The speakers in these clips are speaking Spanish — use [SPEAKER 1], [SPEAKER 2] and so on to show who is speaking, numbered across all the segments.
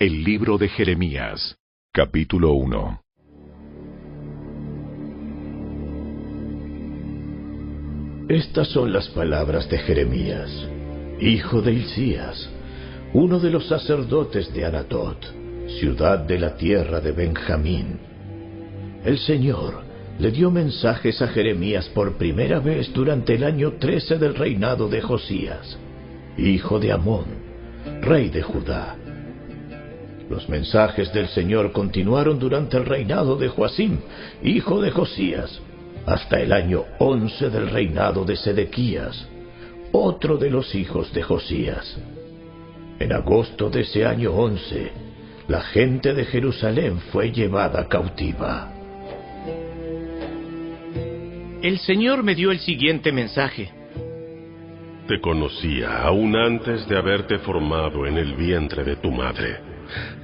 [SPEAKER 1] El libro de Jeremías, capítulo 1.
[SPEAKER 2] Estas son las palabras de Jeremías, hijo de Hilcías, uno de los sacerdotes de Anatot, ciudad de la tierra de Benjamín. El Señor le dio mensajes a Jeremías por primera vez durante el año 13 del reinado de Josías, hijo de Amón, rey de Judá. Los mensajes del Señor continuaron durante el reinado de Joacim, hijo de Josías, hasta el año 11 del reinado de Sedequías, otro de los hijos de Josías. En agosto de ese año 11, la gente de Jerusalén fue llevada cautiva.
[SPEAKER 3] El Señor me dio el siguiente mensaje.
[SPEAKER 4] Te conocía aún antes de haberte formado en el vientre de tu madre.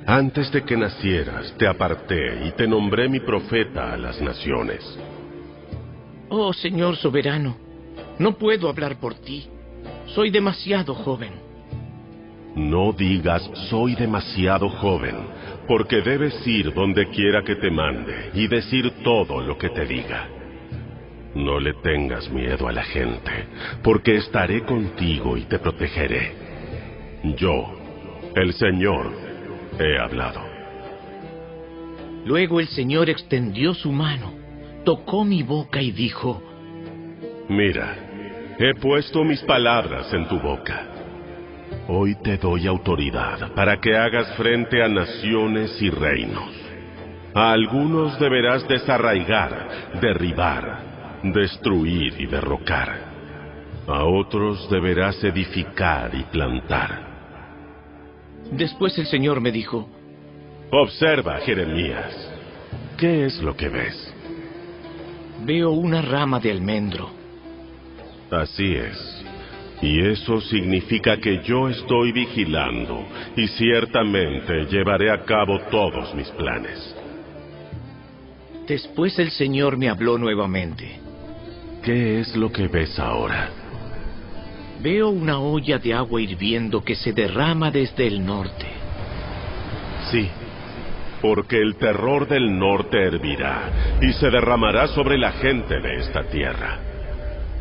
[SPEAKER 4] Antes de que nacieras, te aparté y te nombré mi profeta a las naciones.
[SPEAKER 3] Oh Señor soberano, no puedo hablar por ti. Soy demasiado joven.
[SPEAKER 4] No digas soy demasiado joven, porque debes ir donde quiera que te mande y decir todo lo que te diga. No le tengas miedo a la gente, porque estaré contigo y te protegeré. Yo, el Señor, he hablado.
[SPEAKER 3] Luego el Señor extendió su mano, tocó mi boca y dijo,
[SPEAKER 4] Mira, he puesto mis palabras en tu boca. Hoy te doy autoridad para que hagas frente a naciones y reinos. A algunos deberás desarraigar, derribar, destruir y derrocar. A otros deberás edificar y plantar.
[SPEAKER 3] Después el Señor me dijo,
[SPEAKER 4] Observa, Jeremías. ¿Qué es lo que ves?
[SPEAKER 3] Veo una rama de almendro.
[SPEAKER 4] Así es. Y eso significa que yo estoy vigilando y ciertamente llevaré a cabo todos mis planes.
[SPEAKER 3] Después el Señor me habló nuevamente.
[SPEAKER 4] ¿Qué es lo que ves ahora?
[SPEAKER 3] Veo una olla de agua hirviendo que se derrama desde el norte.
[SPEAKER 4] Sí, porque el terror del norte hervirá y se derramará sobre la gente de esta tierra.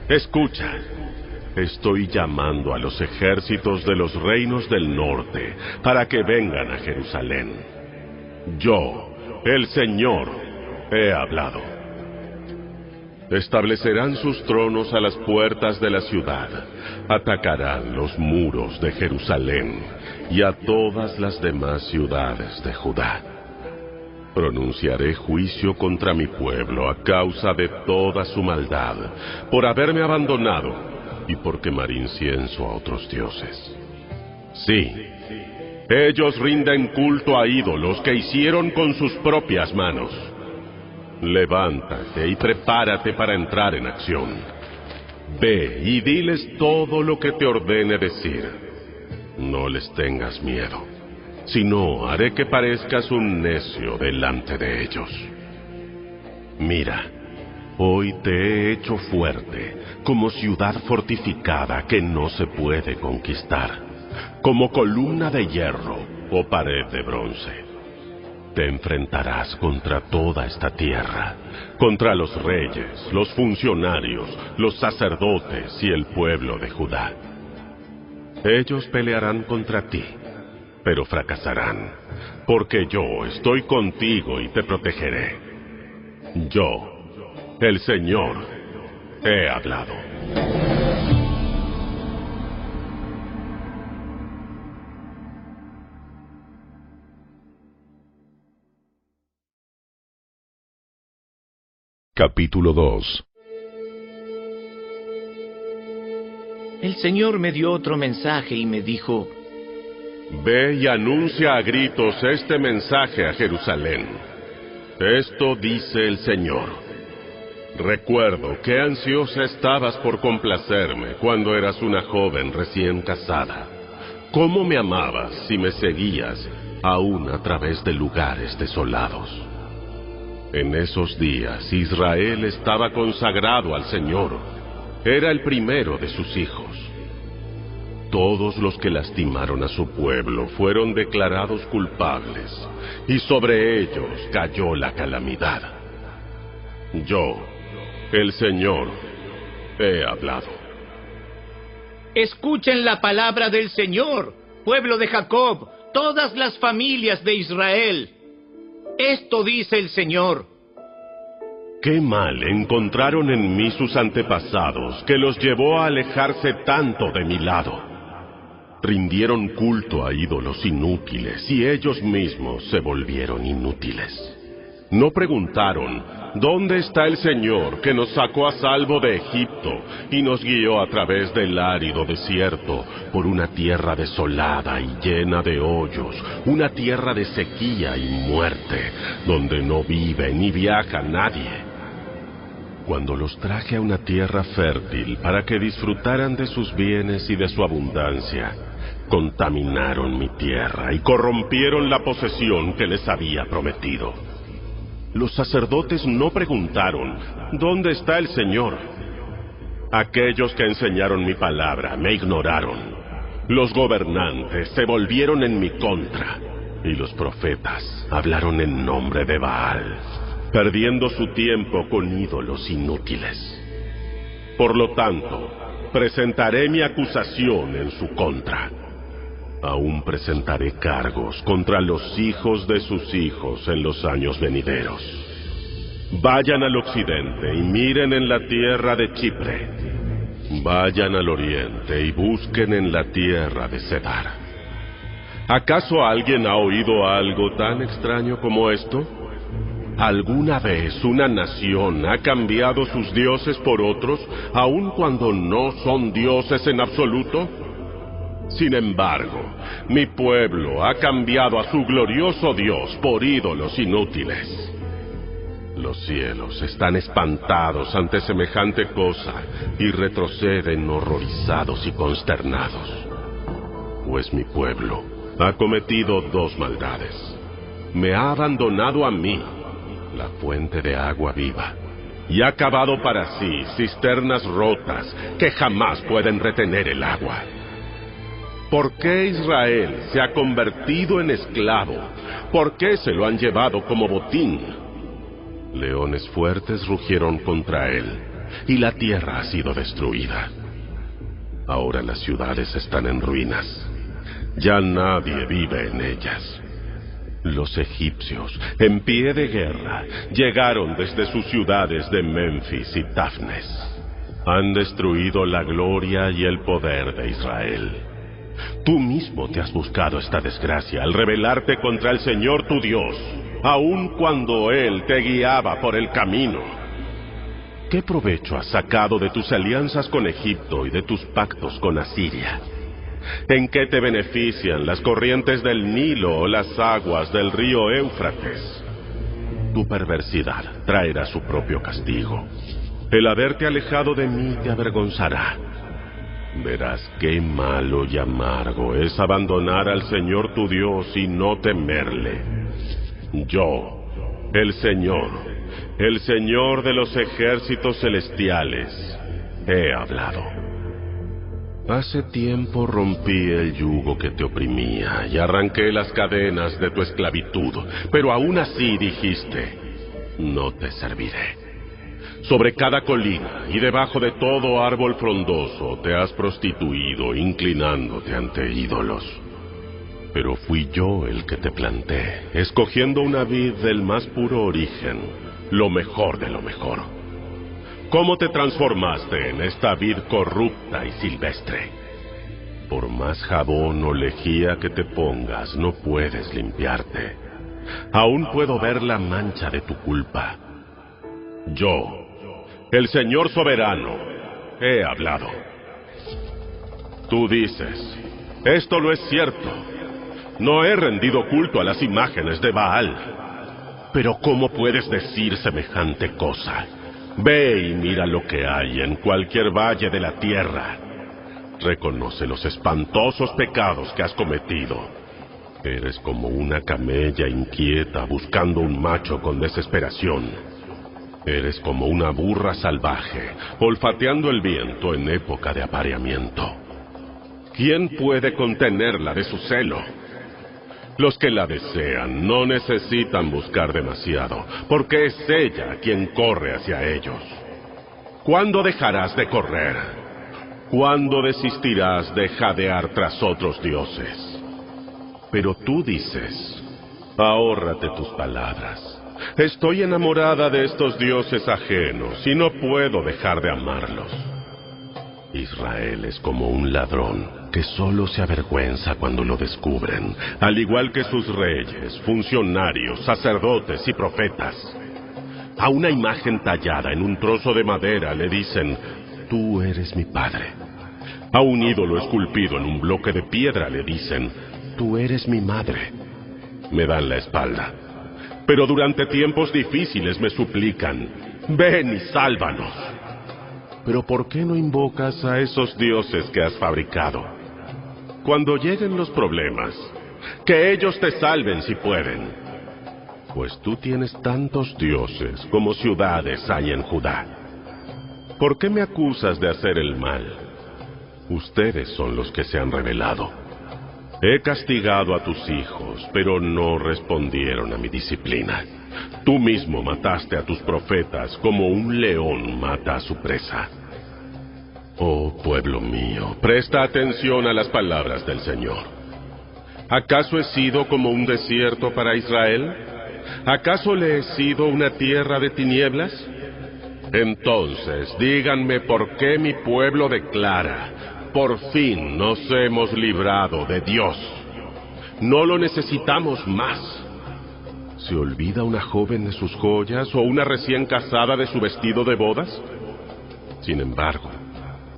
[SPEAKER 4] Escucha, estoy llamando a los ejércitos de los reinos del norte para que vengan a Jerusalén. Yo, el Señor, he hablado. Establecerán sus tronos a las puertas de la ciudad, atacarán los muros de Jerusalén y a todas las demás ciudades de Judá. Pronunciaré juicio contra mi pueblo a causa de toda su maldad, por haberme abandonado y por quemar incienso a otros dioses. Sí, ellos rinden culto a ídolos que hicieron con sus propias manos. Levántate y prepárate para entrar en acción. Ve y diles todo lo que te ordene decir. No les tengas miedo, sino haré que parezcas un necio delante de ellos. Mira, hoy te he hecho fuerte, como ciudad fortificada que no se puede conquistar, como columna de hierro o pared de bronce. Te enfrentarás contra toda esta tierra, contra los reyes, los funcionarios, los sacerdotes y el pueblo de Judá. Ellos pelearán contra ti, pero fracasarán, porque yo estoy contigo y te protegeré. Yo, el Señor, he hablado.
[SPEAKER 1] Capítulo 2
[SPEAKER 3] El Señor me dio otro mensaje y me dijo,
[SPEAKER 4] Ve y anuncia a gritos este mensaje a Jerusalén. Esto dice el Señor. Recuerdo qué ansiosa estabas por complacerme cuando eras una joven recién casada. Cómo me amabas y me seguías aún a través de lugares desolados. En esos días Israel estaba consagrado al Señor. Era el primero de sus hijos. todos los que lastimaron a su pueblo fueron declarados culpables, y sobre ellos cayó la calamidad. Yo, el Señor, he hablado.
[SPEAKER 5] Escuchen la palabra del Señor, pueblo de Jacob, todas las familias de Israel. Esto dice el Señor.
[SPEAKER 4] Qué mal encontraron en mí sus antepasados que los llevó a alejarse tanto de mi lado. Rindieron culto a ídolos inútiles y ellos mismos se volvieron inútiles. No preguntaron, ¿dónde está el Señor que nos sacó a salvo de Egipto y nos guió a través del árido desierto por una tierra desolada y llena de hoyos, una tierra de sequía y muerte, donde no vive ni viaja nadie? Cuando los traje a una tierra fértil para que disfrutaran de sus bienes y de su abundancia, contaminaron mi tierra y corrompieron la posesión que les había prometido. Los sacerdotes no preguntaron, ¿dónde está el Señor? Aquellos que enseñaron mi palabra me ignoraron. Los gobernantes se volvieron en mi contra y los profetas hablaron en nombre de Baal perdiendo su tiempo con ídolos inútiles. Por lo tanto, presentaré mi acusación en su contra. Aún presentaré cargos contra los hijos de sus hijos en los años venideros. Vayan al occidente y miren en la tierra de Chipre. Vayan al oriente y busquen en la tierra de Cedar. ¿Acaso alguien ha oído algo tan extraño como esto? ¿Alguna vez una nación ha cambiado sus dioses por otros, aun cuando no son dioses en absoluto? Sin embargo, mi pueblo ha cambiado a su glorioso Dios por ídolos inútiles. Los cielos están espantados ante semejante cosa y retroceden horrorizados y consternados. Pues mi pueblo ha cometido dos maldades. Me ha abandonado a mí la fuente de agua viva, y ha cavado para sí cisternas rotas que jamás pueden retener el agua. ¿Por qué Israel se ha convertido en esclavo? ¿Por qué se lo han llevado como botín? Leones fuertes rugieron contra él, y la tierra ha sido destruida. Ahora las ciudades están en ruinas. Ya nadie vive en ellas. Los egipcios, en pie de guerra, llegaron desde sus ciudades de Memphis y Tafnes. Han destruido la gloria y el poder de Israel. Tú mismo te has buscado esta desgracia al rebelarte contra el Señor tu Dios, aun cuando Él te guiaba por el camino. ¿Qué provecho has sacado de tus alianzas con Egipto y de tus pactos con Asiria? ¿En qué te benefician las corrientes del Nilo o las aguas del río Éufrates? Tu perversidad traerá su propio castigo. El haberte alejado de mí te avergonzará. Verás qué malo y amargo es abandonar al Señor tu Dios y no temerle. Yo, el Señor, el Señor de los ejércitos celestiales, he hablado. Hace tiempo rompí el yugo que te oprimía y arranqué las cadenas de tu esclavitud, pero aún así dijiste, no te serviré. Sobre cada colina y debajo de todo árbol frondoso te has prostituido inclinándote ante ídolos. Pero fui yo el que te planté, escogiendo una vid del más puro origen, lo mejor de lo mejor ¿Cómo te transformaste en esta vid corrupta y silvestre? Por más jabón o lejía que te pongas, no puedes limpiarte. Aún puedo ver la mancha de tu culpa. Yo, el Señor soberano, he hablado. Tú dices, esto no es cierto. No he rendido culto a las imágenes de Baal. Pero ¿cómo puedes decir semejante cosa? Ve y mira lo que hay en cualquier valle de la tierra. Reconoce los espantosos pecados que has cometido. Eres como una camella inquieta buscando un macho con desesperación. Eres como una burra salvaje, olfateando el viento en época de apareamiento. ¿quién puede contenerla de su celo? Los que la desean no necesitan buscar demasiado, porque es ella quien corre hacia ellos. ¿Cuándo dejarás de correr? ¿Cuándo desistirás de jadear tras otros dioses? Pero tú dices, ahórrate tus palabras. Estoy enamorada de estos dioses ajenos y no puedo dejar de amarlos. Israel es como un ladrón que solo se avergüenza cuando lo descubren, al igual que sus reyes, funcionarios, sacerdotes y profetas. A una imagen tallada en un trozo de madera le dicen, tú eres mi padre. A un ídolo esculpido en un bloque de piedra le dicen, tú eres mi madre. Me dan la espalda. Pero durante tiempos difíciles me suplican, ven y sálvanos. Pero ¿por qué no invocas a esos dioses que has fabricado? Cuando lleguen los problemas, que ellos te salven si pueden. Pues tú tienes tantos dioses como ciudades hay en Judá. ¿Por qué me acusas de hacer el mal? Ustedes son los que se han rebelado. He castigado a tus hijos, pero no respondieron a mi disciplina. Tú mismo mataste a tus profetas como un león mata a su presa. Oh pueblo mío, presta atención a las palabras del Señor. ¿Acaso he sido como un desierto para Israel? ¿Acaso le he sido una tierra de tinieblas? Entonces, díganme por qué mi pueblo declara, por fin nos hemos librado de Dios. No lo necesitamos más. ¿Se olvida una joven de sus joyas o una recién casada de su vestido de bodas? Sin embargo,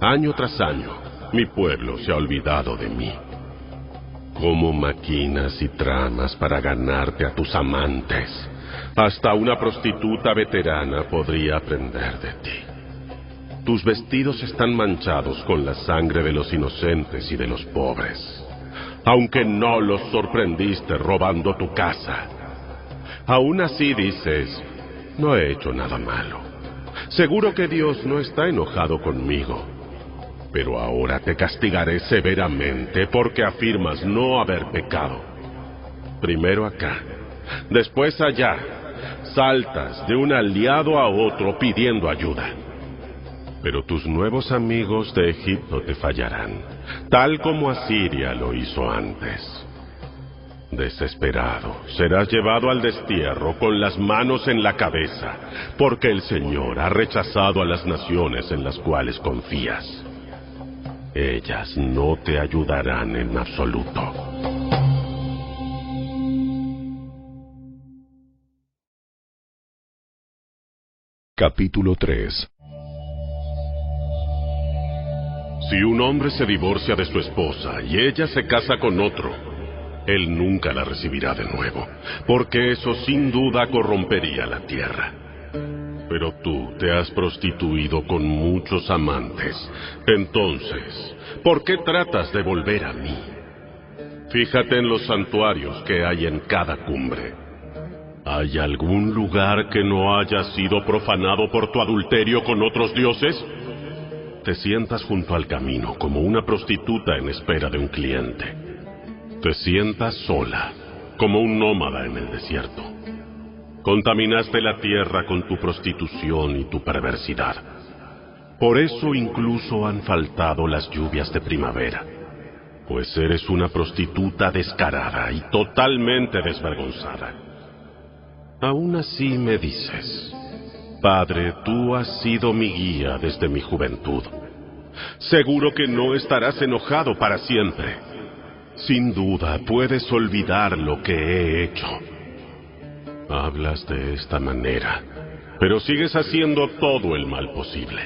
[SPEAKER 4] Año tras año, mi pueblo se ha olvidado de mí. Como maquinas y tramas para ganarte a tus amantes. Hasta una prostituta veterana podría aprender de ti. Tus vestidos están manchados con la sangre de los inocentes y de los pobres. Aunque no los sorprendiste robando tu casa. Aún así dices, no he hecho nada malo. Seguro que Dios no está enojado conmigo pero ahora te castigaré severamente porque afirmas no haber pecado. Primero acá, después allá, saltas de un aliado a otro pidiendo ayuda. Pero tus nuevos amigos de Egipto te fallarán, tal como Asiria lo hizo antes. Desesperado, serás llevado al destierro con las manos en la cabeza, porque el Señor ha rechazado a las naciones en las cuales confías. Ellas no te ayudarán en absoluto.
[SPEAKER 1] Capítulo 3
[SPEAKER 4] Si un hombre se divorcia de su esposa y ella se casa con otro, él nunca la recibirá de nuevo, porque eso sin duda corrompería la tierra. Pero tú te has prostituido con muchos amantes. Entonces, ¿por qué tratas de volver a mí? Fíjate en los santuarios que hay en cada cumbre. ¿Hay algún lugar que no haya sido profanado por tu adulterio con otros dioses? Te sientas junto al camino como una prostituta en espera de un cliente. Te sientas sola, como un nómada en el desierto. Contaminaste la tierra con tu prostitución y tu perversidad. Por eso incluso han faltado las lluvias de primavera. Pues eres una prostituta descarada y totalmente desvergonzada. Aún así me dices, Padre, tú has sido mi guía desde mi juventud. Seguro que no estarás enojado para siempre. Sin duda puedes olvidar lo que he hecho Hablas de esta manera, pero sigues haciendo todo el mal posible.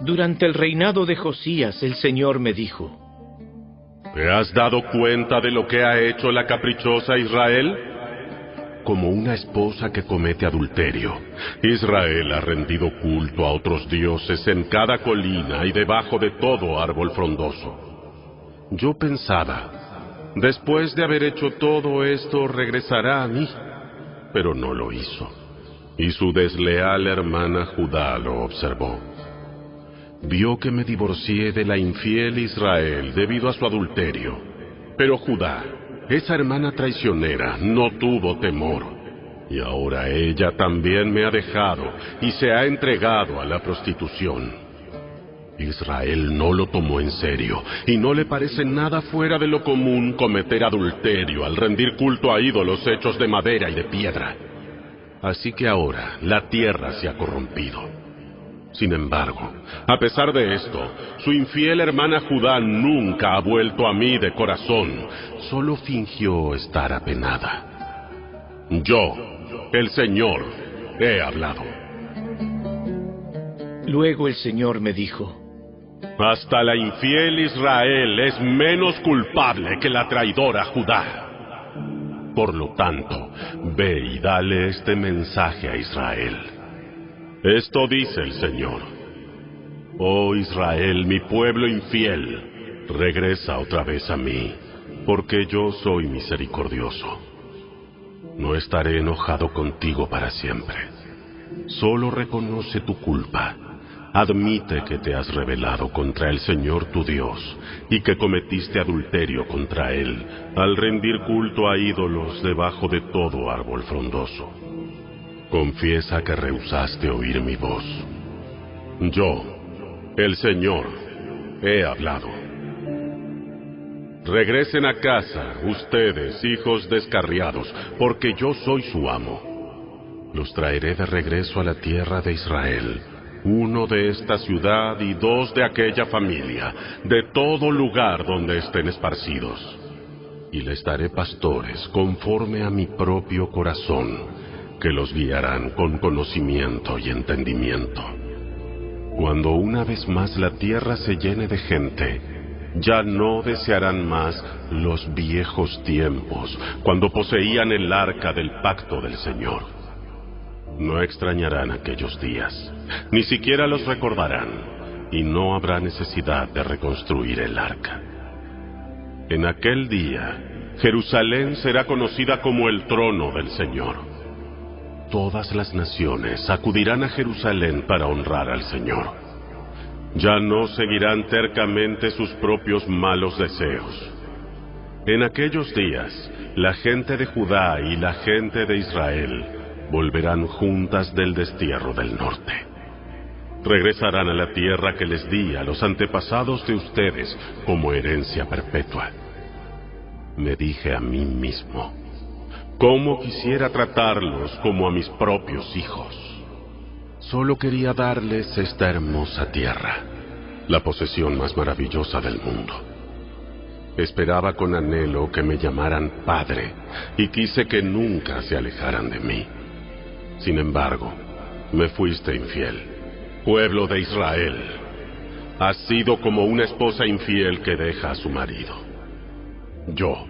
[SPEAKER 5] Durante el reinado de Josías el Señor me dijo,
[SPEAKER 4] ¿Te has dado cuenta de lo que ha hecho la caprichosa Israel? Como una esposa que comete adulterio, Israel ha rendido culto a otros dioses en cada colina y debajo de todo árbol frondoso. Yo pensaba, Después de haber hecho todo esto, regresará a mí. Pero no lo hizo. Y su desleal hermana Judá lo observó. vio que me divorcié de la infiel Israel debido a su adulterio. Pero Judá, esa hermana traicionera, no tuvo temor. Y ahora ella también me ha dejado y se ha entregado a la prostitución. Israel no lo tomó en serio y no le parece nada fuera de lo común cometer adulterio al rendir culto a ídolos hechos de madera y de piedra. Así que ahora la tierra se ha corrompido. Sin embargo, a pesar de esto, su infiel hermana Judá nunca ha vuelto a mí de corazón, solo fingió estar apenada. Yo, el Señor, he hablado.
[SPEAKER 5] Luego el Señor me dijo,
[SPEAKER 4] Hasta la infiel Israel es menos culpable que la traidora Judá. Por lo tanto, ve y dale este mensaje a Israel. Esto dice el Señor. Oh Israel, mi pueblo infiel, regresa otra vez a mí, porque yo soy misericordioso. No estaré enojado contigo para siempre. Solo reconoce tu culpa. Admite que te has rebelado contra el Señor tu Dios y que cometiste adulterio contra Él al rendir culto a ídolos debajo de todo árbol frondoso. Confiesa que rehusaste oír mi voz. Yo, el Señor, he hablado. Regresen a casa, ustedes, hijos descarriados, porque yo soy su amo. Los traeré de regreso a la tierra de Israel, uno de esta ciudad y dos de aquella familia, de todo lugar donde estén esparcidos. Y les daré pastores conforme a mi propio corazón que los guiarán con conocimiento y entendimiento. Cuando una vez más la tierra se llene de gente, ya no desearán más los viejos tiempos, cuando poseían el arca del pacto del Señor. No extrañarán aquellos días, ni siquiera los recordarán, y no habrá necesidad de reconstruir el arca. En aquel día, Jerusalén será conocida como el trono del Señor todas las naciones acudirán a Jerusalén para honrar al Señor. Ya no seguirán tercamente sus propios malos deseos. En aquellos días, la gente de Judá y la gente de Israel volverán juntas del destierro del norte. Regresarán a la tierra que les di a los antepasados de ustedes como herencia perpetua. Me dije a mí mismo, ¿Cómo quisiera tratarlos como a mis propios hijos? Solo quería darles esta hermosa tierra, la posesión más maravillosa del mundo. Esperaba con anhelo que me llamaran padre y quise que nunca se alejaran de mí. Sin embargo, me fuiste infiel. Pueblo de Israel, has sido como una esposa infiel que deja a su marido. Yo,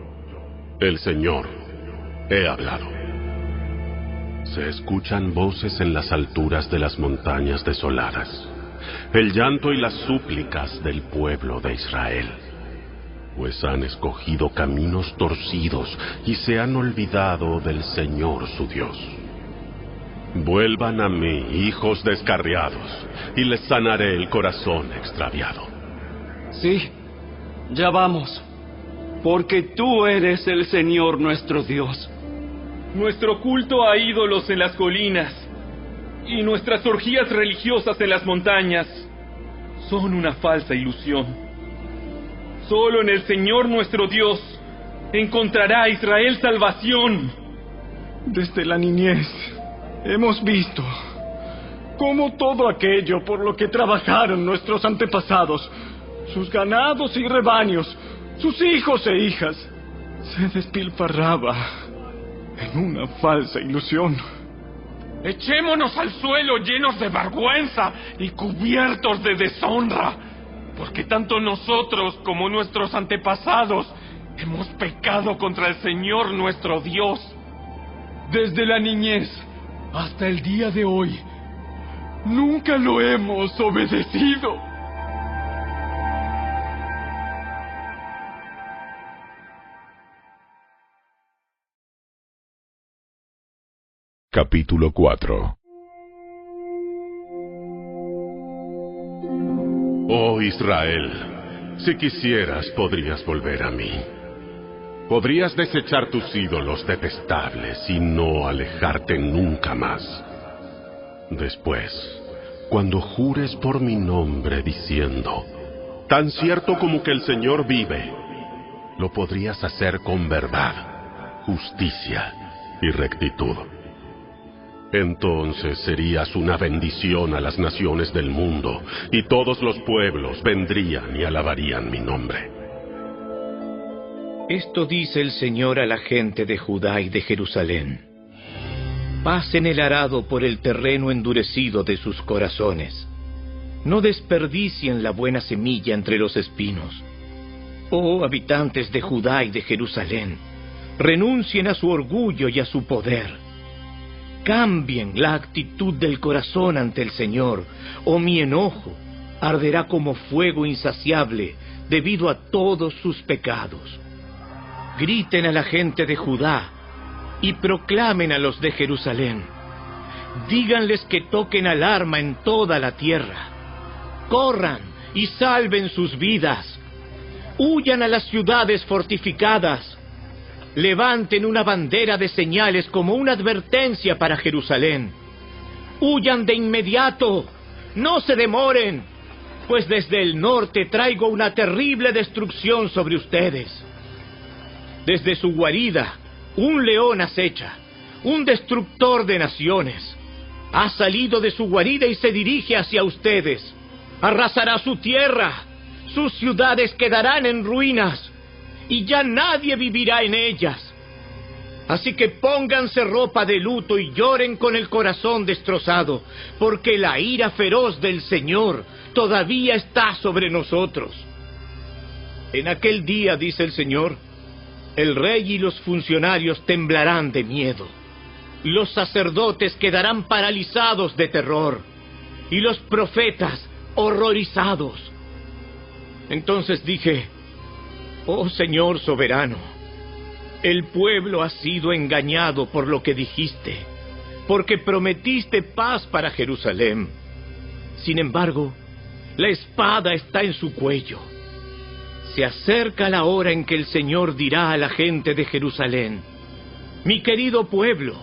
[SPEAKER 4] el Señor, He hablado. Se escuchan voces en las alturas de las montañas desoladas, el llanto y las súplicas del pueblo de Israel, pues han escogido caminos torcidos y se han olvidado del Señor su Dios. Vuelvan a mí, hijos descarriados, y les sanaré el corazón extraviado.
[SPEAKER 6] Sí, ya vamos, porque tú eres el Señor nuestro Dios
[SPEAKER 7] nuestro culto a ídolos en las colinas y nuestras orgías religiosas en las montañas son una falsa ilusión. Solo en el Señor nuestro Dios encontrará Israel salvación.
[SPEAKER 6] Desde la niñez hemos visto cómo todo aquello por lo que trabajaron nuestros antepasados, sus ganados y rebaños, sus hijos e hijas, se despilfarraba en una falsa ilusión.
[SPEAKER 7] Echémonos al suelo llenos de vergüenza y cubiertos de deshonra, porque tanto nosotros como nuestros antepasados hemos pecado contra el Señor nuestro Dios. Desde la niñez hasta el día de hoy, nunca lo hemos obedecido.
[SPEAKER 1] Capítulo 4
[SPEAKER 4] Oh Israel, si quisieras podrías volver a mí. Podrías desechar tus ídolos detestables y no alejarte nunca más. Después, cuando jures por mi nombre diciendo, tan cierto como que el Señor vive, lo podrías hacer con verdad, justicia y rectitud. Entonces serías una bendición a las naciones del mundo, y todos los pueblos vendrían y alabarían mi nombre.
[SPEAKER 8] Esto dice el Señor a la gente de Judá y de Jerusalén. Pasen el arado por el terreno endurecido de sus corazones. No desperdicien la buena semilla entre los espinos. Oh habitantes de Judá y de Jerusalén, renuncien a su orgullo y a su poder Cambien la actitud del corazón ante el Señor, o mi enojo arderá como fuego insaciable debido a todos sus pecados. Griten a la gente de Judá y proclamen a los de Jerusalén. Díganles que toquen alarma en toda la tierra. Corran y salven sus vidas. Huyan a las ciudades fortificadas levanten una bandera de señales como una advertencia para Jerusalén. Huyan de inmediato, no se demoren, pues desde el norte traigo una terrible destrucción sobre ustedes. Desde su guarida, un león acecha, un destructor de naciones. Ha salido de su guarida y se dirige hacia ustedes. Arrasará su tierra, sus ciudades quedarán en ruinas y ya nadie vivirá en ellas. Así que pónganse ropa de luto y lloren con el corazón destrozado, porque la ira feroz del Señor todavía está sobre nosotros. En aquel día, dice el Señor, el rey y los funcionarios temblarán de miedo. Los sacerdotes quedarán paralizados de terror y los profetas horrorizados. Entonces dije, Oh Señor soberano, el pueblo ha sido engañado por lo que dijiste, porque prometiste paz para Jerusalén. Sin embargo, la espada está en su cuello. Se acerca la hora en que el Señor dirá a la gente de Jerusalén, mi querido pueblo,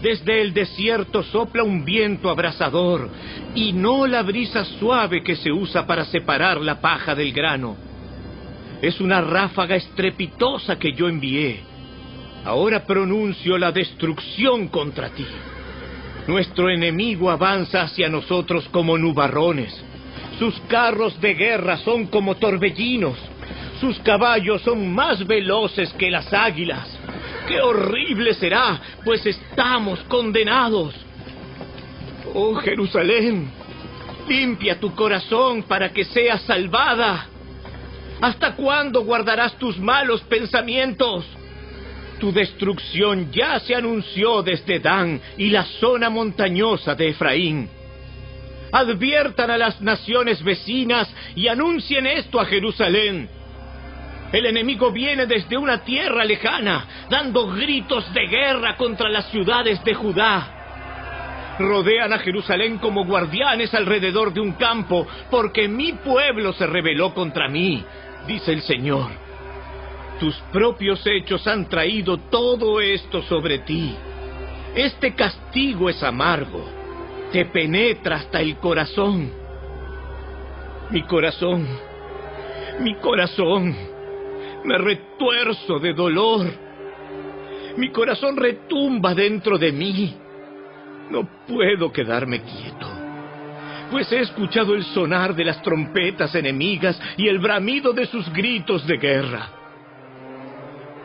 [SPEAKER 8] desde el desierto sopla un viento abrasador y no la brisa suave que se usa para separar la paja del grano es una ráfaga estrepitosa que yo envié. Ahora pronuncio la destrucción contra ti. Nuestro enemigo avanza hacia nosotros como nubarrones. Sus carros de guerra son como torbellinos. Sus caballos son más veloces que las águilas. ¡Qué horrible será! Pues estamos condenados. Oh Jerusalén, limpia tu corazón para que seas salvada. ¿Hasta cuándo guardarás tus malos pensamientos? Tu destrucción ya se anunció desde Dan y la zona montañosa de Efraín. Adviertan a las naciones vecinas y anuncien esto a Jerusalén. El enemigo viene desde una tierra lejana, dando gritos de guerra contra las ciudades de Judá. Rodean a Jerusalén como guardianes alrededor de un campo, porque mi pueblo se rebeló contra mí dice el Señor. Tus propios hechos han traído todo esto sobre ti. Este castigo es amargo, te penetra hasta el corazón. Mi corazón, mi corazón, me retuerzo de dolor. Mi corazón retumba dentro de mí. No puedo quedarme quieto pues he escuchado el sonar de las trompetas enemigas y el bramido de sus gritos de guerra.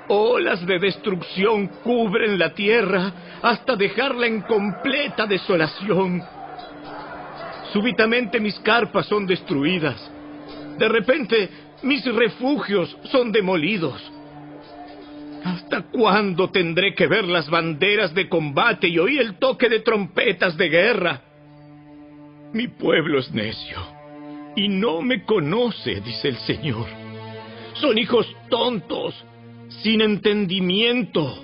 [SPEAKER 8] Olas de destrucción cubren la tierra hasta dejarla en completa desolación. Súbitamente mis carpas son destruidas. De repente mis refugios son demolidos. ¿Hasta cuándo tendré que ver las banderas de combate y oír el toque de trompetas de guerra? Mi pueblo es necio y no me conoce, dice el Señor. Son hijos tontos, sin entendimiento.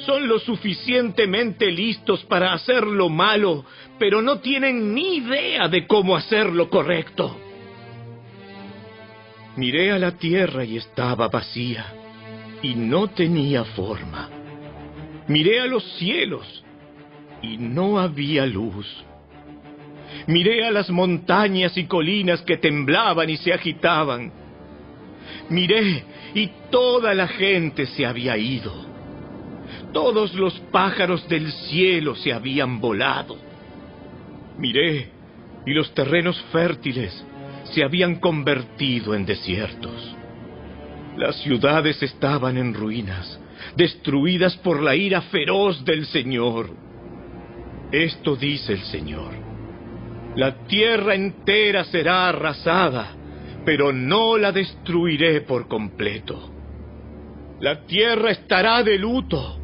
[SPEAKER 8] Son lo suficientemente listos para hacer lo malo, pero no tienen ni idea de cómo hacer lo correcto. Miré a la tierra y estaba vacía, y no tenía forma. Miré a los cielos, y no había luz. Miré a las montañas y colinas que temblaban y se agitaban. Miré, y toda la gente se había ido. Todos los pájaros del cielo se habían volado. Miré, y los terrenos fértiles se habían convertido en desiertos. Las ciudades estaban en ruinas, destruidas por la ira feroz del Señor. Esto dice el Señor. La tierra entera será arrasada, pero no la destruiré por completo. La tierra estará de luto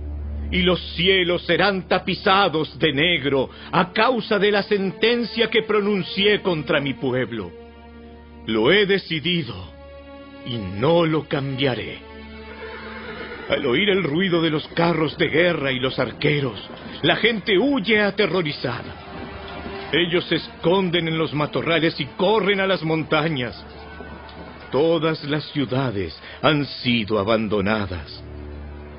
[SPEAKER 8] y los cielos serán tapizados de negro a causa de la sentencia que pronuncié contra mi pueblo. Lo he decidido y no lo cambiaré. Al oír el ruido de los carros de guerra y los arqueros, la gente huye aterrorizada. Ellos se esconden en los matorrales y corren a las montañas. Todas las ciudades han sido abandonadas.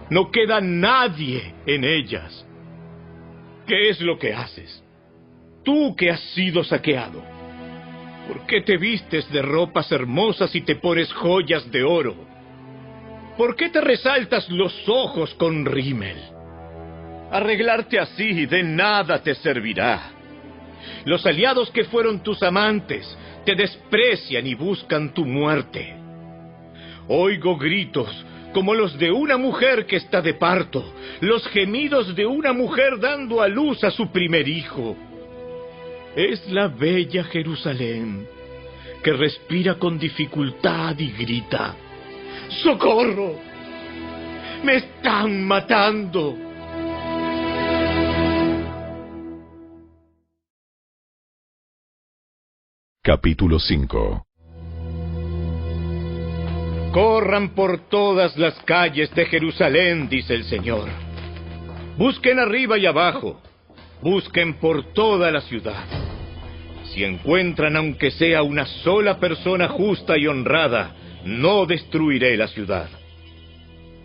[SPEAKER 8] No queda nadie en ellas. ¿Qué es lo que haces? Tú que has sido saqueado. ¿Por qué te vistes de ropas hermosas y te pones joyas de oro? ¿Por qué te resaltas los ojos con rímel? Arreglarte así de nada te servirá. Los aliados que fueron tus amantes te desprecian y buscan tu muerte. Oigo gritos como los de una mujer que está de parto, los gemidos de una mujer dando a luz a su primer hijo es la bella Jerusalén, que respira con dificultad y grita, ¡Socorro! ¡Me están matando!
[SPEAKER 1] Capítulo 5
[SPEAKER 8] Corran por todas las calles de Jerusalén, dice el Señor. Busquen arriba y abajo Busquen por toda la ciudad. Si encuentran aunque sea una sola persona justa y honrada, no destruiré la ciudad.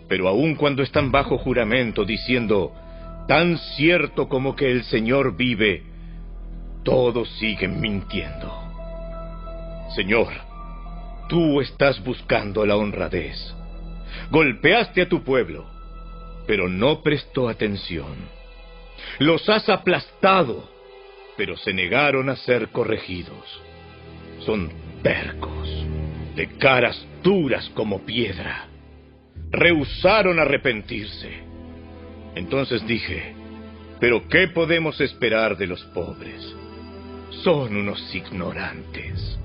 [SPEAKER 8] Pero aun cuando están bajo juramento diciendo, tan cierto como que el Señor vive, todos siguen mintiendo. Señor, tú estás buscando la honradez. Golpeaste a tu pueblo, pero no prestó atención. Los has aplastado, pero se negaron a ser corregidos. Son tercos, de caras duras como piedra. Rehusaron arrepentirse. Entonces dije, pero ¿qué podemos esperar de los pobres? Son unos ignorantes.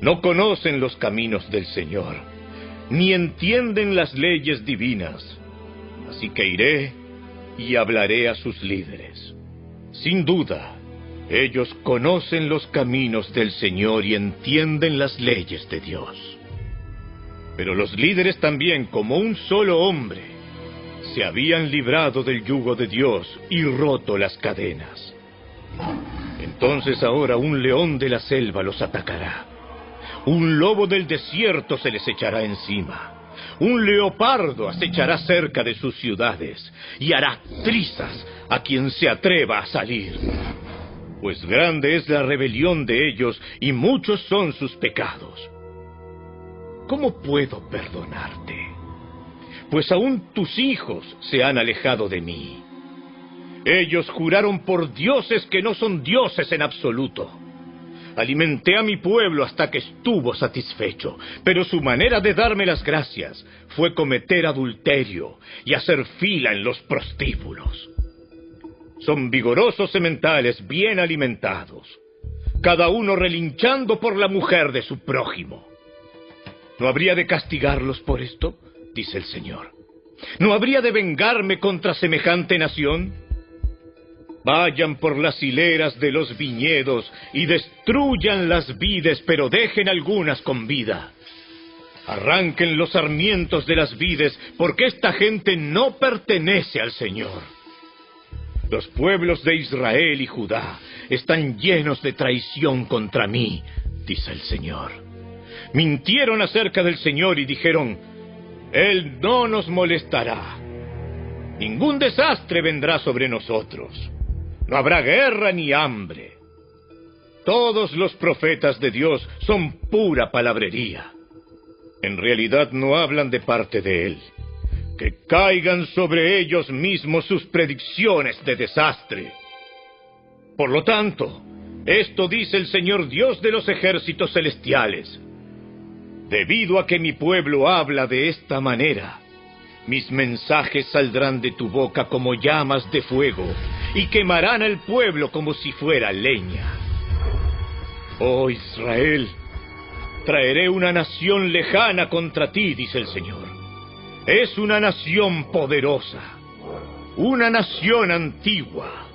[SPEAKER 8] No conocen los caminos del Señor, ni entienden las leyes divinas. Así que iré y hablaré a sus líderes. Sin duda, ellos conocen los caminos del Señor y entienden las leyes de Dios. Pero los líderes también, como un solo hombre, se habían librado del yugo de Dios y roto las cadenas. Entonces ahora un león de la selva los atacará. Un lobo del desierto se les echará encima. Un leopardo acechará cerca de sus ciudades y hará trizas a quien se atreva a salir. Pues grande es la rebelión de ellos y muchos son sus pecados. ¿Cómo puedo perdonarte? Pues aún tus hijos se han alejado de mí. Ellos juraron por dioses que no son dioses en absoluto. Alimenté a mi pueblo hasta que estuvo satisfecho, pero su manera de darme las gracias fue cometer adulterio y hacer fila en los prostíbulos. Son vigorosos sementales bien alimentados, cada uno relinchando por la mujer de su prójimo. ¿No habría de castigarlos por esto? dice el Señor. ¿No habría de vengarme contra semejante nación? Vayan por las hileras de los viñedos y destruyan las vides, pero dejen algunas con vida. Arranquen los sarmientos de las vides, porque esta gente no pertenece al Señor. Los pueblos de Israel y Judá están llenos de traición contra mí, dice el Señor.
[SPEAKER 2] Mintieron acerca del Señor y dijeron, Él no nos molestará. Ningún desastre vendrá sobre nosotros. No habrá guerra ni hambre. Todos los profetas de Dios son pura palabrería. En realidad no hablan de parte de Él. Que caigan sobre ellos mismos sus predicciones de desastre. Por lo tanto, esto dice el Señor Dios de los ejércitos celestiales. Debido a que mi pueblo habla de esta manera, mis mensajes saldrán de tu boca como llamas de fuego y quemarán al pueblo como si fuera leña. Oh Israel, traeré una nación lejana contra ti, dice el Señor. Es una nación poderosa, una nación antigua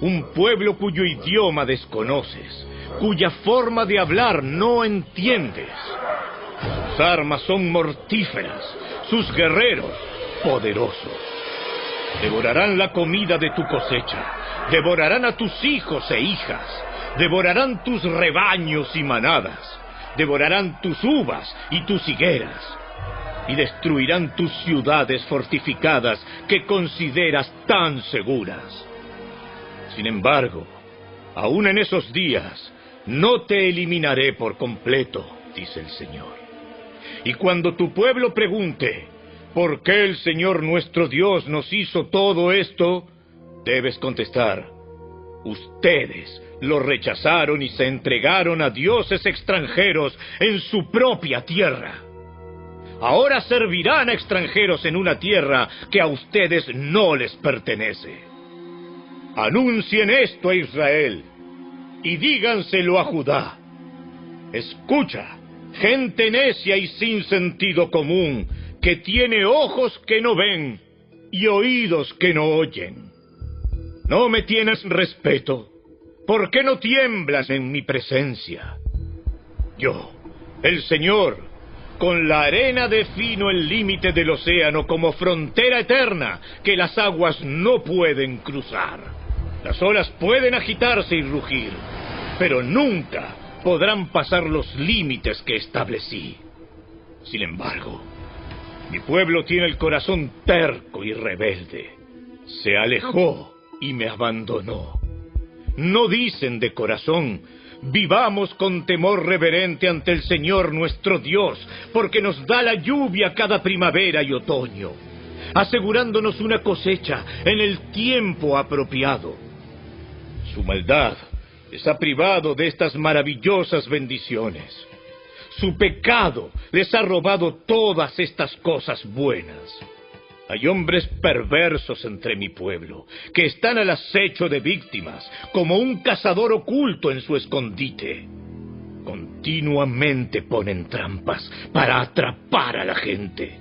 [SPEAKER 2] un pueblo cuyo idioma desconoces, cuya forma de hablar no entiendes. Sus armas son mortíferas, sus guerreros poderosos. Devorarán la comida de tu cosecha, devorarán a tus hijos e hijas, devorarán tus rebaños y manadas, devorarán tus uvas y tus higueras, y destruirán tus ciudades fortificadas que consideras tan seguras. Sin embargo, aún en esos días, no te eliminaré por completo, dice el Señor. Y cuando tu pueblo pregunte, ¿por qué el Señor nuestro Dios nos hizo todo esto? Debes contestar, ustedes lo rechazaron y se entregaron a dioses extranjeros en su propia tierra. Ahora servirán a extranjeros en una tierra que a ustedes no les pertenece. Anuncien esto a Israel y díganselo a Judá. Escucha, gente necia y sin sentido común, que tiene ojos que no ven y oídos que no oyen. No me tienes respeto. ¿Por qué no tiemblas en mi presencia? Yo, el Señor, con la arena defino el límite del océano como frontera eterna que las aguas no pueden cruzar. Las olas pueden agitarse y rugir, pero nunca podrán pasar los límites que establecí. Sin embargo, mi pueblo tiene el corazón terco y rebelde. Se alejó y me abandonó. No dicen de corazón, vivamos con temor reverente ante el Señor nuestro Dios, porque nos da la lluvia cada primavera y otoño, asegurándonos una cosecha en el tiempo apropiado. Su maldad les ha privado de estas maravillosas bendiciones. Su pecado les ha robado todas estas cosas buenas. Hay hombres perversos entre mi pueblo, que están al acecho de víctimas, como un cazador oculto en su escondite. Continuamente ponen trampas para atrapar a la gente,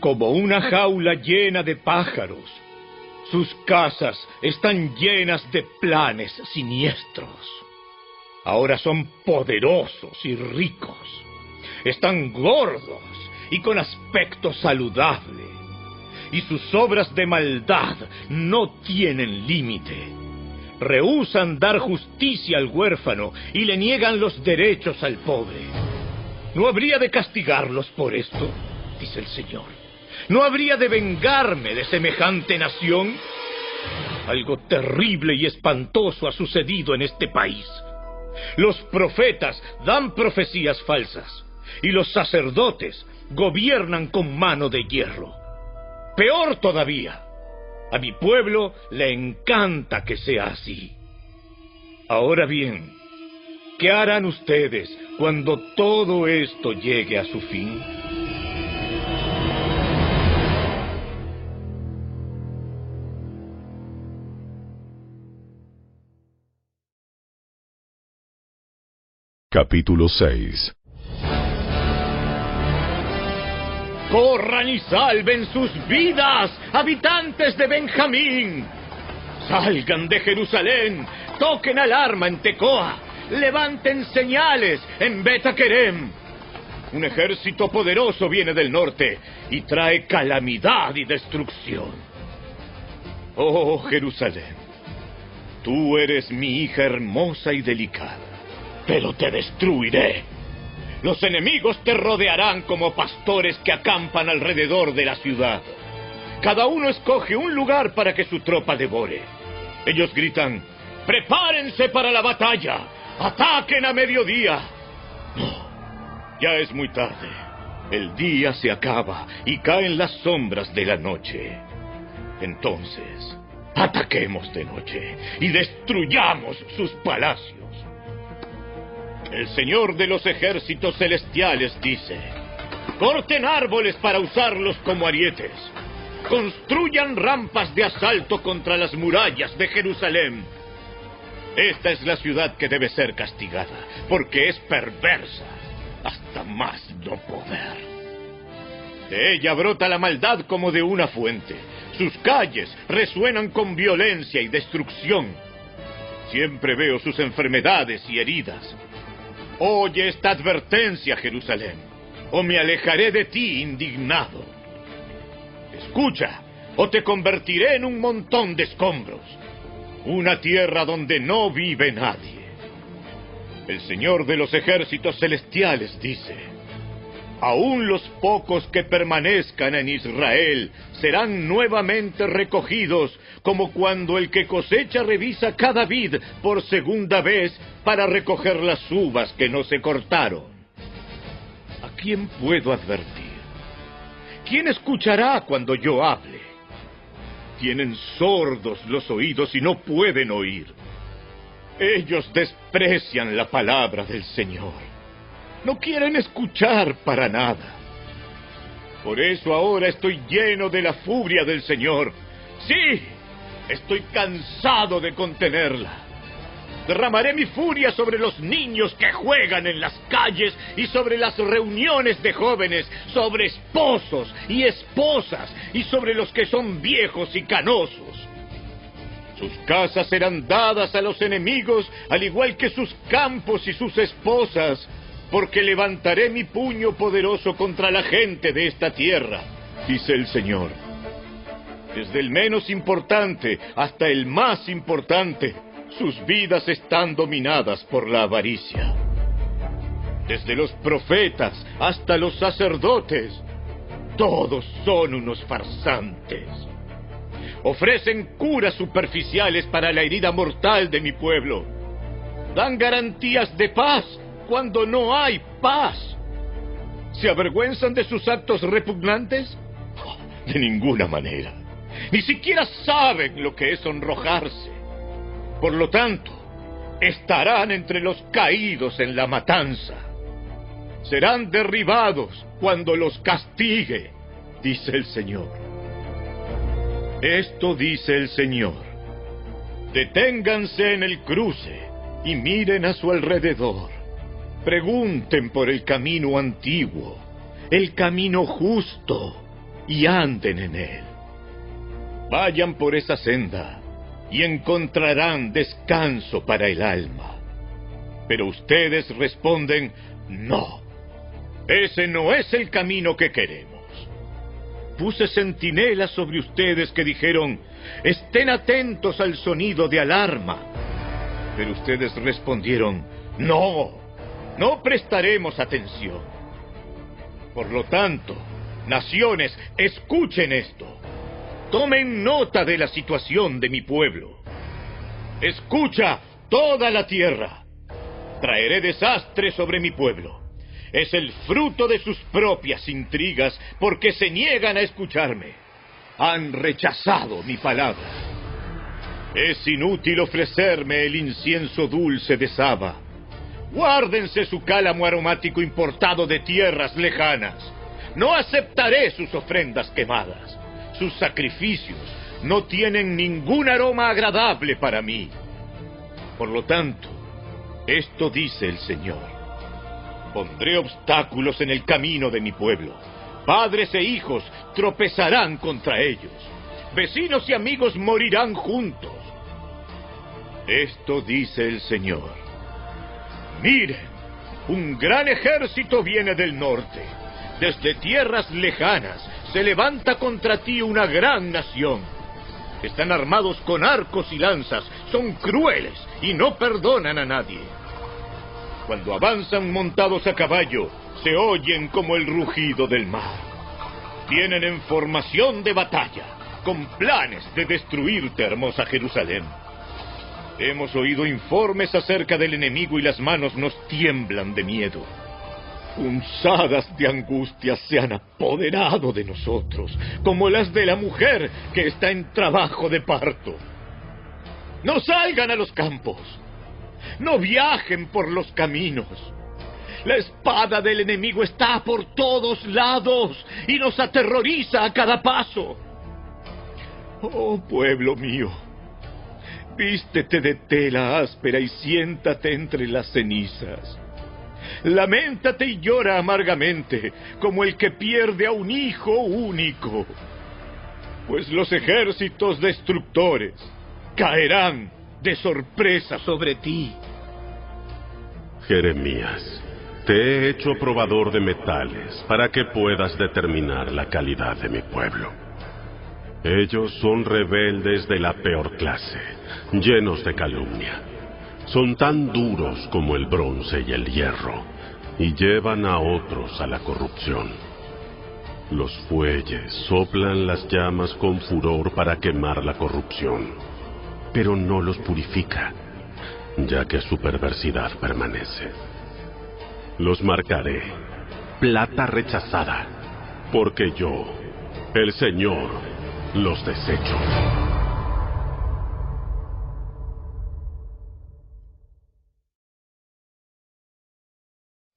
[SPEAKER 2] como una jaula llena de pájaros sus casas están llenas de planes siniestros. Ahora son poderosos y ricos. Están gordos y con aspecto saludable. Y sus obras de maldad no tienen límite. Rehusan dar justicia al huérfano y le niegan los derechos al pobre. ¿No habría de castigarlos por esto? dice el Señor. ¿No habría de vengarme de semejante nación? Algo terrible y espantoso ha sucedido en este país. Los profetas dan profecías falsas y los sacerdotes gobiernan con mano de hierro. Peor todavía, a mi pueblo le encanta que sea así. Ahora bien, ¿qué harán ustedes cuando todo esto llegue a su fin?
[SPEAKER 1] Capítulo 6
[SPEAKER 2] Corran y salven sus vidas, habitantes de Benjamín. Salgan de Jerusalén, toquen alarma en Tecoa, levanten señales en Betaquerem. Un ejército poderoso viene del norte y trae calamidad y destrucción. Oh Jerusalén, tú eres mi hija hermosa y delicada pero te destruiré. Los enemigos te rodearán como pastores que acampan alrededor de la ciudad. Cada uno escoge un lugar para que su tropa devore. Ellos gritan, prepárense para la batalla, ataquen a mediodía. No, ya es muy tarde. El día se acaba y caen las sombras de la noche. Entonces, ataquemos de noche y destruyamos sus palacios. El Señor de los ejércitos celestiales dice, corten árboles para usarlos como arietes, construyan rampas de asalto contra las murallas de Jerusalén. Esta es la ciudad que debe ser castigada, porque es perversa hasta más no poder. De ella brota la maldad como de una fuente. Sus calles resuenan con violencia y destrucción. Siempre veo sus enfermedades y heridas. Oye esta advertencia, Jerusalén, o me alejaré de ti indignado. Escucha, o te convertiré en un montón de escombros, una tierra donde no vive nadie. El Señor de los ejércitos celestiales dice, Aún los pocos que permanezcan en Israel serán nuevamente recogidos, como cuando el que cosecha revisa cada vid por segunda vez para recoger las uvas que no se cortaron. ¿A quién puedo advertir? ¿Quién escuchará cuando yo hable? Tienen sordos los oídos y no pueden oír. Ellos desprecian la palabra del Señor no quieren escuchar para nada. Por eso ahora estoy lleno de la furia del Señor. Sí, estoy cansado de contenerla. Derramaré mi furia sobre los niños que juegan en las calles y sobre las reuniones de jóvenes, sobre esposos y esposas y sobre los que son viejos y canosos. Sus casas serán dadas a los enemigos, al igual que sus campos y sus esposas porque levantaré mi puño poderoso contra la gente de esta tierra, dice el Señor. Desde el menos importante hasta el más importante, sus vidas están dominadas por la avaricia. Desde los profetas hasta los sacerdotes, todos son unos farsantes. Ofrecen curas superficiales para la herida mortal de mi pueblo. Dan garantías de paz cuando no hay paz. ¿Se avergüenzan de sus actos repugnantes? De ninguna manera. Ni siquiera saben lo que es sonrojarse. Por lo tanto, estarán entre los caídos en la matanza. Serán derribados cuando los castigue, dice el Señor. Esto dice el Señor. Deténganse en el cruce y miren a su alrededor. Pregunten por el camino antiguo, el camino justo, y anden en él. Vayan por esa senda y encontrarán descanso para el alma. Pero ustedes responden, no, ese no es el camino que queremos. Puse centinelas sobre ustedes que dijeron, estén atentos al sonido de alarma. Pero ustedes respondieron, no, no prestaremos atención. Por lo tanto, naciones, escuchen esto. Tomen nota de la situación de mi pueblo. Escucha toda la tierra. Traeré desastre sobre mi pueblo. Es el fruto de sus propias intrigas porque se niegan a escucharme. Han rechazado mi palabra. Es inútil ofrecerme el incienso dulce de Saba Guárdense su cálamo aromático importado de tierras lejanas. No aceptaré sus ofrendas quemadas. Sus sacrificios no tienen ningún aroma agradable para mí. Por lo tanto, esto dice el Señor. Pondré obstáculos en el camino de mi pueblo. Padres e hijos tropezarán contra ellos. Vecinos y amigos morirán juntos. Esto dice el Señor. Miren, un gran ejército viene del norte. Desde tierras lejanas se levanta contra ti una gran nación. Están armados con arcos y lanzas, son crueles y no perdonan a nadie. cuando avanzan montados a caballo, se oyen como el rugido del mar. Vienen en formación de batalla, con planes de destruirte, hermosa Jerusalén. Hemos oído informes acerca del enemigo y las manos nos tiemblan de miedo. Punzadas de angustia se han apoderado de nosotros, como las de la mujer que está en trabajo de parto. No salgan a los campos, no viajen por los caminos. La espada del enemigo está por todos lados y nos aterroriza a cada paso. Oh pueblo mío, vístete de tela áspera y siéntate entre las cenizas. Lamentate y llora amargamente, como el que pierde a un hijo único. Pues los ejércitos destructores caerán de sorpresa sobre ti.
[SPEAKER 4] Jeremías, te he hecho probador de metales para que puedas determinar la calidad de mi pueblo. Ellos son rebeldes de la peor clase, llenos de calumnia. Son tan duros como el bronce y el hierro, y llevan a otros a la corrupción. Los fuelles soplan las llamas con furor para quemar la corrupción, pero no los purifica, ya que su perversidad permanece. Los marcaré, plata rechazada, porque yo, el Señor, los desecho.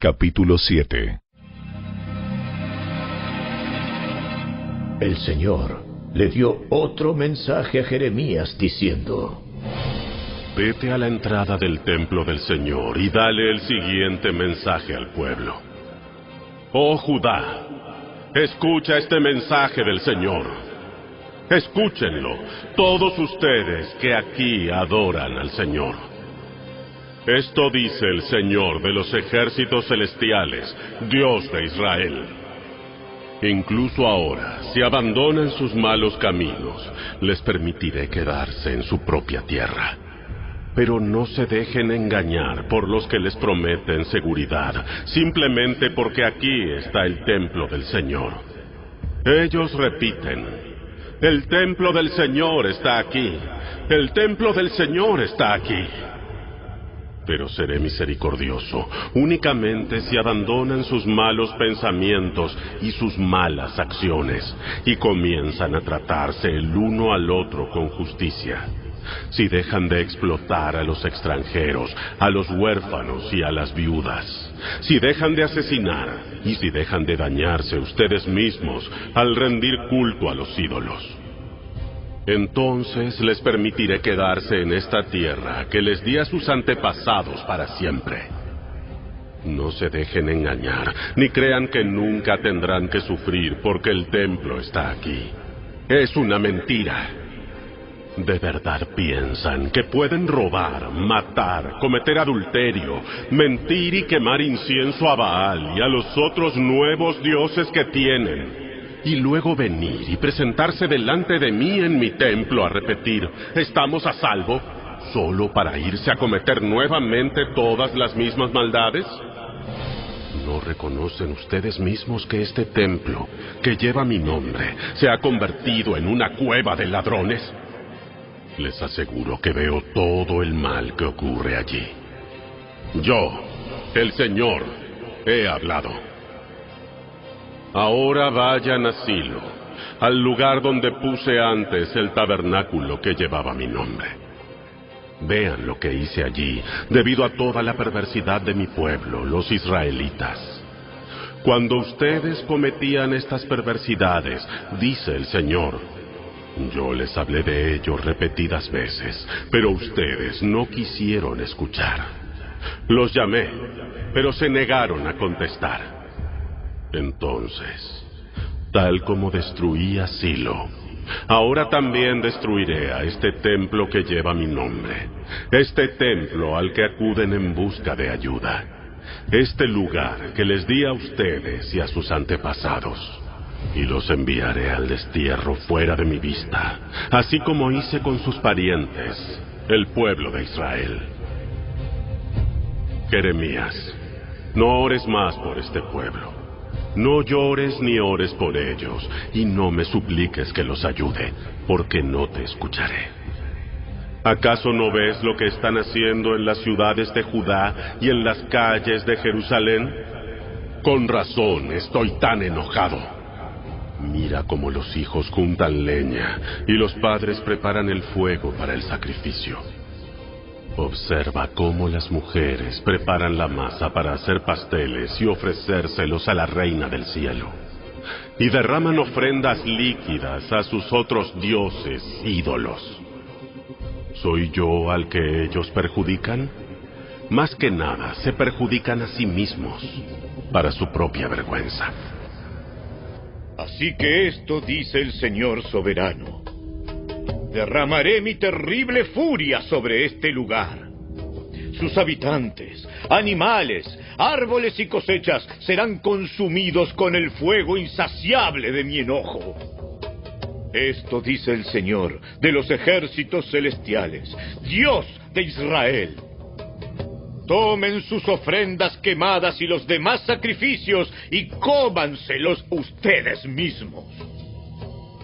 [SPEAKER 1] Capítulo 7
[SPEAKER 9] El Señor le dio otro mensaje a Jeremías diciendo,
[SPEAKER 4] Vete a la entrada del templo del Señor y dale el siguiente mensaje al pueblo. Oh Judá, escucha este mensaje del Señor. Escúchenlo, todos ustedes que aquí adoran al Señor. Esto dice el Señor de los ejércitos celestiales, Dios de Israel. Incluso ahora, si abandonan sus malos caminos, les permitiré quedarse en su propia tierra. Pero no se dejen engañar por los que les prometen seguridad, simplemente porque aquí está el templo del Señor. Ellos repiten, el templo del Señor está aquí, el templo del Señor está aquí. Pero seré misericordioso únicamente si abandonan sus malos pensamientos y sus malas acciones y comienzan a tratarse el uno al otro con justicia. Si dejan de explotar a los extranjeros, a los huérfanos y a las viudas. Si dejan de asesinar y si dejan de dañarse ustedes mismos al rendir culto a los ídolos. Entonces les permitiré quedarse en esta tierra que les di a sus antepasados para siempre. No se dejen engañar, ni crean que nunca tendrán que sufrir porque el templo está aquí. Es una mentira. ¿De verdad piensan que pueden robar, matar, cometer adulterio, mentir y quemar incienso a Baal y a los otros nuevos dioses que tienen? Y luego venir y presentarse delante de mí en mi templo a repetir, ¿estamos a salvo? ¿Solo para irse a cometer nuevamente todas las mismas maldades? ¿No reconocen ustedes mismos que este templo, que lleva mi nombre, se ha convertido en una cueva de ladrones? Les aseguro que veo todo el mal que ocurre allí. Yo, el Señor, he hablado. Ahora vayan a Silo, al lugar donde puse antes el tabernáculo que llevaba mi nombre. Vean lo que hice allí, debido a toda la perversidad de mi pueblo, los israelitas. Cuando ustedes cometían estas perversidades, dice el Señor, yo les hablé de ello repetidas veces, pero ustedes no quisieron escuchar. Los llamé, pero se negaron a contestar. Entonces, tal como destruí a Silo, ahora también destruiré a este templo que lleva mi nombre, este templo al que acuden en busca de ayuda, este lugar que les di a ustedes y a sus antepasados. Y los enviaré al destierro fuera de mi vista, así como hice con sus parientes, el pueblo de Israel. Jeremías, no ores más por este pueblo. No llores ni ores por ellos, y no me supliques que los ayude, porque no te escucharé. ¿Acaso no ves lo que están haciendo en las ciudades de Judá y en las calles de Jerusalén? Con razón estoy tan enojado. Mira cómo los hijos juntan leña y los padres preparan el fuego para el sacrificio. Observa cómo las mujeres preparan la masa para hacer pasteles y ofrecérselos a la reina del cielo. Y derraman ofrendas líquidas a sus otros dioses ídolos. ¿Soy yo al que ellos perjudican? Más que nada, se perjudican a sí mismos para su propia vergüenza.
[SPEAKER 2] Así que esto dice el Señor soberano. Derramaré mi terrible furia sobre este lugar. Sus habitantes, animales, árboles y cosechas serán consumidos con el fuego insaciable de mi enojo. Esto dice el Señor de los ejércitos celestiales, Dios de Israel. Tomen sus ofrendas quemadas y los demás sacrificios y cómanselos ustedes mismos.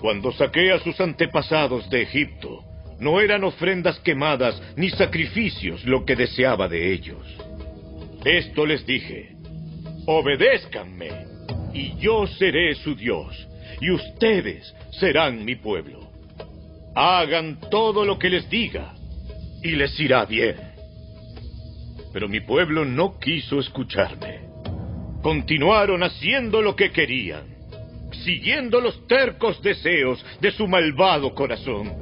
[SPEAKER 2] Cuando saqué a sus antepasados de Egipto, no eran ofrendas quemadas ni sacrificios lo que deseaba de ellos. Esto les dije, obedézcanme, y yo seré su Dios, y ustedes serán mi pueblo. Hagan todo lo que les diga, y les irá bien. Pero mi pueblo no quiso escucharme. Continuaron haciendo lo que querían siguiendo los tercos deseos de su malvado corazón.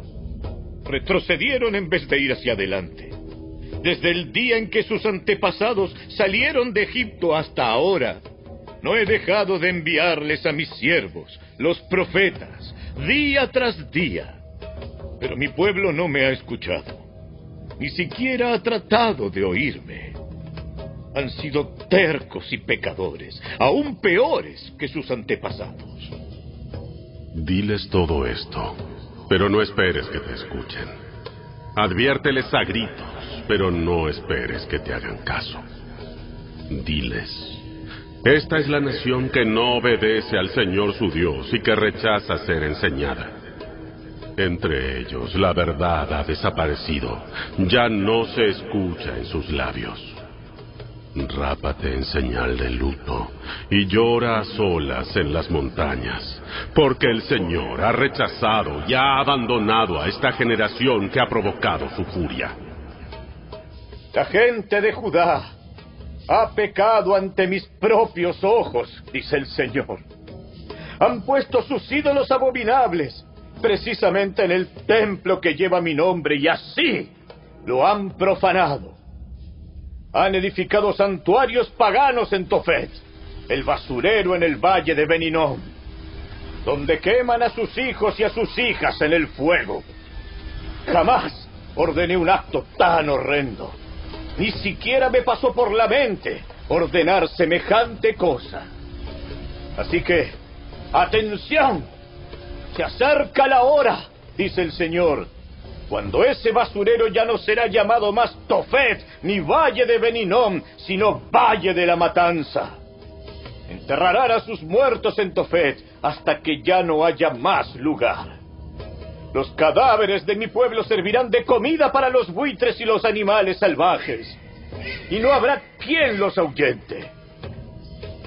[SPEAKER 2] Retrocedieron en vez de ir hacia adelante. Desde el día en que sus antepasados salieron de Egipto hasta ahora, no he dejado de enviarles a mis siervos, los profetas, día tras día. Pero mi pueblo no me ha escuchado, ni siquiera ha tratado de oírme han sido tercos y pecadores, aún peores que sus antepasados.
[SPEAKER 4] Diles todo esto, pero no esperes que te escuchen. Adviérteles a gritos, pero no esperes que te hagan caso. Diles, esta es la nación que no obedece al Señor su Dios y que rechaza ser enseñada. Entre ellos la verdad ha desaparecido, ya no se escucha en sus labios. Rápate en señal de luto y llora a solas en las montañas, porque el Señor ha rechazado y ha abandonado a esta generación que ha provocado su furia.
[SPEAKER 2] La gente de Judá ha pecado ante mis propios ojos, dice el Señor. Han puesto sus ídolos abominables precisamente en el templo que lleva mi nombre y así lo han profanado han edificado santuarios paganos en Tofet, el basurero en el valle de Beninón, donde queman a sus hijos y a sus hijas en el fuego. Jamás ordené un acto tan horrendo. Ni siquiera me pasó por la mente ordenar semejante cosa. Así que, atención, se acerca la hora, dice el Señor, cuando ese basurero ya no será llamado más Tofet ni Valle de Beninón, sino Valle de la Matanza. Enterrarán a sus muertos en Tofet hasta que ya no haya más lugar. Los cadáveres de mi pueblo servirán de comida para los buitres y los animales salvajes, y no habrá quien los ahuyente.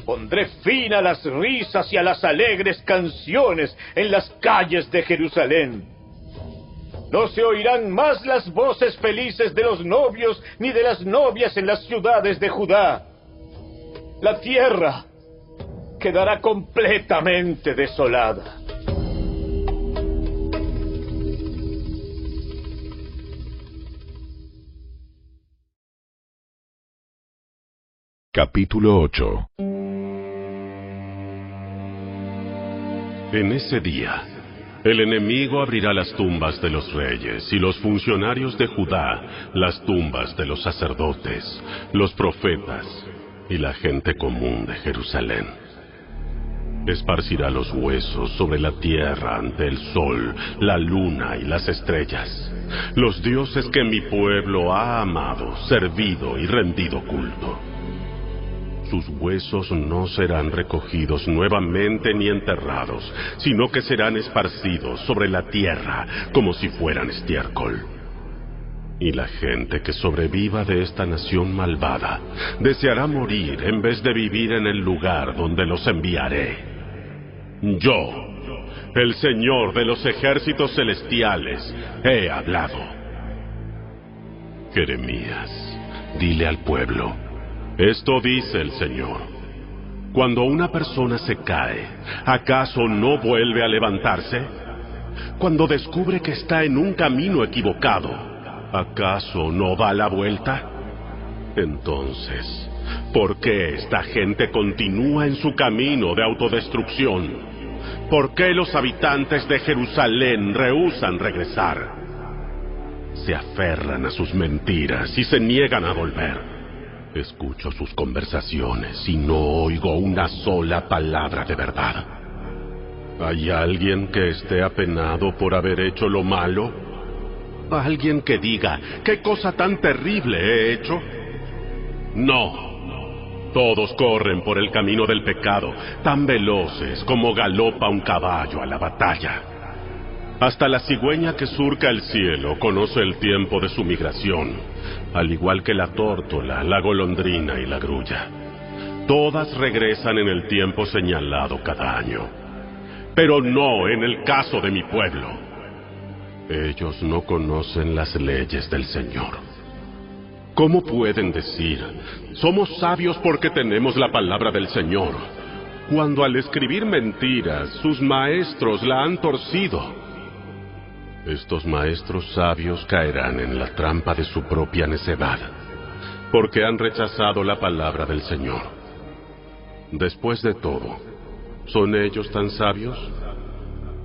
[SPEAKER 2] Pondré fin a las risas y a las alegres canciones en las calles de Jerusalén no se oirán más las voces felices de los novios ni de las novias en las ciudades de Judá. La tierra quedará completamente desolada.
[SPEAKER 1] Capítulo 8
[SPEAKER 4] En ese día el enemigo abrirá las tumbas de los reyes y los funcionarios de Judá las tumbas de los sacerdotes, los profetas y la gente común de Jerusalén. Esparcirá los huesos sobre la tierra ante el sol, la luna y las estrellas los dioses que mi pueblo ha amado, servido y rendido culto. Sus huesos no serán recogidos nuevamente ni enterrados, sino que serán esparcidos sobre la tierra como si fueran estiércol. Y la gente que sobreviva de esta nación malvada deseará morir en vez de vivir en el lugar donde los enviaré. Yo, el Señor de los ejércitos celestiales, he hablado. Jeremías, dile al pueblo, esto dice el Señor. Cuando una persona se cae, ¿acaso no vuelve a levantarse? Cuando descubre que está en un camino equivocado, ¿acaso no da la vuelta? Entonces, ¿por qué esta gente continúa en su camino de autodestrucción? ¿Por qué los habitantes de Jerusalén rehusan regresar? Se aferran a sus mentiras y se niegan a volver. Escucho sus conversaciones y no oigo una sola palabra de verdad. ¿Hay alguien que esté apenado por haber hecho lo malo? ¿Alguien que diga, qué cosa tan terrible he hecho? No. Todos corren por el camino del pecado, tan veloces como galopa un caballo a la batalla. Hasta la cigüeña que surca el cielo conoce el tiempo de su migración, al igual que la tórtola, la golondrina y la grulla. Todas regresan en el tiempo señalado cada año, pero no en el caso de mi pueblo. Ellos no conocen las leyes del Señor. ¿Cómo pueden decir, somos sabios porque tenemos la palabra del Señor, cuando al escribir mentiras sus maestros la han torcido? Estos maestros sabios caerán en la trampa de su propia necedad, porque han rechazado la palabra del Señor. Después de todo, ¿son ellos tan sabios?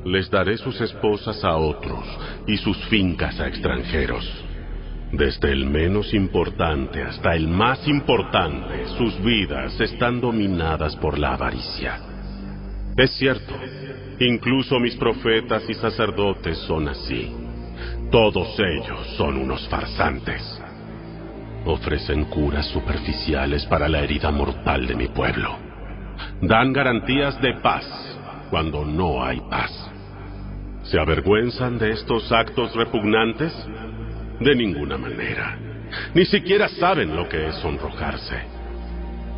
[SPEAKER 4] Les daré sus esposas a otros y sus fincas a extranjeros. Desde el menos importante hasta el más importante, sus vidas están dominadas por la avaricia. Es cierto, incluso mis profetas y sacerdotes son así. Todos ellos son unos farsantes. Ofrecen curas superficiales para la herida mortal de mi pueblo. Dan garantías de paz cuando no hay paz. ¿Se avergüenzan de estos actos repugnantes? De ninguna manera. Ni siquiera saben lo que es sonrojarse.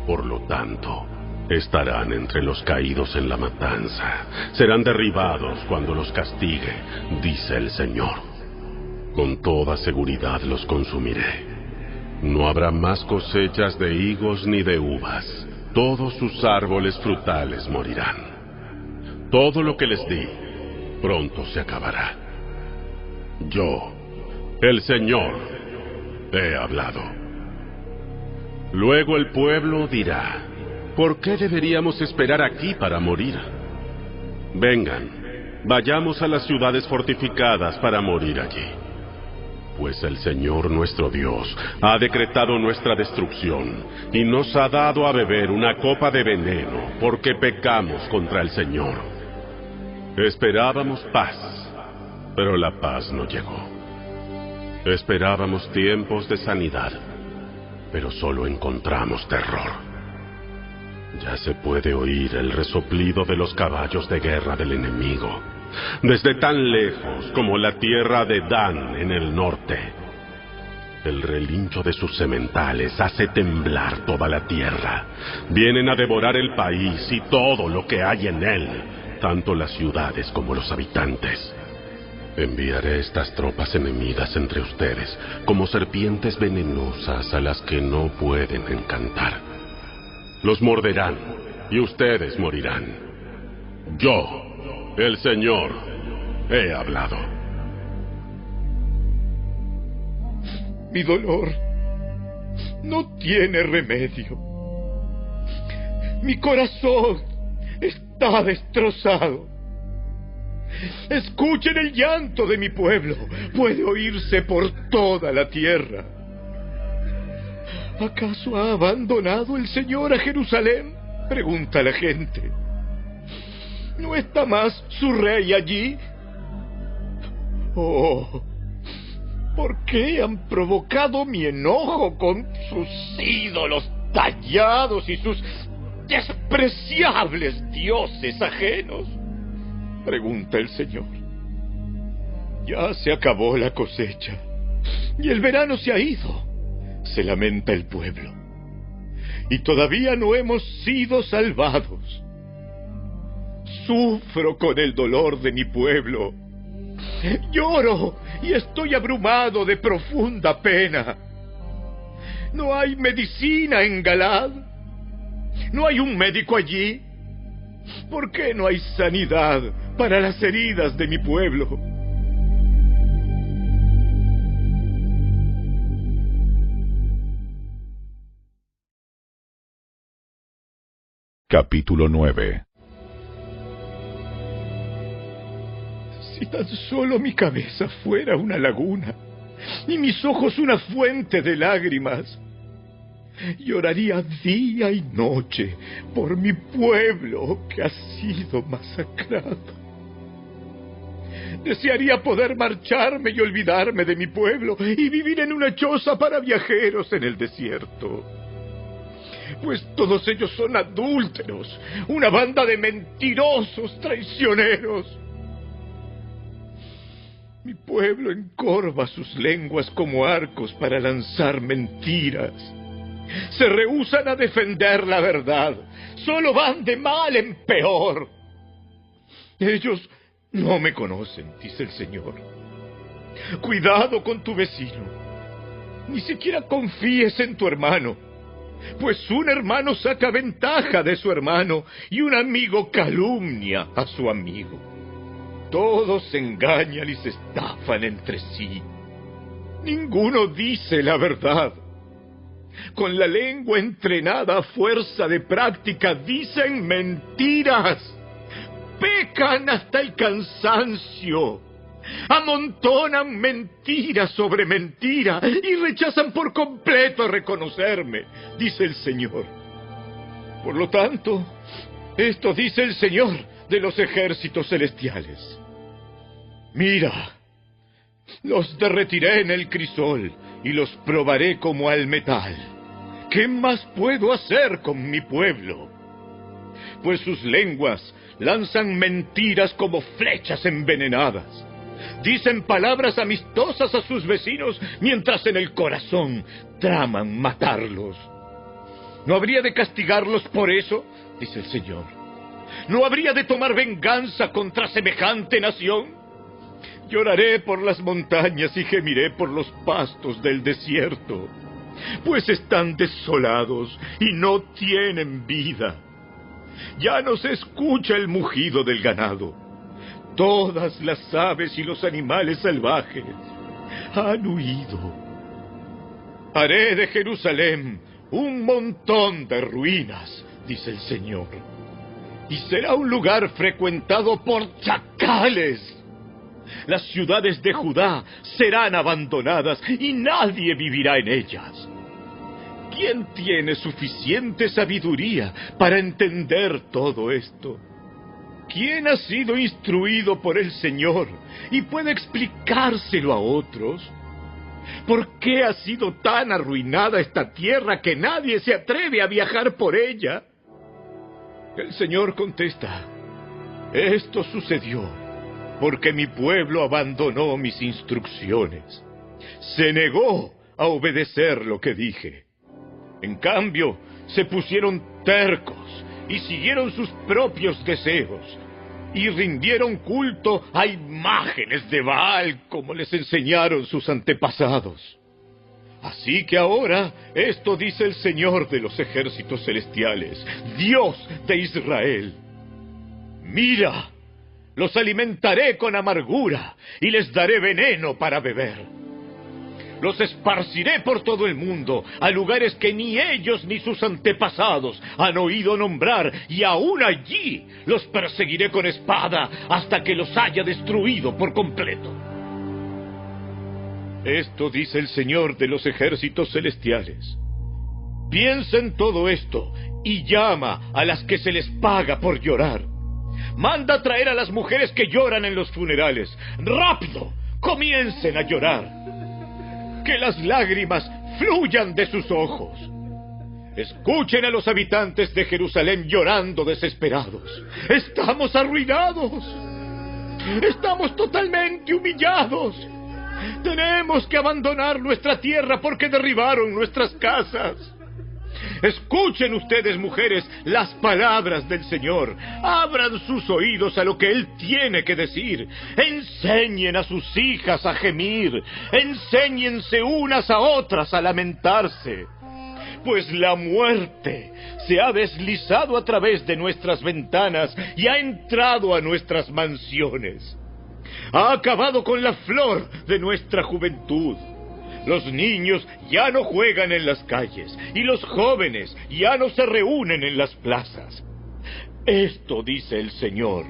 [SPEAKER 4] Por lo tanto, estarán entre los caídos en la matanza. Serán derribados cuando los castigue, dice el Señor. Con toda seguridad los consumiré. No habrá más cosechas de higos ni de uvas. Todos sus árboles frutales morirán. Todo lo que les di pronto se acabará. Yo el Señor he hablado. Luego el pueblo dirá, ¿por qué deberíamos esperar aquí para morir? Vengan, vayamos a las ciudades fortificadas para morir allí. Pues el Señor nuestro Dios ha decretado nuestra destrucción y nos ha dado a beber una copa de veneno porque pecamos contra el Señor. Esperábamos paz, pero la paz no llegó. Esperábamos tiempos de sanidad, pero solo encontramos terror. Ya se puede oír el resoplido de los caballos de guerra del enemigo, desde tan lejos como la tierra de Dan en el norte. El relincho de sus sementales hace temblar toda la tierra. Vienen a devorar el país y todo lo que hay en él, tanto las ciudades como los habitantes. Enviaré estas tropas enemigas entre ustedes como serpientes venenosas a las que no pueden encantar. Los morderán y ustedes morirán. Yo, el Señor, he hablado.
[SPEAKER 10] Mi dolor no tiene remedio. Mi corazón está destrozado. Escuchen el llanto de mi pueblo. Puede oírse por toda la tierra. ¿Acaso ha abandonado el Señor a Jerusalén? Pregunta la gente. ¿No está más su rey allí? Oh,
[SPEAKER 5] ¿Por qué han provocado mi enojo con sus ídolos tallados y sus despreciables dioses ajenos? Pregunta el Señor. Ya se acabó la cosecha y el verano se ha ido, se lamenta el pueblo. Y todavía no hemos sido salvados. Sufro con el dolor de mi pueblo. Lloro y estoy abrumado de profunda pena. No hay medicina en Galad. No hay un médico allí. ¿Por qué no hay sanidad para las heridas de mi pueblo?
[SPEAKER 1] Capítulo 9
[SPEAKER 5] Si tan solo mi cabeza fuera una laguna y mis ojos una fuente de lágrimas, lloraría día y noche por mi pueblo que ha sido masacrado. Desearía poder marcharme y olvidarme de mi pueblo y vivir en una choza para viajeros en el desierto. Pues todos ellos son adúlteros, una banda de mentirosos traicioneros. Mi pueblo encorva sus lenguas como arcos para lanzar mentiras. Se rehusan a defender la verdad. Solo van de mal en peor. Ellos no me conocen, dice el Señor. Cuidado con tu vecino. Ni siquiera confíes en tu hermano. Pues un hermano saca ventaja de su hermano y un amigo calumnia a su amigo. Todos engañan y se estafan entre sí. Ninguno dice la verdad. Con la lengua entrenada a fuerza de práctica dicen mentiras. Pecan hasta el cansancio. Amontonan mentira sobre mentira y rechazan por completo reconocerme, dice el Señor. Por lo tanto, esto dice el Señor de los ejércitos celestiales. Mira, los derretiré en el crisol y los probaré como al metal. ¿Qué más puedo hacer con mi pueblo? Pues sus lenguas lanzan mentiras como flechas envenenadas. Dicen palabras amistosas a sus vecinos mientras en el corazón traman matarlos. ¿No habría de castigarlos por eso? dice el Señor. ¿No habría de tomar venganza contra semejante nación? Lloraré por las montañas y gemiré por los pastos del desierto, pues están desolados y no tienen vida. Ya no se escucha el mugido del ganado. Todas las aves y los animales salvajes han huido. Haré de Jerusalén un montón de ruinas, dice el Señor y será un lugar frecuentado por chacales. Las ciudades de Judá serán abandonadas y nadie vivirá en ellas. ¿Quién tiene suficiente sabiduría para entender todo esto? ¿Quién ha sido instruido por el Señor y puede explicárselo a otros? ¿Por qué ha sido tan arruinada esta tierra que nadie se atreve a viajar por ella? El Señor contesta, esto sucedió porque mi pueblo abandonó mis instrucciones, se negó a obedecer lo que dije. En cambio, se pusieron tercos y siguieron sus propios deseos y rindieron culto a imágenes de Baal como les enseñaron sus antepasados. Así que ahora esto dice el Señor de los ejércitos celestiales, Dios de Israel. Mira, los alimentaré con amargura y les daré veneno para beber. Los esparciré por todo el mundo, a lugares que ni ellos ni sus antepasados han oído nombrar, y aún allí los perseguiré con espada hasta que los haya destruido por completo. Esto dice el Señor de los ejércitos celestiales. Piensa en todo esto y llama a las que se les paga por llorar. Manda traer a las mujeres que lloran en los funerales. ¡Rápido! Comiencen a llorar. Que las lágrimas fluyan de sus ojos. Escuchen a los habitantes de Jerusalén llorando desesperados. Estamos arruinados. Estamos totalmente humillados. Tenemos que abandonar nuestra tierra porque derribaron nuestras casas. Escuchen ustedes, mujeres, las palabras del Señor. Abran sus oídos a lo que Él tiene que decir. Enseñen a sus hijas a gemir. Enséñense unas a otras a lamentarse. Pues la muerte se ha deslizado a través de nuestras ventanas y ha entrado a nuestras mansiones. Ha acabado con la flor de nuestra juventud. Los niños ya no juegan en las calles y los jóvenes ya no se reúnen en las plazas. Esto dice el Señor.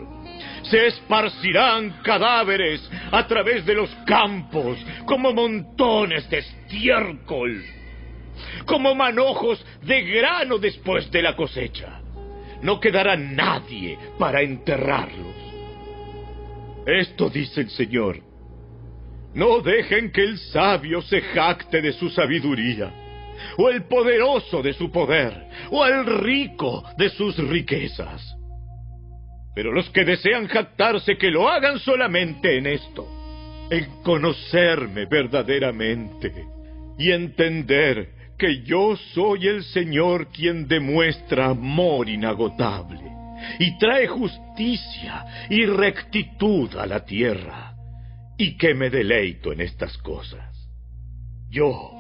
[SPEAKER 5] Se esparcirán cadáveres a través de los campos como montones de estiércol, como manojos de grano después de la cosecha. No quedará nadie para enterrarlos. Esto dice el Señor. No dejen que el sabio se jacte de su sabiduría, o el poderoso de su poder, o el rico de sus riquezas. Pero los que desean jactarse que lo hagan solamente en esto, en conocerme verdaderamente y entender que yo soy el Señor quien demuestra amor inagotable y trae justicia y rectitud a la tierra y que me deleito en estas cosas. Yo,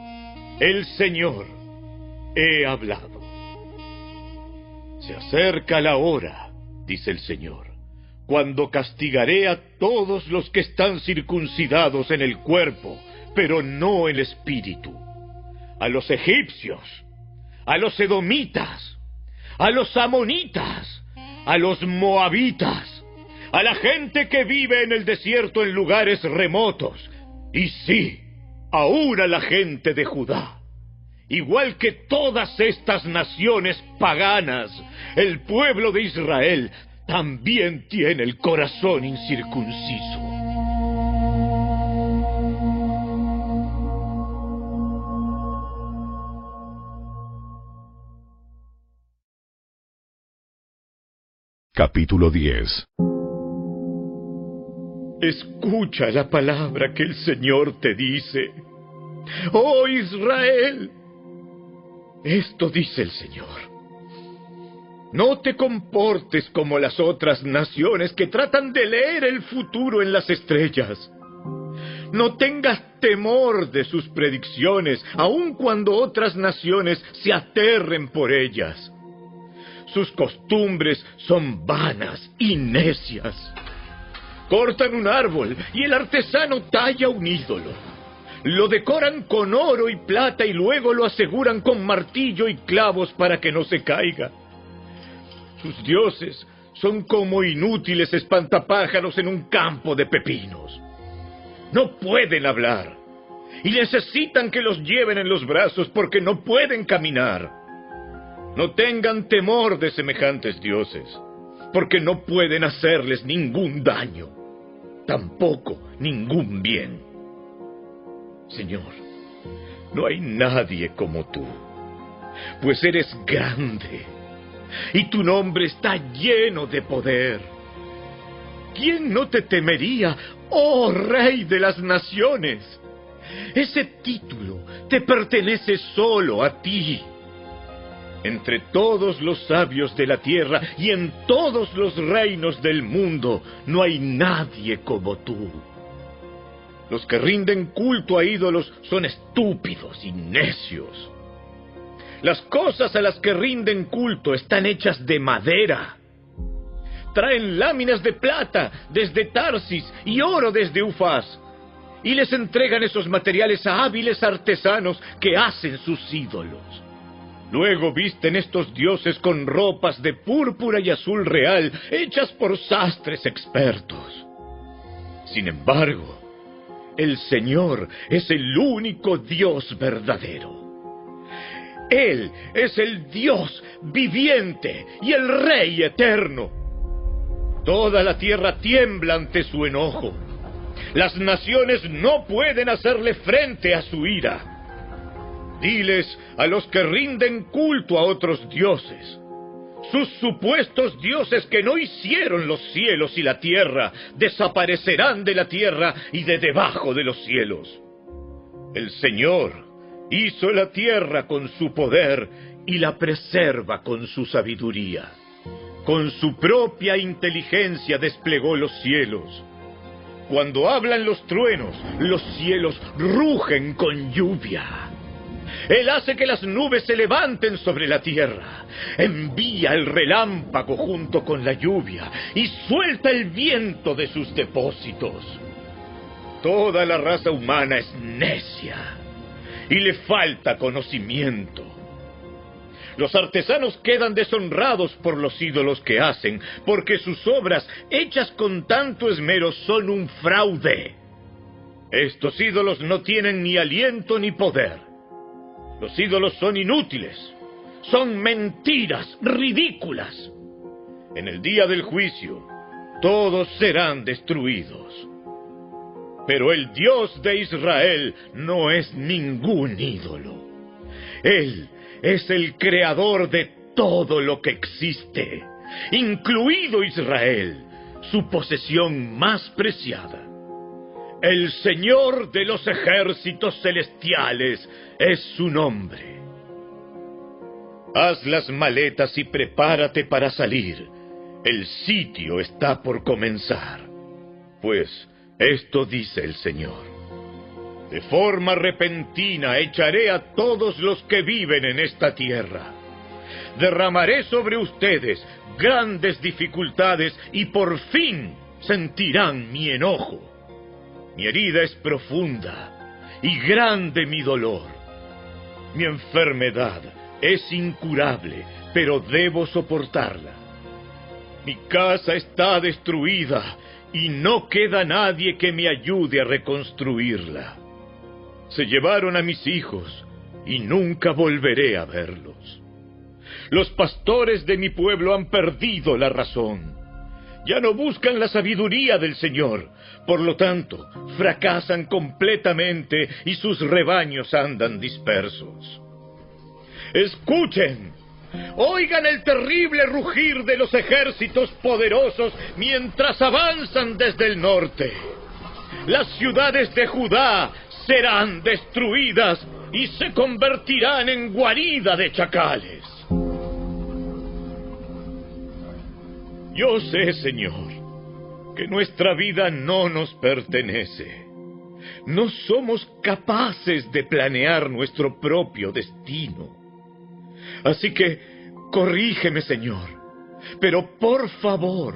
[SPEAKER 5] el Señor, he hablado. Se acerca la hora, dice el Señor, cuando castigaré a todos los que están circuncidados en el cuerpo, pero no el espíritu, a los egipcios, a los edomitas, a los amonitas, a los moabitas, a la gente que vive en el desierto en lugares remotos, y sí, aún a la gente de Judá. Igual que todas estas naciones paganas, el pueblo de Israel también tiene el corazón incircunciso.
[SPEAKER 1] Capítulo 10
[SPEAKER 5] Escucha la palabra que el Señor te dice. Oh Israel, esto dice el Señor. No te comportes como las otras naciones que tratan de leer el futuro en las estrellas. No tengas temor de sus predicciones, aun cuando otras naciones se aterren por ellas. Sus costumbres son vanas y necias. Cortan un árbol y el artesano talla un ídolo. Lo decoran con oro y plata y luego lo aseguran con martillo y clavos para que no se caiga. Sus dioses son como inútiles espantapájaros en un campo de pepinos. No pueden hablar y necesitan que los lleven en los brazos porque no pueden caminar. No tengan temor de semejantes dioses, porque no pueden hacerles ningún daño tampoco ningún bien. Señor, no hay nadie como tú, pues eres grande y tu nombre está lleno de poder. ¿Quién no te temería, oh Rey de las Naciones? Ese título te pertenece solo a ti entre todos los sabios de la tierra y en todos los reinos del mundo no hay nadie como tú. Los que rinden culto a ídolos son estúpidos y necios. Las cosas a las que rinden culto están hechas de madera. Traen láminas de plata desde Tarsis y oro desde Ufaz. Y les entregan esos materiales a hábiles artesanos que hacen sus ídolos. Luego visten estos dioses con ropas de púrpura y azul real, hechas por sastres expertos. Sin embargo, el Señor es el único Dios verdadero. Él es el Dios viviente y el Rey eterno. Toda la tierra tiembla ante su enojo.
[SPEAKER 2] Las naciones no pueden hacerle frente a su ira. Diles a los que rinden culto a otros dioses. Sus supuestos dioses que no hicieron los cielos y la tierra desaparecerán de la tierra y de debajo de los cielos. El Señor hizo la tierra con su poder y la preserva con su sabiduría. Con su propia inteligencia desplegó los cielos. Cuando hablan los truenos, los cielos rugen con lluvia. Él hace que las nubes se levanten sobre la tierra, envía el relámpago junto con la lluvia y suelta el viento de sus depósitos. Toda la raza humana es necia y le falta conocimiento. Los artesanos quedan deshonrados por los ídolos que hacen, porque sus obras, hechas con tanto esmero, son un fraude. Estos ídolos no tienen ni aliento ni poder. Los ídolos son inútiles, son mentiras ridículas. En el día del juicio, todos serán destruidos. Pero el Dios de Israel no es ningún ídolo. Él es el creador de todo lo que existe, incluido Israel, su posesión más preciada. El Señor de los ejércitos celestiales es su nombre. Haz las maletas y prepárate para salir. El sitio está por comenzar. Pues esto dice el Señor. De forma repentina echaré a todos los que viven en esta tierra. Derramaré sobre ustedes grandes dificultades y por fin sentirán mi enojo. Mi herida es profunda y grande mi dolor. Mi enfermedad es incurable, pero debo soportarla. Mi casa está destruida y no queda nadie que me ayude a reconstruirla. Se llevaron a mis hijos y nunca volveré a verlos. Los pastores de mi pueblo han perdido la razón. Ya no buscan la sabiduría del Señor. Por lo tanto, fracasan completamente y sus rebaños andan dispersos. Escuchen, oigan el terrible rugir de los ejércitos poderosos mientras avanzan desde el norte. Las ciudades de Judá serán destruidas y se convertirán en guarida de chacales. Yo sé, Señor, que nuestra vida no nos pertenece. No somos capaces de planear nuestro propio destino. Así que, corrígeme, Señor, pero por favor,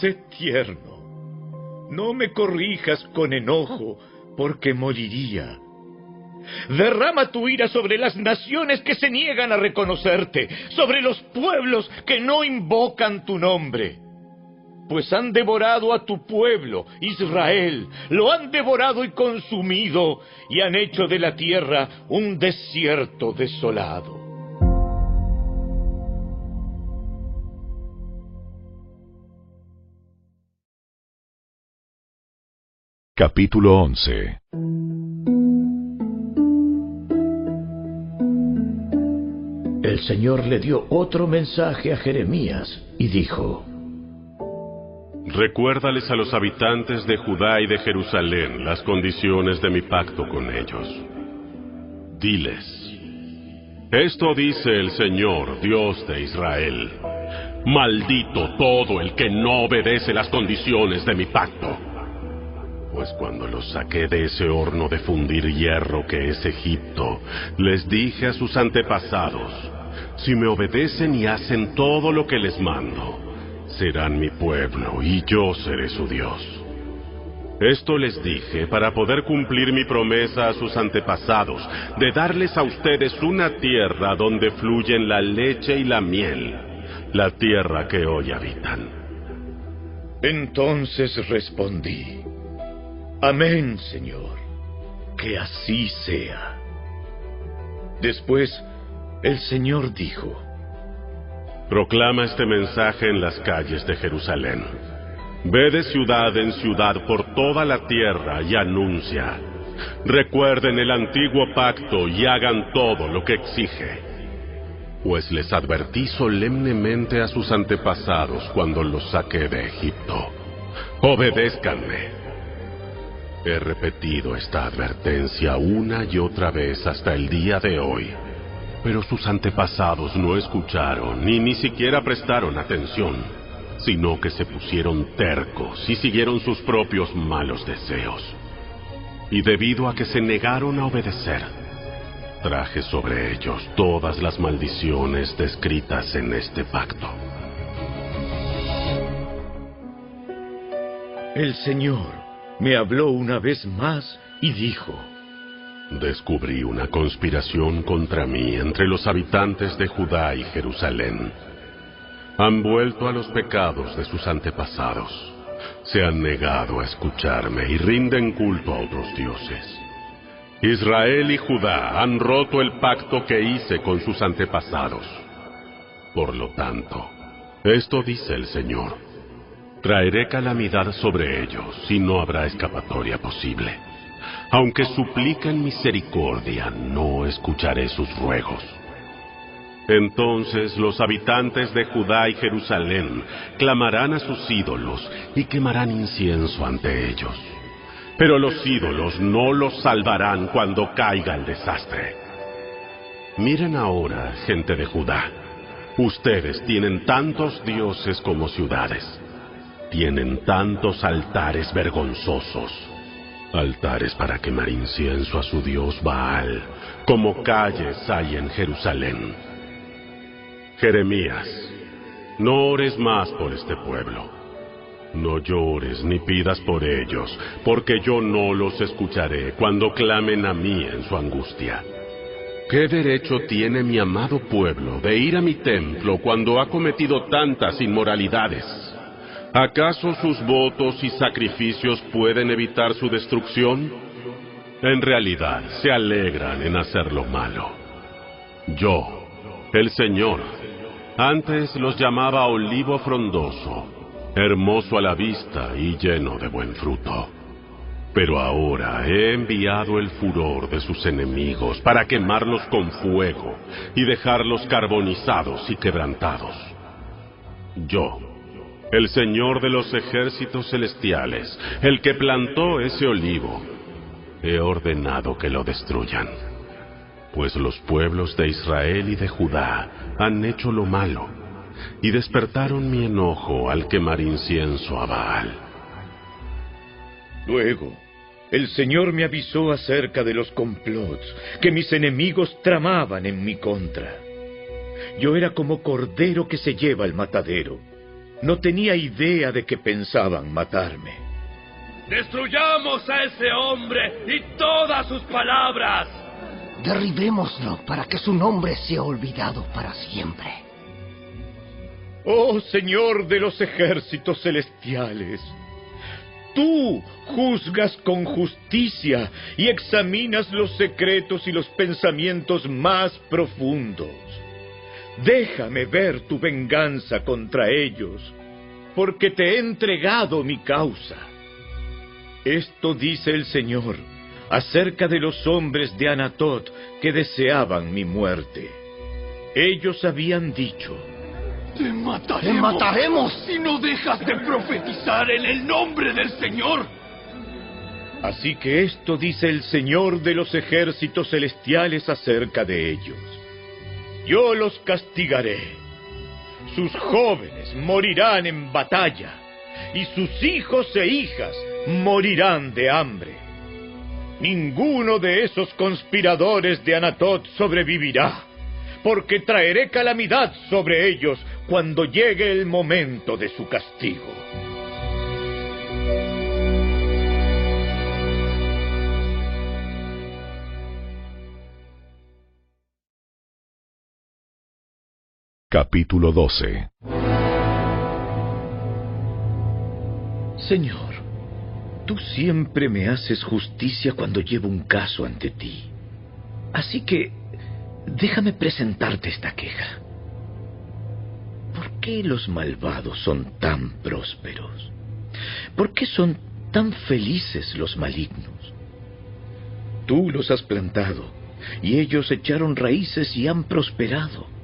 [SPEAKER 2] sé tierno. No me corrijas con enojo, porque moriría. Derrama tu ira sobre las naciones que se niegan a reconocerte, sobre los pueblos que no invocan tu nombre. Pues han devorado a tu pueblo, Israel, lo han devorado y consumido, y han hecho de la tierra un desierto desolado.
[SPEAKER 1] Capítulo 11
[SPEAKER 11] El Señor le dio otro mensaje a Jeremías y dijo,
[SPEAKER 4] Recuérdales a los habitantes de Judá y de Jerusalén las condiciones de mi pacto con ellos. Diles, esto dice el Señor, Dios de Israel, maldito todo el que no obedece las condiciones de mi pacto. Pues cuando los saqué de ese horno de fundir hierro que es Egipto, les dije a sus antepasados, si me obedecen y hacen todo lo que les mando, serán mi pueblo y yo seré su Dios. Esto les dije para poder cumplir mi promesa a sus antepasados de darles a ustedes una tierra donde fluyen la leche y la miel, la tierra que hoy habitan.
[SPEAKER 2] Entonces respondí, Amén, Señor, que así sea. Después el Señor dijo,
[SPEAKER 4] Proclama este mensaje en las calles de Jerusalén. Ve de ciudad en ciudad por toda la tierra y anuncia. Recuerden el antiguo pacto y hagan todo lo que exige. Pues les advertí solemnemente a sus antepasados cuando los saqué de Egipto. Obedézcanme. He repetido esta advertencia una y otra vez hasta el día de hoy. Pero sus antepasados no escucharon ni ni siquiera prestaron atención, sino que se pusieron tercos y siguieron sus propios malos deseos. Y debido a que se negaron a obedecer, traje sobre ellos todas las maldiciones descritas en este pacto.
[SPEAKER 2] El Señor me habló una vez más y dijo,
[SPEAKER 4] Descubrí una conspiración contra mí entre los habitantes de Judá y Jerusalén. Han vuelto a los pecados de sus antepasados. Se han negado a escucharme y rinden culto a otros dioses. Israel y Judá han roto el pacto que hice con sus antepasados. Por lo tanto, esto dice el Señor. Traeré calamidad sobre ellos y no habrá escapatoria posible. Aunque supliquen misericordia, no escucharé sus ruegos. Entonces los habitantes de Judá y Jerusalén clamarán a sus ídolos y quemarán incienso ante ellos. Pero los ídolos no los salvarán cuando caiga el desastre. Miren ahora, gente de Judá. Ustedes tienen tantos dioses como ciudades. Tienen tantos altares vergonzosos. Altares para quemar incienso a su dios Baal, como calles hay en Jerusalén. Jeremías, no ores más por este pueblo. No llores ni pidas por ellos, porque yo no los escucharé cuando clamen a mí en su angustia. ¿Qué derecho tiene mi amado pueblo de ir a mi templo cuando ha cometido tantas inmoralidades? ¿Acaso sus votos y sacrificios pueden evitar su destrucción? En realidad, se alegran en hacer lo malo. Yo, el Señor, antes los llamaba olivo frondoso, hermoso a la vista y lleno de buen fruto. Pero ahora he enviado el furor de sus enemigos para quemarlos con fuego y dejarlos carbonizados y quebrantados. Yo, el Señor de los ejércitos celestiales, el que plantó ese olivo, he ordenado que lo destruyan. Pues los pueblos de Israel y de Judá han hecho lo malo y despertaron mi enojo al quemar incienso a Baal.
[SPEAKER 2] Luego, el Señor me avisó acerca de los complots que mis enemigos tramaban en mi contra. Yo era como cordero que se lleva al matadero. No tenía idea de que pensaban matarme.
[SPEAKER 12] Destruyamos a ese hombre y todas sus palabras.
[SPEAKER 13] Derribémoslo para que su nombre sea olvidado para siempre.
[SPEAKER 2] Oh Señor de los ejércitos celestiales, tú juzgas con justicia y examinas los secretos y los pensamientos más profundos. Déjame ver tu venganza contra ellos, porque te he entregado mi causa. Esto dice el Señor acerca de los hombres de Anatot que deseaban mi muerte. Ellos habían dicho,
[SPEAKER 12] Te mataremos.
[SPEAKER 13] ¡Te mataremos!
[SPEAKER 12] Si no dejas de profetizar en el nombre del Señor.
[SPEAKER 2] Así que esto dice el Señor de los ejércitos celestiales acerca de ellos. Yo los castigaré. Sus jóvenes morirán en batalla y sus hijos e hijas morirán de hambre. Ninguno de esos conspiradores de Anatot sobrevivirá, porque traeré calamidad sobre ellos cuando llegue el momento de su castigo.
[SPEAKER 1] Capítulo 12
[SPEAKER 2] Señor, tú siempre me haces justicia cuando llevo un caso ante ti. Así que déjame presentarte esta queja. ¿Por qué los malvados son tan prósperos?
[SPEAKER 14] ¿Por qué son tan felices los malignos? Tú los has plantado, y ellos echaron raíces y han prosperado.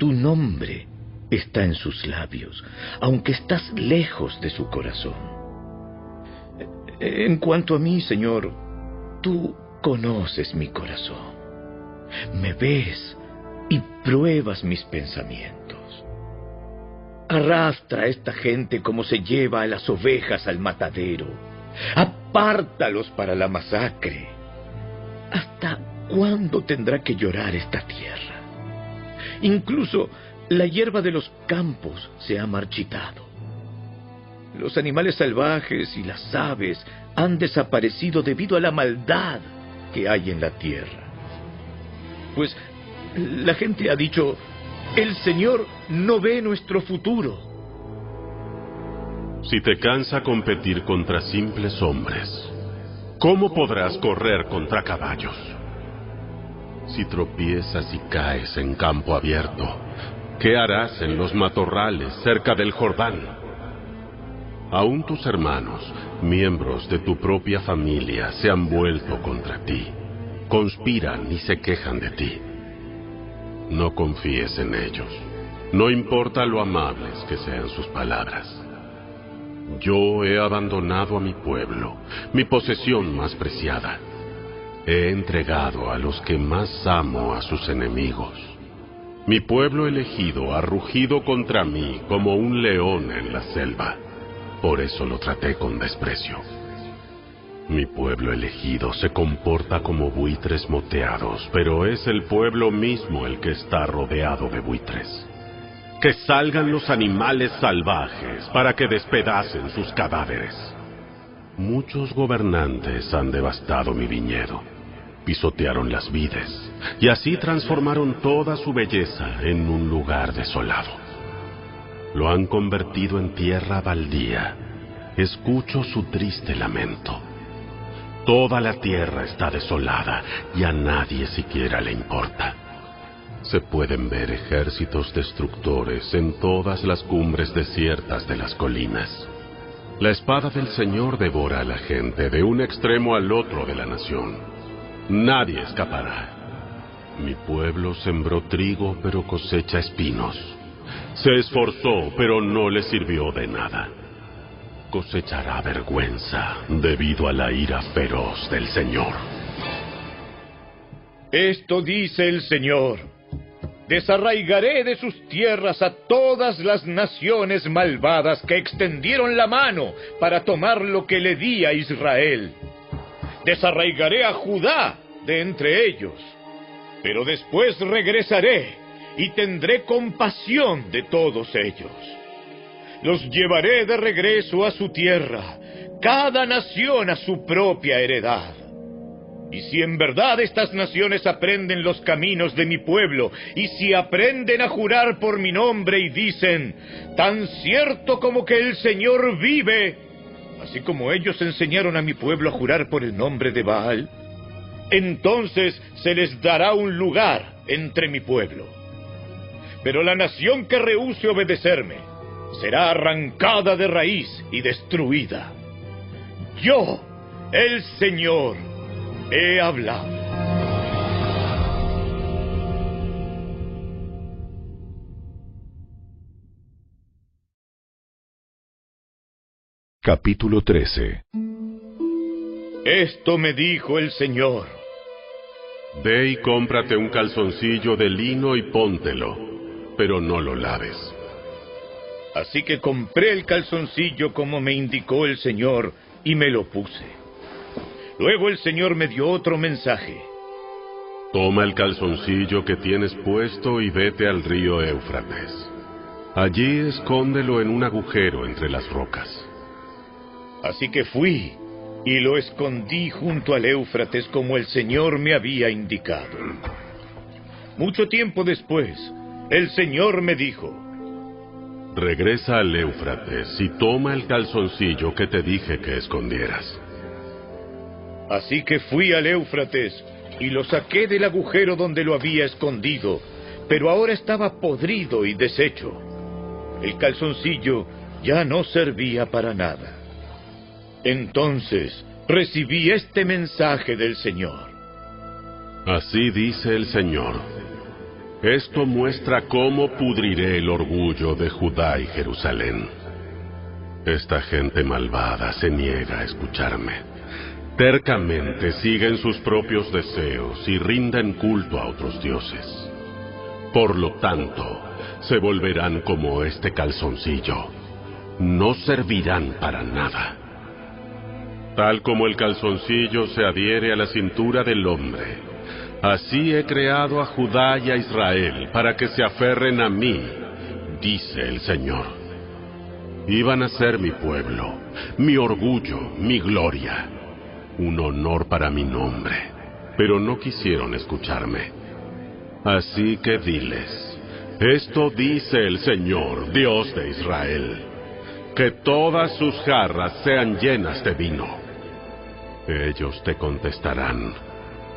[SPEAKER 14] Tu nombre está en sus labios, aunque estás lejos de su corazón. En cuanto a mí, Señor, tú conoces mi corazón. Me ves y pruebas mis pensamientos. Arrastra a esta gente como se lleva a las ovejas al matadero. Apártalos para la masacre. ¿Hasta cuándo tendrá que llorar esta tierra? Incluso la hierba de los campos se ha marchitado. Los animales salvajes y las aves han desaparecido debido a la maldad que hay en la tierra. Pues la gente ha dicho, el Señor no ve nuestro futuro.
[SPEAKER 4] Si te cansa competir contra simples hombres, ¿cómo podrás correr contra caballos? Si tropiezas y caes en campo abierto, ¿qué harás en los matorrales cerca del Jordán? Aún tus hermanos, miembros de tu propia familia, se han vuelto contra ti, conspiran y se quejan de ti. No confíes en ellos. No importa lo amables que sean sus palabras. Yo he abandonado a mi pueblo, mi posesión más preciada. He entregado a los que más amo a sus enemigos. Mi pueblo elegido ha rugido contra mí como un león en la selva. Por eso lo traté con desprecio. Mi pueblo elegido se comporta como buitres moteados, pero es el pueblo mismo el que está rodeado de buitres. Que salgan los animales salvajes para que despedacen sus cadáveres. Muchos gobernantes han devastado mi viñedo, pisotearon las vides y así transformaron toda su belleza en un lugar desolado. Lo han convertido en tierra baldía. Escucho su triste lamento. Toda la tierra está desolada y a nadie siquiera le importa. Se pueden ver ejércitos destructores en todas las cumbres desiertas de las colinas. La espada del Señor devora a la gente de un extremo al otro de la nación. Nadie escapará. Mi pueblo sembró trigo pero cosecha espinos. Se esforzó pero no le sirvió de nada cosechará vergüenza debido a la ira feroz del Señor.
[SPEAKER 2] Esto dice el Señor. Desarraigaré de sus tierras a todas las naciones malvadas que extendieron la mano para tomar lo que le di a Israel. Desarraigaré a Judá de entre ellos. Pero después regresaré y tendré compasión de todos ellos los llevaré de regreso a su tierra, cada nación a su propia heredad. Y si en verdad estas naciones aprenden los caminos de mi pueblo, y si aprenden a jurar por mi nombre y dicen, tan cierto como que el Señor vive, así como ellos enseñaron a mi pueblo a jurar por el nombre de Baal, entonces se les dará un lugar entre mi pueblo. Pero la nación que rehúse obedecerme, será arrancada de raíz y destruida. Yo, el Señor, he hablado.
[SPEAKER 1] Capítulo 13
[SPEAKER 2] Esto me dijo el Señor.
[SPEAKER 4] Ve y cómprate un calzoncillo de lino y póntelo, pero no lo laves
[SPEAKER 2] Así que compré el calzoncillo como me indicó el Señor y me lo puse. Luego el Señor me dio otro mensaje.
[SPEAKER 4] Toma el calzoncillo que tienes puesto y vete al río Éufrates. Allí escóndelo en un agujero entre las rocas.
[SPEAKER 2] Así que fui y lo escondí junto al Éufrates como el Señor me había indicado. Mucho tiempo después, el Señor me dijo,
[SPEAKER 4] Regresa al Éufrates y toma el calzoncillo que te dije que escondieras.
[SPEAKER 2] Así que fui al Éufrates y lo saqué del agujero donde lo había escondido, pero ahora estaba podrido y deshecho. El calzoncillo ya no servía para nada. Entonces recibí este mensaje del Señor.
[SPEAKER 4] Así dice el Señor. Esto muestra cómo pudriré el orgullo de Judá y Jerusalén. Esta gente malvada se niega a escucharme. Tercamente siguen sus propios deseos y rinden culto a otros dioses. Por lo tanto, se volverán como este calzoncillo. No servirán para nada. Tal como el calzoncillo se adhiere a la cintura del hombre, así he creado a Judá y a Israel para que se aferren a mí, dice el Señor. Iban a ser mi pueblo, mi orgullo, mi gloria, un honor para mi nombre, pero no quisieron escucharme. Así que diles, esto dice el Señor, Dios de Israel, que todas sus jarras sean llenas de vino. Ellos te contestarán,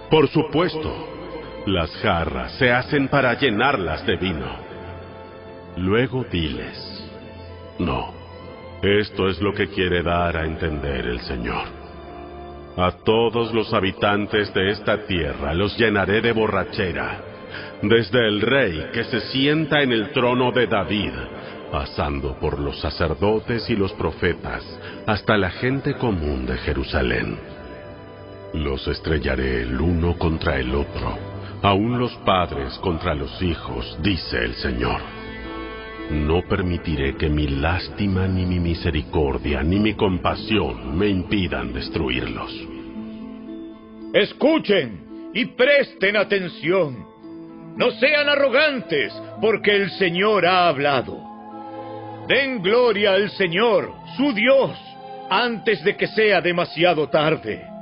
[SPEAKER 4] por supuesto, las jarras se hacen para llenarlas de vino. Luego diles, no, esto es lo que quiere dar a entender el Señor. A todos los habitantes de esta tierra los llenaré de borrachera desde el rey que se sienta en el trono de David, pasando por los sacerdotes y los profetas, hasta la gente común de Jerusalén. Los estrellaré el uno contra el otro, aun los padres contra los hijos, dice el Señor. No permitiré que mi lástima, ni mi misericordia, ni mi compasión me impidan destruirlos.
[SPEAKER 2] Escuchen y presten atención no sean arrogantes, porque el Señor ha hablado. Den gloria al Señor, su Dios, antes de que sea demasiado tarde.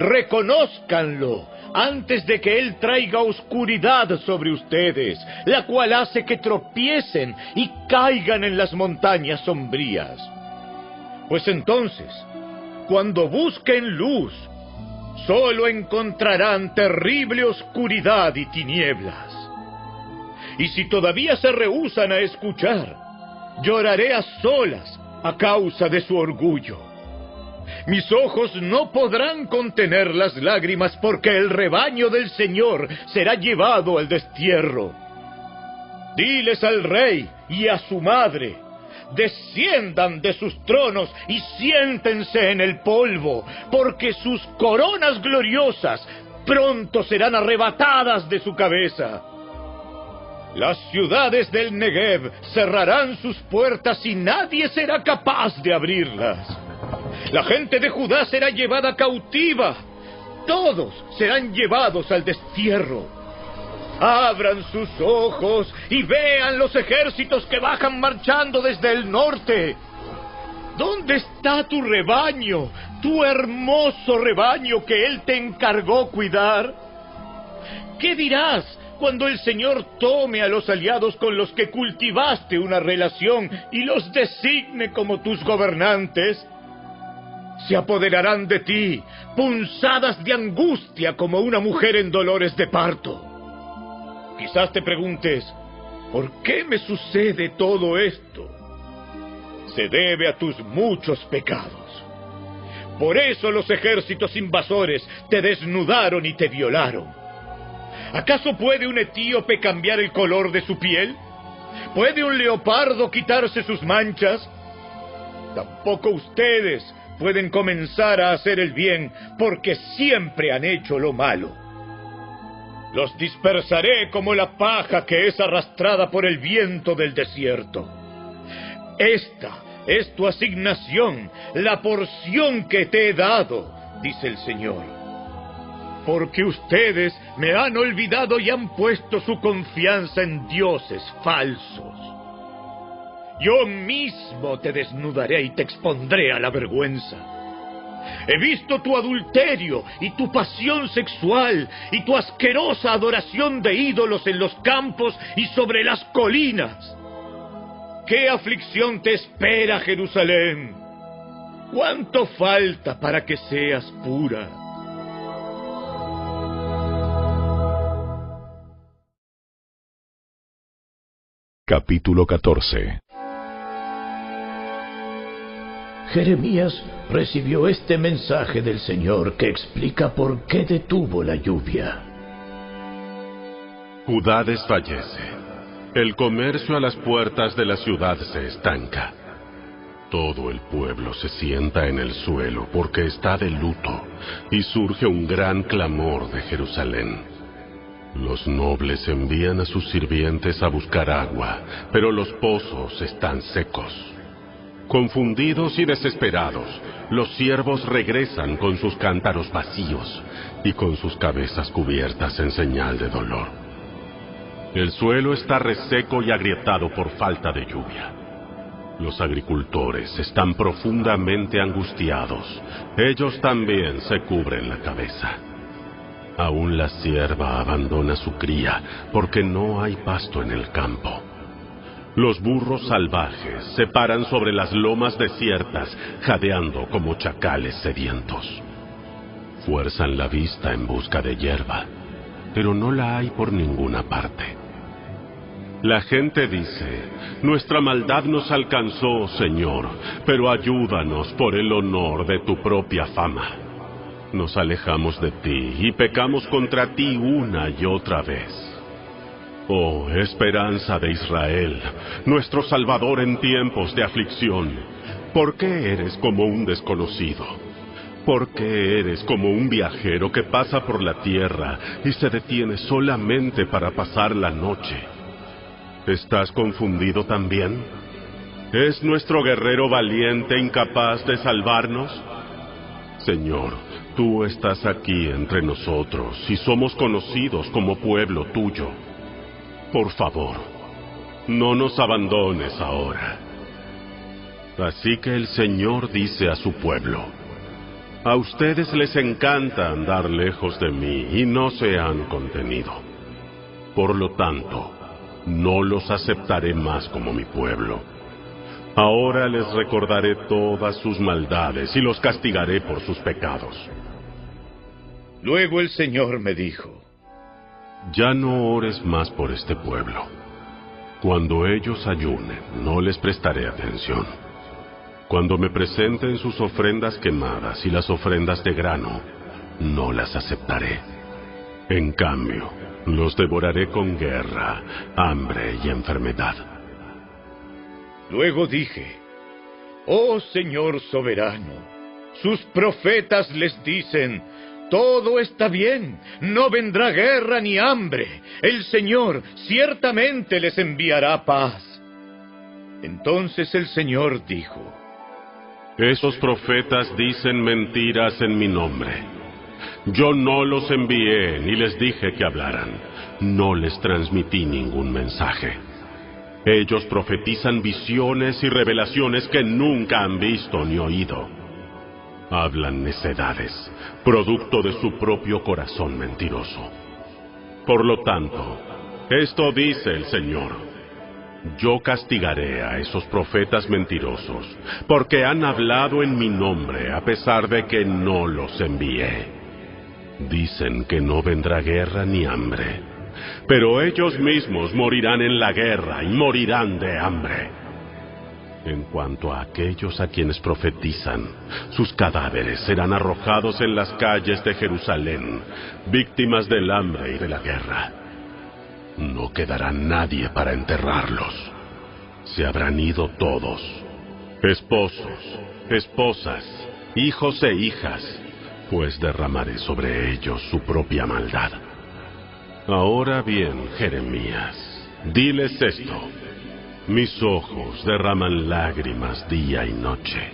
[SPEAKER 2] Reconózcanlo antes de que Él traiga oscuridad sobre ustedes, la cual hace que tropiecen y caigan en las montañas sombrías. Pues entonces, cuando busquen luz, solo encontrarán terrible oscuridad y tinieblas. Y si todavía se rehusan a escuchar, lloraré a solas a causa de su orgullo. Mis ojos no podrán contener las lágrimas porque el rebaño del Señor será llevado al destierro. Diles al rey y a su madre, desciendan de sus tronos y siéntense en el polvo, porque sus coronas gloriosas pronto serán arrebatadas de su cabeza. Las ciudades del Negev cerrarán sus puertas y nadie será capaz de abrirlas. La gente de Judá será llevada cautiva. Todos serán llevados al destierro. Abran sus ojos y vean los ejércitos que bajan marchando desde el norte. ¿Dónde está tu rebaño, tu hermoso rebaño que Él te encargó cuidar? ¿Qué dirás cuando el Señor tome a los aliados con los que cultivaste una relación y los designe como tus gobernantes? Se apoderarán de ti, punzadas de angustia como una mujer en dolores de parto. Quizás te preguntes, ¿por qué me sucede todo esto? Se debe a tus muchos pecados. Por eso los ejércitos invasores te desnudaron y te violaron. ¿Acaso puede un etíope cambiar el color de su piel? ¿Puede un leopardo quitarse sus manchas? Tampoco ustedes pueden comenzar a hacer el bien porque siempre han hecho lo malo. Los dispersaré como la paja que es arrastrada por el viento del desierto. Esta es tu asignación, la porción que te he dado, dice el Señor. Porque ustedes me han olvidado y han puesto su confianza en dioses falsos. Yo mismo te desnudaré y te expondré a la vergüenza. He visto tu adulterio y tu pasión sexual y tu asquerosa adoración de ídolos en los campos y sobre las colinas. ¿Qué aflicción te espera, Jerusalén? ¿Cuánto falta para que seas pura?
[SPEAKER 1] Capítulo 14
[SPEAKER 10] Jeremías recibió este mensaje del Señor que explica por qué detuvo la lluvia.
[SPEAKER 4] Judá desfallece. El comercio a las puertas de la ciudad se estanca. Todo el pueblo se sienta en el suelo porque está de luto y surge un gran clamor de Jerusalén. Los nobles envían a sus sirvientes a buscar agua, pero los pozos están secos. Confundidos y desesperados, los siervos regresan con sus cántaros vacíos y con sus cabezas cubiertas en señal de dolor. El suelo está reseco y agrietado por falta de lluvia. Los agricultores están profundamente angustiados. Ellos también se cubren la cabeza. Aún la sierva abandona su cría porque no hay pasto en el campo. Los burros salvajes se paran sobre las lomas desiertas, jadeando como chacales sedientos. Fuerzan la vista en busca de hierba, pero no la hay por ninguna parte. La gente dice, nuestra maldad nos alcanzó, Señor, pero ayúdanos por el honor de tu propia fama. Nos alejamos de ti y pecamos contra ti una y otra vez. Oh, esperanza de Israel, nuestro Salvador en tiempos de aflicción, ¿por qué eres como un desconocido? ¿Por qué eres como un viajero que pasa por la tierra y se detiene solamente para pasar la noche? ¿Estás confundido también? ¿Es nuestro guerrero valiente incapaz de salvarnos? Señor, tú estás aquí entre nosotros y somos conocidos como pueblo tuyo. Por favor, no nos abandones ahora. Así que el Señor dice a su pueblo, a ustedes les encanta andar lejos de mí y no se han contenido. Por lo tanto, no los aceptaré más como mi pueblo. Ahora les recordaré todas sus maldades y los castigaré por sus pecados.
[SPEAKER 5] Luego el Señor me dijo,
[SPEAKER 4] ya no ores más por este pueblo. Cuando ellos ayunen, no les prestaré atención. Cuando me presenten sus ofrendas quemadas y las ofrendas de grano, no las aceptaré. En cambio, los devoraré con guerra, hambre y enfermedad.
[SPEAKER 5] Luego dije, Oh Señor soberano, sus profetas les dicen, todo está bien, no vendrá guerra ni hambre. El Señor ciertamente les enviará paz. Entonces el Señor dijo,
[SPEAKER 4] Esos profetas dicen mentiras en mi nombre. Yo no los envié ni les dije que hablaran. No les transmití ningún mensaje. Ellos profetizan visiones y revelaciones que nunca han visto ni oído hablan necedades, producto de su propio corazón mentiroso. Por lo tanto, esto dice el Señor. Yo castigaré a esos profetas mentirosos, porque han hablado en mi nombre a pesar de que no los envié. Dicen que no vendrá guerra ni hambre, pero ellos mismos morirán en la guerra y morirán de hambre. En cuanto a aquellos a quienes profetizan, sus cadáveres serán arrojados en las calles de Jerusalén, víctimas del hambre y de la guerra. No quedará nadie para enterrarlos. Se habrán ido todos, esposos, esposas, hijos e hijas, pues derramaré sobre ellos su propia maldad. Ahora bien, Jeremías, diles esto. Mis ojos derraman lágrimas día y noche.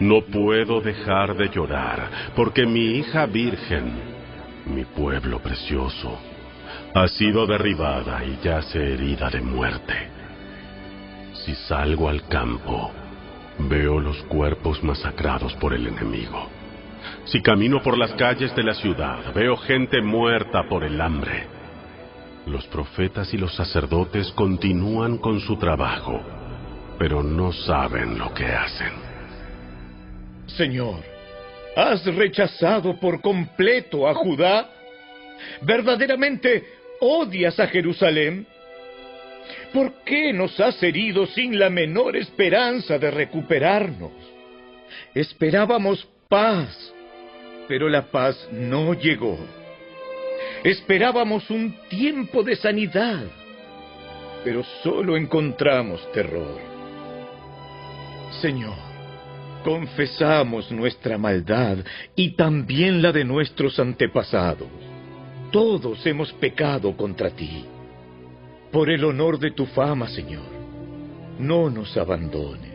[SPEAKER 4] No puedo dejar de llorar porque mi hija virgen, mi pueblo precioso, ha sido derribada y yace herida de muerte. Si salgo al campo, veo los cuerpos masacrados por el enemigo. Si camino por las calles de la ciudad, veo gente muerta por el hambre. Los profetas y los sacerdotes continúan con su trabajo, pero no saben lo que hacen.
[SPEAKER 5] Señor, ¿has rechazado por completo a Judá? ¿Verdaderamente odias a Jerusalén? ¿Por qué nos has herido sin la menor esperanza de recuperarnos?
[SPEAKER 15] Esperábamos paz, pero la paz no llegó. Esperábamos un tiempo de sanidad, pero solo encontramos terror. Señor, confesamos nuestra maldad y también la de nuestros antepasados. Todos hemos pecado contra ti. Por el honor de tu fama, Señor, no nos abandones.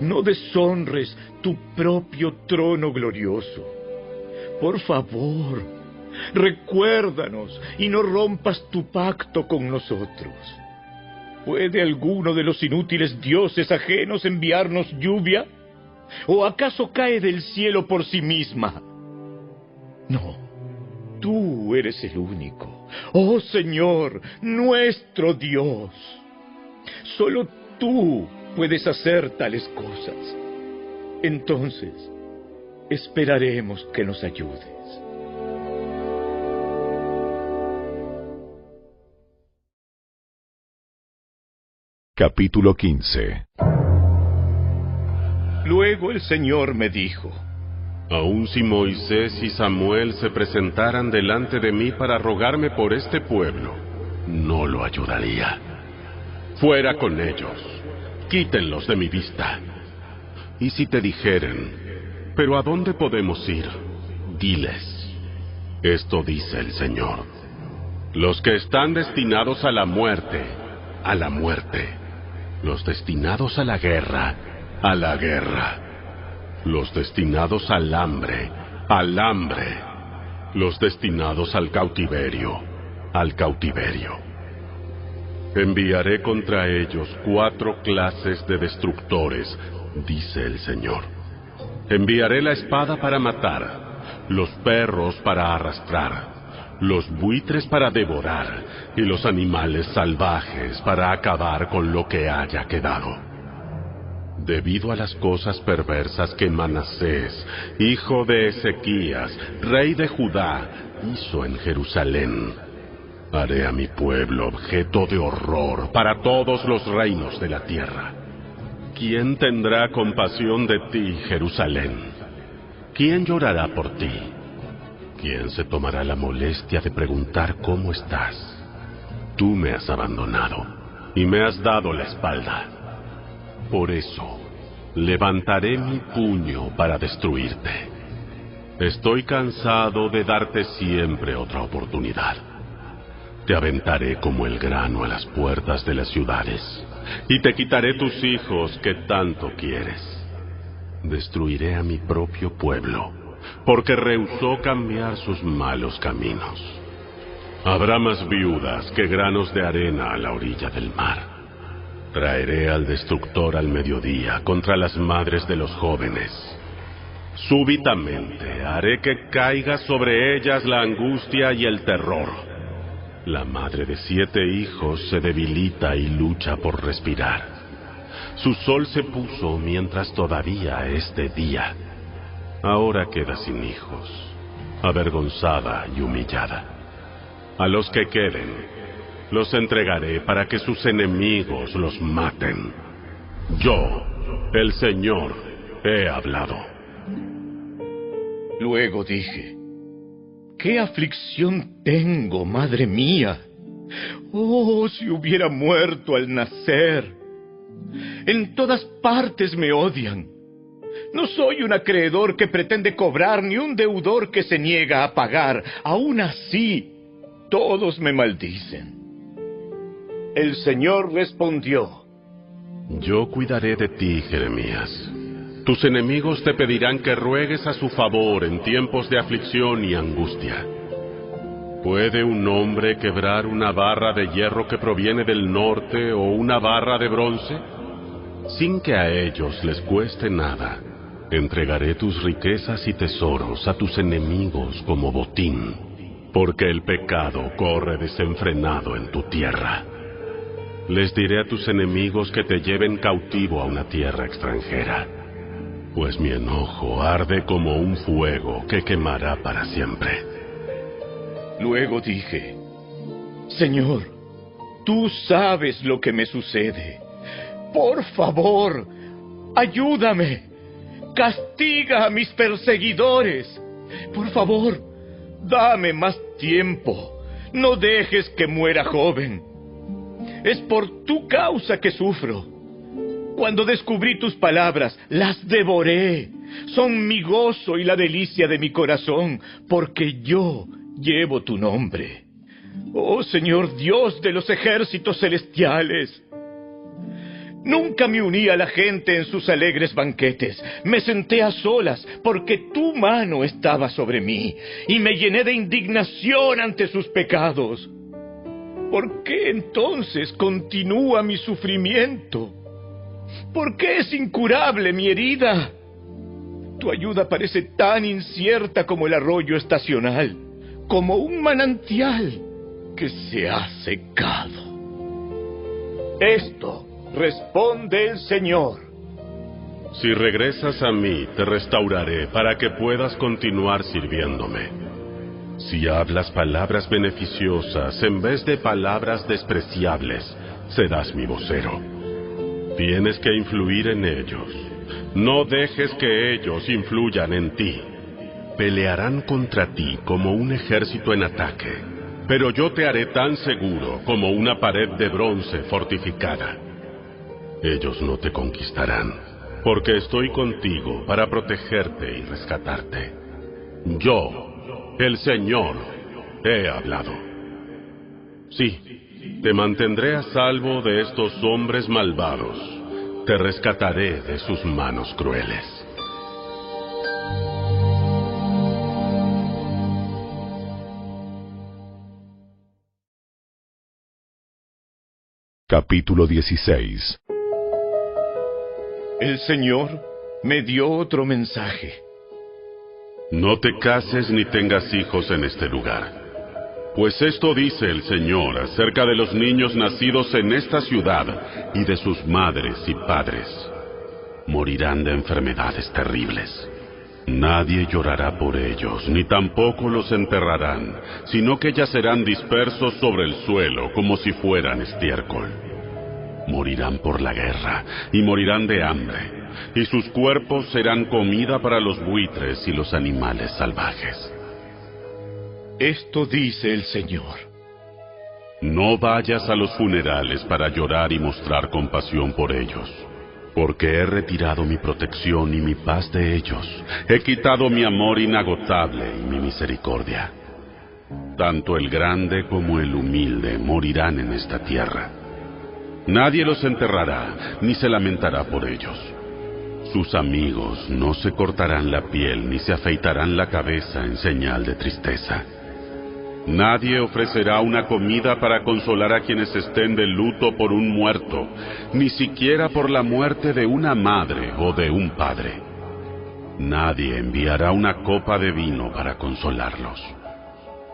[SPEAKER 15] No deshonres tu propio trono glorioso. Por favor, recuérdanos y no rompas tu pacto con nosotros. ¿Puede alguno de los inútiles dioses ajenos enviarnos lluvia? ¿O acaso cae del cielo por sí misma? No, tú eres el único. Oh Señor, nuestro Dios. Solo tú puedes hacer tales cosas. Entonces, esperaremos que nos ayudes.
[SPEAKER 1] Capítulo 15
[SPEAKER 15] Luego el Señor me dijo,
[SPEAKER 4] Aun si Moisés y Samuel se presentaran delante de mí para rogarme por este pueblo, no lo ayudaría. Fuera con ellos, quítenlos de mi vista. Y si te dijeren, pero ¿a dónde podemos ir? Diles, esto dice el Señor. Los que están destinados a la muerte, a la muerte. Los destinados a la guerra, a la guerra. Los destinados al hambre, al hambre. Los destinados al cautiverio, al cautiverio. Enviaré contra ellos cuatro clases de destructores, dice el Señor. Enviaré la espada para matar, los perros para arrastrar, los buitres para devorar y los animales salvajes para acabar con lo que haya quedado. Debido a las cosas perversas que Manasés, hijo de Ezequías, rey de Judá, hizo en Jerusalén, haré a mi pueblo objeto de horror para todos los reinos de la tierra. ¿Quién tendrá compasión de ti, Jerusalén? ¿Quién llorará por ti? ¿Quién se tomará la molestia de preguntar cómo estás? Tú me has abandonado y me has dado la espalda. Por eso, levantaré mi puño para destruirte. Estoy cansado de darte siempre otra oportunidad. Te aventaré como el grano a las puertas de las ciudades y te quitaré tus hijos que tanto quieres. Destruiré a mi propio pueblo porque rehusó cambiar sus malos caminos. Habrá más viudas que granos de arena a la orilla del mar. Traeré al destructor al mediodía contra las madres de los jóvenes. Súbitamente haré que caiga sobre ellas la angustia y el terror. La madre de siete hijos se debilita y lucha por respirar. Su sol se puso mientras todavía es de día ahora queda sin hijos, avergonzada y humillada. A los que queden, los entregaré para que sus enemigos los maten. Yo, el Señor, he hablado.
[SPEAKER 15] Luego dije, ¿qué aflicción tengo, madre mía? Oh, si hubiera muerto al nacer. En todas partes me odian no soy un acreedor que pretende cobrar ni un deudor que se niega a pagar. Aún así, todos me maldicen. El Señor respondió,
[SPEAKER 4] Yo cuidaré de ti, Jeremías. Tus enemigos te pedirán que ruegues a su favor en tiempos de aflicción y angustia. ¿Puede un hombre quebrar una barra de hierro que proviene del norte o una barra de bronce? Sin que a ellos les cueste nada. Entregaré tus riquezas y tesoros a tus enemigos como botín, porque el pecado corre desenfrenado en tu tierra. Les diré a tus enemigos que te lleven cautivo a una tierra extranjera, pues mi enojo arde como un fuego que quemará para siempre.
[SPEAKER 15] Luego dije, Señor, tú sabes lo que me sucede. Por favor, ayúdame. Castiga a mis perseguidores. Por favor, dame más tiempo. No dejes que muera joven. Es por tu causa que sufro. Cuando descubrí tus palabras, las devoré. Son mi gozo y la delicia de mi corazón, porque yo llevo tu nombre. Oh Señor Dios de los ejércitos celestiales, Nunca me uní a la gente en sus alegres banquetes. Me senté a solas porque tu mano estaba sobre mí y me llené de indignación ante sus pecados. ¿Por qué entonces continúa mi sufrimiento? ¿Por qué es incurable mi herida? Tu ayuda parece tan incierta como el arroyo estacional, como un manantial que se ha secado. Esto responde el Señor.
[SPEAKER 4] Si regresas a mí, te restauraré para que puedas continuar sirviéndome. Si hablas palabras beneficiosas en vez de palabras despreciables, serás mi vocero. Tienes que influir en ellos. No dejes que ellos influyan en ti. Pelearán contra ti como un ejército en ataque, pero yo te haré tan seguro como una pared de bronce fortificada. Ellos no te conquistarán, porque estoy contigo para protegerte y rescatarte. Yo, el Señor, he hablado. Sí, te mantendré a salvo de estos hombres malvados. Te rescataré de sus manos crueles.
[SPEAKER 1] Capítulo 16
[SPEAKER 15] el Señor me dio otro mensaje.
[SPEAKER 4] No te cases ni tengas hijos en este lugar. Pues esto dice el Señor acerca de los niños nacidos en esta ciudad y de sus madres y padres. Morirán de enfermedades terribles. Nadie llorará por ellos, ni tampoco los enterrarán, sino que yacerán dispersos sobre el suelo como si fueran estiércol morirán por la guerra y morirán de hambre, y sus cuerpos serán comida para los buitres y los animales salvajes.
[SPEAKER 15] Esto dice el Señor.
[SPEAKER 4] No vayas a los funerales para llorar y mostrar compasión por ellos, porque he retirado mi protección y mi paz de ellos, he quitado mi amor inagotable y mi misericordia. Tanto el grande como el humilde morirán en esta tierra Nadie los enterrará, ni se lamentará por ellos. Sus amigos no se cortarán la piel ni se afeitarán la cabeza en señal de tristeza. Nadie ofrecerá una comida para consolar a quienes estén de luto por un muerto, ni siquiera por la muerte de una madre o de un padre. Nadie enviará una copa de vino para consolarlos.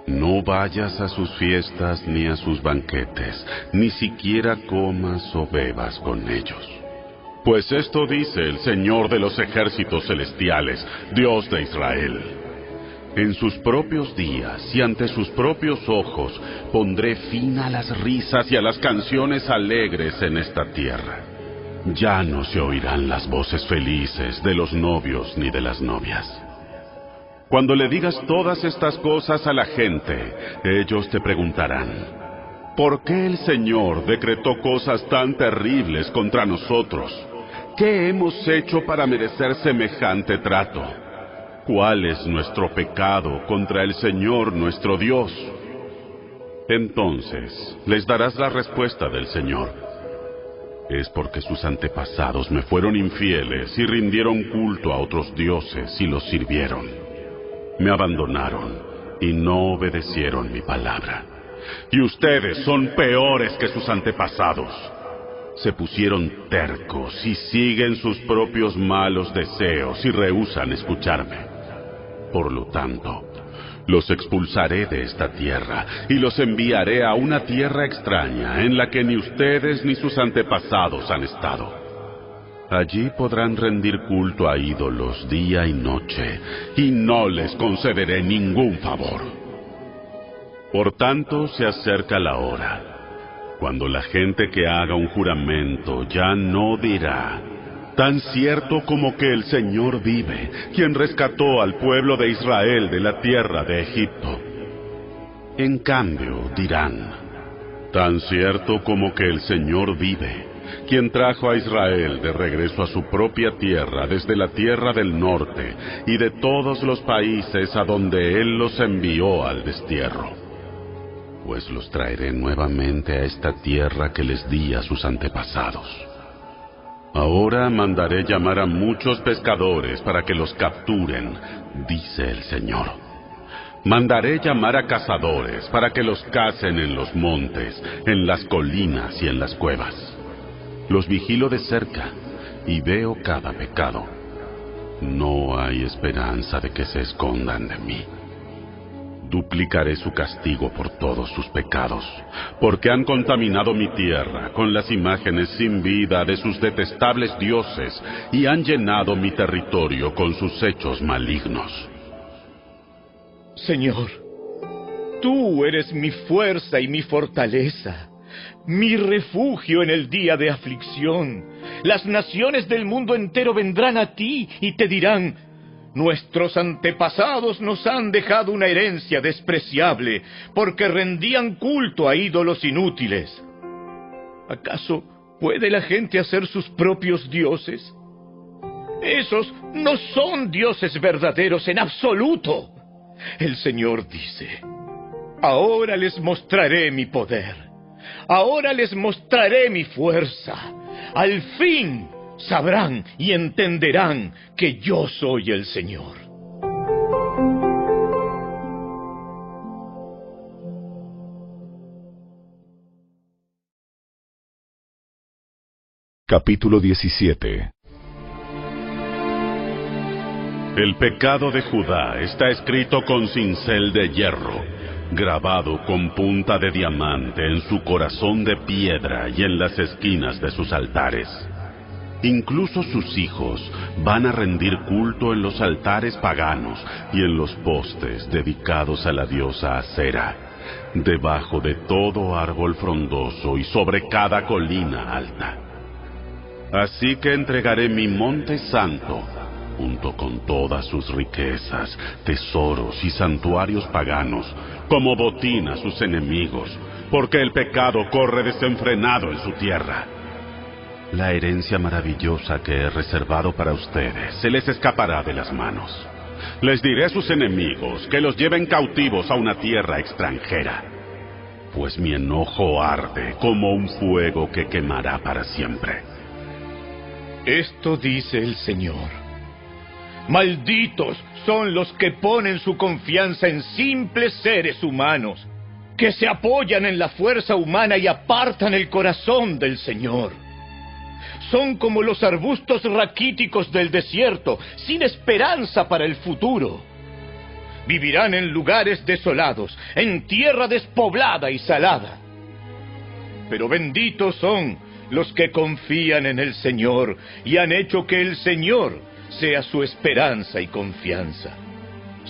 [SPEAKER 4] No vayas a sus fiestas ni a sus banquetes, ni siquiera comas o bebas con ellos. Pues esto dice el Señor de los ejércitos celestiales, Dios de Israel. En sus propios días y ante sus propios ojos pondré fin a las risas y a las canciones alegres en esta tierra. Ya no se oirán las voces felices de los novios ni de las novias. Cuando le digas todas estas cosas a la gente, ellos te preguntarán, ¿por qué el Señor decretó cosas tan terribles contra nosotros? ¿Qué hemos hecho para merecer semejante trato? ¿Cuál es nuestro pecado contra el Señor nuestro Dios? Entonces les darás la respuesta del Señor. Es porque sus antepasados me fueron infieles y rindieron culto a otros dioses y los sirvieron me abandonaron y no obedecieron mi palabra. Y ustedes son peores que sus antepasados. Se pusieron tercos y siguen sus propios malos deseos y rehusan escucharme. Por lo tanto, los expulsaré de esta tierra y los enviaré a una tierra extraña en la que ni ustedes ni sus antepasados han estado Allí podrán rendir culto a ídolos día y noche, y no les concederé ningún favor. Por tanto, se acerca la hora, cuando la gente que haga un juramento ya no dirá, tan cierto como que el Señor vive, quien rescató al pueblo de Israel de la tierra de Egipto. En cambio, dirán, tan cierto como que el Señor vive, quien trajo a Israel de regreso a su propia tierra desde la tierra del norte y de todos los países a donde Él los envió al destierro. Pues los traeré nuevamente a esta tierra que les di a sus antepasados. Ahora mandaré llamar a muchos pescadores para que los capturen, dice el Señor. Mandaré llamar a cazadores para que los cacen en los montes, en las colinas y en las cuevas. Los vigilo de cerca y veo cada pecado. No hay esperanza de que se escondan de mí. Duplicaré su castigo por todos sus pecados, porque han contaminado mi tierra con las imágenes sin vida de sus detestables dioses y han llenado mi territorio con sus hechos malignos.
[SPEAKER 15] Señor, tú eres mi fuerza y mi fortaleza, mi refugio en el día de aflicción. Las naciones del mundo entero vendrán a ti y te dirán, Nuestros antepasados nos han dejado una herencia despreciable porque rendían culto a ídolos inútiles. ¿Acaso puede la gente hacer sus propios dioses? Esos no son dioses verdaderos en absoluto. El Señor dice, ahora les mostraré mi poder, ahora les mostraré mi fuerza. Al fin sabrán y entenderán que yo soy el Señor.
[SPEAKER 1] Capítulo 17
[SPEAKER 4] El pecado de Judá está escrito con cincel de hierro, grabado con punta de diamante en su corazón de piedra y en las esquinas de sus altares. Incluso sus hijos van a rendir culto en los altares paganos y en los postes dedicados a la diosa Acera, debajo de todo árbol frondoso y sobre cada colina alta. Así que entregaré mi monte santo, junto con todas sus riquezas, tesoros y santuarios paganos, como botín a sus enemigos, porque el pecado corre desenfrenado en su tierra. La herencia maravillosa que he reservado para ustedes se les escapará de las manos. Les diré a sus enemigos que los lleven cautivos a una tierra extranjera, pues mi enojo arde como un fuego que quemará para siempre.
[SPEAKER 15] Esto dice el Señor. Malditos son los que ponen su confianza en simples seres humanos, que se apoyan en la fuerza humana y apartan el corazón del Señor son como los arbustos raquíticos del desierto, sin esperanza para el futuro. Vivirán en lugares desolados, en tierra despoblada y salada. Pero benditos son los que confían en el Señor y han hecho que el Señor sea su esperanza y confianza.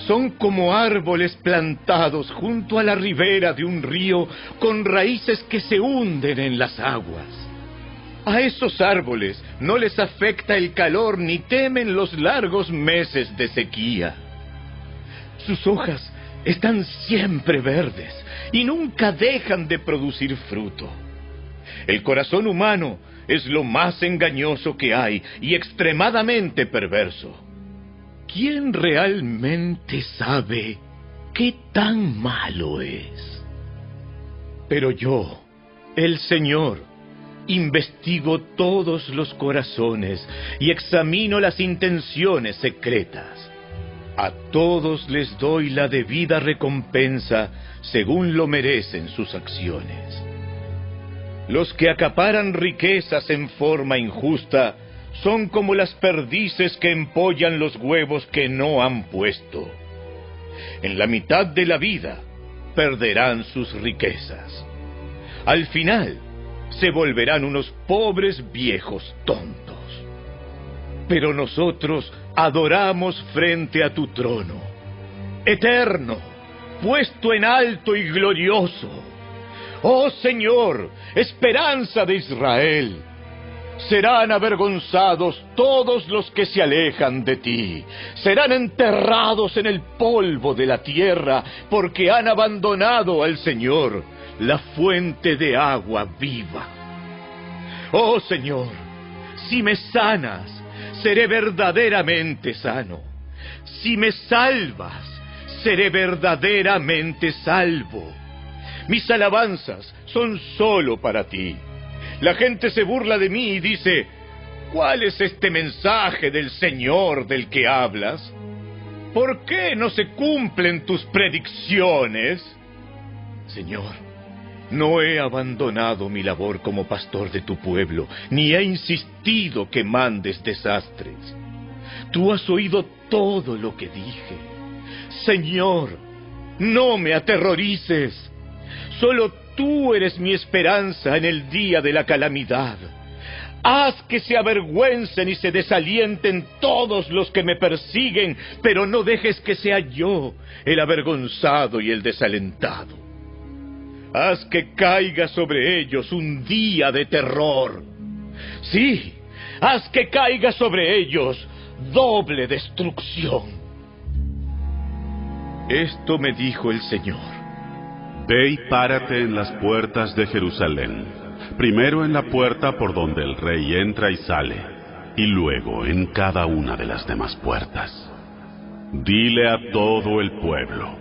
[SPEAKER 15] Son como árboles plantados junto a la ribera de un río con raíces que se hunden en las aguas a esos árboles no les afecta el calor ni temen los largos meses de sequía. Sus hojas están siempre verdes y nunca dejan de producir fruto. El corazón humano es lo más engañoso que hay y extremadamente perverso. ¿Quién realmente sabe qué tan malo es? Pero yo, el Señor, investigo todos los corazones y examino las intenciones secretas. A todos les doy la debida recompensa según lo merecen sus acciones. Los que acaparan riquezas en forma injusta son como las perdices que empollan los huevos que no han puesto. En la mitad de la vida perderán sus riquezas. Al final, se volverán unos pobres viejos tontos. Pero nosotros adoramos frente a tu trono, eterno, puesto en alto y glorioso. Oh Señor, esperanza de Israel. Serán avergonzados todos los que se alejan de ti. Serán enterrados en el polvo de la tierra porque han abandonado al Señor, la fuente de agua viva. Oh Señor, si me sanas, seré verdaderamente sano. Si me salvas, seré verdaderamente salvo. Mis alabanzas son solo para ti. La gente se burla de mí y dice, ¿cuál es este mensaje del Señor del que hablas? ¿Por qué no se cumplen tus predicciones? Señor, no he abandonado mi labor como pastor de tu pueblo, ni he insistido que mandes desastres. Tú has oído todo lo que dije. Señor, no me aterrorices. Solo tú eres mi esperanza en el día de la calamidad. Haz que se avergüencen y se desalienten todos los que me persiguen, pero no dejes que sea yo el avergonzado y el desalentado. Haz que caiga sobre ellos un día de terror. Sí, haz que caiga sobre ellos doble destrucción. Esto me dijo el Señor.
[SPEAKER 4] Ve y párate en las puertas de Jerusalén, primero en la puerta por donde el rey entra y sale, y luego en cada una de las demás puertas. Dile a todo el pueblo,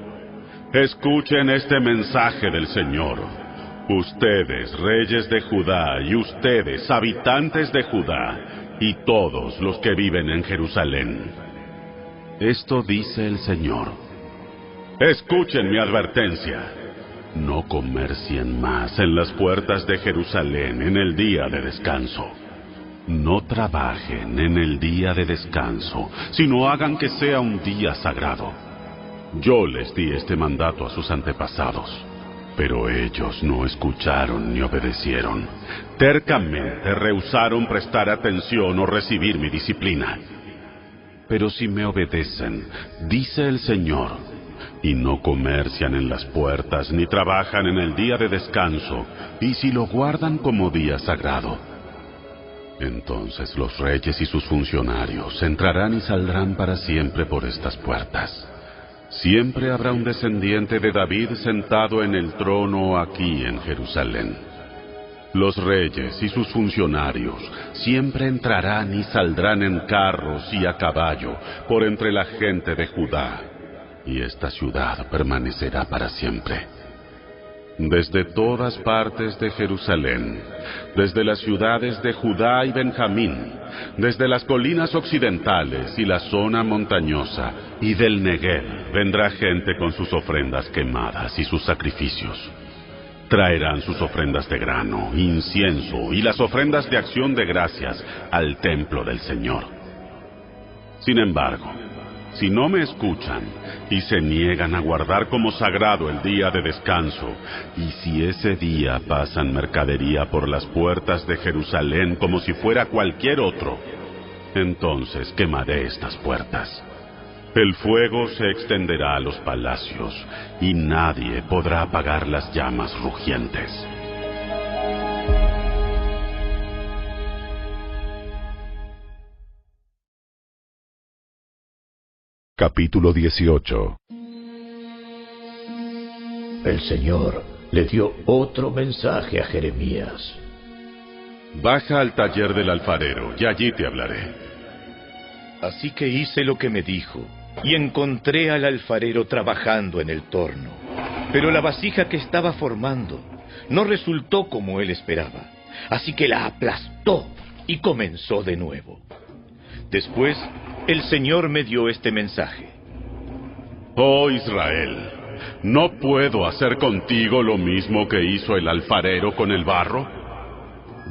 [SPEAKER 4] escuchen este mensaje del Señor. Ustedes, reyes de Judá, y ustedes, habitantes de Judá, y todos los que viven en Jerusalén. Esto dice el Señor. Escuchen mi advertencia. No comercien más en las puertas de Jerusalén en el día de descanso. No trabajen en el día de descanso, sino hagan que sea un día sagrado. Yo les di este mandato a sus antepasados, pero ellos no escucharon ni obedecieron. Tercamente rehusaron prestar atención o recibir mi disciplina. Pero si me obedecen, dice el Señor, y no comercian en las puertas ni trabajan en el día de descanso, y si lo guardan como día sagrado. Entonces los reyes y sus funcionarios entrarán y saldrán para siempre por estas puertas. Siempre habrá un descendiente de David sentado en el trono aquí en Jerusalén. Los reyes y sus funcionarios siempre entrarán y saldrán en carros y a caballo por entre la gente de Judá y esta ciudad permanecerá para siempre. Desde todas partes de Jerusalén, desde las ciudades de Judá y Benjamín, desde las colinas occidentales y la zona montañosa, y del Negev, vendrá gente con sus ofrendas quemadas y sus sacrificios. Traerán sus ofrendas de grano, incienso y las ofrendas de acción de gracias al templo del Señor. Sin embargo, si no me escuchan y se niegan a guardar como sagrado el día de descanso, y si ese día pasan mercadería por las puertas de Jerusalén como si fuera cualquier otro, entonces quemaré estas puertas. El fuego se extenderá a los palacios y nadie podrá apagar las llamas rugientes.
[SPEAKER 1] Capítulo 18
[SPEAKER 2] El Señor le dio otro mensaje a Jeremías.
[SPEAKER 4] Baja al taller del alfarero y allí te hablaré.
[SPEAKER 15] Así que hice lo que me dijo y encontré al alfarero trabajando en el torno. Pero la vasija que estaba formando no resultó como él esperaba, así que la aplastó y comenzó de nuevo. Después el Señor me dio este mensaje.
[SPEAKER 4] Oh Israel, ¿no puedo hacer contigo lo mismo que hizo el alfarero con el barro?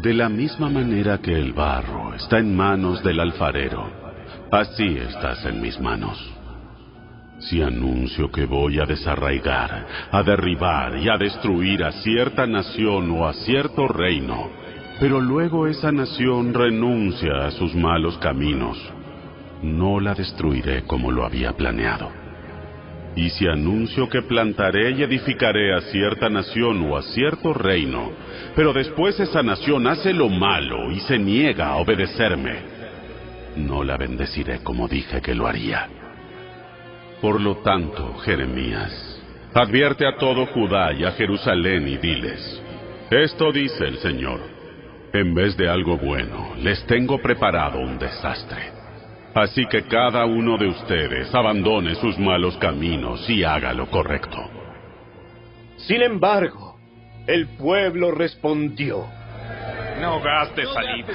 [SPEAKER 4] De la misma manera que el barro está en manos del alfarero, así estás en mis manos. Si anuncio que voy a desarraigar, a derribar y a destruir a cierta nación o a cierto reino, pero luego esa nación renuncia a sus malos caminos, no la destruiré como lo había planeado. Y si anuncio que plantaré y edificaré a cierta nación o a cierto reino, pero después esa nación hace lo malo y se niega a obedecerme, no la bendeciré como dije que lo haría. Por lo tanto, Jeremías, advierte a todo Judá y a Jerusalén y diles, esto dice el Señor, en vez de algo bueno, les tengo preparado un desastre. Así que cada uno de ustedes abandone sus malos caminos y haga lo correcto.
[SPEAKER 16] Sin embargo, el pueblo respondió.
[SPEAKER 7] No gastes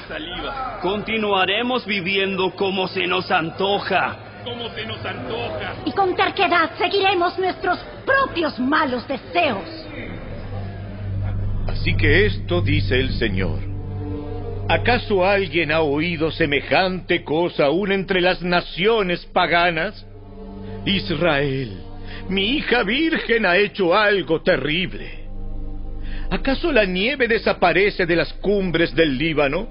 [SPEAKER 7] saliva.
[SPEAKER 17] Continuaremos viviendo como se nos antoja.
[SPEAKER 7] Como se nos antoja.
[SPEAKER 18] Y con terquedad seguiremos nuestros propios malos deseos.
[SPEAKER 2] Así que esto dice el Señor. ¿Acaso alguien ha oído semejante cosa aún entre las naciones paganas? Israel, mi hija virgen ha hecho algo terrible. ¿Acaso la nieve desaparece de las cumbres del Líbano?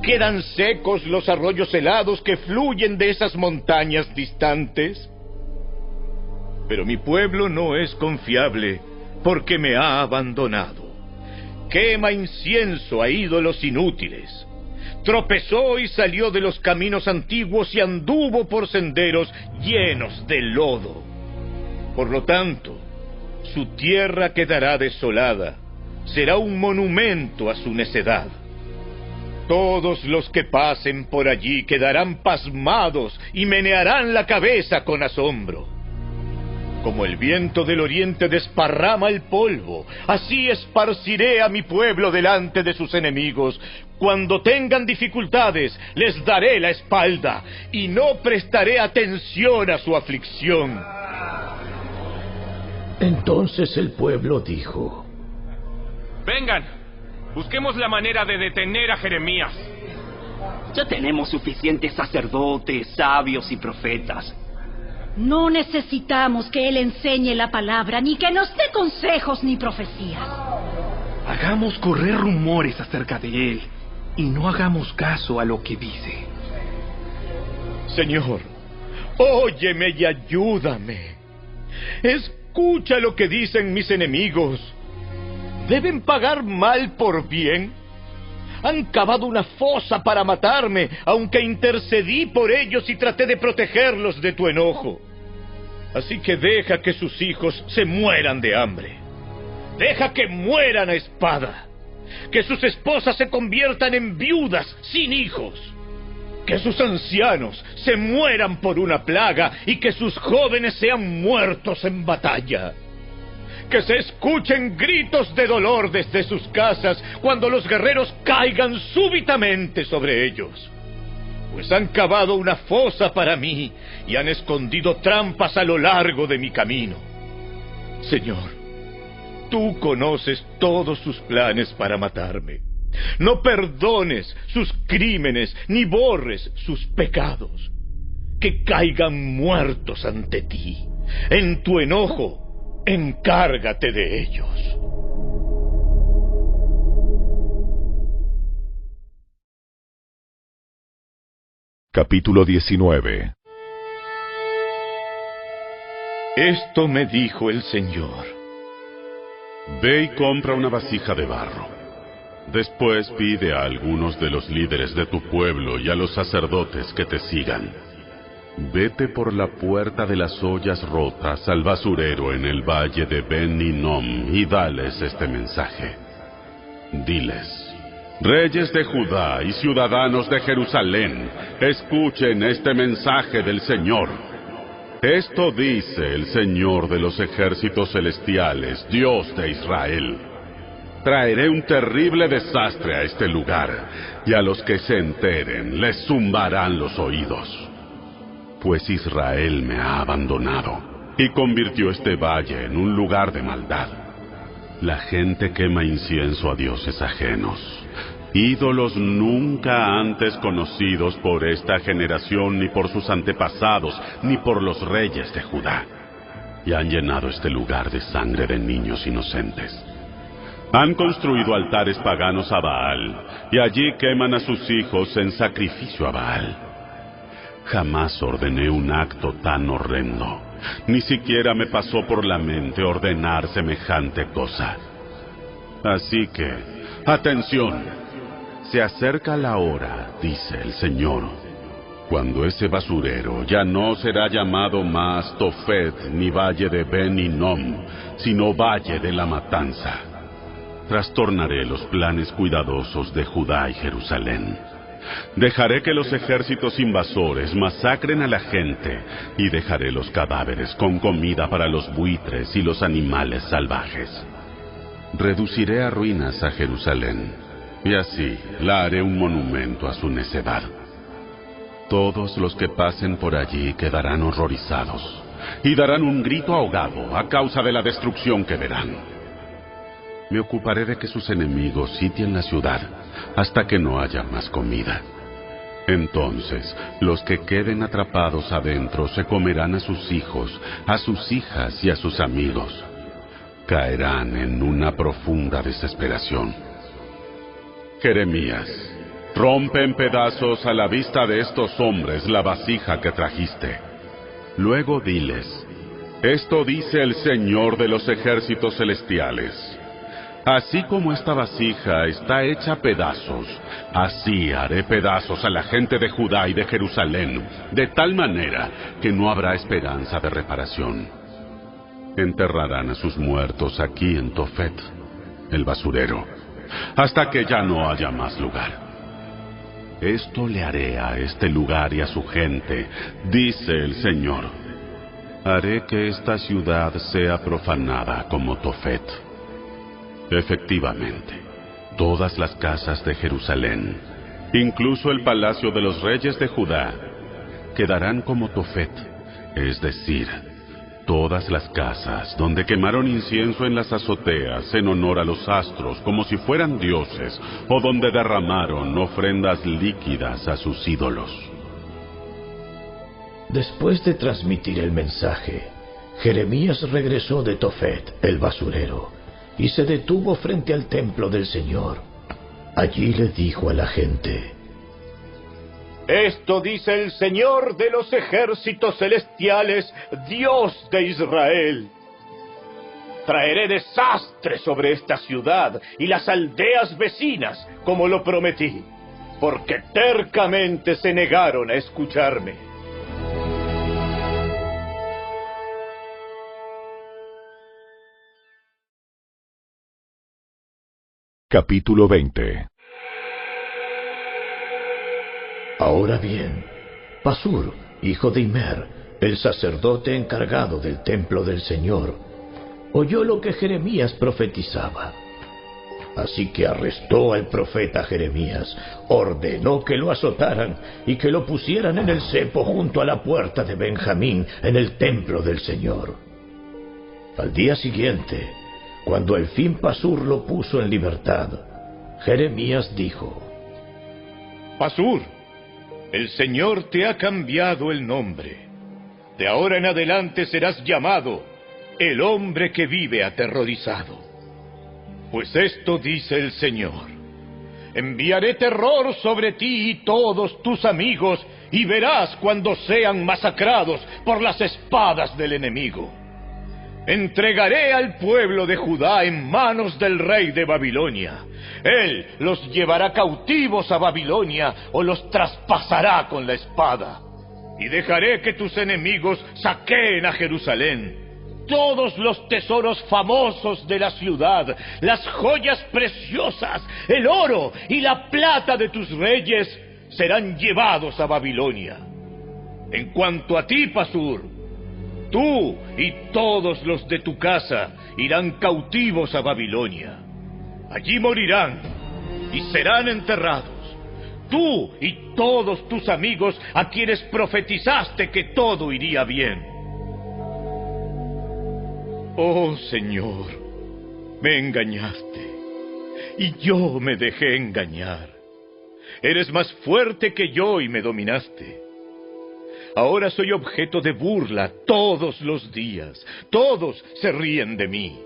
[SPEAKER 2] ¿Quedan secos los arroyos helados que fluyen de esas montañas distantes? Pero mi pueblo no es confiable porque me ha abandonado quema incienso a ídolos inútiles. Tropezó y salió de los caminos antiguos y anduvo por senderos llenos de lodo. Por lo tanto, su tierra quedará desolada, será un monumento a su necedad. Todos los que pasen por allí quedarán pasmados y menearán la cabeza con asombro. Como el viento del oriente desparrama el polvo, así esparciré a mi pueblo delante de sus enemigos. Cuando tengan dificultades, les daré la espalda y no prestaré atención a su aflicción.
[SPEAKER 16] Entonces el pueblo dijo,
[SPEAKER 7] Vengan, busquemos la manera de detener a Jeremías.
[SPEAKER 17] Ya tenemos suficientes sacerdotes, sabios y profetas.
[SPEAKER 18] No necesitamos que Él enseñe la palabra, ni que nos dé consejos ni profecías.
[SPEAKER 19] Hagamos correr rumores acerca de Él y no hagamos caso a lo que dice.
[SPEAKER 2] Señor, óyeme y ayúdame. Escucha lo que dicen mis enemigos. ¿Deben pagar mal por bien? Han cavado una fosa para matarme, aunque intercedí por ellos y traté de protegerlos de tu enojo. Así que deja que sus hijos se mueran de hambre. Deja que mueran a espada. Que sus esposas se conviertan en viudas sin hijos. Que sus ancianos se mueran por una plaga y que sus jóvenes sean muertos en batalla que se escuchen gritos de dolor desde sus casas cuando los guerreros caigan súbitamente sobre ellos. Pues han cavado una fosa para mí y han escondido trampas a lo largo de mi camino. Señor, tú conoces todos sus planes para matarme. No perdones sus crímenes ni borres sus pecados. Que caigan muertos ante ti. En tu enojo encárgate de ellos.
[SPEAKER 1] Capítulo 19
[SPEAKER 2] Esto me dijo el Señor.
[SPEAKER 4] Ve y compra una vasija de barro. Después pide a algunos de los líderes de tu pueblo y a los sacerdotes que te sigan Vete por la puerta de las ollas rotas al basurero en el valle de Ben y dales este mensaje. Diles, reyes de Judá y ciudadanos de Jerusalén, escuchen este mensaje del Señor. Esto dice el Señor de los ejércitos celestiales, Dios de Israel. Traeré un terrible desastre a este lugar, y a los que se enteren les zumbarán los oídos pues Israel me ha abandonado y convirtió este valle en un lugar de maldad. La gente quema incienso a dioses ajenos, ídolos nunca antes conocidos por esta generación ni por sus antepasados ni por los reyes de Judá, y han llenado este lugar de sangre de niños inocentes. Han construido altares paganos a Baal, y allí queman a sus hijos en sacrificio a Baal. Jamás ordené un acto tan horrendo, Ni siquiera me pasó por la mente ordenar semejante cosa. Así que, atención, se acerca la hora, dice el Señor, cuando ese basurero ya no será llamado más Tofet ni Valle de Ben sino Valle de la Matanza. Trastornaré los planes cuidadosos de Judá y Jerusalén. Dejaré que los ejércitos invasores masacren a la gente y dejaré los cadáveres con comida para los buitres y los animales salvajes. Reduciré a ruinas a Jerusalén y así la haré un monumento a su necedad. Todos los que pasen por allí quedarán horrorizados y darán un grito ahogado a causa de la destrucción que verán. Me ocuparé de que sus enemigos sitien la ciudad hasta que no haya más comida. Entonces, los que queden atrapados adentro se comerán a sus hijos, a sus hijas y a sus amigos. Caerán en una profunda desesperación. Jeremías, rompe en pedazos a la vista de estos hombres la vasija que trajiste. Luego diles, esto dice el Señor de los ejércitos celestiales. Así como esta vasija está hecha pedazos, así haré pedazos a la gente de Judá y de Jerusalén, de tal manera que no habrá esperanza de reparación. Enterrarán a sus muertos aquí en Tofet, el basurero, hasta que ya no haya más lugar. Esto le haré a este lugar y a su gente, dice el Señor. Haré que esta ciudad sea profanada como Tofet Efectivamente, todas las casas de Jerusalén, incluso el palacio de los reyes de Judá, quedarán como Tofet, es decir, todas las casas donde quemaron incienso en las azoteas en honor a los astros como si fueran dioses, o donde derramaron ofrendas líquidas a sus ídolos.
[SPEAKER 20] Después de transmitir el mensaje, Jeremías regresó de Tofet, el basurero, y se detuvo frente al templo del Señor. Allí le dijo a la gente,
[SPEAKER 21] Esto dice el Señor de los ejércitos celestiales, Dios de Israel. Traeré desastre sobre esta ciudad y las aldeas vecinas, como lo prometí, porque tercamente se negaron a escucharme.
[SPEAKER 1] Capítulo 20
[SPEAKER 20] Ahora bien, Pasur, hijo de Imer, el sacerdote encargado del templo del Señor, oyó lo que Jeremías profetizaba. Así que arrestó al profeta Jeremías, ordenó que lo azotaran y que lo pusieran en el cepo junto a la puerta de Benjamín en el templo del Señor. Al día siguiente, cuando al fin Pasur lo puso en libertad, Jeremías dijo,
[SPEAKER 2] Pasur, el Señor te ha cambiado el nombre. De ahora en adelante serás llamado el hombre que vive aterrorizado. Pues esto dice el Señor. Enviaré terror sobre ti y todos tus amigos y verás cuando sean masacrados por las espadas del enemigo. Entregaré al pueblo de Judá en manos del rey de Babilonia. Él los llevará cautivos a Babilonia o los traspasará con la espada. Y dejaré que tus enemigos saqueen a Jerusalén. Todos los tesoros famosos de la ciudad, las joyas preciosas, el oro y la plata de tus reyes serán llevados a Babilonia. En cuanto a ti, Pasur, Tú y todos los de tu casa irán cautivos a Babilonia. Allí morirán y serán enterrados. Tú y todos tus amigos a quienes profetizaste que todo iría bien. Oh Señor, me engañaste y yo me dejé engañar. Eres más fuerte que yo y me dominaste. Ahora soy objeto de burla todos los días. Todos se ríen de mí.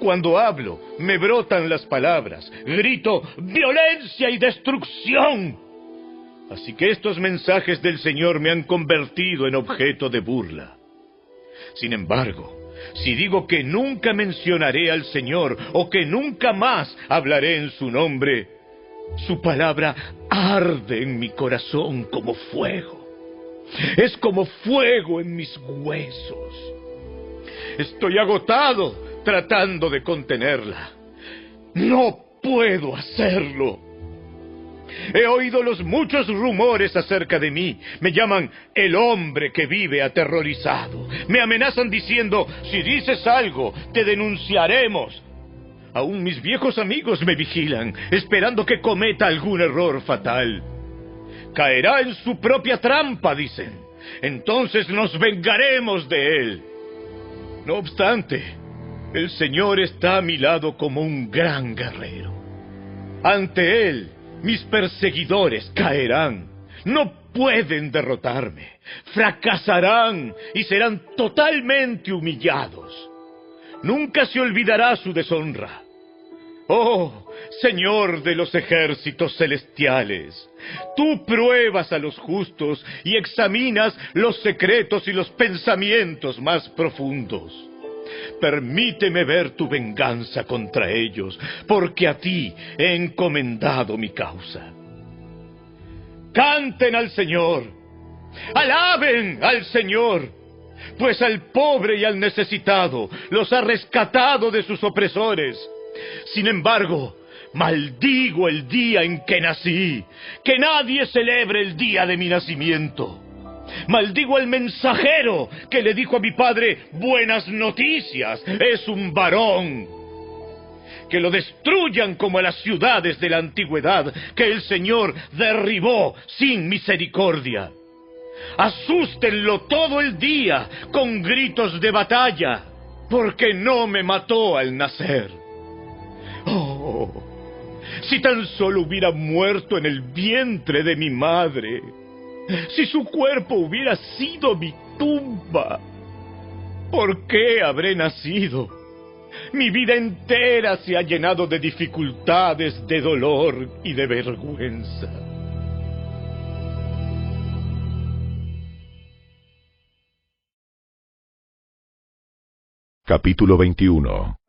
[SPEAKER 2] Cuando hablo, me brotan las palabras. Grito violencia y destrucción. Así que estos mensajes del Señor me han convertido en objeto de burla. Sin embargo, si digo que nunca mencionaré al Señor o que nunca más hablaré en su nombre, su palabra arde en mi corazón como fuego. Es como fuego en mis huesos. Estoy agotado tratando de contenerla. No puedo hacerlo. He oído los muchos rumores acerca de mí. Me llaman el hombre que vive aterrorizado. Me amenazan diciendo, si dices algo, te denunciaremos. Aún mis viejos amigos me vigilan, esperando que cometa algún error fatal. Caerá en su propia trampa, dicen. Entonces nos vengaremos de él. No obstante, el Señor está a mi lado como un gran guerrero. Ante Él, mis perseguidores caerán. No pueden derrotarme. Fracasarán y serán totalmente humillados. Nunca se olvidará su deshonra. Oh, Señor de los ejércitos celestiales, tú pruebas a los justos y examinas los secretos y los pensamientos más profundos. Permíteme ver tu venganza contra ellos, porque a ti he encomendado mi causa. Canten al Señor, alaben al Señor, pues al pobre y al necesitado los ha rescatado de sus opresores. Sin embargo, maldigo el día en que nací, que nadie celebre el día de mi nacimiento. Maldigo al mensajero que le dijo a mi padre, buenas noticias, es un varón. Que lo destruyan como a las ciudades de la antigüedad que el Señor derribó sin misericordia. Asústenlo todo el día con gritos de batalla, porque no me mató al nacer. Oh, si tan solo hubiera muerto en el vientre de mi madre si su cuerpo hubiera sido mi tumba, ¿por qué habré nacido? Mi vida entera se ha llenado de dificultades, de dolor y de vergüenza.
[SPEAKER 1] Capítulo 21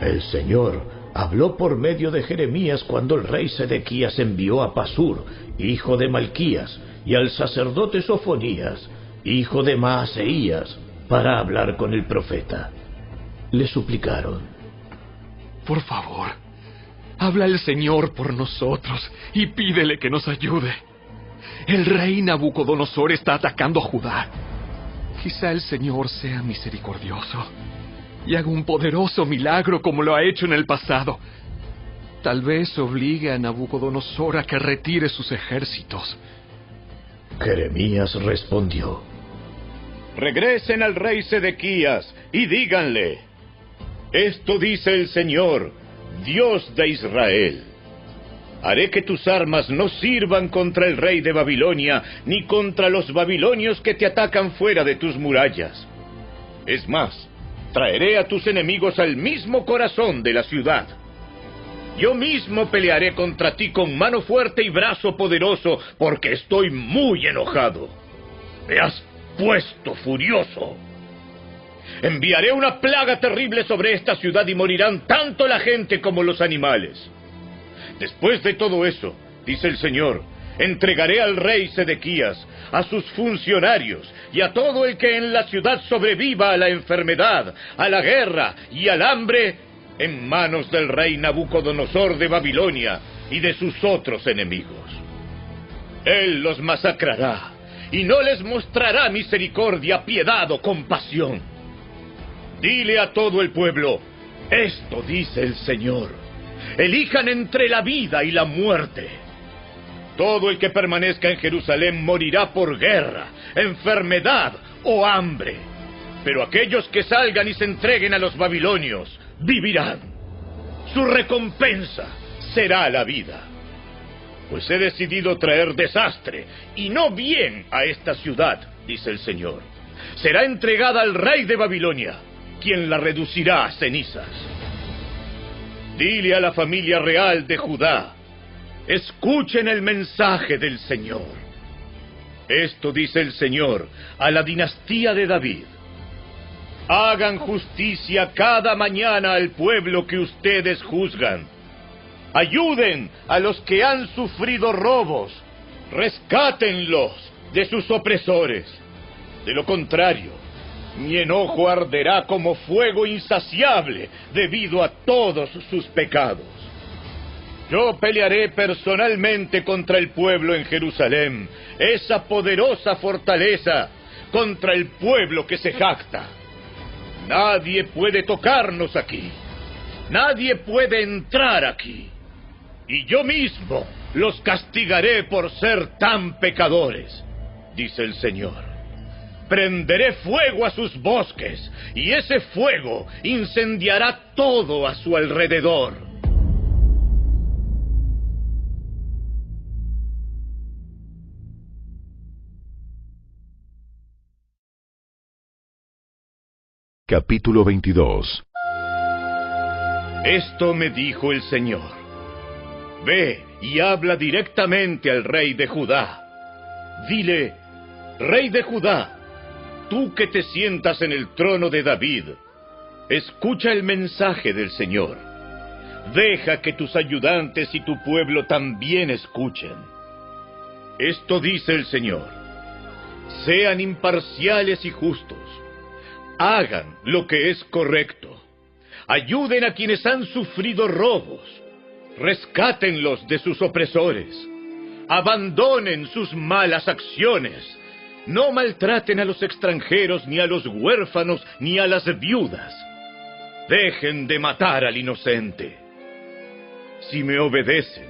[SPEAKER 22] El Señor habló por medio de Jeremías cuando el rey Sedequías envió a Pasur, hijo de Malquías, y al sacerdote Sofonías, hijo de Maaseías, para hablar con el profeta. Le suplicaron.
[SPEAKER 23] Por favor, habla el Señor por nosotros y pídele que nos ayude. El rey Nabucodonosor está atacando a Judá. Quizá el Señor sea misericordioso y haga un poderoso milagro como lo ha hecho en el pasado. Tal vez obligue a Nabucodonosor a que retire sus ejércitos.
[SPEAKER 22] Jeremías respondió:
[SPEAKER 24] Regresen al rey Sedequías y díganle: Esto dice el Señor, Dios de Israel. Haré que tus armas no sirvan contra el rey de Babilonia, ni contra los babilonios que te atacan fuera de tus murallas. Es más, traeré a tus enemigos al mismo corazón de la ciudad. Yo mismo pelearé contra ti con mano fuerte y brazo poderoso, porque estoy muy enojado. Me has puesto furioso. Enviaré una plaga terrible sobre esta ciudad y morirán tanto la gente como los animales. Después de todo eso, dice el Señor, entregaré al rey Sedequías, a sus funcionarios y a todo el que en la ciudad sobreviva a la enfermedad, a la guerra y al hambre, en manos del rey Nabucodonosor de Babilonia y de sus otros enemigos. Él los masacrará y no les mostrará misericordia, piedad o compasión. Dile a todo el pueblo, esto dice el Señor, elijan entre la vida y la muerte todo el que permanezca en Jerusalén morirá por guerra, enfermedad o hambre. Pero aquellos que salgan y se entreguen a los babilonios vivirán. Su recompensa será la vida. Pues he decidido traer desastre y no bien a esta ciudad, dice el Señor. Será entregada al rey de Babilonia, quien la reducirá a cenizas. Dile a la familia real de Judá Escuchen el mensaje del Señor.
[SPEAKER 2] Esto dice el Señor a la dinastía de David. Hagan justicia cada mañana al pueblo que ustedes juzgan. Ayuden a los que han sufrido robos. Rescátenlos de sus opresores. De lo contrario, mi enojo arderá como fuego insaciable debido a todos sus pecados. Yo pelearé personalmente contra el pueblo en Jerusalén, esa poderosa fortaleza, contra el pueblo que se jacta. Nadie puede tocarnos aquí. Nadie puede entrar aquí. Y yo mismo los castigaré por ser tan pecadores, dice el Señor. Prenderé fuego a sus bosques y ese fuego incendiará todo a su alrededor.
[SPEAKER 1] Capítulo 22
[SPEAKER 2] Esto me dijo el Señor. Ve y habla directamente al rey de Judá. Dile, rey de Judá, tú que te sientas en el trono de David, escucha el mensaje del Señor. Deja que tus ayudantes y tu pueblo también escuchen. Esto dice el Señor. Sean imparciales y justos Hagan lo que es correcto. Ayuden a quienes han sufrido robos. Rescátenlos de sus opresores. Abandonen sus malas acciones. No maltraten a los extranjeros, ni a los huérfanos, ni a las viudas. Dejen de matar al inocente. Si me obedecen,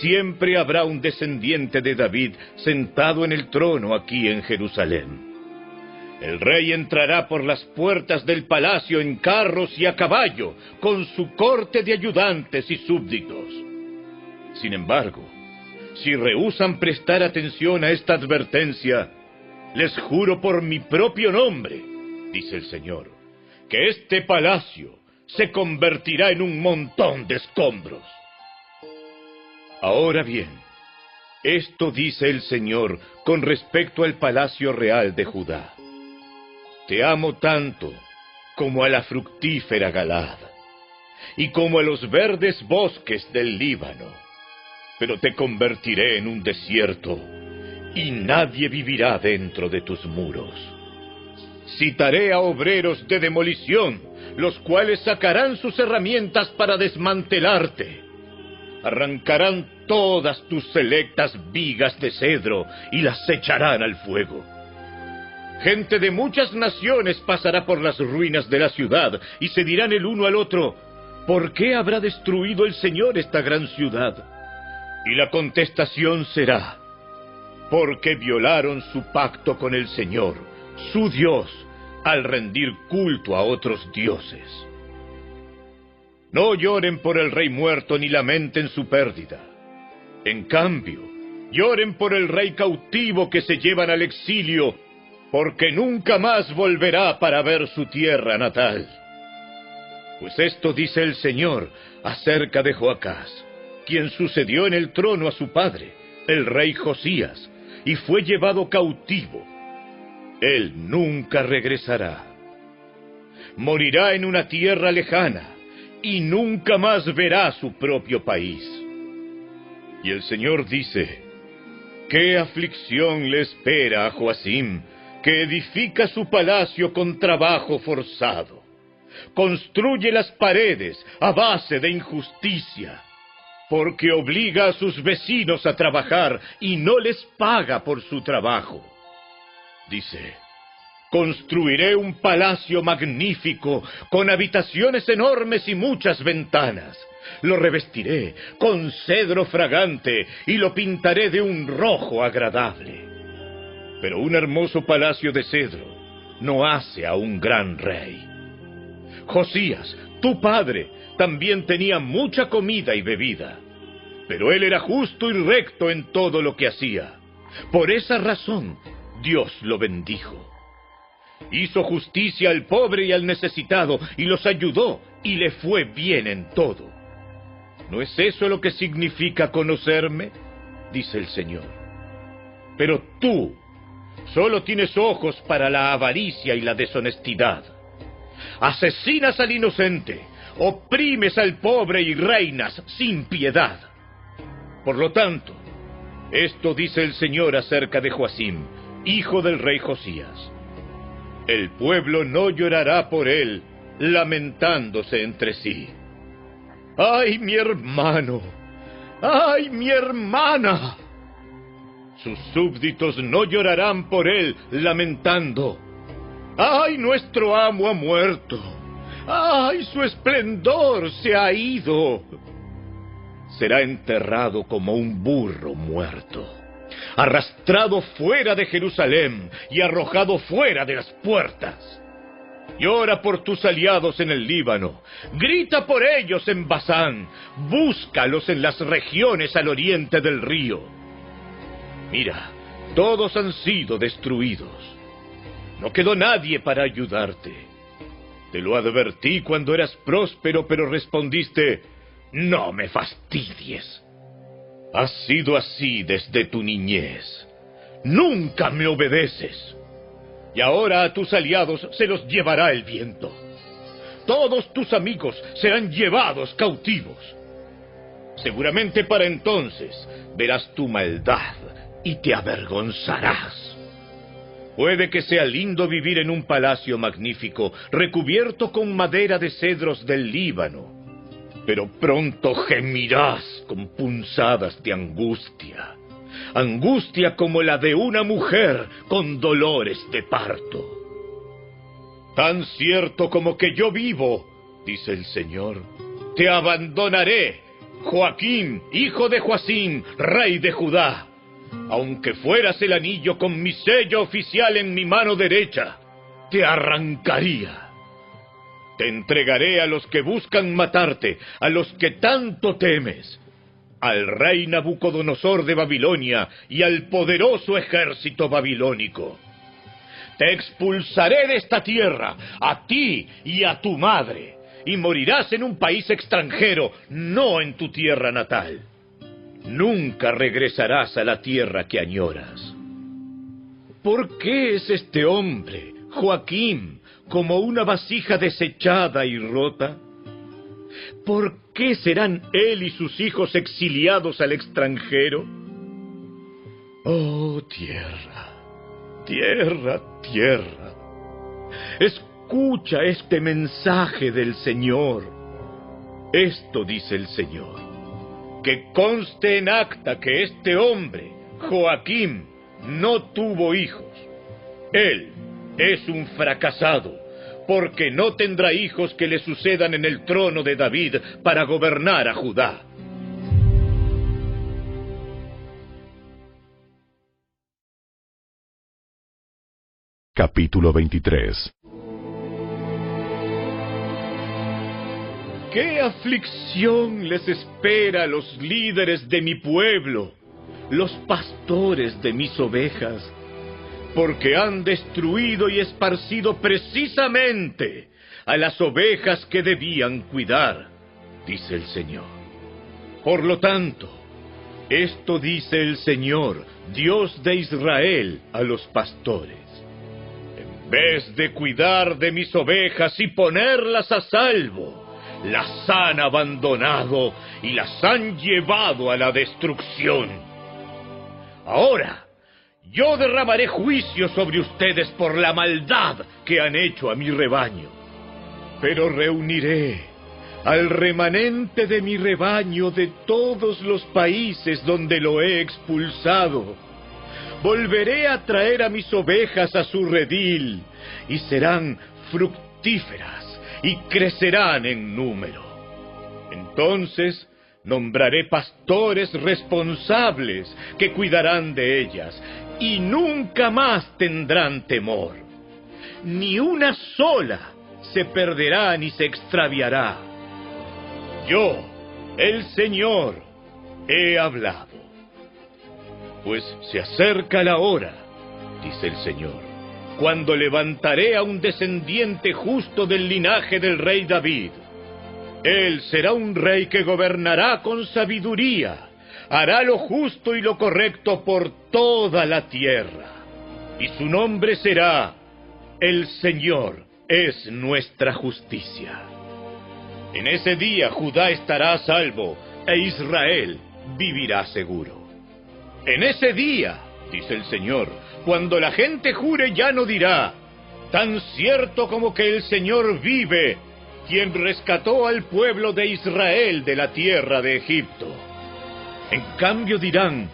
[SPEAKER 2] siempre habrá un descendiente de David sentado en el trono aquí en Jerusalén. El rey entrará por las puertas del palacio en carros y a caballo, con su corte de ayudantes y súbditos. Sin embargo, si rehusan prestar atención a esta advertencia, les juro por mi propio nombre, dice el Señor, que este palacio se convertirá en un montón de escombros. Ahora bien, esto dice el Señor con respecto al palacio real de Judá. Te amo tanto como a la fructífera Galad y como a los verdes bosques del Líbano, pero te convertiré en un desierto y nadie vivirá dentro de tus muros. Citaré a obreros de demolición, los cuales sacarán sus herramientas para desmantelarte. Arrancarán todas tus selectas vigas de cedro y las echarán al fuego. Gente de muchas naciones pasará por las ruinas de la ciudad y se dirán el uno al otro, ¿por qué habrá destruido el Señor esta gran ciudad? Y la contestación será, porque violaron su pacto con el Señor, su Dios, al rendir culto a otros dioses. No lloren por el rey muerto ni lamenten su pérdida. En cambio, lloren por el rey cautivo que se llevan al exilio porque nunca más volverá para ver su tierra natal. Pues esto dice el Señor acerca de Joacás, quien sucedió en el trono a su padre, el rey Josías, y fue llevado cautivo. Él nunca regresará. Morirá en una tierra lejana y nunca más verá su propio país. Y el Señor dice, ¿qué aflicción le espera a Joacim? Que edifica su palacio con trabajo forzado. Construye las paredes a base de injusticia, porque obliga a sus vecinos a trabajar y no les paga por su trabajo. Dice, construiré un palacio magnífico con habitaciones enormes y muchas ventanas. Lo revestiré con cedro fragante y lo pintaré de un rojo agradable. Pero un hermoso palacio de cedro no hace a un gran rey. Josías, tu padre, también tenía mucha comida y bebida, pero él era justo y recto en todo lo que hacía. Por esa razón, Dios lo bendijo. Hizo justicia al pobre y al necesitado, y los ayudó, y le fue bien en todo. ¿No es eso lo que significa conocerme? dice el Señor. Pero tú solo tienes ojos para la avaricia y la deshonestidad. Asesinas al inocente, oprimes al pobre y reinas sin piedad. Por lo tanto, esto dice el Señor acerca de Joacim, hijo del rey Josías. El pueblo no llorará por él, lamentándose entre sí. ¡Ay, mi hermano! ¡Ay, mi hermana! Sus súbditos no llorarán por él, lamentando. ¡Ay, nuestro amo ha muerto! ¡Ay, su esplendor se ha ido! Será enterrado como un burro muerto, arrastrado fuera de Jerusalén y arrojado fuera de las puertas. Llora por tus aliados en el Líbano, grita por ellos en Basán, búscalos en las regiones al oriente del río. Mira, todos han sido destruidos. No quedó nadie para ayudarte. Te lo advertí cuando eras próspero, pero respondiste, no me fastidies. Has sido así desde tu niñez. Nunca me obedeces y ahora a tus aliados se los llevará el viento. Todos tus amigos serán llevados cautivos. Seguramente para entonces verás tu maldad y te avergonzarás. Puede que sea lindo vivir en un palacio magnífico, recubierto con madera de cedros del Líbano, pero pronto gemirás con punzadas de angustia angustia como la de una mujer con dolores de parto. Tan cierto como que yo vivo, dice el Señor, te abandonaré, Joaquín, hijo de Joacín, rey de Judá, aunque fueras el anillo con mi sello oficial en mi mano derecha, te arrancaría. Te entregaré a los que buscan matarte, a los que tanto temes, al rey Nabucodonosor de Babilonia y al poderoso ejército babilónico. Te expulsaré de esta tierra, a ti y a tu madre, y morirás en un país extranjero, no en tu tierra natal. Nunca regresarás a la tierra que añoras. ¿Por qué es este hombre, Joaquín, como una vasija desechada y rota? ¿Por qué serán él y sus hijos exiliados al extranjero? Oh tierra, tierra, tierra, escucha este mensaje del Señor. Esto dice el Señor, que conste en acta que este hombre, Joaquín, no tuvo hijos. Él es un fracasado porque no tendrá hijos que le sucedan en el trono de David para gobernar a Judá.
[SPEAKER 1] Capítulo 23
[SPEAKER 2] ¿Qué aflicción les espera a los líderes de mi pueblo, los pastores de mis ovejas? porque han destruido y esparcido precisamente a las ovejas que debían cuidar, dice el Señor. Por lo tanto, esto dice el Señor, Dios de Israel, a los pastores. En vez de cuidar de mis ovejas y ponerlas a salvo, las han abandonado y las han llevado a la destrucción. Ahora, yo derramaré juicio sobre ustedes por la maldad que han hecho a mi rebaño. Pero reuniré al remanente de mi rebaño de todos los países donde lo he expulsado. Volveré a traer a mis ovejas a su redil y serán fructíferas y crecerán en número. Entonces nombraré pastores responsables que cuidarán de ellas y nunca más tendrán temor. Ni una sola se perderá ni se extraviará. Yo, el Señor, he hablado. Pues se acerca la hora, dice el Señor, cuando levantaré a un descendiente justo del linaje del rey David. Él será un rey que gobernará con sabiduría hará lo justo y lo correcto por toda la tierra. Y su nombre será, el Señor es nuestra justicia. En ese día Judá estará a salvo e Israel vivirá seguro. En ese día, dice el Señor, cuando la gente jure ya no dirá, tan cierto como que el Señor vive, quien rescató al pueblo de Israel de la tierra de Egipto. En cambio dirán,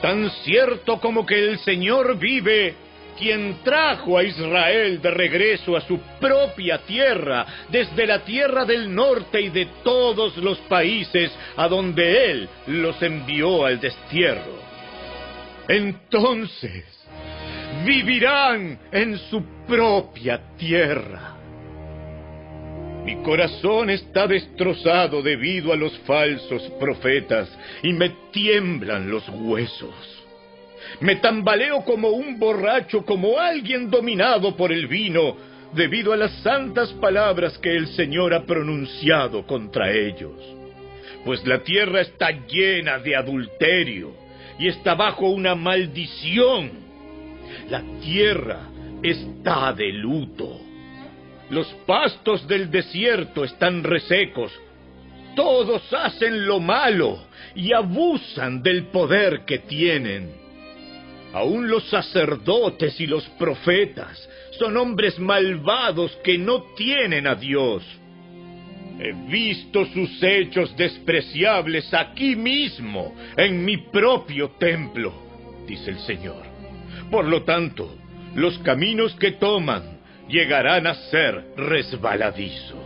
[SPEAKER 2] tan cierto como que el Señor vive, quien trajo a Israel de regreso a su propia tierra, desde la tierra del norte y de todos los países a donde Él los envió al destierro. Entonces vivirán en su propia tierra. Mi corazón está destrozado debido a los falsos profetas y me tiemblan los huesos. Me tambaleo como un borracho, como alguien dominado por el vino, debido a las santas palabras que el Señor ha pronunciado contra ellos. Pues la tierra está llena de adulterio y está bajo una maldición. La tierra está de luto. Los pastos del desierto están resecos. Todos hacen lo malo y abusan del poder que tienen. Aún los sacerdotes y los profetas son hombres malvados que no tienen a Dios. He visto sus hechos despreciables aquí mismo, en mi propio templo, dice el Señor. Por lo tanto, los caminos que toman llegarán a ser resbaladizos.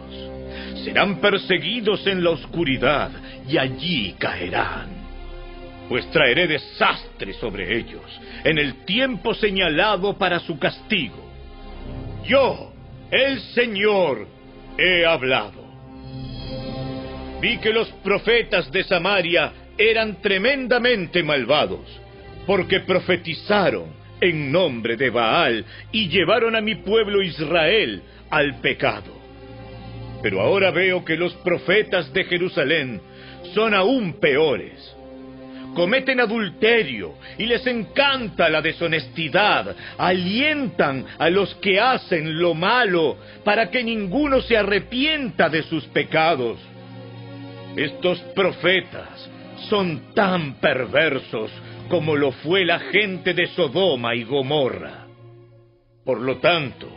[SPEAKER 2] Serán perseguidos en la oscuridad y allí caerán. Pues traeré desastre sobre ellos en el tiempo señalado para su castigo. Yo, el Señor, he hablado. Vi que los profetas de Samaria eran tremendamente malvados, porque profetizaron en nombre de Baal y llevaron a mi pueblo Israel al pecado. Pero ahora veo que los profetas de Jerusalén son aún peores. Cometen adulterio y les encanta la deshonestidad. Alientan a los que hacen lo malo para que ninguno se arrepienta de sus pecados. Estos profetas son tan perversos como lo fue la gente de Sodoma y Gomorra. Por lo tanto,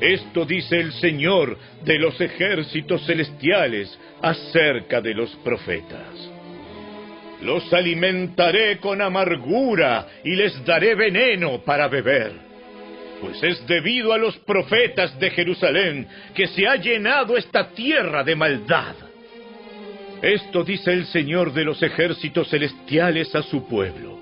[SPEAKER 2] esto dice el Señor de los ejércitos celestiales acerca de los profetas. Los alimentaré con amargura y les daré veneno para beber, pues es debido a los profetas de Jerusalén que se ha llenado esta tierra de maldad. Esto dice el Señor de los ejércitos celestiales a su pueblo.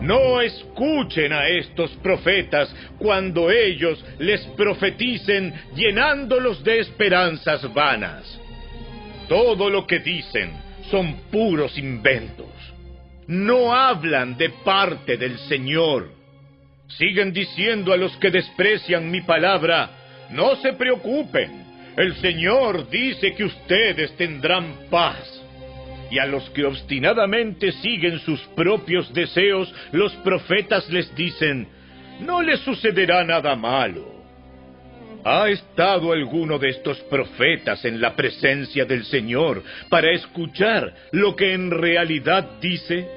[SPEAKER 2] No escuchen a estos profetas cuando ellos les profeticen llenándolos de esperanzas vanas. Todo lo que dicen son puros inventos. No hablan de parte del Señor. Siguen diciendo a los que desprecian mi palabra, no se preocupen, el Señor dice que ustedes tendrán paz. Y a los que obstinadamente siguen sus propios deseos, los profetas les dicen, no les sucederá nada malo. ¿Ha estado alguno de estos profetas en la presencia del Señor para escuchar lo que en realidad dice?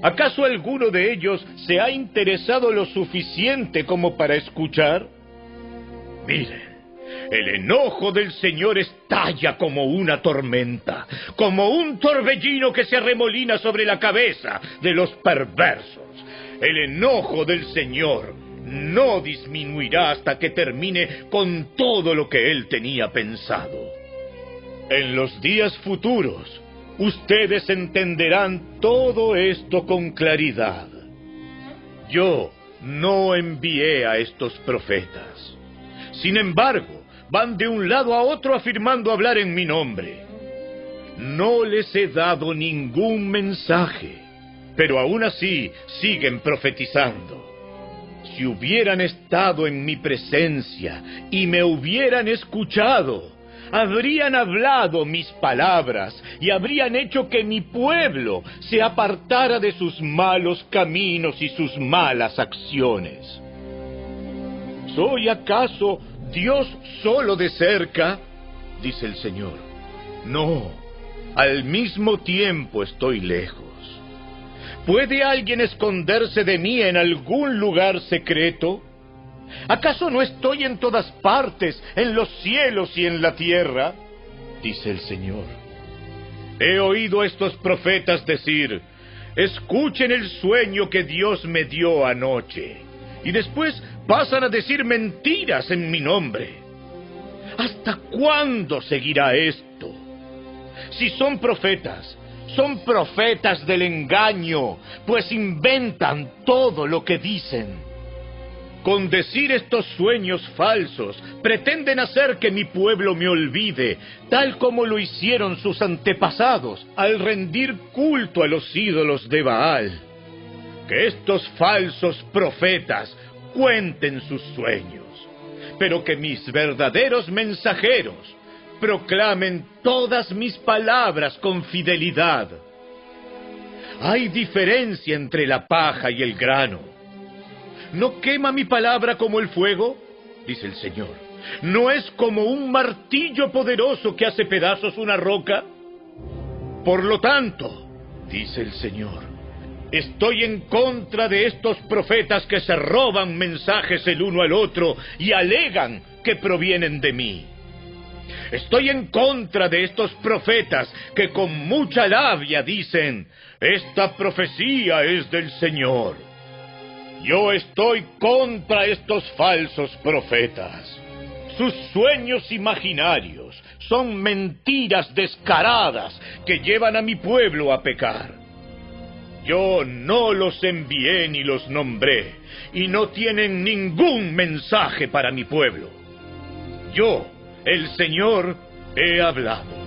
[SPEAKER 2] ¿Acaso alguno de ellos se ha interesado lo suficiente como para escuchar? Miren, el enojo del Señor estalla como una tormenta, como un torbellino que se arremolina sobre la cabeza de los perversos. El enojo del Señor no disminuirá hasta que termine con todo lo que Él tenía pensado. En los días futuros, ustedes entenderán todo esto con claridad. Yo no envié a estos profetas. Sin embargo, van de un lado a otro afirmando hablar en mi nombre. No les he dado ningún mensaje, pero aún así siguen profetizando. Si hubieran estado en mi presencia y me hubieran escuchado, habrían hablado mis palabras y habrían hecho que mi pueblo se apartara de sus malos caminos y sus malas acciones. ¿Soy acaso Dios solo de cerca? dice el Señor. No, al mismo tiempo estoy lejos. ¿Puede alguien esconderse de mí en algún lugar secreto? ¿Acaso no estoy en todas partes, en los cielos y en la tierra? dice el Señor. He oído a estos profetas decir, escuchen el sueño que Dios me dio anoche, y después pasan a decir mentiras en mi nombre. ¿Hasta cuándo seguirá esto? Si son profetas, son profetas del engaño, pues inventan todo lo que dicen. Con decir estos sueños falsos, pretenden hacer que mi pueblo me olvide, tal como lo hicieron sus antepasados al rendir culto a los ídolos de Baal. Que estos falsos profetas cuenten sus sueños, pero que mis verdaderos mensajeros proclamen todas mis palabras con fidelidad. Hay diferencia entre la paja y el grano ¿No quema mi palabra como el fuego? dice el Señor. ¿No es como un martillo poderoso que hace pedazos una roca? Por lo tanto, dice el Señor, estoy en contra de estos profetas que se roban mensajes el uno al otro y alegan que provienen de mí. Estoy en contra de estos profetas que con mucha labia dicen, esta profecía es del Señor. Yo estoy contra estos falsos profetas. Sus sueños imaginarios son mentiras descaradas que llevan a mi pueblo a pecar. Yo no los envié ni los nombré, y no tienen ningún mensaje para mi pueblo. Yo, el Señor, he hablado.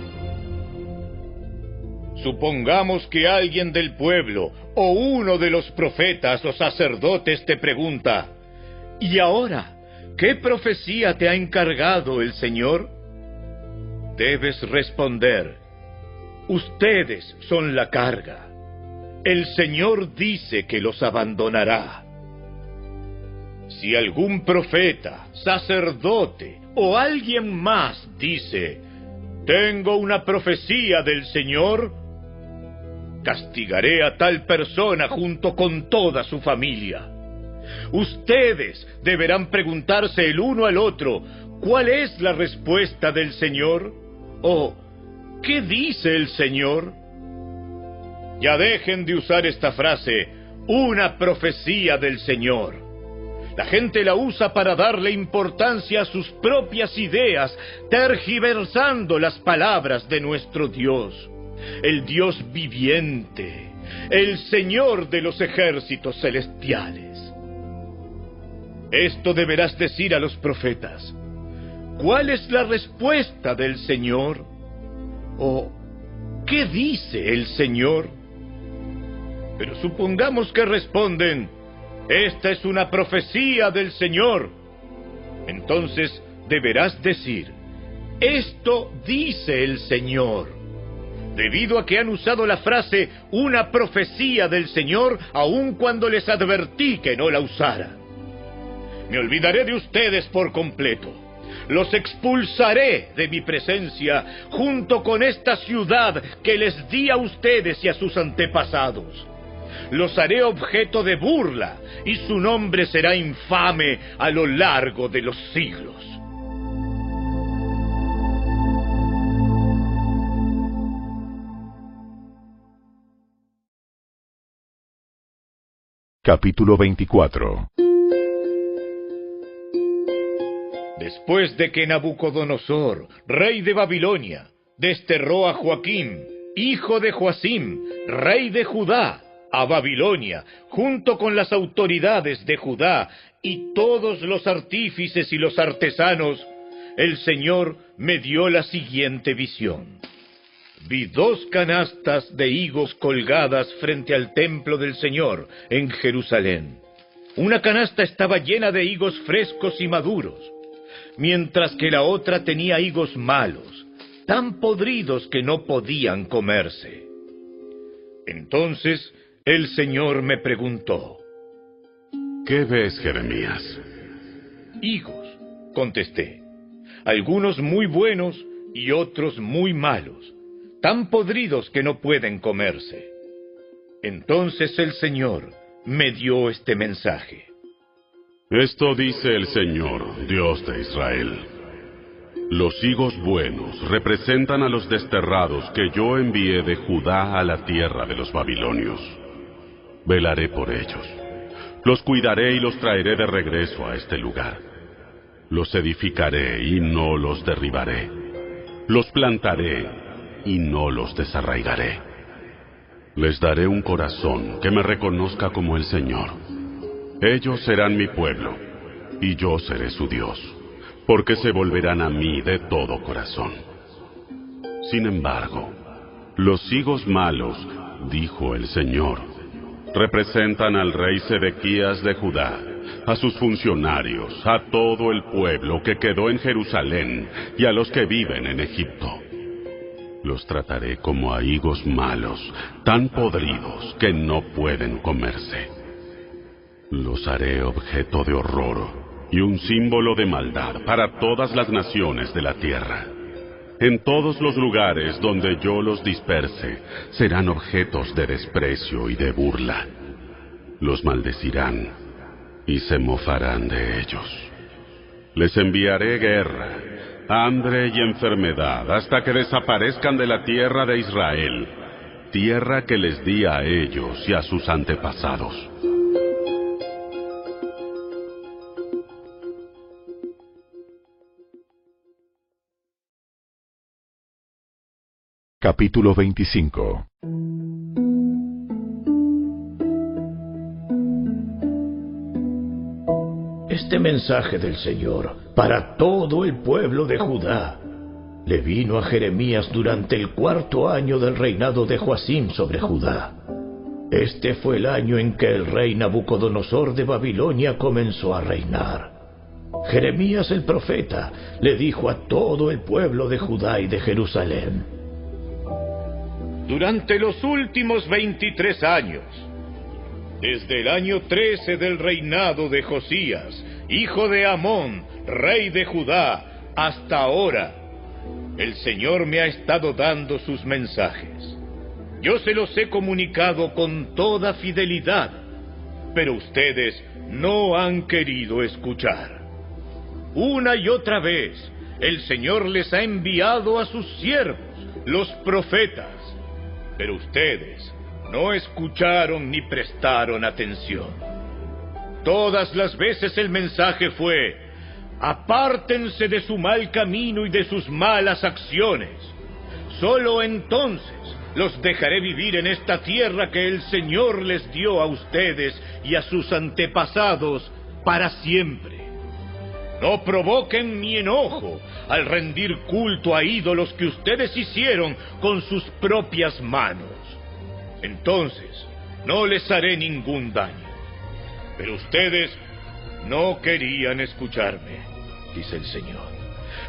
[SPEAKER 2] Supongamos que alguien del pueblo o uno de los profetas o sacerdotes te pregunta, ¿y ahora qué profecía te ha encargado el Señor? Debes responder, ustedes son la carga. El Señor dice que los abandonará. Si algún profeta, sacerdote o alguien más dice, tengo una profecía del Señor, castigaré a tal persona junto con toda su familia. Ustedes deberán preguntarse el uno al otro, ¿cuál es la respuesta del Señor? ¿O qué dice el Señor? Ya dejen de usar esta frase, una profecía del Señor. La gente la usa para darle importancia a sus propias ideas, tergiversando las palabras de nuestro Dios el Dios viviente, el Señor de los ejércitos celestiales. Esto deberás decir a los profetas. ¿Cuál es la respuesta del Señor? ¿O qué dice el Señor? Pero supongamos que responden, esta es una profecía del Señor. Entonces deberás decir, esto dice el Señor debido a que han usado la frase una profecía del Señor aun cuando les advertí que no la usara. Me olvidaré de ustedes por completo. Los expulsaré de mi presencia junto con esta ciudad que les di a ustedes y a sus antepasados. Los haré objeto de burla y su nombre será infame a lo largo de los siglos.
[SPEAKER 1] Capítulo 24
[SPEAKER 2] Después de que Nabucodonosor, rey de Babilonia, desterró a Joaquín, hijo de Joacim, rey de Judá, a Babilonia, junto con las autoridades de Judá y todos los artífices y los artesanos, el Señor me dio la siguiente visión. Vi dos canastas de higos colgadas frente al templo del Señor en Jerusalén. Una canasta estaba llena de higos frescos y maduros. mientras que la otra tenía higos malos, tan podridos que no podían comerse. Entonces el Señor me preguntó,
[SPEAKER 4] ¿Qué ves, Jeremías?
[SPEAKER 2] Higos, contesté, algunos muy buenos y otros muy malos, tan podridos que no pueden comerse. Entonces el Señor me dio este mensaje.
[SPEAKER 4] Esto dice el Señor, Dios de Israel. Los higos buenos representan a los desterrados que yo envié de Judá a la tierra de los babilonios. Velaré por ellos. Los cuidaré y los traeré de regreso a este lugar. Los edificaré y no los derribaré. Los plantaré y no los desarraigaré. Les daré un corazón que me reconozca como el Señor. Ellos serán mi pueblo y yo seré su Dios porque se volverán a mí de todo corazón. Sin embargo, los higos malos, dijo el Señor, representan al rey Sedequías de Judá, a sus funcionarios, a todo el pueblo que quedó en Jerusalén y a los que viven en Egipto. Los trataré como a higos malos, tan podridos que no pueden comerse. Los haré objeto de horror y un símbolo de maldad para todas las naciones de la tierra. En todos los lugares donde yo los disperse, serán objetos de desprecio y de burla. Los maldecirán y se mofarán de ellos. Les enviaré guerra, hambre y enfermedad hasta que desaparezcan de la tierra de Israel, tierra que les di a ellos y a sus antepasados.
[SPEAKER 1] Capítulo 25
[SPEAKER 25] Este mensaje del Señor para todo el pueblo de Judá le vino a Jeremías durante el cuarto año del reinado de Joacim sobre Judá. Este fue el año en que el rey Nabucodonosor de Babilonia comenzó a reinar. Jeremías el profeta le dijo a todo el pueblo de Judá y de Jerusalén,
[SPEAKER 2] durante los últimos 23 años, desde el año 13 del reinado de Josías, hijo de Amón, rey de Judá, hasta ahora, el Señor me ha estado dando sus mensajes. Yo se los he comunicado con toda fidelidad, pero ustedes no han querido escuchar. Una y otra vez, el Señor les ha enviado a sus siervos, los profetas, pero ustedes no escucharon ni prestaron atención. Todas las veces el mensaje fue, apártense de su mal camino y de sus malas acciones. Solo entonces los dejaré vivir en esta tierra que el Señor les dio a ustedes y a sus antepasados para siempre. No provoquen mi enojo al rendir culto a ídolos que ustedes hicieron con sus propias manos. Entonces, no les haré ningún daño. Pero ustedes no querían escucharme, dice el Señor.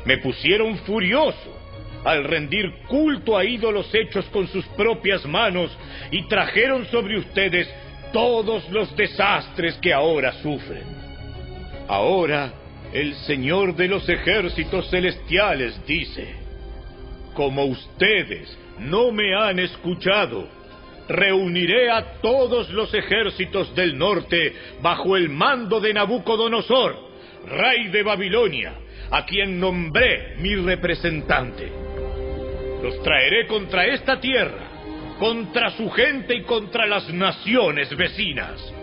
[SPEAKER 2] Me pusieron furioso al rendir culto a ídolos hechos con sus propias manos y trajeron sobre ustedes todos los desastres que ahora sufren. Ahora el Señor de los ejércitos celestiales dice, como ustedes no me han escuchado, reuniré a todos los ejércitos del norte bajo el mando de Nabucodonosor, rey de Babilonia, a quien nombré mi representante. Los traeré contra esta tierra, contra su gente y contra las naciones vecinas.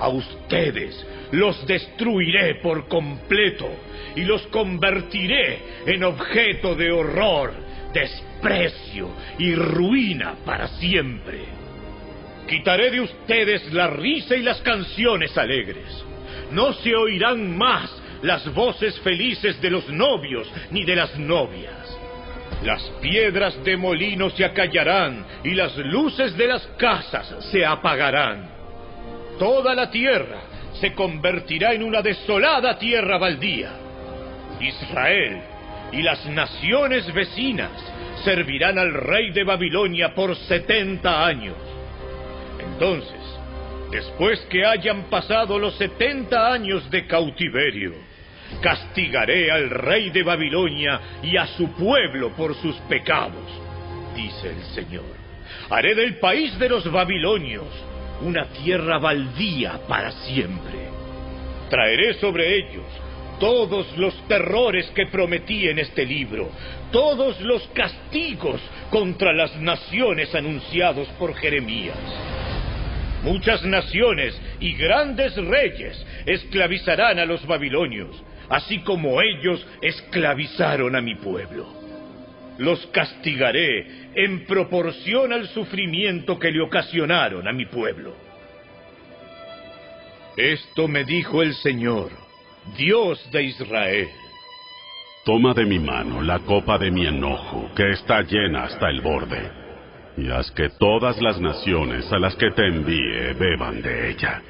[SPEAKER 2] A ustedes los destruiré por completo y los convertiré en objeto de horror, desprecio y ruina para siempre. Quitaré de ustedes la risa y las canciones alegres. No se oirán más las voces felices de los novios ni de las novias. Las piedras de molino se acallarán y las luces de las casas se apagarán. Toda la tierra se convertirá en una desolada tierra baldía. Israel y las naciones vecinas servirán al rey de Babilonia por setenta años. Entonces, después que hayan pasado los setenta años de cautiverio, castigaré al rey de Babilonia y a su pueblo por sus pecados, dice el Señor. Haré del país de los babilonios una tierra baldía para siempre. Traeré sobre ellos todos los terrores que prometí en este libro, todos los castigos contra las naciones anunciados por Jeremías. Muchas naciones y grandes reyes esclavizarán a los babilonios, así como ellos esclavizaron a mi pueblo. Los castigaré en proporción al sufrimiento que le ocasionaron a mi pueblo. Esto me dijo el Señor, Dios de Israel.
[SPEAKER 4] Toma de mi mano la copa de mi enojo, que está llena hasta el borde, y haz que todas las naciones a las que te envíe beban de ella.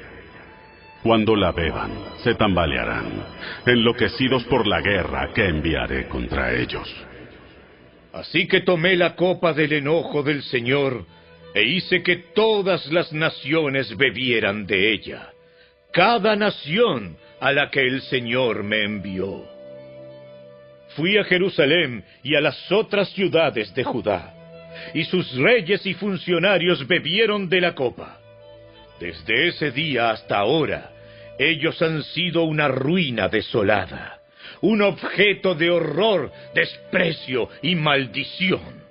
[SPEAKER 4] Cuando la beban, se tambalearán, enloquecidos por la guerra que enviaré contra ellos.
[SPEAKER 2] Así que tomé la copa del enojo del Señor e hice que todas las naciones bebieran de ella cada nación a la que el Señor me envió. Fui a Jerusalén y a las otras ciudades de Judá, y sus reyes y funcionarios bebieron de la copa. Desde ese día hasta ahora, ellos han sido una ruina desolada, un objeto de horror, desprecio y maldición.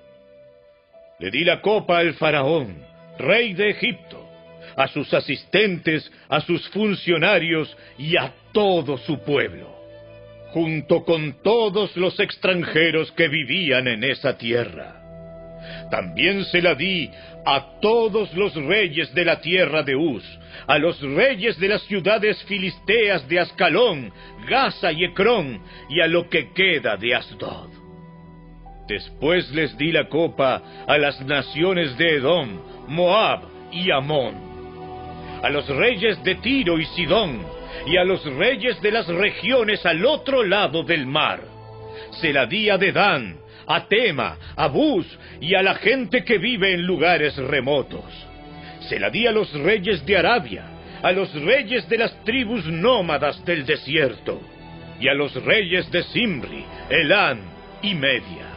[SPEAKER 2] Le di la copa al faraón, rey de Egipto, a sus asistentes, a sus funcionarios y a todo su pueblo, junto con todos los extranjeros que vivían en esa tierra. También se la di a todos los reyes de la tierra de Uz, a los reyes de las ciudades filisteas de Ascalón, Gaza y Ecrón, y a lo que queda de Asdod. Después les di la copa a las naciones de Edom, Moab y Amón a los reyes de Tiro y Sidón, y a los reyes de las regiones al otro lado del mar. Se la di a Dedán, a Tema, a Bus y a la gente que vive en lugares remotos. Se la di a los reyes de Arabia, a los reyes de las tribus nómadas del desierto, y a los reyes de Simri, Elán y Media.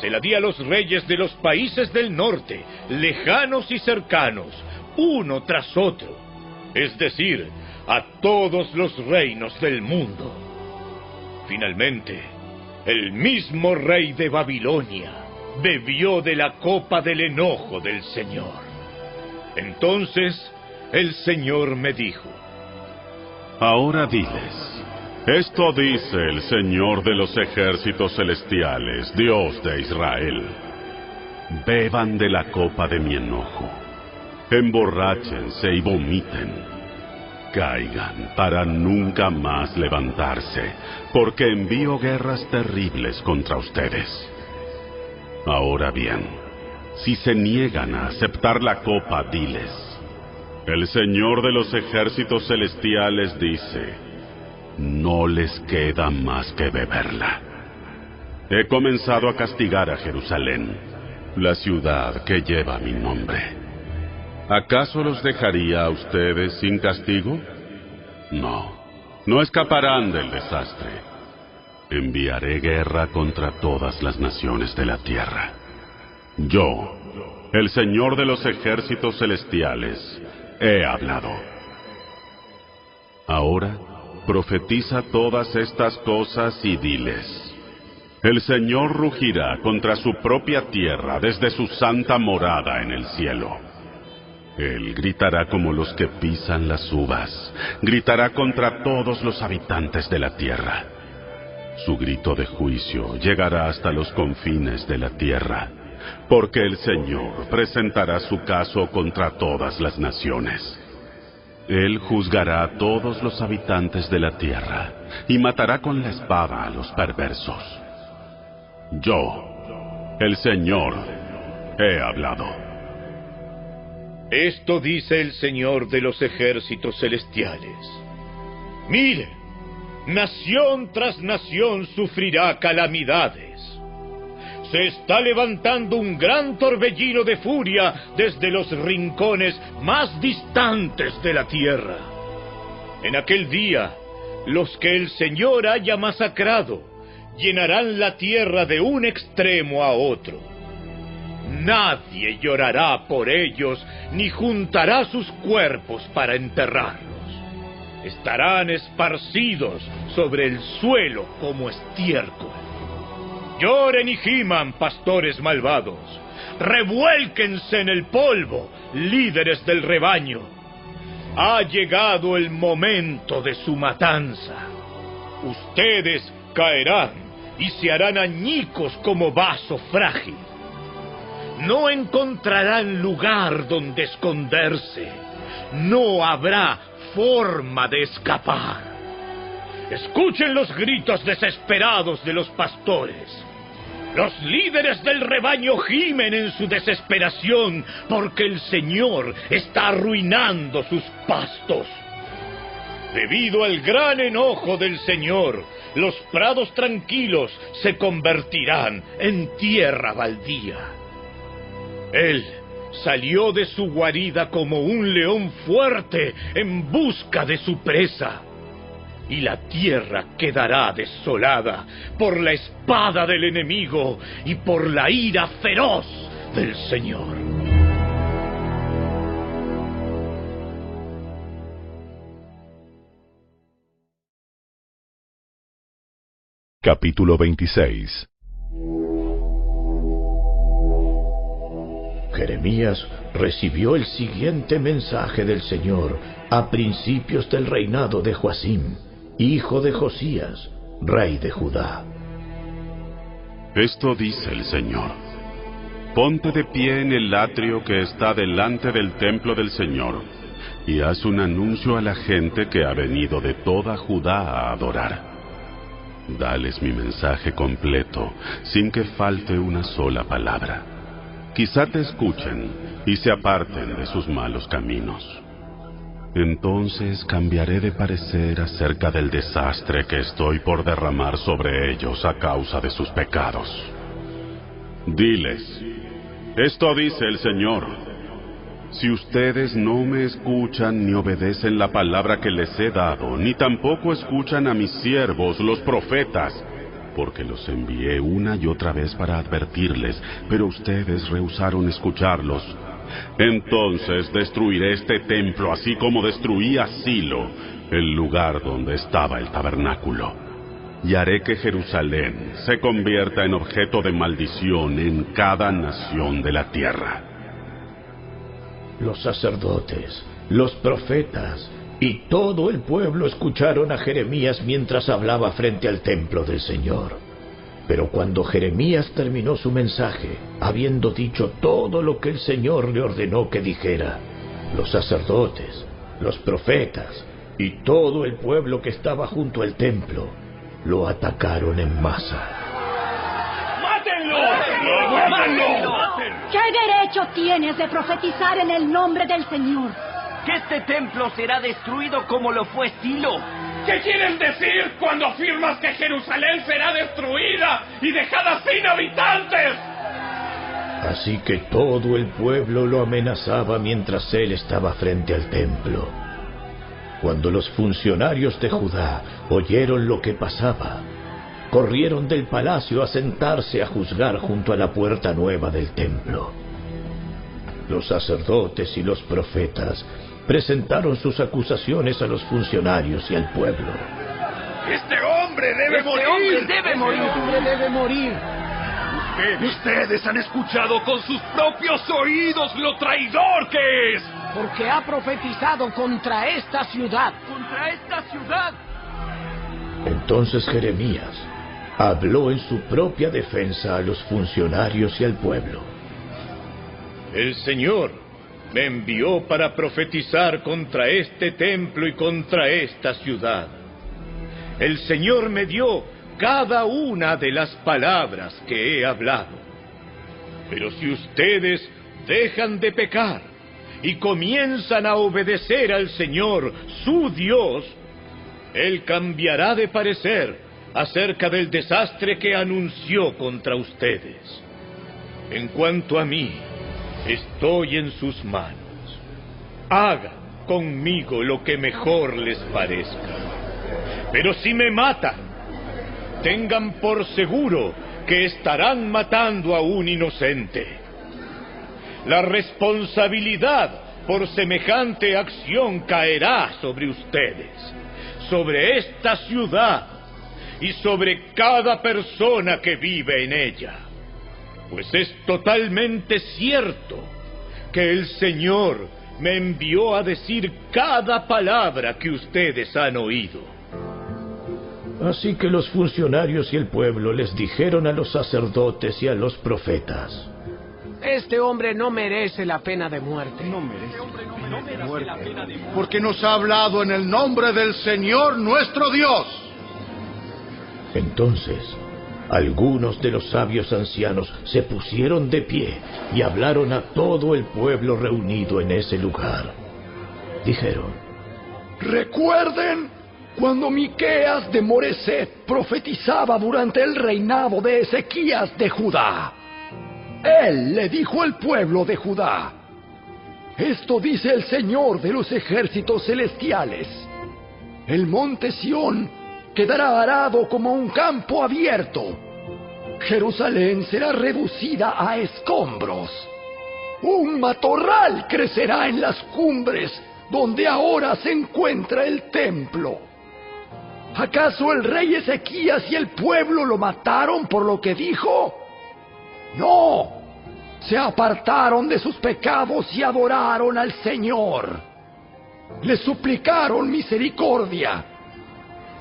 [SPEAKER 2] Se la di a los reyes de los países del norte, lejanos y cercanos, uno tras otro, es decir, a todos los reinos del mundo. Finalmente, el mismo rey de Babilonia bebió de la copa del enojo del Señor. Entonces el Señor me dijo,
[SPEAKER 4] Ahora diles, esto dice el Señor de los ejércitos celestiales, Dios de Israel, beban de la copa de mi enojo emborráchense y vomiten. Caigan para nunca más levantarse, porque envío guerras terribles contra ustedes. Ahora bien, si se niegan a aceptar la copa, diles, el Señor de los ejércitos celestiales dice, no les queda más que beberla. He comenzado a castigar a Jerusalén, la ciudad que lleva mi nombre. ¿Acaso los dejaría a ustedes sin castigo? No, no escaparán del desastre. Enviaré guerra contra todas las naciones de la tierra. Yo, el Señor de los ejércitos celestiales, he hablado. Ahora, profetiza todas estas cosas y diles. El Señor rugirá contra su propia tierra desde su santa morada en el cielo. Él gritará como los que pisan las uvas, gritará contra todos los habitantes de la tierra. Su grito de juicio llegará hasta los confines de la tierra, porque el Señor presentará su caso contra todas las naciones. Él juzgará a todos los habitantes de la tierra y matará con la espada a los perversos. Yo, el Señor, he hablado.
[SPEAKER 2] Esto dice el Señor de los ejércitos celestiales. Miren, nación tras nación sufrirá calamidades. Se está levantando un gran torbellino de furia desde los rincones más distantes de la tierra. En aquel día, los que el Señor haya masacrado llenarán la tierra de un extremo a otro. Nadie llorará por ellos ni juntará sus cuerpos para enterrarlos. Estarán esparcidos sobre el suelo como estiércol. Lloren y giman, pastores malvados. Revuélquense en el polvo, líderes del rebaño. Ha llegado el momento de su matanza. Ustedes caerán y se harán añicos como vaso frágil. No encontrarán lugar donde esconderse. No habrá forma de escapar. Escuchen los gritos desesperados de los pastores. Los líderes del rebaño gimen en su desesperación porque el Señor está arruinando sus pastos. Debido al gran enojo del Señor, los prados tranquilos se convertirán en tierra baldía. Él salió de su guarida como un león fuerte en busca de su presa. Y la tierra quedará desolada por la espada del enemigo y por la ira feroz del Señor.
[SPEAKER 1] Capítulo 26
[SPEAKER 10] Jeremías recibió el siguiente mensaje del Señor a principios del reinado de Joacim, hijo de Josías, rey de Judá.
[SPEAKER 4] Esto dice el Señor. Ponte de pie en el atrio que está delante del templo del Señor y haz un anuncio a la gente que ha venido de toda Judá a adorar. Dales mi mensaje completo, sin que falte una sola palabra. Quizá te escuchen y se aparten de sus malos caminos. Entonces cambiaré de parecer acerca del desastre que estoy por derramar sobre ellos a causa de sus pecados. Diles, esto dice el Señor, si ustedes no me escuchan ni obedecen la palabra que les he dado, ni tampoco escuchan a mis siervos, los profetas, porque los envié una y otra vez para advertirles, pero ustedes rehusaron escucharlos. Entonces destruiré este templo así como destruí a Silo, el lugar donde estaba el tabernáculo. Y haré que Jerusalén se convierta en objeto de maldición en cada nación de la tierra.
[SPEAKER 10] Los sacerdotes, los profetas y todo el pueblo escucharon a Jeremías mientras hablaba frente al templo del Señor. Pero cuando Jeremías terminó su mensaje, habiendo dicho todo lo que el Señor le ordenó que dijera, los sacerdotes, los profetas y todo el pueblo que estaba junto al templo lo atacaron en masa.
[SPEAKER 18] ¡Mátenlo! ¡Mátenlo! ¿Qué derecho tienes de profetizar en el nombre del Señor?
[SPEAKER 17] Que este templo será destruido como lo fue Silo.
[SPEAKER 7] ¿Qué quieres decir cuando afirmas que Jerusalén será destruida y dejada sin habitantes?
[SPEAKER 10] Así que todo el pueblo lo amenazaba mientras él estaba frente al templo. Cuando los funcionarios de Judá oyeron lo que pasaba, corrieron del palacio a sentarse a juzgar junto a la puerta nueva del templo. Los sacerdotes y los profetas presentaron sus acusaciones a los funcionarios y al pueblo.
[SPEAKER 7] Este hombre debe
[SPEAKER 17] Este
[SPEAKER 7] morir.
[SPEAKER 17] hombre debe morir.
[SPEAKER 13] Este hombre debe morir.
[SPEAKER 7] Ustedes, ustedes han escuchado con sus propios oídos lo traidor que es.
[SPEAKER 13] Porque ha profetizado contra esta ciudad.
[SPEAKER 17] Contra esta ciudad.
[SPEAKER 10] Entonces Jeremías habló en su propia defensa a los funcionarios y al pueblo.
[SPEAKER 2] El Señor me envió para profetizar contra este templo y contra esta ciudad. El Señor me dio cada una de las palabras que he hablado. Pero si ustedes dejan de pecar y comienzan a obedecer al Señor, su Dios,
[SPEAKER 26] Él cambiará de parecer acerca del desastre que anunció contra ustedes. En cuanto a mí, estoy en sus manos. Hagan conmigo lo que mejor les parezca. Pero si me matan, tengan por seguro que estarán matando a un inocente. La responsabilidad por semejante acción caerá sobre ustedes, sobre esta ciudad y sobre cada persona que vive en ella. Pues es totalmente cierto que el Señor me envió a decir cada palabra que ustedes han oído.
[SPEAKER 2] Así que los funcionarios y el pueblo les dijeron a los sacerdotes y a los profetas,
[SPEAKER 27] Este hombre no merece la pena de muerte.
[SPEAKER 28] No merece, no merece la pena de muerte. Porque nos ha hablado en el nombre del Señor nuestro Dios.
[SPEAKER 2] Entonces, algunos de los sabios ancianos se pusieron de pie y hablaron a todo el pueblo reunido en ese lugar. Dijeron:
[SPEAKER 29] Recuerden cuando Miqueas de Moreset profetizaba durante el reinado de Ezequías de Judá. Él le dijo al pueblo de Judá: Esto dice el Señor de los ejércitos celestiales. El monte Sión quedará arado como un campo abierto. Jerusalén será reducida a escombros. Un matorral crecerá en las cumbres donde ahora se encuentra el templo. ¿Acaso el rey Ezequías y el pueblo lo mataron por lo que dijo? No, se apartaron de sus pecados y adoraron al Señor. Le suplicaron misericordia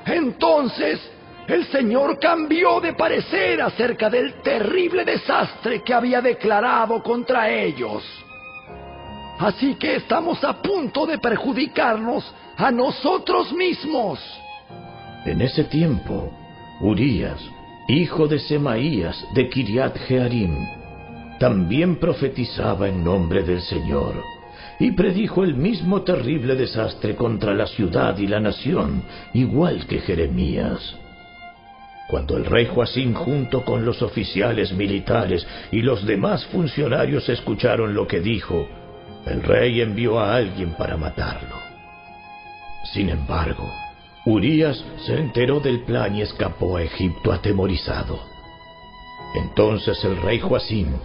[SPEAKER 29] entonces el Señor cambió de parecer acerca del terrible desastre que había declarado contra ellos. Así que estamos a punto de perjudicarnos a nosotros mismos.
[SPEAKER 2] En ese tiempo, Urías, hijo de Semaías de Kiriat Jearim, también profetizaba en nombre del Señor y predijo el mismo terrible desastre contra la ciudad y la nación, igual que Jeremías. Cuando el rey Joacín junto con los oficiales militares y los demás funcionarios escucharon lo que dijo, el rey envió a alguien para matarlo. Sin embargo, Urías se enteró del plan y escapó a Egipto atemorizado. Entonces el rey Joacín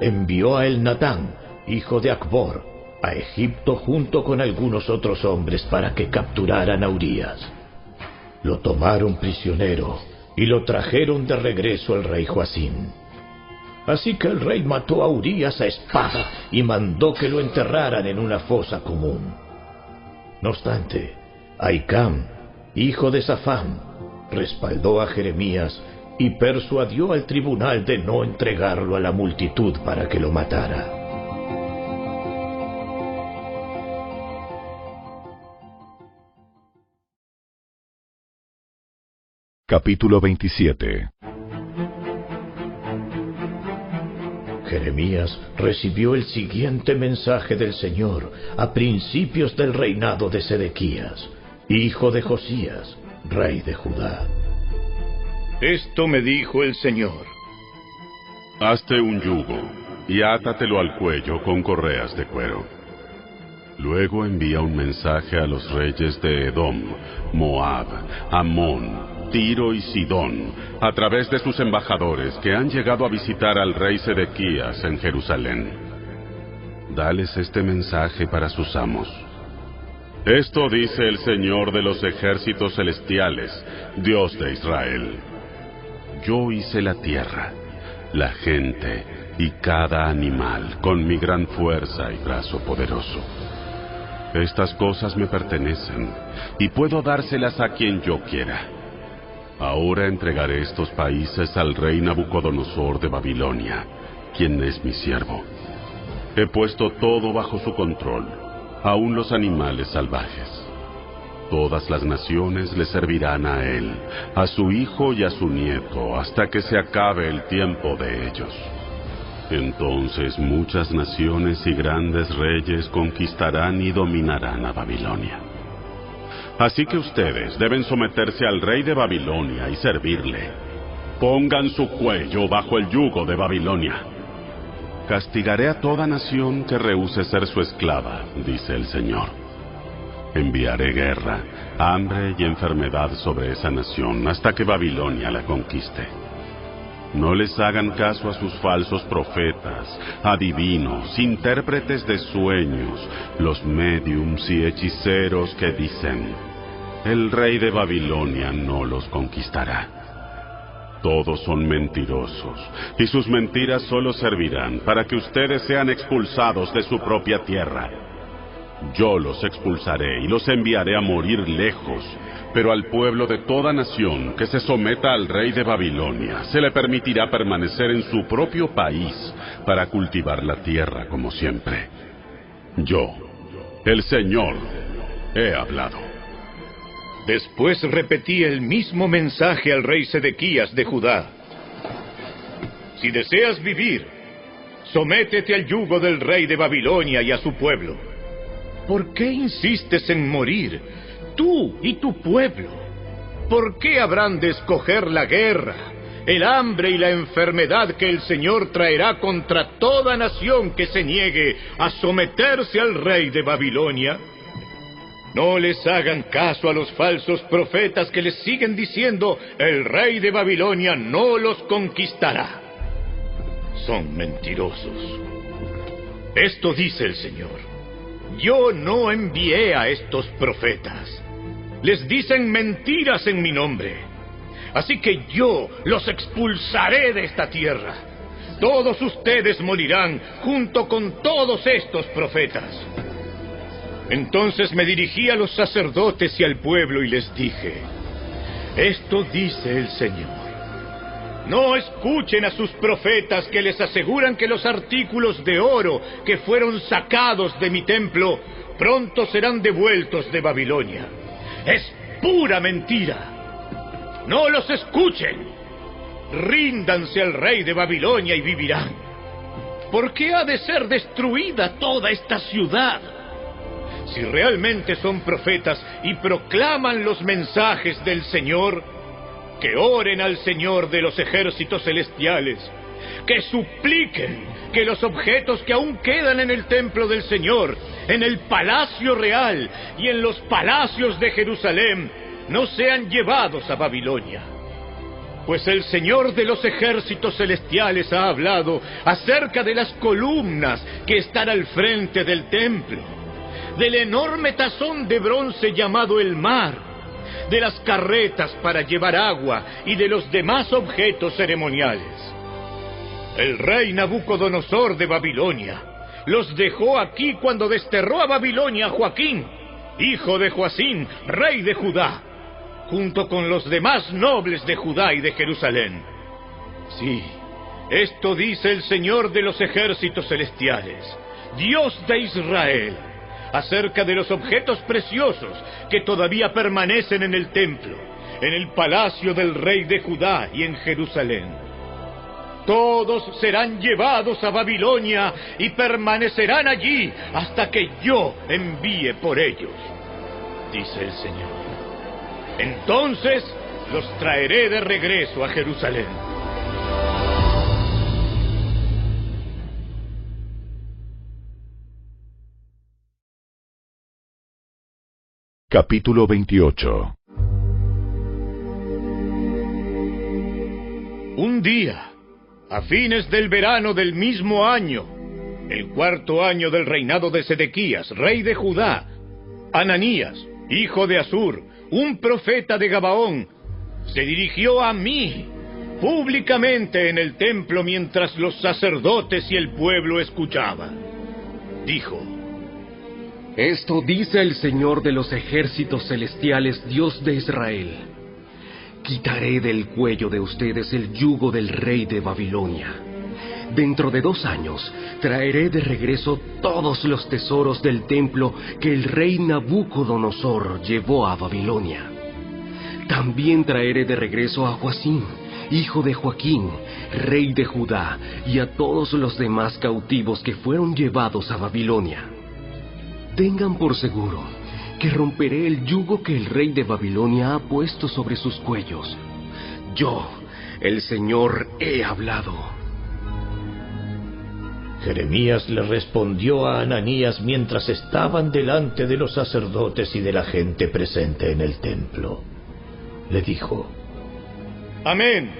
[SPEAKER 2] envió a El Natán, hijo de Acbor, a Egipto junto con algunos otros hombres para que capturaran a Urias. Lo tomaron prisionero y lo trajeron de regreso al rey Joacín. Así que el rey mató a Urias a espada y mandó que lo enterraran en una fosa común. No obstante, Aicam, hijo de Safán, respaldó a Jeremías y persuadió al tribunal de no entregarlo a la multitud para que lo matara.
[SPEAKER 1] Capítulo 27
[SPEAKER 2] Jeremías recibió el siguiente mensaje del Señor a principios del reinado de Sedequías, hijo de Josías, rey de Judá.
[SPEAKER 26] Esto me dijo el Señor.
[SPEAKER 4] Hazte un yugo y átatelo al cuello con correas de cuero. Luego envía un mensaje a los reyes de Edom, Moab, Amón, Tiro y Sidón, a través de sus embajadores que han llegado a visitar al rey Sedequías en Jerusalén. Dales este mensaje para sus amos. Esto dice el Señor de los ejércitos celestiales, Dios de Israel. Yo hice la tierra, la gente y cada animal con mi gran fuerza y brazo poderoso. Estas cosas me pertenecen y puedo dárselas a quien yo quiera. Ahora entregaré estos países al rey Nabucodonosor de Babilonia, quien es mi siervo. He puesto todo bajo su control, aun los animales salvajes. Todas las naciones le servirán a él, a su hijo y a su nieto, hasta que se acabe el tiempo de ellos. Entonces muchas naciones y grandes reyes conquistarán y dominarán a Babilonia. Así que ustedes deben someterse al rey de Babilonia y servirle. Pongan su cuello bajo el yugo de Babilonia. Castigaré a toda nación que rehúse ser su esclava, dice el Señor. Enviaré guerra, hambre y enfermedad sobre esa nación hasta que Babilonia la conquiste. No les hagan caso a sus falsos profetas, adivinos, intérpretes de sueños, los mediums y hechiceros que dicen, el rey de Babilonia no los conquistará. Todos son mentirosos, y sus mentiras solo servirán para que ustedes sean expulsados de su propia tierra. Yo los expulsaré y los enviaré a morir lejos, pero al pueblo de toda nación que se someta al rey de Babilonia se le permitirá permanecer en su propio país para cultivar la tierra como siempre. Yo, el Señor, he hablado.
[SPEAKER 2] Después repetí el mismo mensaje al rey Sedequías de Judá. Si deseas vivir, sométete al yugo del rey de Babilonia y a su pueblo. ¿Por qué insistes en morir, tú y tu pueblo? ¿Por qué habrán de escoger la guerra, el hambre y la enfermedad que el Señor traerá contra toda nación que se niegue a someterse al rey de Babilonia? No les hagan caso a los falsos profetas que les siguen diciendo, el rey de Babilonia no los conquistará. Son mentirosos. Esto dice el Señor. Yo no envié a estos profetas. Les dicen mentiras en mi nombre. Así que yo los expulsaré de esta tierra. Todos ustedes morirán junto con todos estos profetas. Entonces me dirigí a los sacerdotes y al pueblo y les dije, esto dice el Señor. No escuchen a sus profetas que les aseguran que los artículos de oro que fueron sacados de mi templo pronto serán devueltos de Babilonia. Es pura mentira. No los escuchen. Ríndanse al rey de Babilonia y vivirán. ¿Por qué ha de ser destruida toda esta ciudad? si realmente son profetas y proclaman los mensajes del Señor, que oren al Señor de los ejércitos celestiales, que supliquen que los objetos que aún quedan en el templo del Señor, en el palacio real y en los palacios de Jerusalén, no sean llevados a Babilonia. Pues el Señor de los ejércitos celestiales ha hablado acerca de las columnas que están al frente del templo del enorme tazón de bronce llamado el mar, de las carretas para llevar agua y de los demás objetos ceremoniales. El rey Nabucodonosor de Babilonia los dejó aquí cuando desterró a Babilonia a Joaquín, hijo de Joacín, rey de Judá, junto con los demás nobles de Judá y de Jerusalén. Sí, esto dice el Señor de los ejércitos celestiales, Dios de Israel acerca de los objetos preciosos que todavía permanecen en el templo, en el palacio del rey de Judá y en Jerusalén. Todos serán llevados a Babilonia y permanecerán allí hasta que yo envíe por ellos, dice el Señor. Entonces los traeré de regreso a Jerusalén.
[SPEAKER 1] Capítulo 28
[SPEAKER 2] Un día, a fines del verano del mismo año, el cuarto año del reinado de Sedequías, rey de Judá, Ananías, hijo de Asur, un profeta de Gabaón, se dirigió a mí públicamente en el templo mientras los sacerdotes y el pueblo escuchaban. Dijo,
[SPEAKER 30] esto dice el Señor de los ejércitos celestiales, Dios de Israel. Quitaré del cuello de ustedes el yugo del rey de Babilonia. Dentro de dos años traeré de regreso todos los tesoros del templo que el rey Nabucodonosor llevó a Babilonia. También traeré de regreso a Joacín, hijo de Joaquín, rey de Judá, y a todos los demás cautivos que fueron llevados a Babilonia. Tengan por seguro que romperé el yugo que el rey de Babilonia ha puesto sobre sus cuellos. Yo, el Señor, he hablado.
[SPEAKER 10] Jeremías le respondió a Ananías mientras estaban delante de los sacerdotes y de la gente presente en el templo. Le dijo,
[SPEAKER 2] Amén.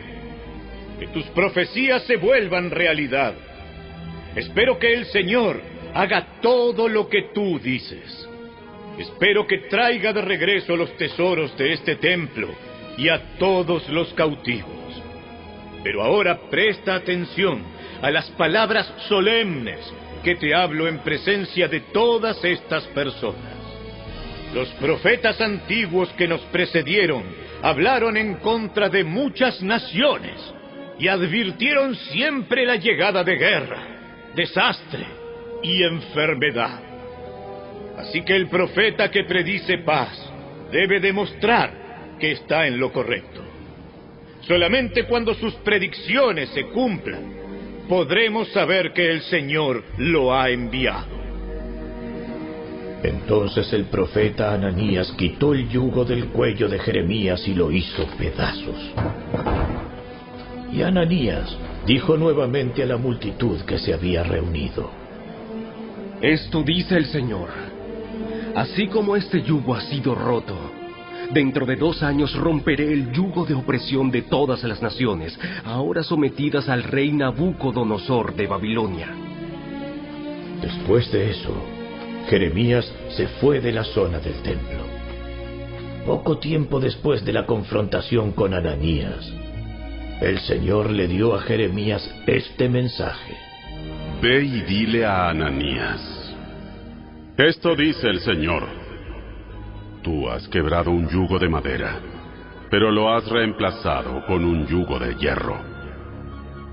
[SPEAKER 2] Que tus profecías se vuelvan realidad. Espero que el Señor haga todo lo que tú dices. Espero que traiga de regreso los tesoros de este templo y a todos los cautivos. Pero ahora presta atención a las palabras solemnes que te hablo en presencia de todas estas personas. Los profetas antiguos que nos precedieron hablaron en contra de muchas naciones y advirtieron siempre la llegada de guerra, desastre y enfermedad. Así que el profeta que predice paz debe demostrar que está en lo correcto. Solamente cuando sus predicciones se cumplan, podremos saber que el Señor lo ha enviado.
[SPEAKER 10] Entonces el profeta Ananías quitó el yugo del cuello de Jeremías y lo hizo pedazos. Y Ananías dijo nuevamente a la multitud que se había reunido.
[SPEAKER 30] Esto dice el Señor. Así como este yugo ha sido roto, dentro de dos años romperé el yugo de opresión de todas las naciones, ahora sometidas al rey Nabucodonosor de Babilonia.
[SPEAKER 10] Después de eso, Jeremías se fue de la zona del templo. Poco tiempo después de la confrontación con Ananías, el Señor le dio a Jeremías este mensaje.
[SPEAKER 4] Ve y dile a Ananías. Esto dice el Señor. Tú has quebrado un yugo de madera, pero lo has reemplazado con un yugo de hierro.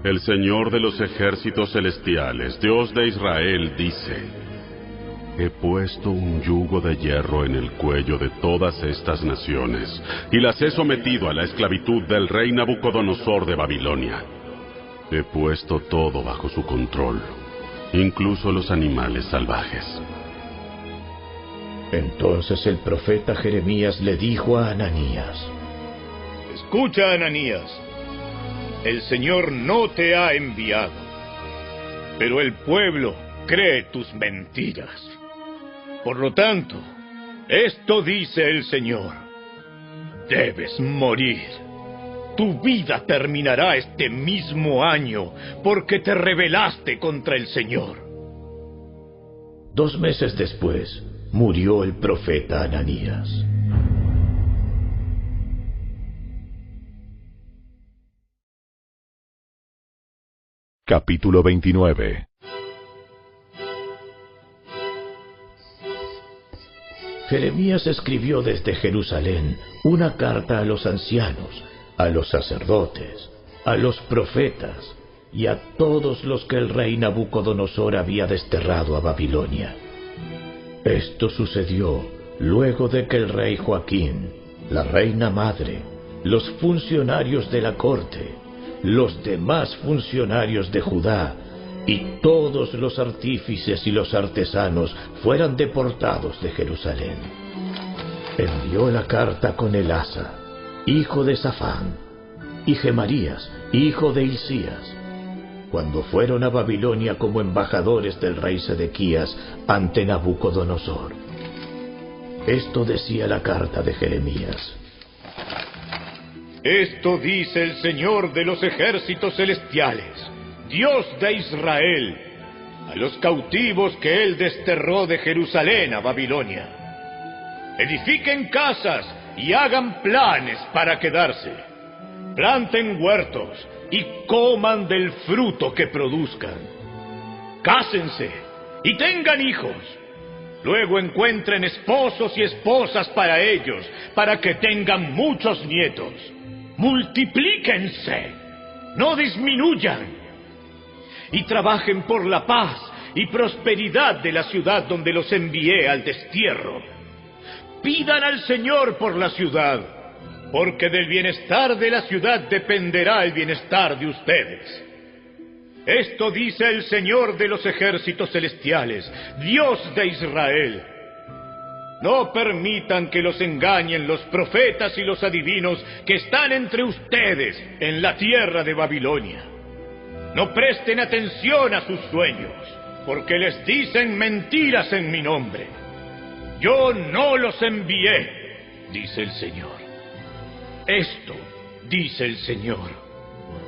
[SPEAKER 4] El Señor de los ejércitos celestiales, Dios de Israel, dice, He puesto un yugo de hierro en el cuello de todas estas naciones y las he sometido a la esclavitud del rey Nabucodonosor de Babilonia. He puesto todo bajo su control, incluso los animales salvajes.
[SPEAKER 10] Entonces el profeta Jeremías le dijo a Ananías,
[SPEAKER 2] Escucha, Ananías, el Señor no te ha enviado, pero el pueblo cree tus mentiras. Por lo tanto, esto dice el Señor, debes morir. Tu vida terminará este mismo año porque te rebelaste contra el Señor.
[SPEAKER 10] Dos meses después, murió el profeta Ananías.
[SPEAKER 1] Capítulo 29
[SPEAKER 10] Jeremías escribió desde Jerusalén una carta a los ancianos, a los sacerdotes, a los profetas y a todos los que el rey Nabucodonosor había desterrado a Babilonia. Esto sucedió luego de que el rey Joaquín, la reina madre, los funcionarios de la corte, los demás funcionarios de Judá y todos los artífices y los artesanos fueran deportados de Jerusalén. Envió la carta con Elasa, hijo de Safán, y Gemarías, hijo de Isías, cuando fueron a Babilonia como embajadores del rey Sedequías ante Nabucodonosor. Esto decía la carta de Jeremías.
[SPEAKER 2] Esto dice el Señor de los ejércitos celestiales, Dios de Israel, a los cautivos que Él desterró de Jerusalén a Babilonia. Edifiquen casas y hagan planes para quedarse. Planten huertos y coman del fruto que produzcan. Cásense y tengan hijos. Luego encuentren esposos y esposas para ellos, para que tengan muchos nietos. Multiplíquense, no disminuyan. Y trabajen por la paz y prosperidad de la ciudad donde los envié al destierro. Pidan al Señor por la ciudad porque del bienestar de la ciudad dependerá el bienestar de ustedes. Esto dice el Señor de los ejércitos celestiales, Dios de Israel. No permitan que los engañen los profetas y los adivinos que están entre ustedes en la tierra de Babilonia. No presten atención a sus sueños, porque les dicen mentiras en mi nombre. Yo no los envié, dice el Señor. Esto dice el Señor.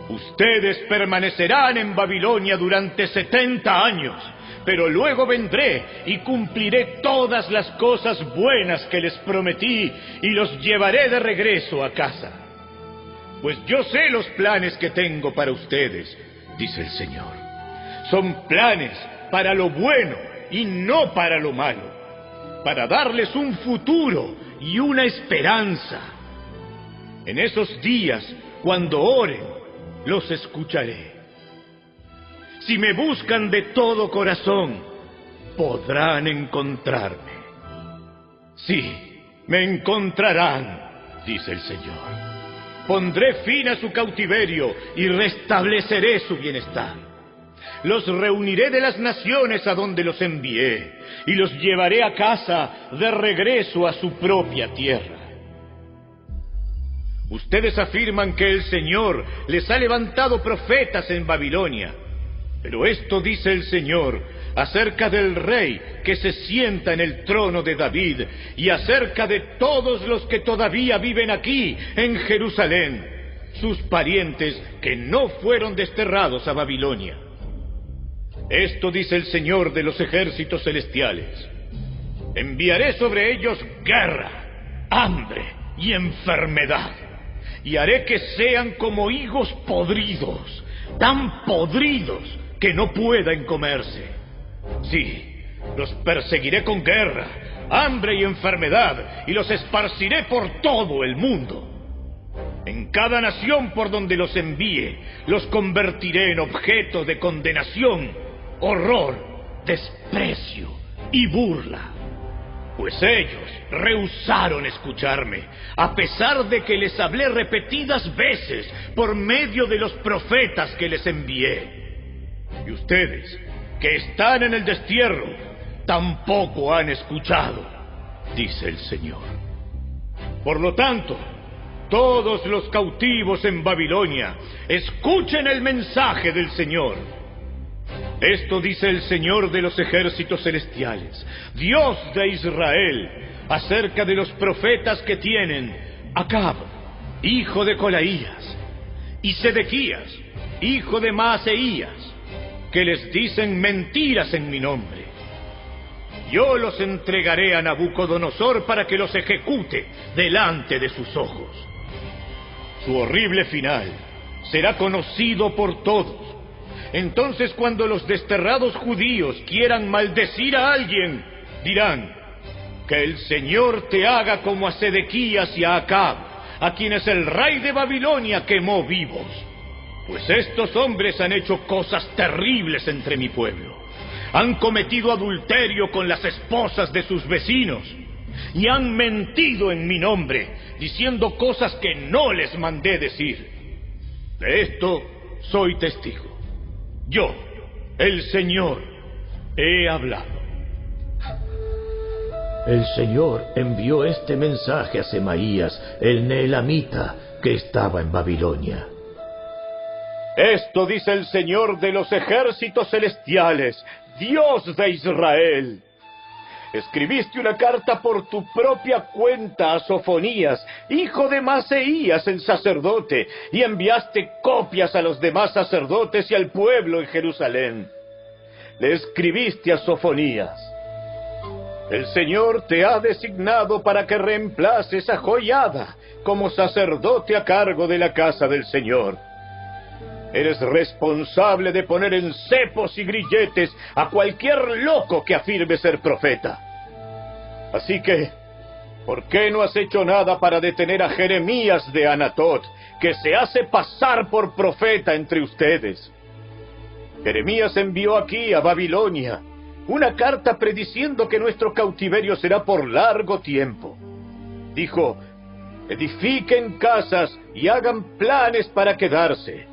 [SPEAKER 2] Ustedes permanecerán en Babilonia durante setenta años, pero luego vendré y cumpliré todas las cosas buenas que les prometí y los llevaré de regreso a casa. Pues yo sé los planes que tengo para ustedes, dice el Señor. Son planes para lo bueno y no para lo malo, para darles un futuro y una esperanza. En esos días, cuando oren, los escucharé. Si me buscan de todo corazón, podrán encontrarme. Sí, me encontrarán, dice el Señor. Pondré fin a su cautiverio y restableceré su bienestar. Los reuniré de las naciones a donde los envié y los llevaré a casa de regreso a su propia tierra. Ustedes afirman que el Señor les ha levantado profetas en Babilonia. Pero esto dice el Señor acerca del rey que se sienta en el trono de David y acerca de todos los que todavía viven aquí en Jerusalén, sus parientes que no fueron desterrados a Babilonia. Esto dice el Señor de los ejércitos celestiales. Enviaré sobre ellos guerra, hambre y enfermedad y haré que sean como higos podridos, tan podridos que no puedan comerse. Sí, los perseguiré con guerra, hambre y enfermedad, y los esparciré por todo el mundo. En cada nación por donde los envíe, los convertiré en objeto de condenación, horror, desprecio y burla pues ellos rehusaron escucharme, a pesar de que les hablé repetidas veces por medio de los profetas que les envié. Y ustedes, que están en el destierro, tampoco han escuchado, dice el Señor. Por lo tanto, todos los cautivos en Babilonia, escuchen el mensaje del Señor esto dice el Señor de los ejércitos celestiales, Dios de Israel, acerca de los profetas que tienen Acab, hijo de Colaías, y Sedequías, hijo de Maaseías, que les dicen mentiras en mi nombre. Yo los entregaré a Nabucodonosor para que los ejecute delante de sus ojos. Su horrible final será conocido por todos entonces cuando los desterrados judíos quieran maldecir a alguien, dirán, que el Señor te haga como a Sedequías y a Acab, a quienes el rey de Babilonia quemó vivos. Pues estos hombres han hecho cosas terribles entre mi pueblo. Han cometido adulterio con las esposas de sus vecinos y han mentido en mi nombre, diciendo cosas que no les mandé decir. De esto soy testigo. Yo, el Señor, he hablado.
[SPEAKER 31] El Señor envió este mensaje a Semaías, el Neelamita, que estaba en Babilonia.
[SPEAKER 32] Esto dice el Señor de los ejércitos celestiales, Dios de Israel. Escribiste una carta por tu propia cuenta a Sofonías, hijo de Maseías el sacerdote, y enviaste copias a los demás sacerdotes y al pueblo en Jerusalén. Le escribiste a Sofonías. El Señor te ha designado para que reemplaces a Joyada como sacerdote a cargo de la casa del Señor. Eres responsable de poner en cepos y grilletes a cualquier loco que afirme ser profeta. Así que, ¿por qué no has hecho nada para detener a Jeremías de Anatot, que se hace pasar por profeta entre ustedes? Jeremías envió aquí a Babilonia una carta prediciendo que nuestro cautiverio será por largo tiempo. Dijo, edifiquen casas y hagan planes para quedarse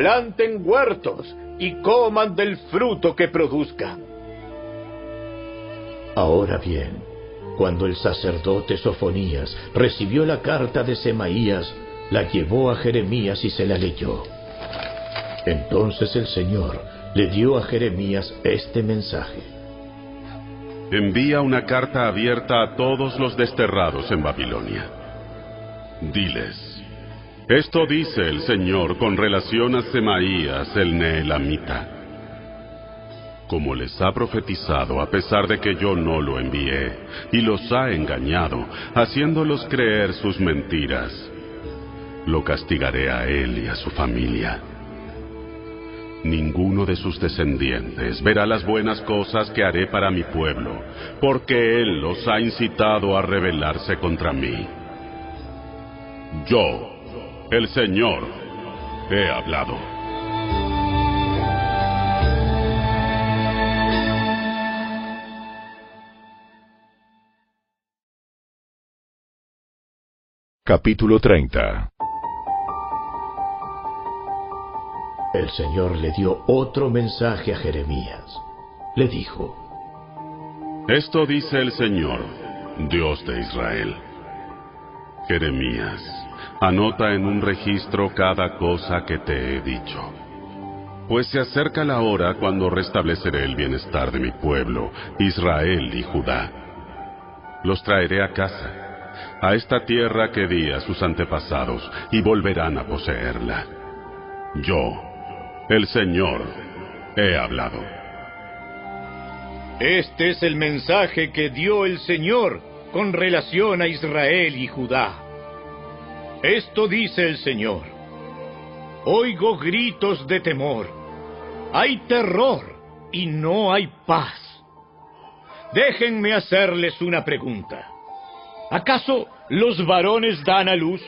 [SPEAKER 32] planten huertos y coman del fruto que produzcan.
[SPEAKER 31] Ahora bien,
[SPEAKER 33] Cuando el sacerdote Sofonías recibió la carta de Semaías, la llevó a Jeremías y se la leyó. Entonces el Señor le dio a Jeremías este mensaje.
[SPEAKER 4] Envía una carta abierta a todos los desterrados en Babilonia. Diles, esto dice el Señor con relación a Semaías el Neelamita como les ha profetizado a pesar de que yo no lo envié, y los ha engañado, haciéndolos creer sus mentiras. Lo castigaré a él y a su familia. Ninguno de sus descendientes verá las buenas cosas que haré para mi pueblo, porque él los ha incitado a rebelarse contra mí. Yo, el Señor, he hablado.
[SPEAKER 1] Capítulo 30
[SPEAKER 33] El Señor le dio otro mensaje a Jeremías. Le dijo,
[SPEAKER 4] Esto dice el Señor, Dios de Israel. Jeremías, anota en un registro cada cosa que te he dicho. Pues se acerca la hora cuando restableceré el bienestar de mi pueblo, Israel y Judá. Los traeré a casa a esta tierra que di a sus antepasados y volverán a poseerla. Yo, el Señor, he hablado.
[SPEAKER 2] Este es el mensaje que dio el Señor con relación a Israel y Judá. Esto dice el Señor. Oigo gritos de temor. Hay terror y no hay paz. Déjenme hacerles una pregunta. ¿Acaso los varones dan a luz?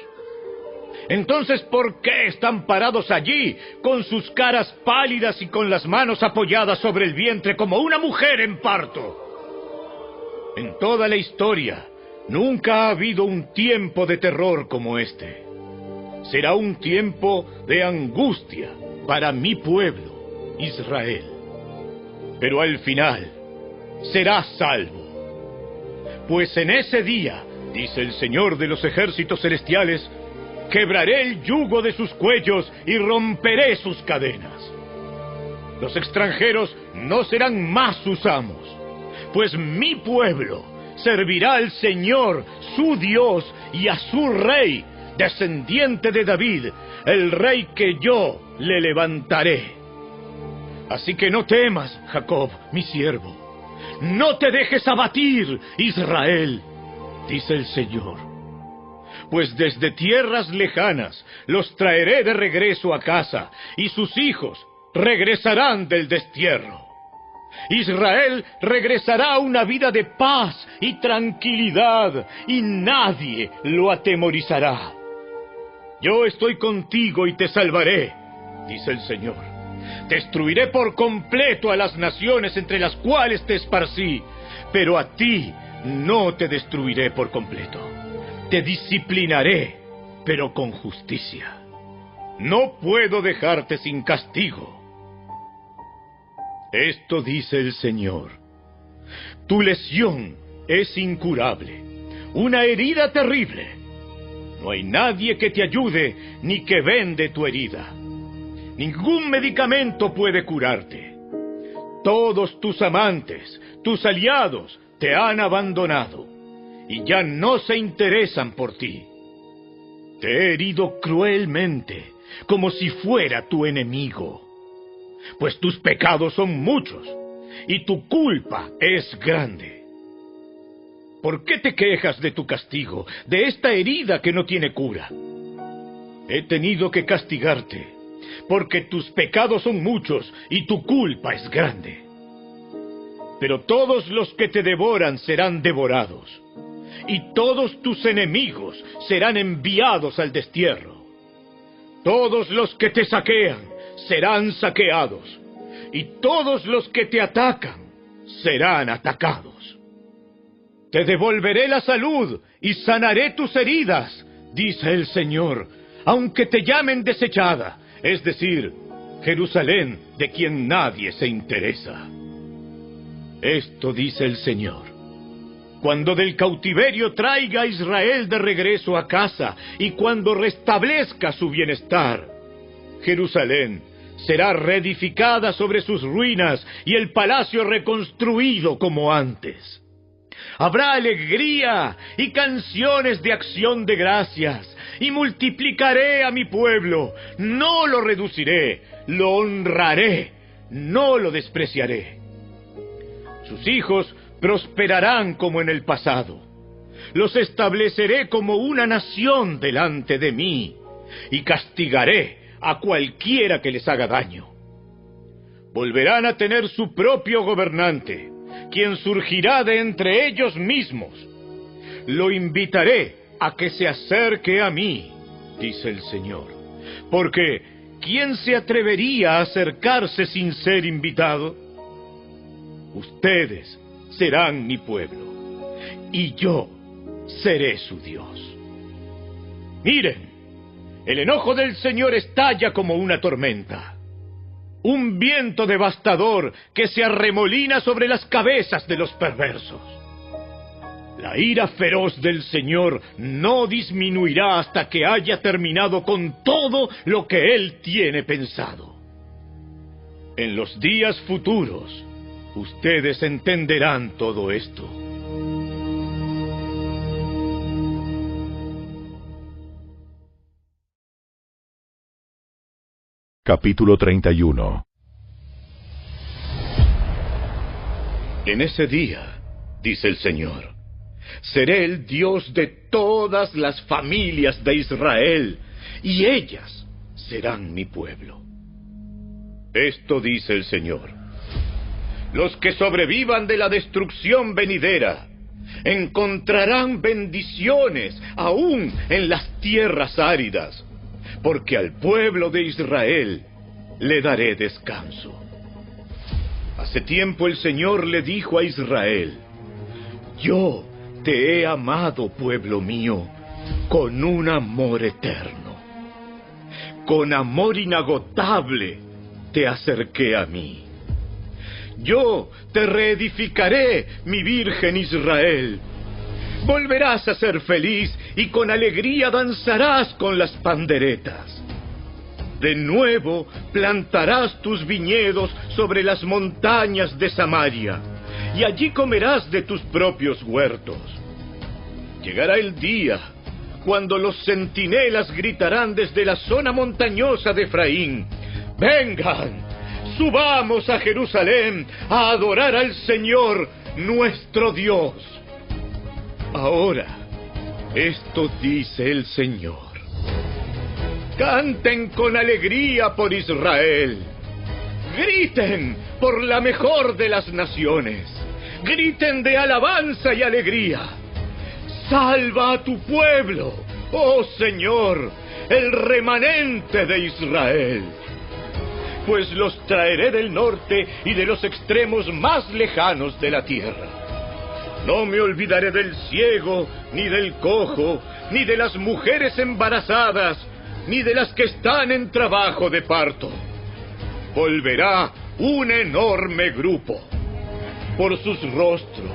[SPEAKER 2] Entonces, ¿por qué están parados allí, con sus caras pálidas y con las manos apoyadas sobre el vientre como una mujer en parto? En toda la historia, nunca ha habido un tiempo de terror como este. Será un tiempo de angustia para mi pueblo, Israel. Pero al final, será salvo. Pues en ese día, Dice el Señor de los ejércitos celestiales, quebraré el yugo de sus cuellos y romperé sus cadenas. Los extranjeros no serán más sus amos, pues mi pueblo servirá al Señor, su Dios, y a su rey, descendiente de David, el rey que yo le levantaré. Así que no temas, Jacob, mi siervo. No te dejes abatir, Israel dice el Señor. Pues desde tierras lejanas los traeré de regreso a casa, y sus hijos regresarán del destierro. Israel regresará a una vida de paz y tranquilidad, y nadie lo atemorizará. Yo estoy contigo y te salvaré, dice el Señor. Destruiré por completo a las naciones entre las cuales te esparcí, pero a ti no te destruiré por completo. Te disciplinaré, pero con justicia. No puedo dejarte sin castigo. Esto dice el Señor. Tu lesión es incurable, una herida terrible. No hay nadie que te ayude ni que vende tu herida. Ningún medicamento puede curarte. Todos tus amantes, tus aliados, te han abandonado y ya no se interesan por ti. Te he herido cruelmente, como si fuera tu enemigo, pues tus pecados son muchos y tu culpa es grande. ¿Por qué te quejas de tu castigo, de esta herida que no tiene cura? He tenido que castigarte, porque tus pecados son muchos y tu culpa es grande pero todos los que te devoran serán devorados, y todos tus enemigos serán enviados al destierro. Todos los que te saquean serán saqueados, y todos los que te atacan serán atacados. Te devolveré la salud y sanaré tus heridas, dice el Señor, aunque te llamen desechada, es decir, Jerusalén de quien nadie se interesa. Esto dice el Señor.
[SPEAKER 34] cuando del cautiverio traiga a Israel de regreso a casa y cuando restablezca su bienestar. Jerusalén será reedificada sobre sus ruinas y el palacio reconstruido como antes. Habrá alegría y canciones de acción de gracias, y multiplicaré a mi pueblo, no lo reduciré, lo honraré, no lo despreciaré. Sus hijos prosperarán como en el pasado. Los estableceré como una nación delante de mí, y castigaré a cualquiera que les haga daño. Volverán a tener su propio gobernante, quien surgirá de entre ellos mismos. Lo invitaré a que se acerque a mí, dice el Señor, porque ¿quién se atrevería a acercarse sin ser invitado? Ustedes serán mi pueblo, y yo seré su Dios. Miren, el enojo del Señor estalla como una tormenta. Un viento devastador que se arremolina sobre las cabezas de los perversos. La ira feroz del Señor no disminuirá hasta que haya terminado con todo lo que Él tiene pensado. En los días futuros, ustedes entenderán todo esto.
[SPEAKER 1] Capítulo 31
[SPEAKER 2] En ese día, dice el Señor, seré el Dios de todas las familias de Israel, y ellas serán mi pueblo. Esto dice el Señor. Los que sobrevivan de la destrucción venidera encontrarán bendiciones aún en las tierras áridas porque al pueblo de Israel le daré descanso. Hace tiempo el Señor le dijo a Israel, yo te he amado, pueblo mío, con un amor eterno. Con amor inagotable te acerqué a mí. Yo te reedificaré, mi Virgen Israel. Volverás a ser feliz y con alegría danzarás con las panderetas. De nuevo plantarás tus viñedos sobre las montañas de Samaria, y allí comerás de tus propios huertos. Llegará el día cuando los centinelas gritarán desde la zona montañosa de Efraín, vengan, subamos a Jerusalén a adorar al Señor nuestro Dios. Ahora, esto dice el Señor. Canten con alegría por Israel. Griten por la mejor de las naciones. Griten de alabanza y alegría. Salva a tu pueblo, oh Señor, el remanente de Israel. Pues los traeré del norte y de los extremos más lejanos de la tierra no me olvidaré del ciego, ni del cojo, ni de las mujeres embarazadas, ni de las que están en trabajo de parto. Volverá un enorme grupo. Por sus rostros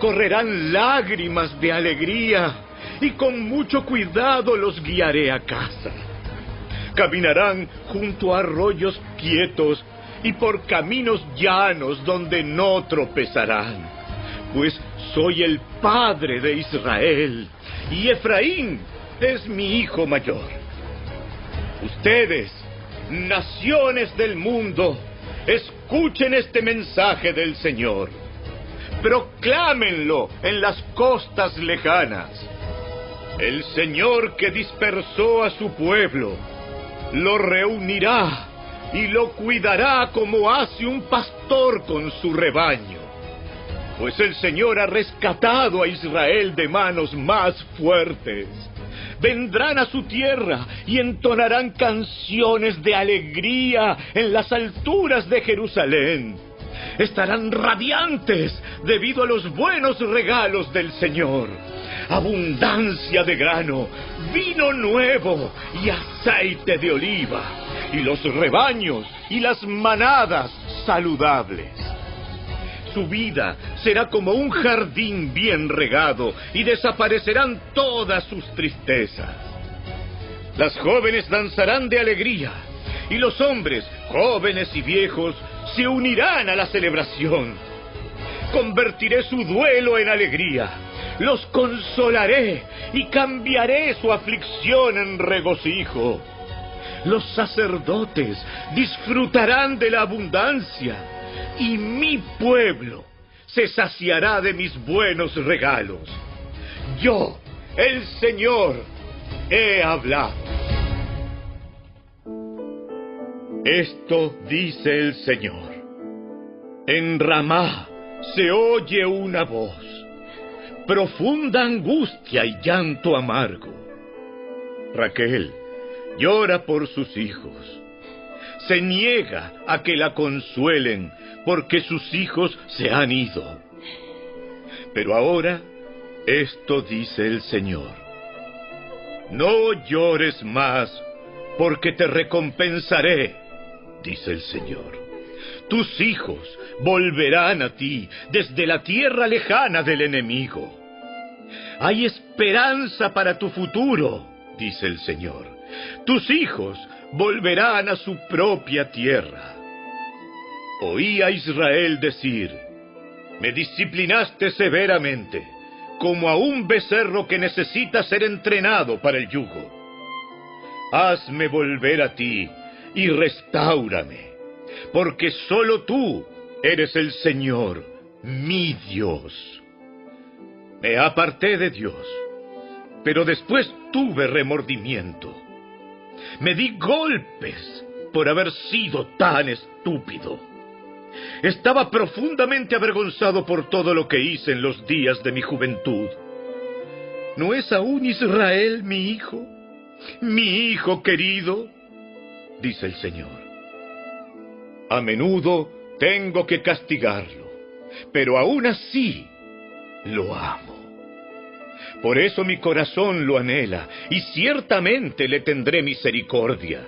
[SPEAKER 2] correrán lágrimas de alegría y con mucho cuidado los guiaré a casa. Caminarán junto a arroyos quietos y por caminos llanos donde no tropezarán pues soy el padre de Israel, y Efraín es mi hijo mayor. Ustedes, naciones del mundo, escuchen este mensaje del Señor. Proclámenlo en las costas lejanas. El Señor que dispersó a su pueblo, lo reunirá y lo cuidará como hace un pastor con su rebaño pues el Señor ha rescatado a Israel de manos más fuertes. Vendrán a su tierra y entonarán canciones de alegría en las alturas de Jerusalén. Estarán radiantes debido a los buenos regalos del Señor. Abundancia de grano, vino nuevo y aceite de oliva, y los rebaños y las manadas saludables Su vida será como un jardín bien regado y desaparecerán todas sus tristezas. Las jóvenes danzarán de alegría y los hombres, jóvenes y viejos, se unirán a la celebración. Convertiré su duelo en alegría, los consolaré y cambiaré su aflicción en regocijo. Los sacerdotes disfrutarán de la abundancia y mi pueblo se saciará de mis buenos regalos. Yo, el Señor, he hablado. Esto dice el Señor. En Ramá se oye una voz, profunda angustia y llanto amargo. Raquel llora por sus hijos. Se niega a que la consuelen porque sus hijos se han ido. Pero ahora, esto dice el Señor. No llores más, porque te recompensaré, dice el Señor. Tus hijos volverán a ti desde la tierra lejana del enemigo. Hay esperanza para tu futuro, dice el Señor. Tus hijos volverán a su propia tierra. Oí a Israel decir, me disciplinaste severamente, como a un becerro que necesita ser entrenado para el yugo. Hazme volver a ti y restáurame, porque solo tú eres el Señor, mi Dios. Me aparté de Dios, pero después tuve remordimiento. Me di golpes por haber sido tan estúpido. Estaba profundamente avergonzado por todo lo que hice en los días de mi juventud. ¿No es aún Israel mi hijo? Mi hijo querido, dice el Señor. A menudo tengo que castigarlo, pero aún así lo amo. Por eso mi corazón lo anhela y ciertamente le tendré misericordia.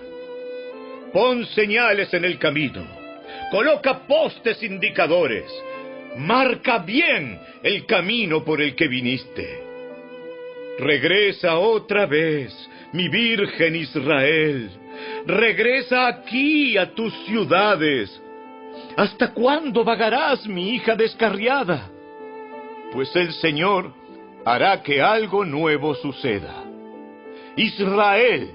[SPEAKER 2] Pon señales en el camino, coloca postes indicadores, marca bien el camino por el que viniste. Regresa otra vez, mi Virgen Israel, regresa aquí a tus ciudades. ¿Hasta cuándo vagarás, mi hija descarriada? Pues el Señor hará que algo nuevo suceda. Israel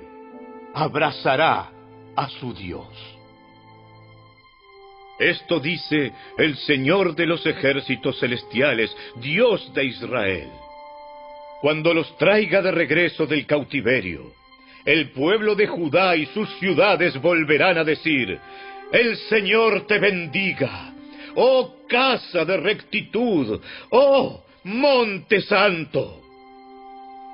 [SPEAKER 2] abrazará a su Dios. Esto dice el Señor de los ejércitos celestiales, Dios de Israel. Cuando los traiga de regreso del cautiverio, el pueblo de Judá y sus ciudades volverán a decir, el Señor te bendiga, oh casa de rectitud, oh monte santo.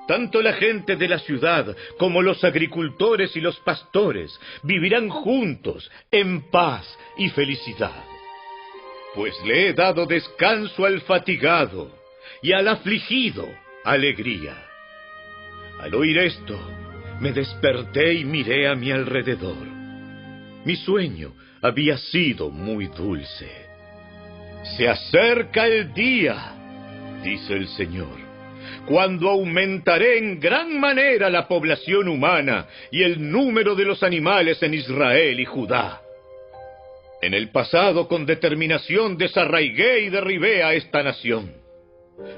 [SPEAKER 2] Tanto la gente de la ciudad como los agricultores y los pastores vivirán juntos en paz y felicidad. Pues le he dado descanso al fatigado y al afligido alegría. Al oír esto, me desperté y miré a mi alrededor. Mi sueño había sido muy dulce. Se acerca el día, dice el Señor cuando aumentaré en gran manera la población humana y el número de los animales en Israel y Judá. En el pasado con determinación desarraigué y derribé a esta nación.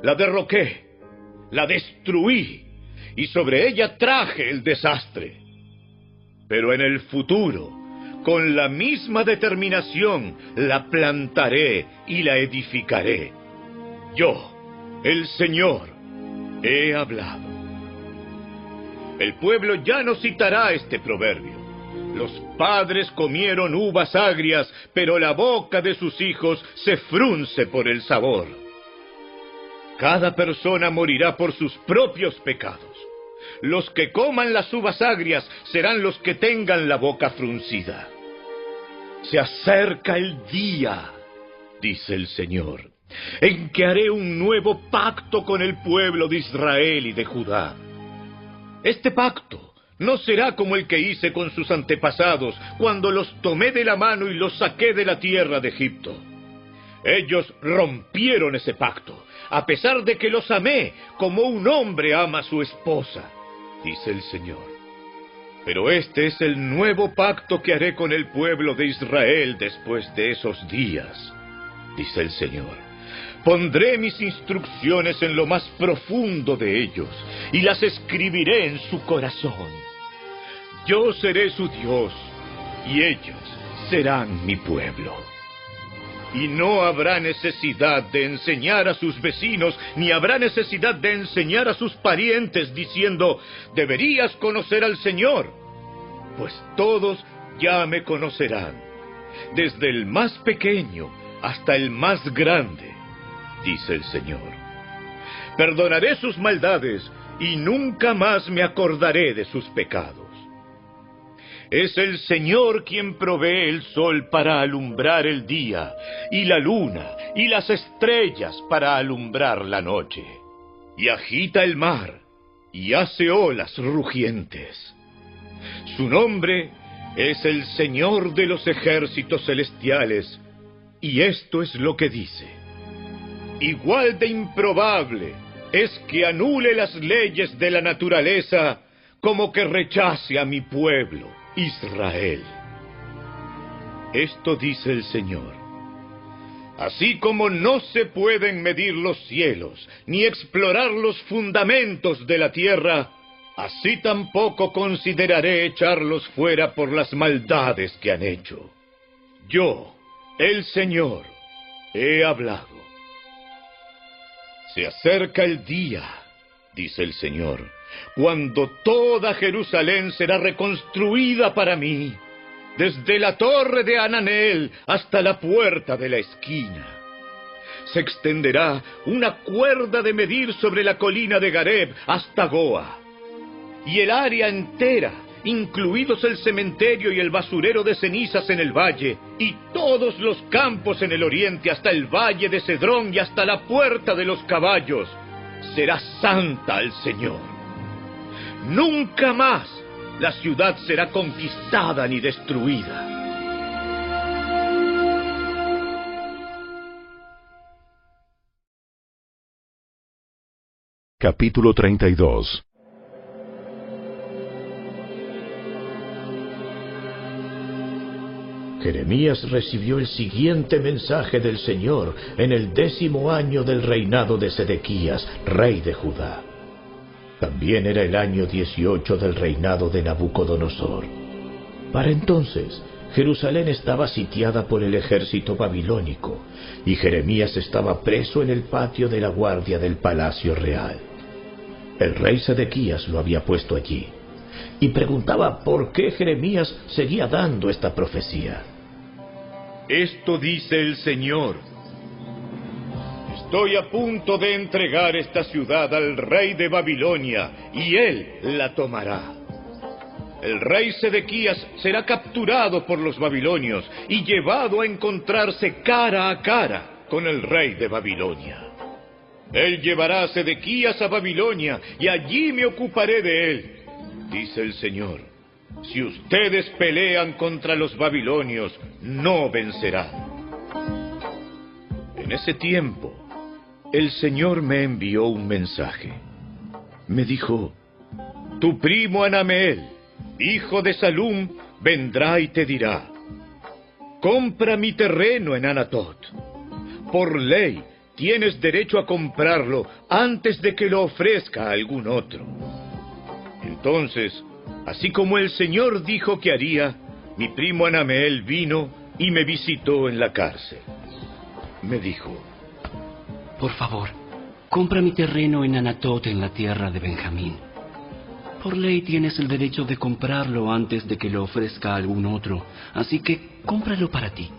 [SPEAKER 2] La derroqué, la destruí y sobre ella traje el desastre. Pero en el futuro, con la misma determinación, la plantaré y la edificaré. Yo, el Señor, he hablado. El pueblo ya no citará este proverbio. Los padres comieron uvas agrias, pero la boca de sus hijos se frunce por el sabor. Cada persona morirá por sus propios pecados. Los que coman las uvas agrias serán los que tengan la boca fruncida. Se acerca el día, dice el Señor, en que haré un nuevo pacto con el pueblo de Israel y de Judá. Este pacto no será como el que hice con sus antepasados cuando los tomé de la mano y los saqué de la tierra de Egipto. Ellos rompieron ese pacto, a pesar de que los amé como un hombre ama a su esposa, dice el Señor. Pero este es el nuevo pacto que haré con el pueblo de Israel después de esos días, dice el Señor. Pondré mis instrucciones en lo más profundo de ellos y las escribiré en su corazón. Yo seré su Dios y ellos serán mi pueblo. Y no habrá necesidad de enseñar a sus vecinos, ni habrá necesidad de enseñar a sus parientes diciendo, deberías conocer al Señor, pues todos ya me conocerán, desde el más pequeño hasta el más grande, dice el Señor. Perdonaré sus maldades y nunca más me acordaré de sus pecados. Es el Señor quien provee el sol para alumbrar el día, y la luna y las estrellas para alumbrar la noche. Y agita el mar, y hace olas rugientes. Su nombre es el Señor de los ejércitos celestiales, y esto es lo que dice. Igual de improbable es que anule las leyes de la naturaleza como que rechace a mi pueblo Israel. Esto dice el Señor. Así como no se pueden medir los cielos, ni explorar los fundamentos de la tierra, así tampoco consideraré echarlos fuera por las maldades que han hecho. Yo, el Señor, he hablado. Se acerca el día, dice el Señor, cuando toda Jerusalén será reconstruida para mí, desde la torre de Ananel hasta la puerta de la esquina. Se extenderá una cuerda de medir sobre la colina de Gareb hasta Goa, y el área entera, incluidos el cementerio y el basurero de cenizas en el valle, y todos los campos en el oriente hasta el valle de Cedrón y hasta la puerta de los caballos, será santa al Señor. Nunca más la ciudad será conquistada ni destruida.
[SPEAKER 1] Capítulo 32
[SPEAKER 10] Jeremías recibió el siguiente mensaje del Señor en el décimo año del reinado de Sedequías, rey de Judá. También era el año 18 del reinado de Nabucodonosor. Para entonces, Jerusalén estaba sitiada por el ejército babilónico y Jeremías estaba preso en el patio de la guardia del palacio real. El rey Sedequías lo había puesto allí y preguntaba por qué Jeremías seguía dando esta profecía.
[SPEAKER 2] Esto dice el Señor, Estoy a punto de entregar esta ciudad al rey de Babilonia, y él la tomará. El rey Sedequías será capturado por los babilonios y llevado a encontrarse cara a cara con el rey de Babilonia. Él llevará a Sedequías a Babilonia y allí me ocuparé de él, dice el Señor. Si ustedes pelean contra los babilonios, no vencerán. En ese tiempo, el Señor me envió un mensaje. Me dijo, tu primo Anameel, hijo de Salum, vendrá y te dirá, compra mi terreno en Anatot. Por ley, tienes derecho a comprarlo antes de que lo ofrezca a algún otro. Entonces, así como el Señor dijo que haría, mi primo Anameel vino y me visitó en la cárcel. Me dijo,
[SPEAKER 35] por favor, compra mi terreno en Anatot, en la tierra de Benjamín. Por ley tienes el derecho de comprarlo antes de que lo ofrezca a algún otro, así que cómpralo para ti.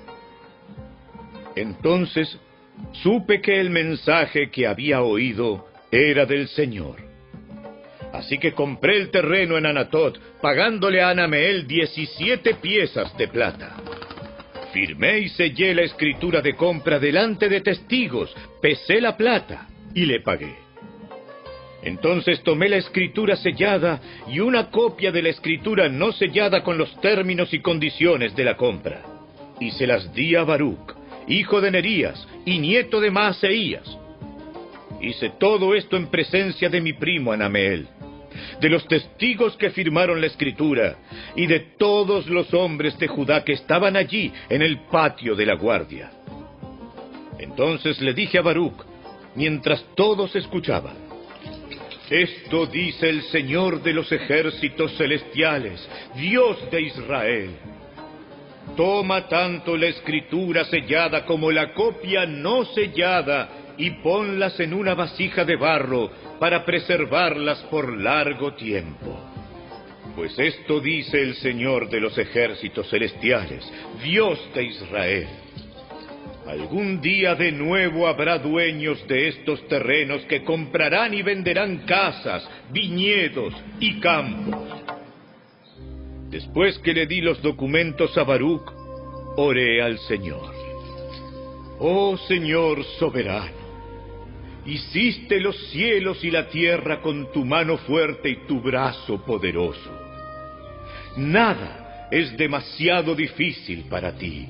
[SPEAKER 2] Entonces supe que el mensaje que había oído era del Señor. Así que compré el terreno en Anatot, pagándole a Anameel 17 piezas de plata. Firmé y sellé la escritura de compra delante de testigos, pesé la plata y le pagué. Entonces tomé la escritura sellada y una copia de la escritura no sellada con los términos y condiciones de la compra, y se las di a Baruch, hijo de Nerías y nieto de Maaseías. Hice todo esto en presencia de mi primo Anameel, de los testigos que firmaron la escritura y de todos los hombres de Judá que estaban allí en el patio de la guardia. Entonces le dije a Baruch, mientras todos escuchaban, esto dice el Señor de los ejércitos celestiales, Dios de Israel. Toma tanto la escritura sellada como la copia no sellada y ponlas en una vasija de barro para preservarlas por largo tiempo. Pues esto dice el Señor de los ejércitos celestiales, Dios de Israel. Algún día de nuevo habrá dueños de estos terrenos que comprarán y venderán casas, viñedos y campos. Después que le di los documentos a Baruch, oré al Señor. Oh Señor soberano, hiciste los cielos y la tierra con tu mano fuerte y tu brazo poderoso. Nada es demasiado difícil para ti.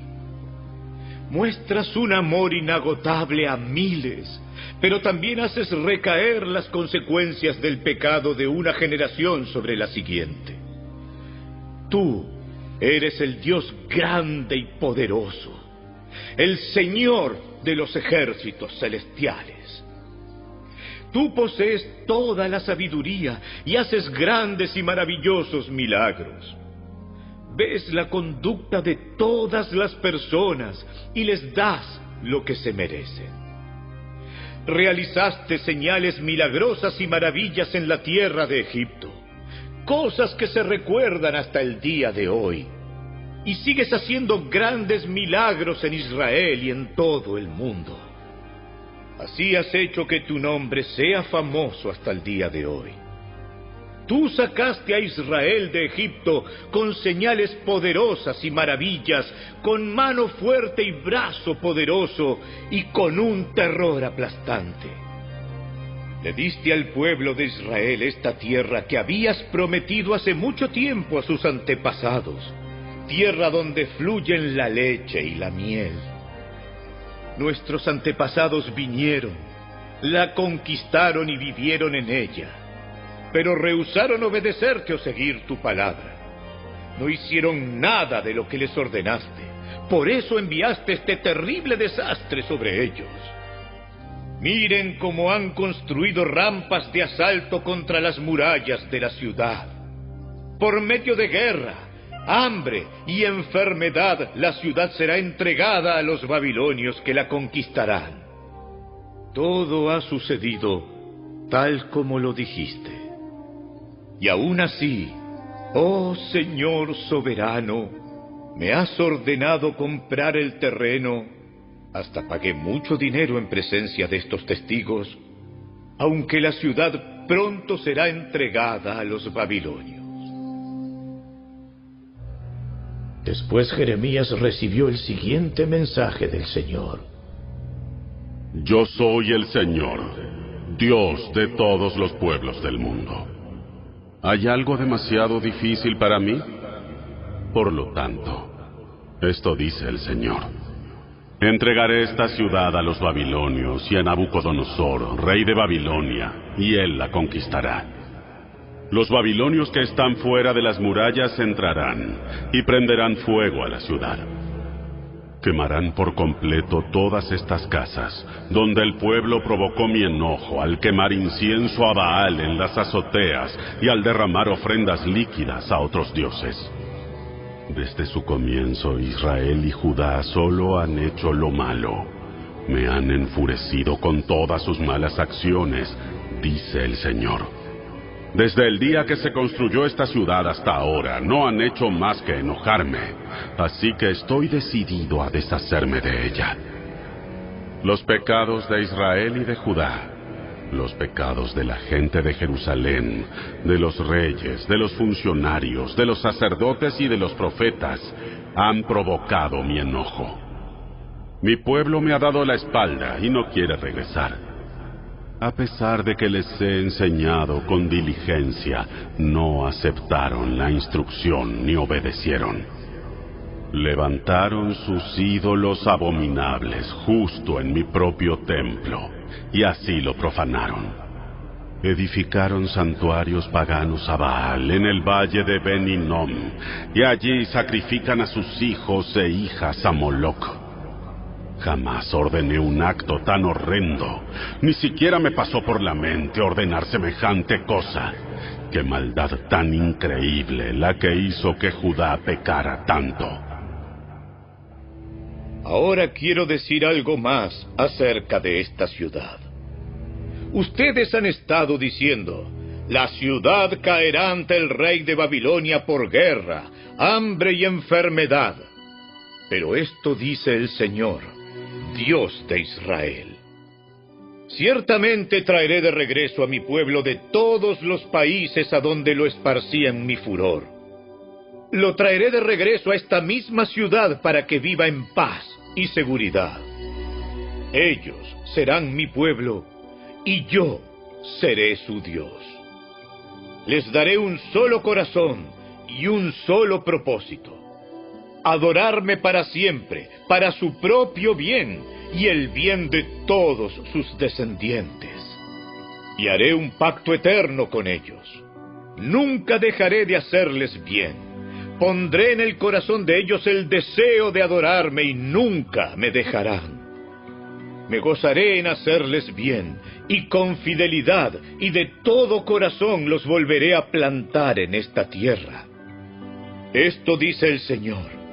[SPEAKER 2] Muestras un amor inagotable a miles, pero también haces recaer las consecuencias del pecado de una generación sobre la siguiente. Tú eres el Dios grande y poderoso, el Señor de los ejércitos celestiales. Tú posees toda la sabiduría y haces grandes y maravillosos milagros ves la conducta de todas las personas y les das lo que se merecen. Realizaste señales milagrosas y maravillas en la tierra de Egipto, cosas que se recuerdan hasta el día de hoy. Y sigues haciendo grandes milagros en Israel y en todo el mundo. Así has hecho que tu nombre sea famoso hasta el día de hoy. Tú sacaste a Israel de Egipto con señales poderosas y maravillas, con mano fuerte y brazo poderoso y con un terror aplastante. Le diste al pueblo de Israel esta tierra que habías prometido hace mucho tiempo a sus antepasados, tierra donde fluyen la leche y la miel. Nuestros antepasados vinieron, la conquistaron y vivieron en ella pero rehusaron obedecerte o seguir tu palabra. No hicieron nada de lo que les ordenaste. Por eso enviaste este terrible desastre sobre ellos. Miren cómo han construido rampas de asalto contra las murallas de la ciudad. Por medio de guerra, hambre y enfermedad, la ciudad será entregada a los babilonios que la conquistarán. Todo ha sucedido tal como lo dijiste. Y aún así, oh Señor soberano, me has ordenado comprar el terreno, hasta pagué mucho dinero en presencia de estos testigos, aunque la ciudad pronto será entregada a los babilonios.
[SPEAKER 36] Después Jeremías recibió el siguiente mensaje del Señor.
[SPEAKER 4] Yo soy el Señor, Dios de todos los pueblos del mundo. ¿Hay algo demasiado difícil para mí? Por lo tanto, esto dice el Señor. Entregaré esta ciudad a los babilonios y a Nabucodonosor, rey de Babilonia, y él la conquistará. Los babilonios que están fuera de las murallas entrarán y prenderán fuego a la ciudad quemarán por completo todas estas casas, donde el pueblo provocó mi enojo al quemar incienso a Baal en las azoteas y al derramar ofrendas líquidas a otros dioses. Desde su comienzo Israel y Judá solo han hecho lo malo. Me han enfurecido con todas sus malas acciones, dice el Señor. Desde el día que se construyó esta ciudad hasta ahora, no han hecho más que enojarme, así que estoy decidido a deshacerme de ella. Los pecados de Israel y de Judá, los pecados de la gente de Jerusalén, de los reyes, de los funcionarios, de los sacerdotes y de los profetas, han provocado mi enojo. Mi pueblo me ha dado la espalda y no quiere regresar. A pesar de que les he enseñado con diligencia, no aceptaron la instrucción ni obedecieron. Levantaron sus ídolos abominables justo en mi propio templo, y así lo profanaron. Edificaron santuarios paganos a Baal en el valle de Beninom, y allí sacrifican a sus hijos e hijas a Moloch. Jamás ordené un acto tan horrendo, ni siquiera me pasó por la mente ordenar semejante cosa. Qué maldad tan increíble la que hizo que Judá pecara tanto.
[SPEAKER 2] Ahora quiero decir algo más acerca de esta ciudad. Ustedes han estado diciendo, la ciudad caerá ante el rey de Babilonia por guerra, hambre y enfermedad. Pero esto dice el Señor, Dios de Israel. Ciertamente traeré de regreso a mi pueblo de todos los países a donde lo esparcí en mi furor. Lo traeré de regreso a esta misma ciudad para que viva en paz y seguridad. Ellos serán mi pueblo y yo seré su Dios. Les daré un solo corazón y un solo propósito. Adorarme para siempre, para su propio bien y el bien de todos sus descendientes. Y haré un pacto eterno con ellos. Nunca dejaré de hacerles bien Pondré en el corazón de ellos el deseo de adorarme y nunca me dejarán. Me gozaré en hacerles bien y con fidelidad y de todo corazón los volveré a plantar en esta tierra. Esto dice el Señor.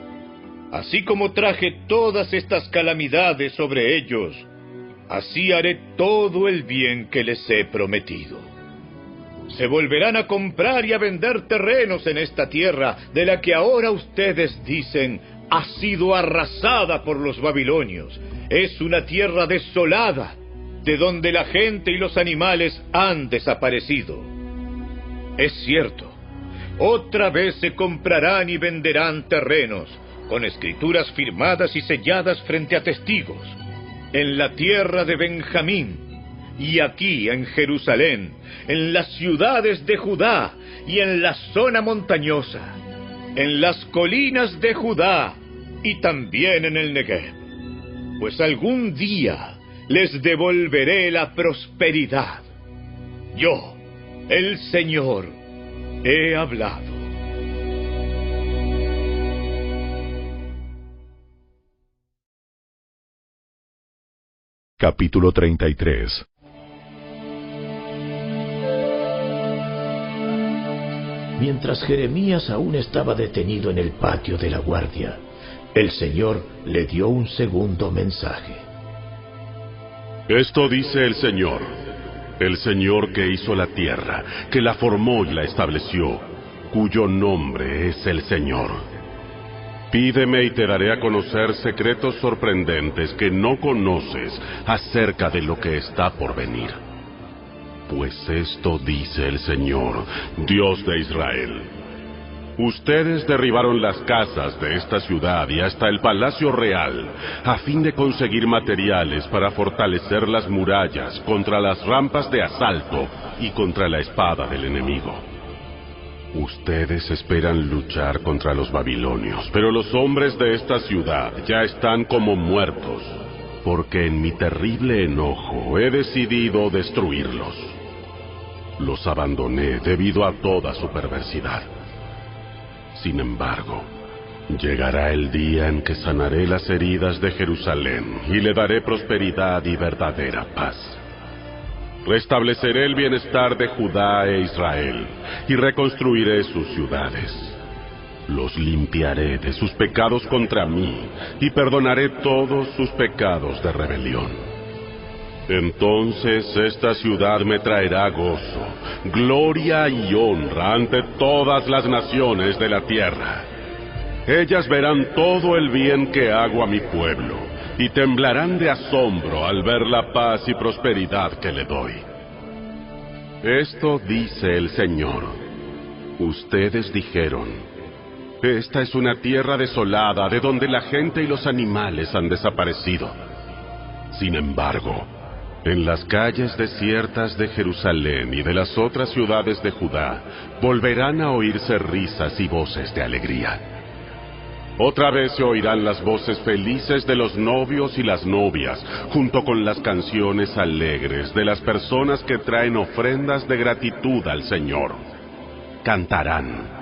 [SPEAKER 2] Así como traje todas estas calamidades sobre ellos, así haré todo el bien que les he prometido se volverán a comprar y a vender terrenos en esta tierra de la que ahora ustedes dicen ha sido arrasada por los babilonios. Es una tierra desolada, de donde la gente y los animales han desaparecido. Es cierto, otra vez se comprarán y venderán terrenos, con escrituras firmadas y selladas frente a testigos, en la tierra de Benjamín, y aquí en Jerusalén, en las ciudades de Judá y en la zona montañosa, en las colinas de Judá y también en el Negev. Pues algún día les devolveré la prosperidad. Yo, el Señor, he hablado.
[SPEAKER 1] Capítulo 33
[SPEAKER 37] Mientras Jeremías aún estaba detenido en el patio de la guardia, el Señor le dio un segundo mensaje.
[SPEAKER 4] Esto dice el Señor, el Señor que hizo la tierra, que la formó y la estableció, cuyo nombre es el Señor. Pídeme y te daré a conocer secretos sorprendentes que no conoces acerca de lo que está por venir. Pues esto dice el Señor, Dios de Israel. Ustedes derribaron las casas de esta ciudad y hasta el palacio real a fin de conseguir materiales para fortalecer las murallas contra las rampas de asalto y contra la espada del enemigo. Ustedes esperan luchar contra los babilonios, pero los hombres de esta ciudad ya están como muertos, porque en mi terrible enojo he decidido destruirlos. Los abandoné debido a toda su perversidad. Sin embargo, llegará el día en que sanaré las heridas de Jerusalén y le daré prosperidad y verdadera paz. Restableceré el bienestar de Judá e Israel y reconstruiré sus ciudades. Los limpiaré de sus pecados contra mí y perdonaré todos sus pecados de rebelión. Entonces esta ciudad me traerá gozo, gloria y honra ante todas las naciones de la tierra. Ellas verán todo el bien que hago a mi pueblo y temblarán de asombro al ver la paz y prosperidad que le doy. Esto dice el Señor. Ustedes dijeron, esta es una tierra desolada de donde la gente y los animales han desaparecido. Sin embargo, en las calles desiertas de Jerusalén y de las otras ciudades de Judá volverán a oírse risas y voces de alegría. Otra vez se oirán las voces felices de los novios y las novias, junto con las canciones alegres de las personas que traen ofrendas de gratitud al Señor. Cantarán.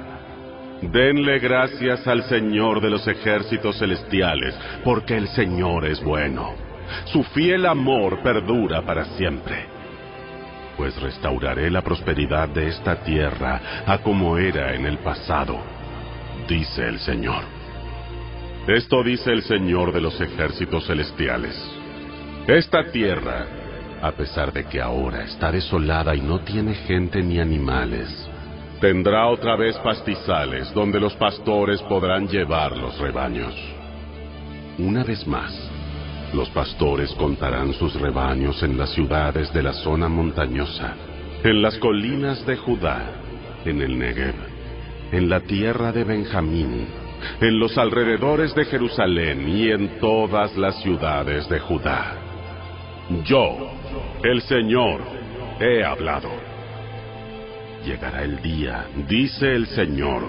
[SPEAKER 4] Denle gracias al Señor de los ejércitos celestiales, porque el Señor es bueno. Su fiel amor perdura para siempre. Pues restauraré la prosperidad de esta tierra a como era en el pasado, dice el Señor. Esto dice el Señor de los ejércitos celestiales. Esta tierra, a pesar de que ahora está desolada y no tiene gente ni animales, tendrá otra vez pastizales donde los pastores podrán llevar los rebaños. Una vez más, los pastores contarán sus rebaños en las ciudades de la zona montañosa, en las colinas de Judá, en el Negev, en la tierra de Benjamín, en los alrededores de Jerusalén y en todas las ciudades de Judá. Yo, el Señor, he hablado. Llegará el día, dice el Señor,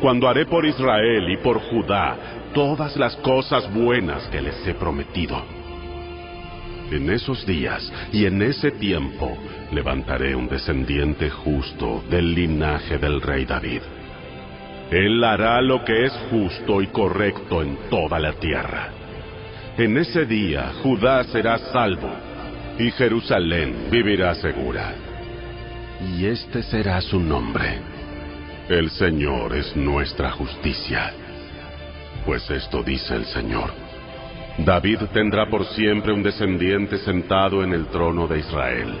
[SPEAKER 4] cuando haré por Israel y por Judá todas las cosas buenas que les he prometido. En esos días y en ese tiempo levantaré un descendiente justo del linaje del rey David él hará lo que es justo y correcto en toda la tierra. En ese día Judá será salvo y Jerusalén vivirá segura. Y este será su nombre. El Señor es nuestra justicia. Pues esto dice el Señor. David tendrá por siempre un descendiente sentado en el trono de Israel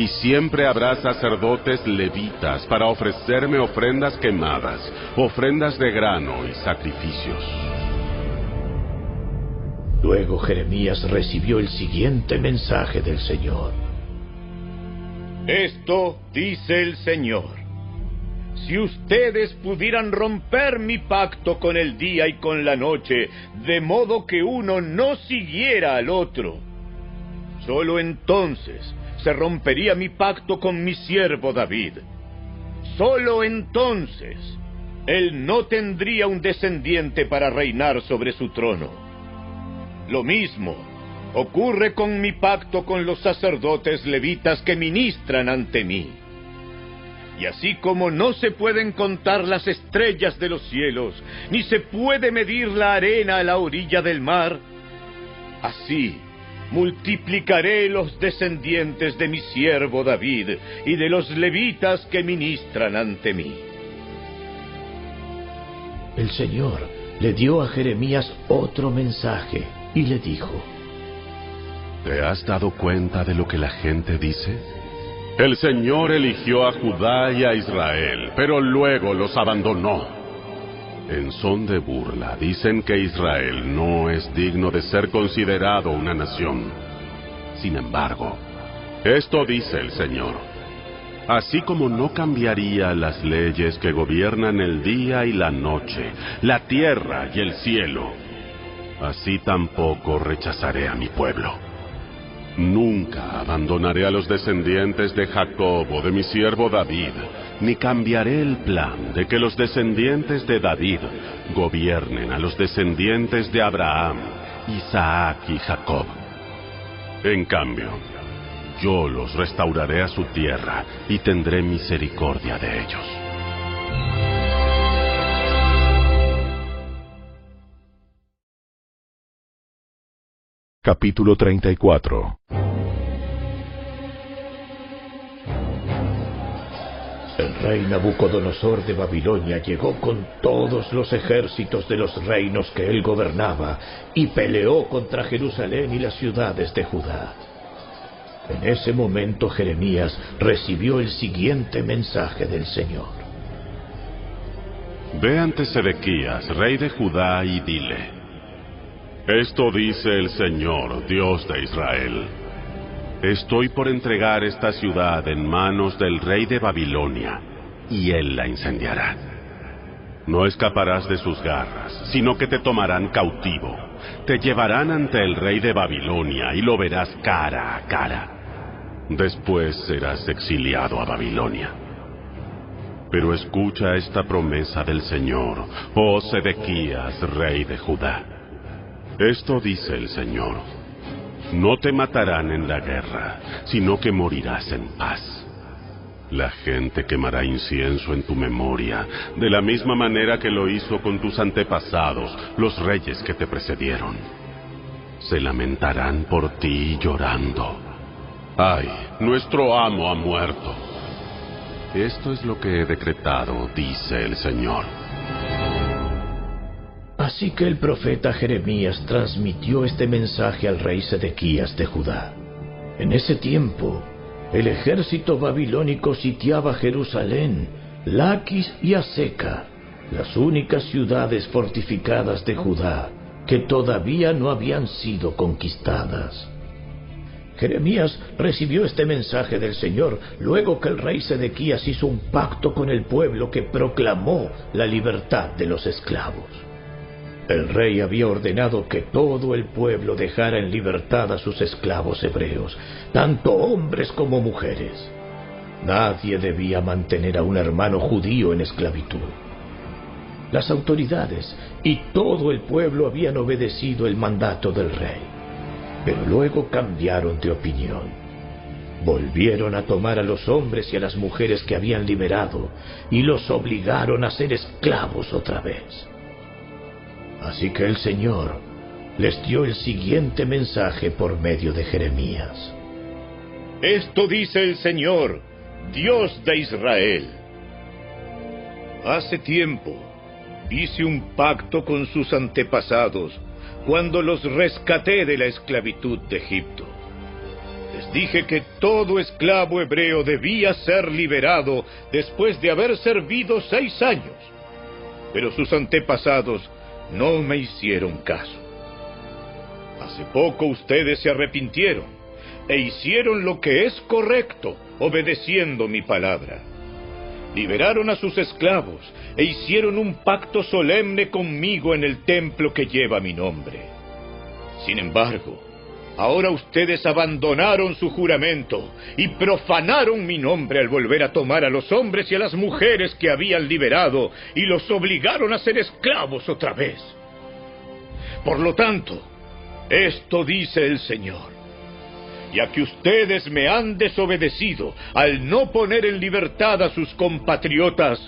[SPEAKER 4] y siempre habrá sacerdotes levitas para ofrecerme ofrendas quemadas, ofrendas de grano y sacrificios.
[SPEAKER 10] Luego Jeremías recibió el siguiente mensaje del Señor.
[SPEAKER 2] Esto dice el Señor. Si ustedes pudieran romper mi pacto con el día y con la noche, de modo que uno no siguiera al otro, solo entonces se rompería mi pacto con mi siervo David. Solo entonces él no tendría un descendiente para reinar sobre su trono. Lo mismo ocurre con mi pacto con los sacerdotes levitas que ministran ante mí. Y así como no se pueden contar las estrellas de los cielos, ni se puede medir la arena a la orilla del mar, así multiplicaré los descendientes de mi siervo David y de los levitas que ministran ante mí.
[SPEAKER 10] El Señor le dio a Jeremías otro mensaje y le dijo,
[SPEAKER 4] ¿Te has dado cuenta de lo que la gente dice? El Señor eligió a Judá y a Israel, pero luego los abandonó. En son de burla dicen que Israel no es digno de ser considerado una nación. Sin embargo, esto dice el Señor. Así como no cambiaría las leyes que gobiernan el día y la noche, la tierra y el cielo, así tampoco rechazaré a mi pueblo. Nunca abandonaré a los descendientes de Jacob o de mi siervo David, ni cambiaré el plan de que los descendientes de David gobiernen a los descendientes de Abraham, Isaac y Jacob. En cambio, yo los restauraré a su tierra y tendré misericordia de ellos.
[SPEAKER 1] Capítulo 34
[SPEAKER 10] rey Nabucodonosor de Babilonia llegó con todos los ejércitos de los reinos que él gobernaba y peleó contra Jerusalén y las ciudades de Judá. En ese momento Jeremías recibió el siguiente mensaje del Señor.
[SPEAKER 4] Ve ante Sedequías, rey de Judá, y dile, Esto dice el Señor, Dios de Israel. Estoy por entregar esta ciudad en manos del rey de Babilonia, y él la incendiará. No escaparás de sus garras, sino que te tomarán cautivo. Te llevarán ante el rey de Babilonia y lo verás cara a cara. Después serás exiliado a Babilonia. Pero escucha esta promesa del Señor, oh Sedequías, rey de Judá. Esto dice el Señor. No te matarán en la guerra, sino que morirás en paz. La gente quemará incienso en tu memoria, de la misma manera que lo hizo con tus antepasados, los reyes que te precedieron. Se lamentarán por ti llorando. Ay, nuestro amo ha muerto. Esto es lo que he decretado, dice el Señor.
[SPEAKER 10] Así que el profeta Jeremías transmitió este mensaje al rey Sedequías de Judá. En ese tiempo, el ejército babilónico sitiaba Jerusalén, Laquis y Aseca, las únicas ciudades fortificadas de Judá que todavía no habían sido conquistadas. Jeremías recibió este mensaje del Señor luego que el rey Sedequías hizo un pacto con el pueblo que proclamó la libertad de los esclavos. El rey había ordenado que todo el pueblo dejara en libertad a sus esclavos hebreos, tanto hombres como mujeres. Nadie debía mantener a un hermano judío en esclavitud. Las autoridades y todo el pueblo habían obedecido el mandato del rey, pero luego cambiaron de opinión. Volvieron a tomar a los hombres y a las mujeres que habían liberado y los obligaron a ser esclavos otra vez. Así que el Señor les dio el siguiente mensaje por medio de Jeremías.
[SPEAKER 2] Esto dice el Señor, Dios de Israel. Hace tiempo hice un pacto con sus antepasados cuando los rescaté de la esclavitud de Egipto. Les dije que todo esclavo hebreo debía ser liberado después de haber servido seis años. Pero sus antepasados no me hicieron caso. Hace poco ustedes se arrepintieron e hicieron lo que es correcto, obedeciendo mi palabra. Liberaron a sus esclavos e hicieron un pacto solemne conmigo en el templo que lleva mi nombre. Sin embargo, ahora ustedes abandonaron su juramento y profanaron mi nombre al volver a tomar a los hombres y a las mujeres que habían liberado y los obligaron a ser esclavos otra vez. Por lo tanto, esto dice el Señor ya que ustedes me han desobedecido al no poner en libertad a sus compatriotas,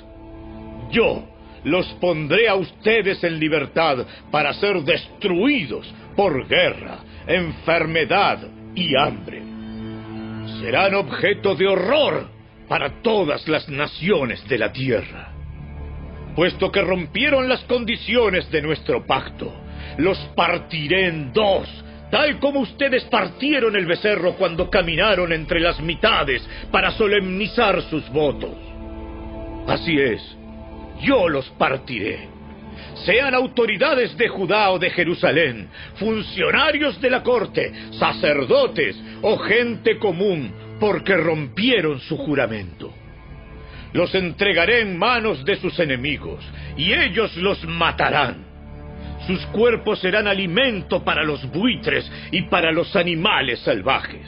[SPEAKER 2] yo los pondré a ustedes en libertad para ser destruidos por guerra, enfermedad y hambre. Serán objeto de horror para todas las naciones de la tierra. Puesto que rompieron las condiciones de nuestro pacto, los partiré en dos tal como ustedes partieron el becerro cuando caminaron entre las mitades para solemnizar sus votos. Así es, yo los partiré. Sean autoridades de Judá o de Jerusalén, funcionarios de la corte, sacerdotes o gente común, porque rompieron su juramento. Los entregaré en manos de sus enemigos, y ellos los matarán sus cuerpos serán alimento para los buitres y para los animales salvajes.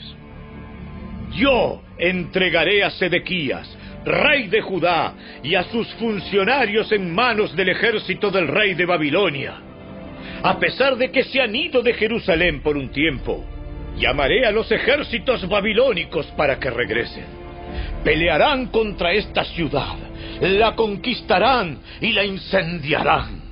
[SPEAKER 2] Yo entregaré a Sedequías, rey de Judá, y a sus funcionarios en manos del ejército del rey de Babilonia. A pesar de que se han ido de Jerusalén por un tiempo, llamaré a los ejércitos babilónicos para que regresen. Pelearán contra esta ciudad, la conquistarán y la incendiarán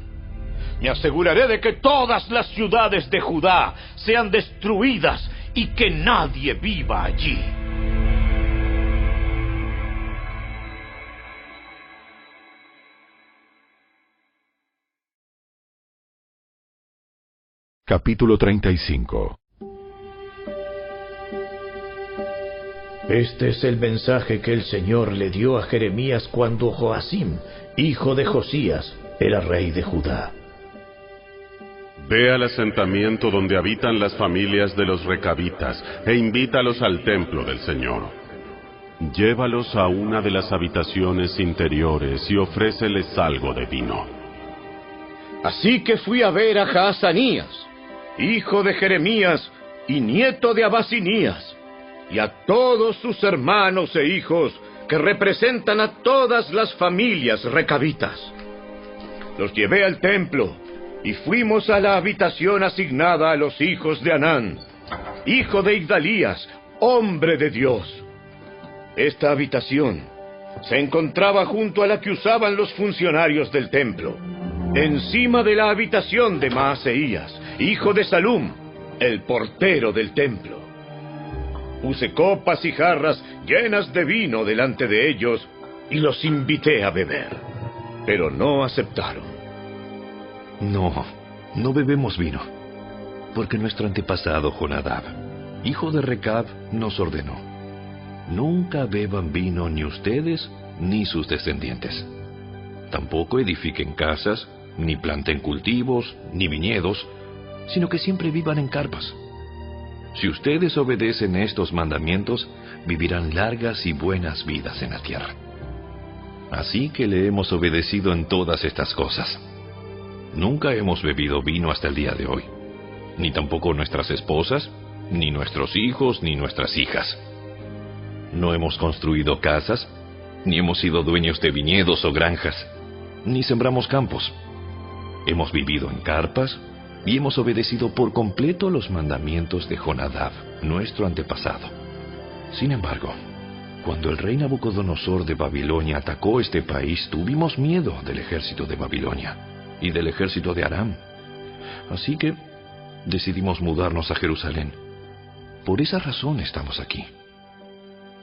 [SPEAKER 2] me aseguraré de que todas las ciudades de Judá sean destruidas y que nadie viva allí.
[SPEAKER 1] Capítulo 35
[SPEAKER 10] Este es el mensaje que el Señor le dio a Jeremías cuando Joacim, hijo de Josías, era rey de Judá.
[SPEAKER 4] Ve al asentamiento donde habitan las familias de los recabitas e invítalos al templo del Señor. Llévalos a una de las habitaciones interiores y ofréceles algo de vino.
[SPEAKER 2] Así que fui a ver a Jaazanías, hijo de Jeremías y nieto de Abasinías, y a todos sus hermanos e hijos que representan a todas las familias recabitas. Los llevé al templo y fuimos a la habitación asignada a los hijos de Anán, hijo de Igdalías, hombre de Dios. Esta habitación se encontraba junto a la que usaban los funcionarios del templo, encima de la habitación de Maaseías, hijo de Salum, el portero del templo. Puse copas y jarras llenas de vino delante de ellos y los invité a beber, pero no aceptaron.
[SPEAKER 10] No, no bebemos vino, porque nuestro antepasado Jonadab, hijo de Recab, nos ordenó. Nunca beban vino ni ustedes ni sus descendientes. Tampoco edifiquen casas, ni planten cultivos, ni viñedos, sino que siempre vivan en carpas. Si ustedes obedecen estos mandamientos, vivirán largas y buenas vidas en la tierra. Así que le hemos obedecido en todas estas cosas. Nunca hemos bebido vino hasta el día de hoy, ni tampoco nuestras esposas, ni nuestros hijos, ni nuestras hijas. No hemos construido casas, ni hemos sido dueños de viñedos o granjas, ni sembramos campos. Hemos vivido en carpas y hemos obedecido por completo los mandamientos de Jonadab, nuestro antepasado. Sin embargo, cuando el rey Nabucodonosor de Babilonia atacó este país, tuvimos miedo del ejército de Babilonia y del ejército de Aram. Así que decidimos mudarnos a Jerusalén. Por esa razón estamos aquí.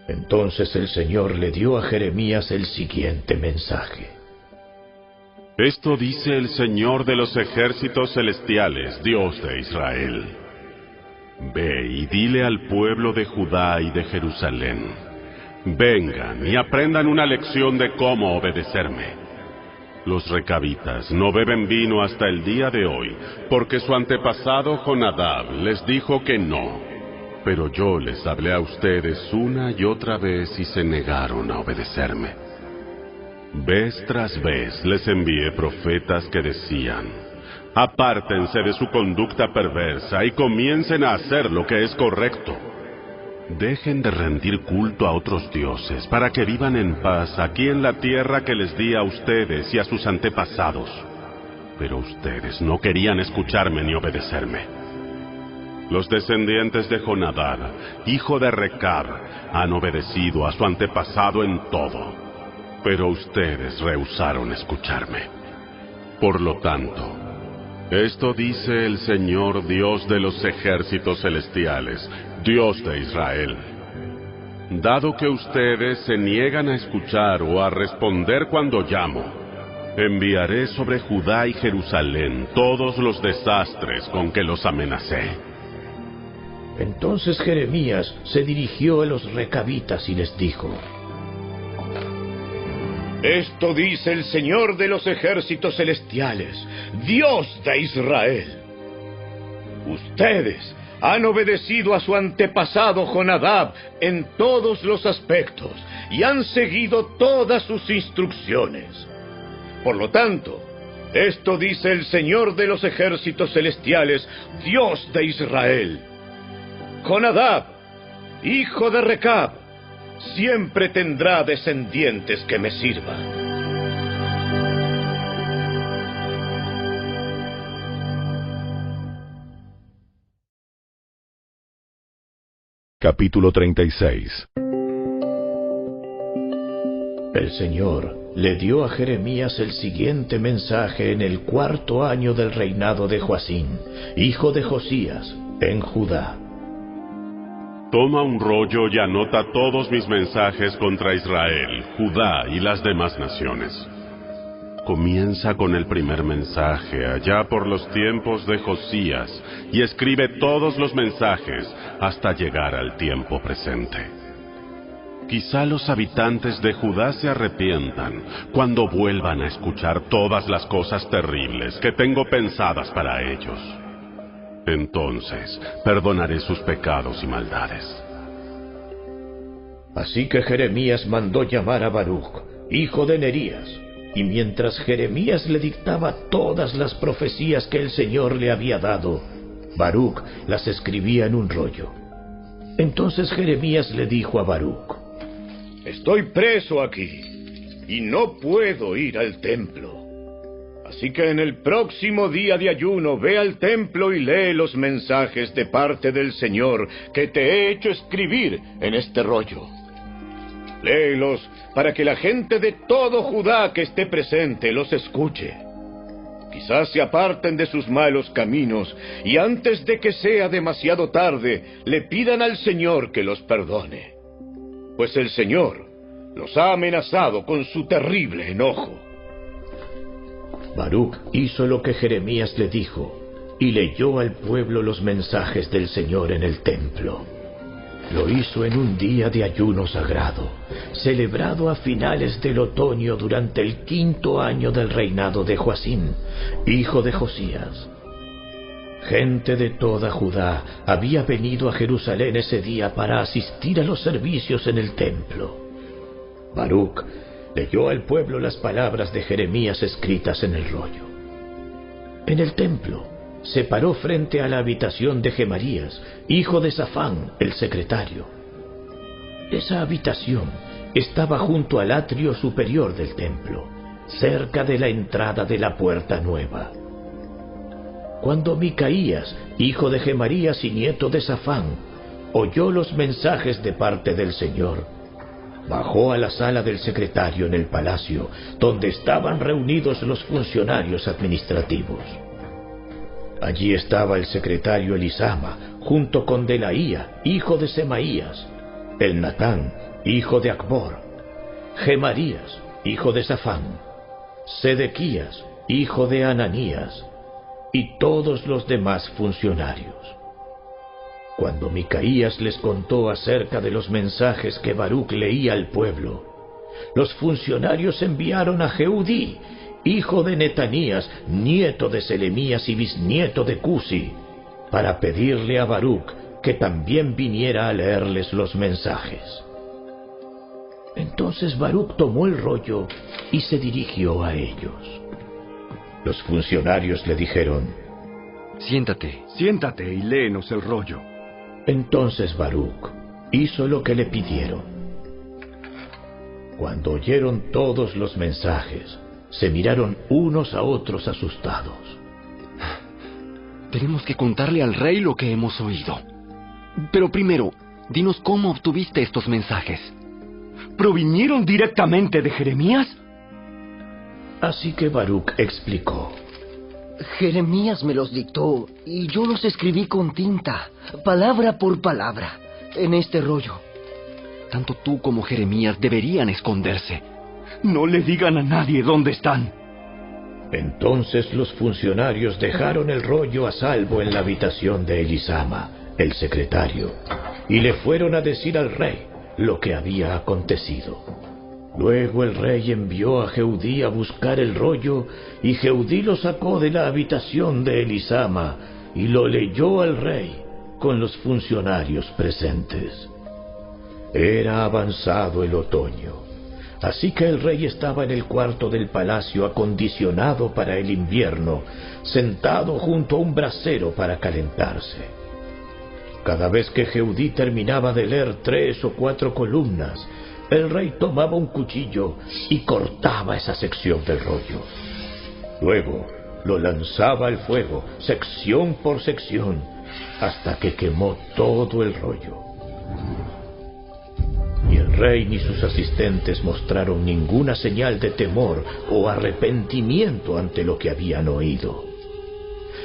[SPEAKER 2] Entonces el Señor le dio a Jeremías el siguiente mensaje.
[SPEAKER 4] Esto dice el Señor de los ejércitos celestiales, Dios de Israel. Ve y dile al pueblo de Judá y de Jerusalén, vengan y aprendan una lección de cómo obedecerme. Los recabitas no beben vino hasta el día de hoy, porque su antepasado Jonadab les dijo que no. Pero yo les hablé a ustedes una y otra vez y se negaron a obedecerme. Vez tras vez les envié profetas que decían, apártense de su conducta perversa y comiencen a hacer lo que es correcto. Dejen de rendir culto a otros dioses para que vivan en paz aquí en la tierra que les di a ustedes y a sus antepasados. Pero ustedes no querían escucharme ni obedecerme. Los descendientes de Jonadab, hijo de Recab, han obedecido a su antepasado en todo pero ustedes rehusaron escucharme. Por lo tanto, esto dice el Señor Dios de los ejércitos celestiales, Dios de Israel. Dado que ustedes se niegan a escuchar o a responder cuando llamo, enviaré sobre Judá y Jerusalén todos los desastres con que los amenacé.
[SPEAKER 2] Entonces Jeremías se dirigió a los recabitas y les dijo, esto dice el Señor de los ejércitos celestiales, Dios de Israel. Ustedes han obedecido a su antepasado Jonadab en todos los aspectos y han seguido todas sus instrucciones. Por lo tanto, esto dice el Señor de los ejércitos celestiales, Dios de Israel. Jonadab, hijo de Recab, siempre tendrá descendientes que me sirvan.
[SPEAKER 1] Capítulo 36
[SPEAKER 10] El Señor le dio a Jeremías el siguiente mensaje en el cuarto año del reinado de Joacín, hijo de Josías, en Judá.
[SPEAKER 4] Toma un rollo y anota todos mis mensajes contra Israel, Judá y las demás naciones. Comienza con el primer mensaje allá por los tiempos de Josías y escribe todos los mensajes hasta llegar al tiempo presente. Quizá los habitantes de Judá se arrepientan cuando vuelvan a escuchar todas las cosas terribles que tengo pensadas para ellos. Entonces perdonaré sus pecados y maldades.
[SPEAKER 10] Así que Jeremías mandó llamar a Baruch, hijo de Nerías, y mientras Jeremías le dictaba todas las profecías que el Señor le había dado, Baruch las escribía en un rollo. Entonces Jeremías le dijo a Baruch,
[SPEAKER 2] Estoy preso aquí y no puedo ir al templo. Así que en el próximo día de ayuno ve al templo y lee los mensajes de parte del Señor que te he hecho escribir en este rollo. Léelos para que la gente de todo Judá que esté presente los escuche. Quizás se aparten de sus malos caminos y antes de que sea demasiado tarde le pidan al Señor que los perdone. Pues el Señor los ha amenazado con su terrible enojo. Baruch hizo lo que Jeremías le dijo y leyó al pueblo los mensajes del Señor en el templo. Lo hizo en un día de ayuno sagrado, celebrado a finales del otoño durante el quinto año del reinado de Joacín, hijo de Josías. Gente de toda Judá había venido a Jerusalén ese día para asistir a los servicios en el templo. Baruch leyó al pueblo las palabras de Jeremías escritas en el rollo. En el templo, se paró frente a la habitación de Gemarías, hijo de Safán, el secretario. Esa habitación estaba junto al atrio superior del templo, cerca de la entrada de la puerta nueva. Cuando Micaías, hijo de Gemarías y nieto de Safán, oyó los mensajes de parte del Señor, bajó a la sala del secretario en el palacio, donde estaban reunidos los funcionarios administrativos. Allí estaba el secretario Elisama, junto con Delaía, hijo de Semaías, el Natán, hijo de Acbor, Gemarías, hijo de Safán, Sedequías, hijo de Ananías, y todos los demás funcionarios. Cuando Micaías les contó acerca de los mensajes que Baruch leía al pueblo, los funcionarios enviaron a Jeudí, hijo de Netanías, nieto de Selemías y bisnieto de Cusi, para pedirle a Baruch que también viniera a leerles los mensajes. Entonces Baruch tomó el rollo y se dirigió a ellos. Los funcionarios le dijeron,
[SPEAKER 38] Siéntate. Siéntate y léenos el rollo.
[SPEAKER 2] Entonces Baruch hizo lo que le pidieron. Cuando oyeron todos los mensajes, se miraron unos a otros asustados.
[SPEAKER 38] Tenemos que contarle al rey lo que hemos oído. Pero primero, dinos cómo obtuviste estos mensajes.
[SPEAKER 39] ¿Provinieron directamente de Jeremías?
[SPEAKER 2] Así que Baruch explicó.
[SPEAKER 13] Jeremías me los dictó y yo los escribí con tinta, palabra por palabra, en este rollo.
[SPEAKER 38] Tanto tú como Jeremías deberían esconderse.
[SPEAKER 39] No le digan a nadie dónde están.
[SPEAKER 2] Entonces los funcionarios dejaron el rollo a salvo en la habitación de Elisama, el secretario, y le fueron a decir al rey lo que había acontecido. Luego el rey envió a Jeudí a buscar el rollo, y Jeudí lo sacó de la habitación de Elisama y lo leyó al rey con los funcionarios presentes. Era avanzado el otoño Así que el rey estaba en el cuarto del palacio acondicionado para el invierno, sentado junto a un brasero para calentarse. Cada vez que Jeudí terminaba de leer tres o cuatro columnas, el rey tomaba un cuchillo y cortaba esa sección del rollo. Luego lo lanzaba al fuego, sección por sección, hasta que quemó todo el rollo. Ni el rey ni sus asistentes mostraron ninguna señal de temor o arrepentimiento ante lo que habían oído.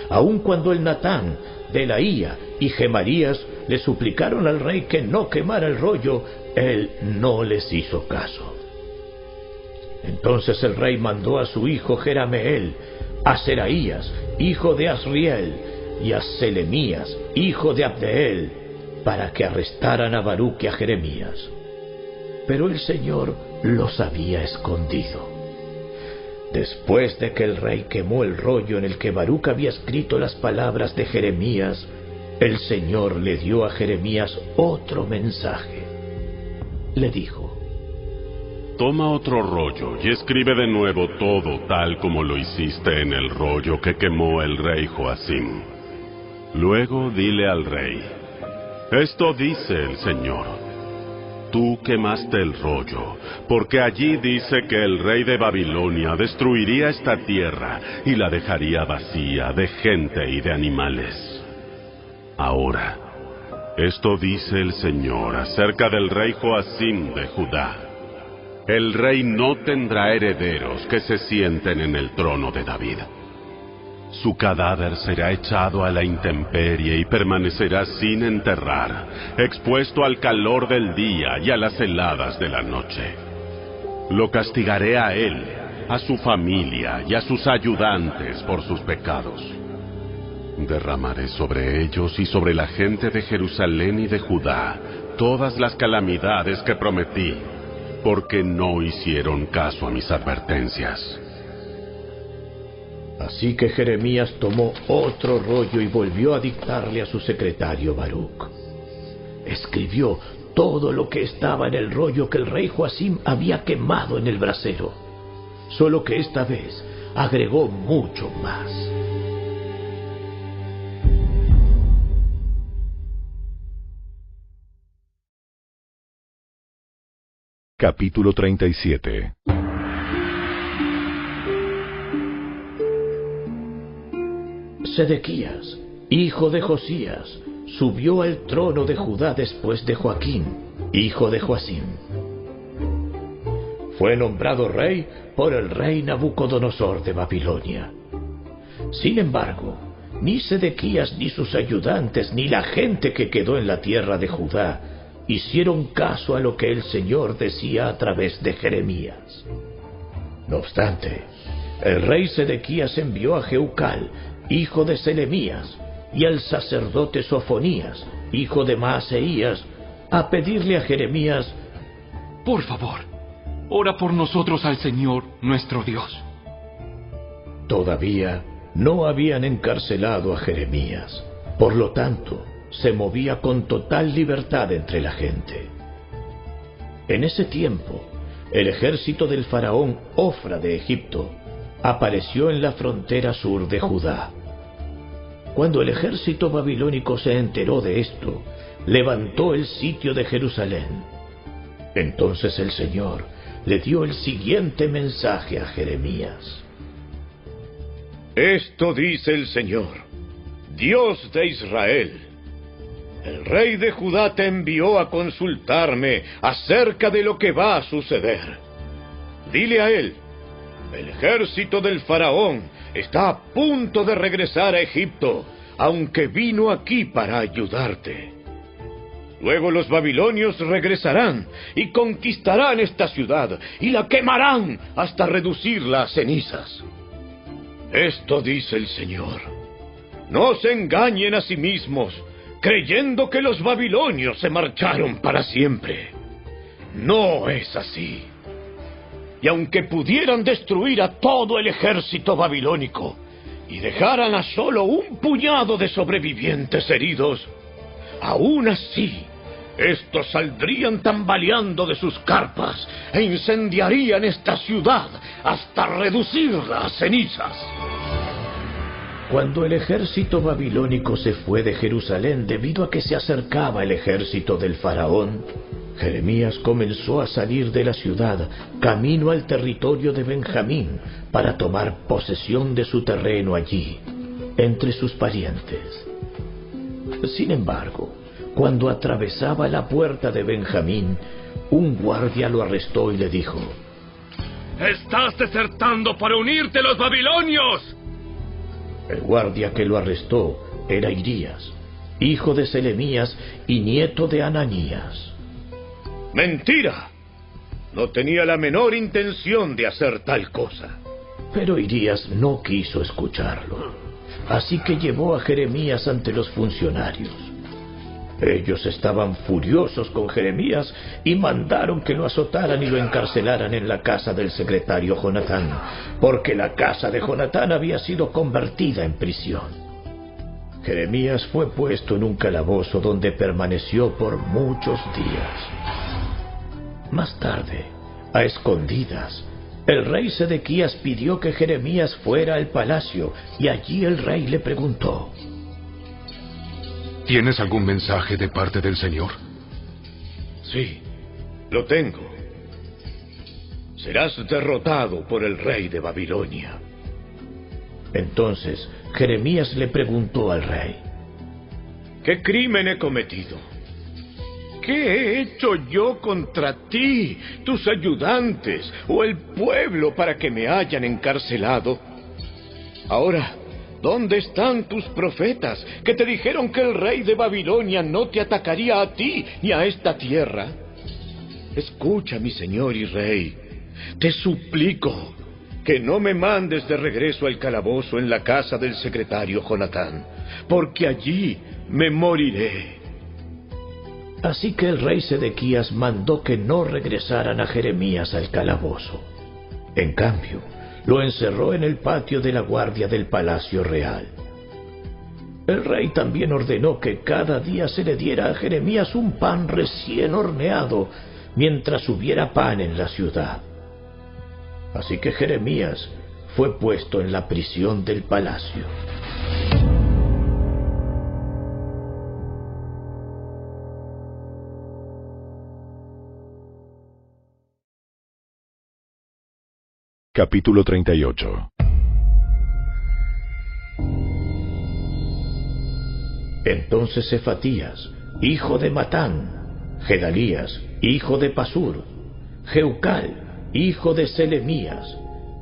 [SPEAKER 2] Aun cuando el Natán, Delaía y Gemarías le suplicaron al rey que no quemara el rollo, él no les hizo caso. Entonces el rey mandó a su hijo Jerameel, a Seraías, hijo de Asriel, y a Selemías, hijo de Abdeel, para que arrestaran a Baruch y a Jeremías pero el Señor los había escondido. Después de que el rey quemó el rollo en el que Baruch había escrito las palabras de Jeremías, el Señor le dio a Jeremías otro mensaje. Le dijo,
[SPEAKER 4] Toma otro rollo y escribe de nuevo todo tal como lo hiciste en el rollo que quemó el rey Joacim. Luego dile al rey, esto dice el Señor tú quemaste el rollo, porque allí dice que el rey de Babilonia destruiría esta tierra y la dejaría vacía de gente y de animales. Ahora, esto dice el Señor acerca del rey Joacim de Judá. El rey no tendrá herederos que se sienten en el trono de David. Su cadáver será echado a la intemperie y permanecerá sin enterrar, expuesto al calor del día y a las heladas de la noche. Lo castigaré a él, a su familia y a sus ayudantes por sus pecados. Derramaré sobre ellos y sobre la gente de Jerusalén y de Judá todas las calamidades que prometí, porque no hicieron caso a mis advertencias.
[SPEAKER 2] Así que Jeremías tomó otro rollo y volvió a dictarle a su secretario Baruch. Escribió todo lo que estaba en el rollo que el rey Joacim había quemado en el brasero, solo que esta vez agregó mucho más.
[SPEAKER 1] Capítulo 37
[SPEAKER 2] Sedequías, hijo de Josías, subió al trono de Judá después de Joaquín, hijo de Joacim. Fue nombrado rey por el rey Nabucodonosor de Babilonia. Sin embargo, ni Sedequías ni sus ayudantes ni la gente que quedó en la tierra de Judá hicieron caso a lo que el Señor decía a través de Jeremías. No obstante, el rey Sedequías envió a Jeucal, hijo de Selemías, y al sacerdote Sofonías, hijo de Maaseías, a pedirle a Jeremías,
[SPEAKER 40] Por favor, ora por nosotros al Señor nuestro Dios.
[SPEAKER 2] Todavía no habían encarcelado a Jeremías, por lo tanto, se movía con total libertad entre la gente. En ese tiempo, el ejército del faraón Ofra de Egipto apareció en la frontera sur de Judá. Cuando el ejército babilónico se enteró de esto, levantó el sitio de Jerusalén. Entonces el Señor le dio el siguiente mensaje a Jeremías.
[SPEAKER 41] Esto dice el Señor, Dios de Israel. El rey de Judá te envió a consultarme acerca de lo que va a suceder. Dile a él, el ejército del faraón está a punto de regresar a Egipto, aunque vino aquí para ayudarte. Luego los babilonios regresarán y conquistarán esta ciudad y la quemarán hasta reducirla a cenizas. Esto dice el Señor. No se engañen a sí mismos, creyendo que los babilonios se marcharon para siempre. No es así. Y aunque pudieran destruir a todo el ejército babilónico y dejaran a solo un puñado de sobrevivientes heridos, aún así, estos saldrían tambaleando de sus carpas e incendiarían esta ciudad hasta reducirla a cenizas.
[SPEAKER 2] Cuando el ejército babilónico se fue de Jerusalén debido a que se acercaba el ejército del faraón, Jeremías comenzó a salir de la ciudad camino al territorio de Benjamín para tomar posesión de su terreno allí, entre sus parientes. Sin embargo, cuando atravesaba la puerta de Benjamín, un guardia lo arrestó y le dijo,
[SPEAKER 42] Estás desertando para unirte a los babilonios.
[SPEAKER 2] El guardia que lo arrestó era Irías, hijo de Selemías y nieto de Ananías.
[SPEAKER 41] Mentira. No tenía la menor intención de hacer tal cosa.
[SPEAKER 2] Pero Irías no quiso escucharlo. Así que llevó a Jeremías ante los funcionarios. Ellos estaban furiosos con Jeremías y mandaron que lo azotaran y lo encarcelaran en la casa del secretario Jonatán, porque la casa de Jonatán había sido convertida en prisión. Jeremías fue puesto en un calabozo donde permaneció por muchos días. Más tarde, a escondidas, el rey Sedequías pidió que Jeremías fuera al palacio y allí el rey le preguntó,
[SPEAKER 43] ¿Tienes algún mensaje de parte del Señor?
[SPEAKER 41] Sí,
[SPEAKER 44] Lo tengo. Serás derrotado por el rey de Babilonia.
[SPEAKER 2] Entonces Jeremías le preguntó al rey,
[SPEAKER 44] ¿qué crimen he cometido? ¿Qué he hecho yo contra ti, tus ayudantes o el pueblo para que me hayan encarcelado? Ahora, ¿dónde están tus profetas que te dijeron que el rey de Babilonia no te atacaría a ti ni a esta tierra? Escucha, mi señor y rey, te suplico que no me mandes de regreso al calabozo en la casa del secretario Jonatán, porque allí me moriré.
[SPEAKER 2] Así que el rey Sedequías mandó que no regresaran a Jeremías al calabozo. En cambio, lo encerró en el patio de la guardia del palacio real. El rey también ordenó que cada día se le diera a Jeremías un pan recién horneado mientras hubiera pan en la ciudad. Así que Jeremías fue puesto en la prisión del palacio.
[SPEAKER 1] Capítulo 38
[SPEAKER 2] Entonces Cefatías, hijo de Matán, Gedalías, hijo de Pasur, Jeucal, hijo de Selemías,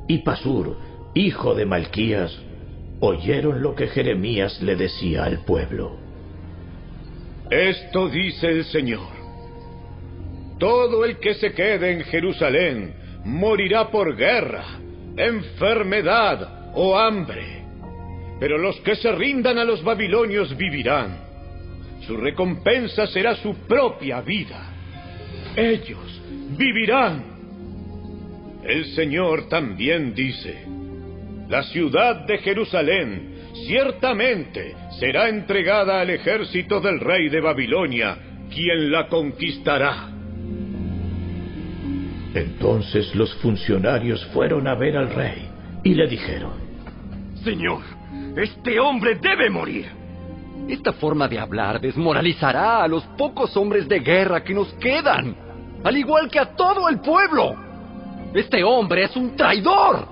[SPEAKER 2] y Pasur, hijo de Malquías, oyeron lo que Jeremías le decía al pueblo.
[SPEAKER 44] Esto dice el Señor. Todo el que se quede en Jerusalén morirá por guerra, enfermedad o hambre. Pero los que se rindan a los babilonios vivirán. Su recompensa será su propia vida. Ellos vivirán. El Señor también dice, la ciudad de Jerusalén ciertamente será entregada al ejército del rey de Babilonia, quien la conquistará.
[SPEAKER 2] Entonces los funcionarios fueron a ver al rey y le dijeron,
[SPEAKER 45] Señor, este hombre debe morir.
[SPEAKER 38] Esta forma de hablar desmoralizará a los pocos hombres de guerra que nos quedan, al igual que a todo el pueblo. Este hombre es un traidor.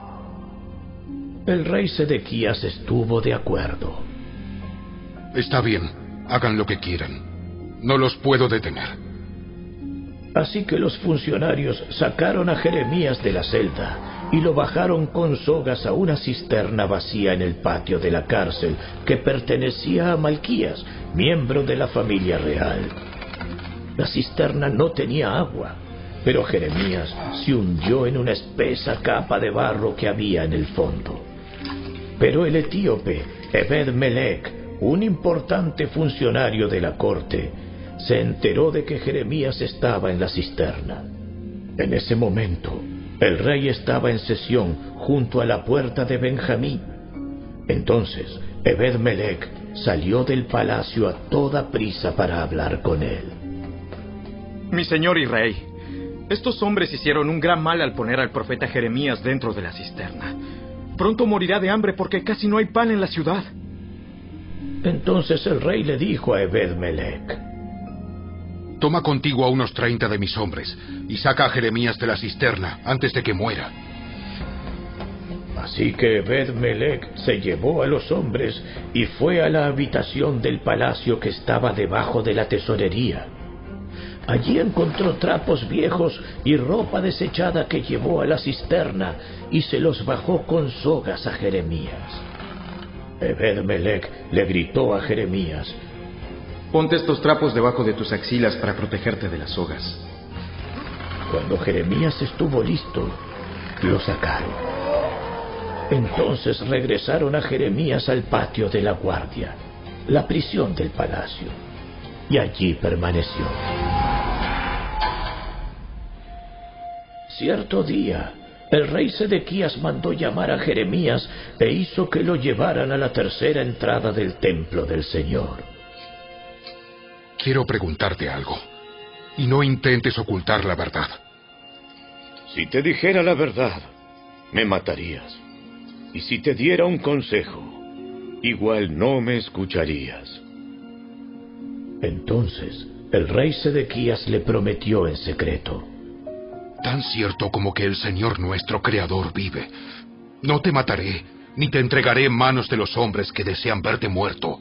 [SPEAKER 2] El rey Sedequías estuvo de acuerdo.
[SPEAKER 43] Está bien, hagan lo que quieran. No los puedo detener.
[SPEAKER 2] Así que los funcionarios sacaron a Jeremías de la celda y lo bajaron con sogas a una cisterna vacía en el patio de la cárcel que pertenecía a Malquías, miembro de la familia real. La cisterna no tenía agua, pero Jeremías se hundió en una espesa capa de barro que había en el fondo. Pero el etíope, Ebed Melech, un importante funcionario de la corte, se enteró de que Jeremías estaba en la cisterna. En ese momento, el rey estaba en sesión junto a la puerta de Benjamín. Entonces, Ebed Melech salió del palacio a toda prisa para hablar con él.
[SPEAKER 46] Mi señor y rey, estos hombres hicieron un gran mal al poner al profeta Jeremías dentro de la cisterna. Pronto morirá de hambre porque casi no hay pan en la ciudad.
[SPEAKER 2] Entonces el rey le dijo a Ebed Melech,
[SPEAKER 43] Toma contigo a unos treinta de mis hombres y saca a Jeremías de la cisterna antes de que muera.
[SPEAKER 2] Así que Ebed Melech se llevó a los hombres y fue a la habitación del palacio que estaba debajo de la tesorería. Allí encontró trapos viejos y ropa desechada que llevó a la cisterna y se los bajó con sogas a Jeremías. Ebed Melech le gritó a Jeremías,
[SPEAKER 46] Ponte estos trapos debajo de tus axilas para protegerte de las sogas.
[SPEAKER 2] Cuando Jeremías estuvo listo, lo sacaron. Entonces regresaron a Jeremías al patio de la guardia, la prisión del palacio, y allí permaneció. Cierto día, el rey Sedequías mandó llamar a Jeremías e hizo que lo llevaran a la tercera entrada del templo del Señor.
[SPEAKER 43] Quiero preguntarte algo. Y no intentes ocultar la verdad.
[SPEAKER 44] Si te dijera la verdad, me matarías. Y si te diera un consejo, igual no me escucharías.
[SPEAKER 2] Entonces el rey Sedequías le prometió en secreto.
[SPEAKER 43] Tan cierto como que el Señor nuestro Creador vive. No te mataré, ni te entregaré en manos de los hombres que desean verte muerto.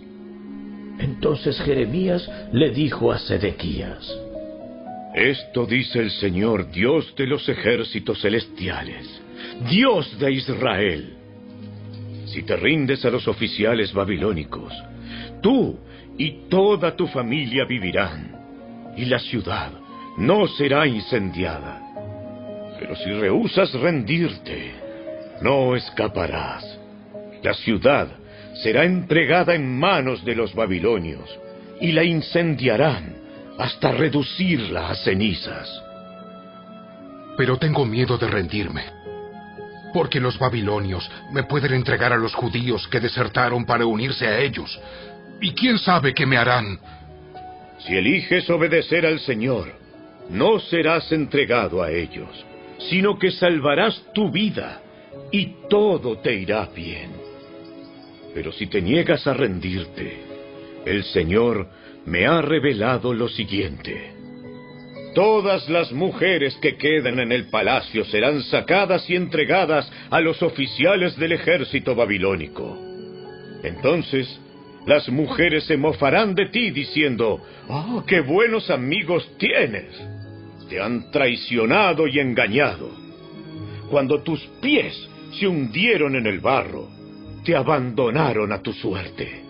[SPEAKER 2] Entonces Jeremías le dijo a Sedequías,
[SPEAKER 47] Esto dice el Señor, Dios de los ejércitos celestiales, Dios de Israel. Si te rindes a los oficiales babilónicos, tú y toda tu familia vivirán, y la ciudad no será incendiada. Pero si rehusas rendirte, no escaparás. La ciudad será entregada en manos de los babilonios y la incendiarán hasta reducirla a cenizas.
[SPEAKER 43] Pero tengo miedo de rendirme, porque los babilonios me pueden entregar a los judíos que desertaron para unirse a ellos. ¿Y quién sabe qué me harán?
[SPEAKER 47] Si eliges obedecer al Señor, no serás entregado a ellos, sino que salvarás tu vida y todo te irá bien. Pero si te niegas a rendirte, el Señor me ha revelado lo siguiente. Todas las mujeres que quedan en el palacio serán sacadas y entregadas a los oficiales del ejército babilónico. Entonces, las mujeres se mofarán de ti diciendo, ¡Oh, qué buenos amigos tienes! Te han traicionado y engañado. Cuando tus pies se hundieron en el barro, te abandonaron a tu suerte.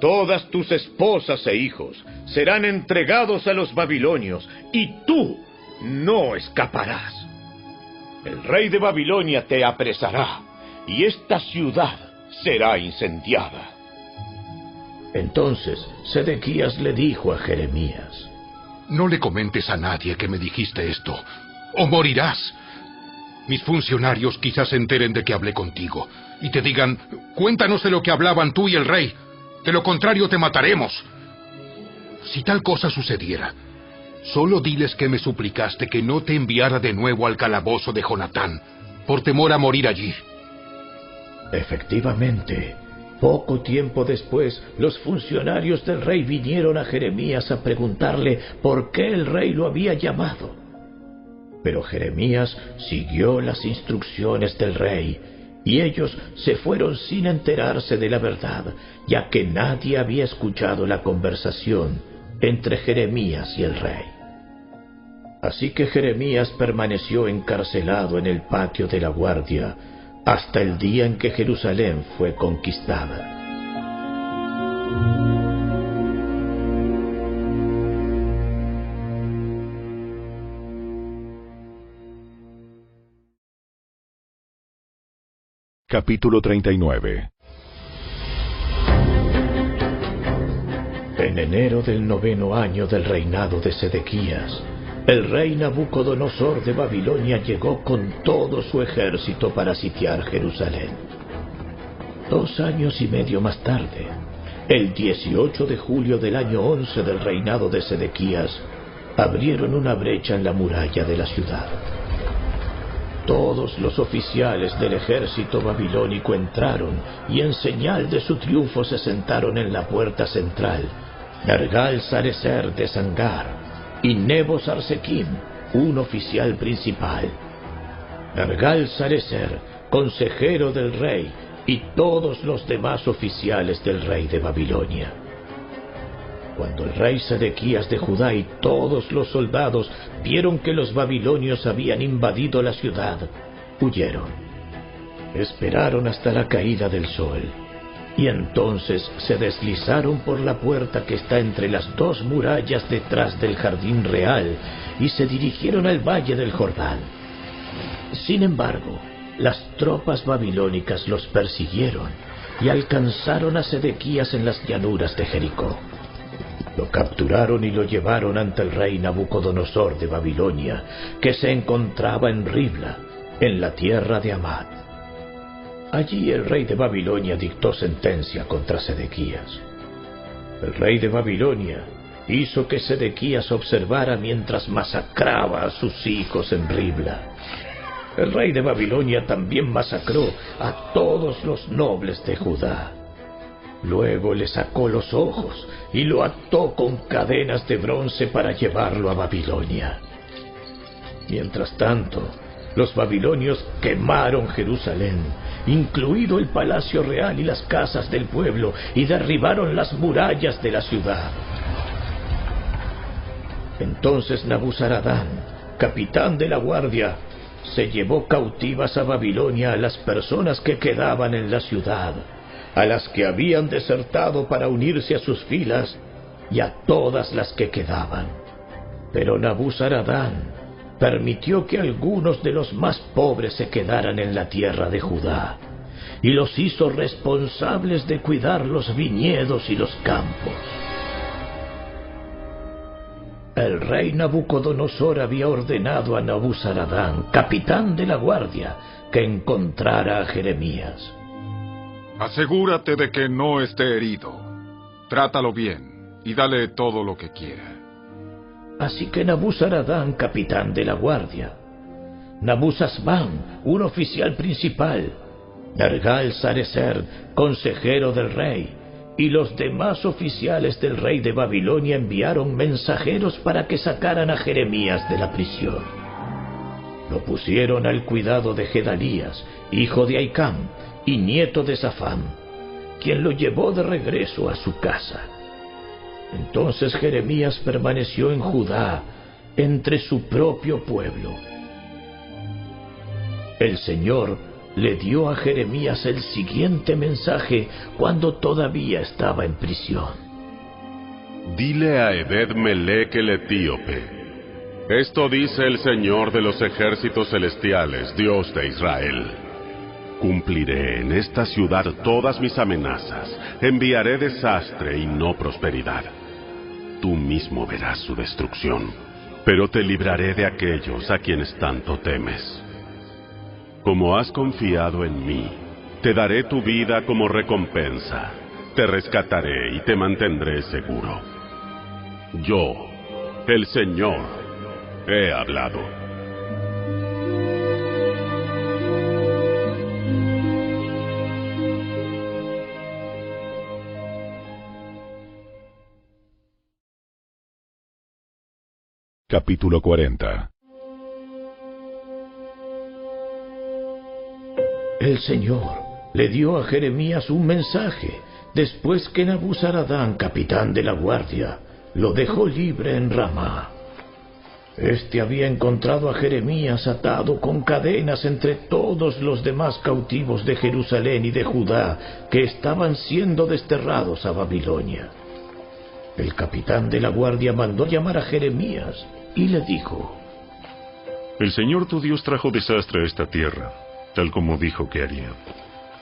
[SPEAKER 47] Todas tus esposas e hijos serán entregados a los babilonios y tú no escaparás. El rey de Babilonia te apresará y esta ciudad será incendiada.
[SPEAKER 2] Entonces Sedequías le dijo a Jeremías,
[SPEAKER 43] No le comentes a nadie que me dijiste esto, o morirás. Mis funcionarios quizás se enteren de que hablé contigo y te digan, cuéntanos de lo que hablaban tú y el rey. De lo contrario te mataremos. Si tal cosa sucediera, solo diles que me suplicaste que no te enviara de nuevo al calabozo de Jonatán, por temor a morir allí.
[SPEAKER 2] Efectivamente, poco tiempo después, los funcionarios del rey vinieron a Jeremías a preguntarle por qué el rey lo había llamado. Pero Jeremías siguió las instrucciones del rey, y ellos se fueron sin enterarse de la verdad, ya que nadie había escuchado la conversación entre Jeremías y el rey. Así que Jeremías permaneció encarcelado en el patio de la guardia hasta el día en que Jerusalén fue conquistada.
[SPEAKER 1] Capítulo 39
[SPEAKER 2] En enero del noveno año del reinado de Sedequías, el rey Nabucodonosor de Babilonia llegó con todo su ejército para sitiar Jerusalén. Dos años y medio más tarde, el 18 de julio del año 11 del reinado de Sedequías, abrieron una brecha en la muralla de la ciudad. Todos los oficiales del ejército babilónico entraron y en señal de su triunfo se sentaron en la puerta central. Nergal Sarecer de Sangar y Nebo Sarsekim, un oficial principal. Nergal Sarecer, consejero del rey, y todos los demás oficiales del rey de Babilonia. Cuando el rey Sedequías de Judá y todos los soldados vieron que los babilonios habían invadido la ciudad, huyeron. Esperaron hasta la caída del sol, y entonces se deslizaron por la puerta que está entre las dos murallas detrás del jardín real y se dirigieron al valle del Jordán. Sin embargo, las tropas babilónicas los persiguieron y alcanzaron a Sedequías en las llanuras de Jericó. Lo capturaron y lo llevaron ante el rey Nabucodonosor de Babilonia, que se encontraba en Ribla, en la tierra de Amad. Allí el rey de Babilonia dictó sentencia contra Sedequías. El rey de Babilonia hizo que Sedequías observara mientras masacraba a sus hijos en Ribla. El rey de Babilonia también masacró a todos los nobles de Judá. Luego le sacó los ojos y lo ató con cadenas de bronce para llevarlo a Babilonia. Mientras tanto, los babilonios quemaron Jerusalén, incluido el palacio real y las casas del pueblo, y derribaron las murallas de la ciudad. Entonces Nabuzaradán, capitán de la guardia, se llevó cautivas a Babilonia a las personas que quedaban en la ciudad, a las que habían desertado para unirse a sus filas y a todas las que quedaban. Pero Nabuzaradán permitió que algunos de los más pobres se quedaran en la tierra de Judá y los hizo responsables de cuidar los viñedos y los campos. El rey Nabucodonosor había ordenado a Nabuzaradán, capitán de la guardia, que encontrara a Jeremías.
[SPEAKER 48] Asegúrate de que no esté herido. Trátalo bien y dale todo lo que quiera.
[SPEAKER 2] Así que Nabuzaradán, capitán de la guardia, Nabuzazbán, un oficial principal, Nergal Sarecer, consejero del rey, y los demás oficiales del rey de Babilonia enviaron mensajeros para que sacaran a Jeremías de la prisión. Lo pusieron al cuidado de Gedalías, hijo de Aicam y nieto de Safán, quien lo llevó de regreso a su casa. Entonces Jeremías permaneció en Judá, entre su propio pueblo. El Señor le dio a Jeremías el siguiente mensaje cuando todavía estaba en prisión.
[SPEAKER 4] Dile a Ebed Melech el etíope. Esto dice el Señor de los ejércitos celestiales, Dios de Israel. Cumpliré en esta ciudad todas mis amenazas, enviaré desastre y no prosperidad. Tú mismo verás su destrucción, pero te libraré de aquellos a quienes tanto temes. Como has confiado en mí, te daré tu vida como recompensa, te rescataré y te mantendré seguro. Yo, el Señor, he hablado.
[SPEAKER 1] Capítulo 40
[SPEAKER 2] El Señor le dio a Jeremías un mensaje después que Nabuzaradán, capitán de la guardia, lo dejó libre en Ramá. Este había encontrado a Jeremías atado con cadenas entre todos los demás cautivos de Jerusalén y de Judá que estaban siendo desterrados a Babilonia. El capitán de la guardia mandó llamar a Jeremías y le dijo,
[SPEAKER 49] El Señor tu Dios trajo desastre a esta tierra tal como dijo que haría.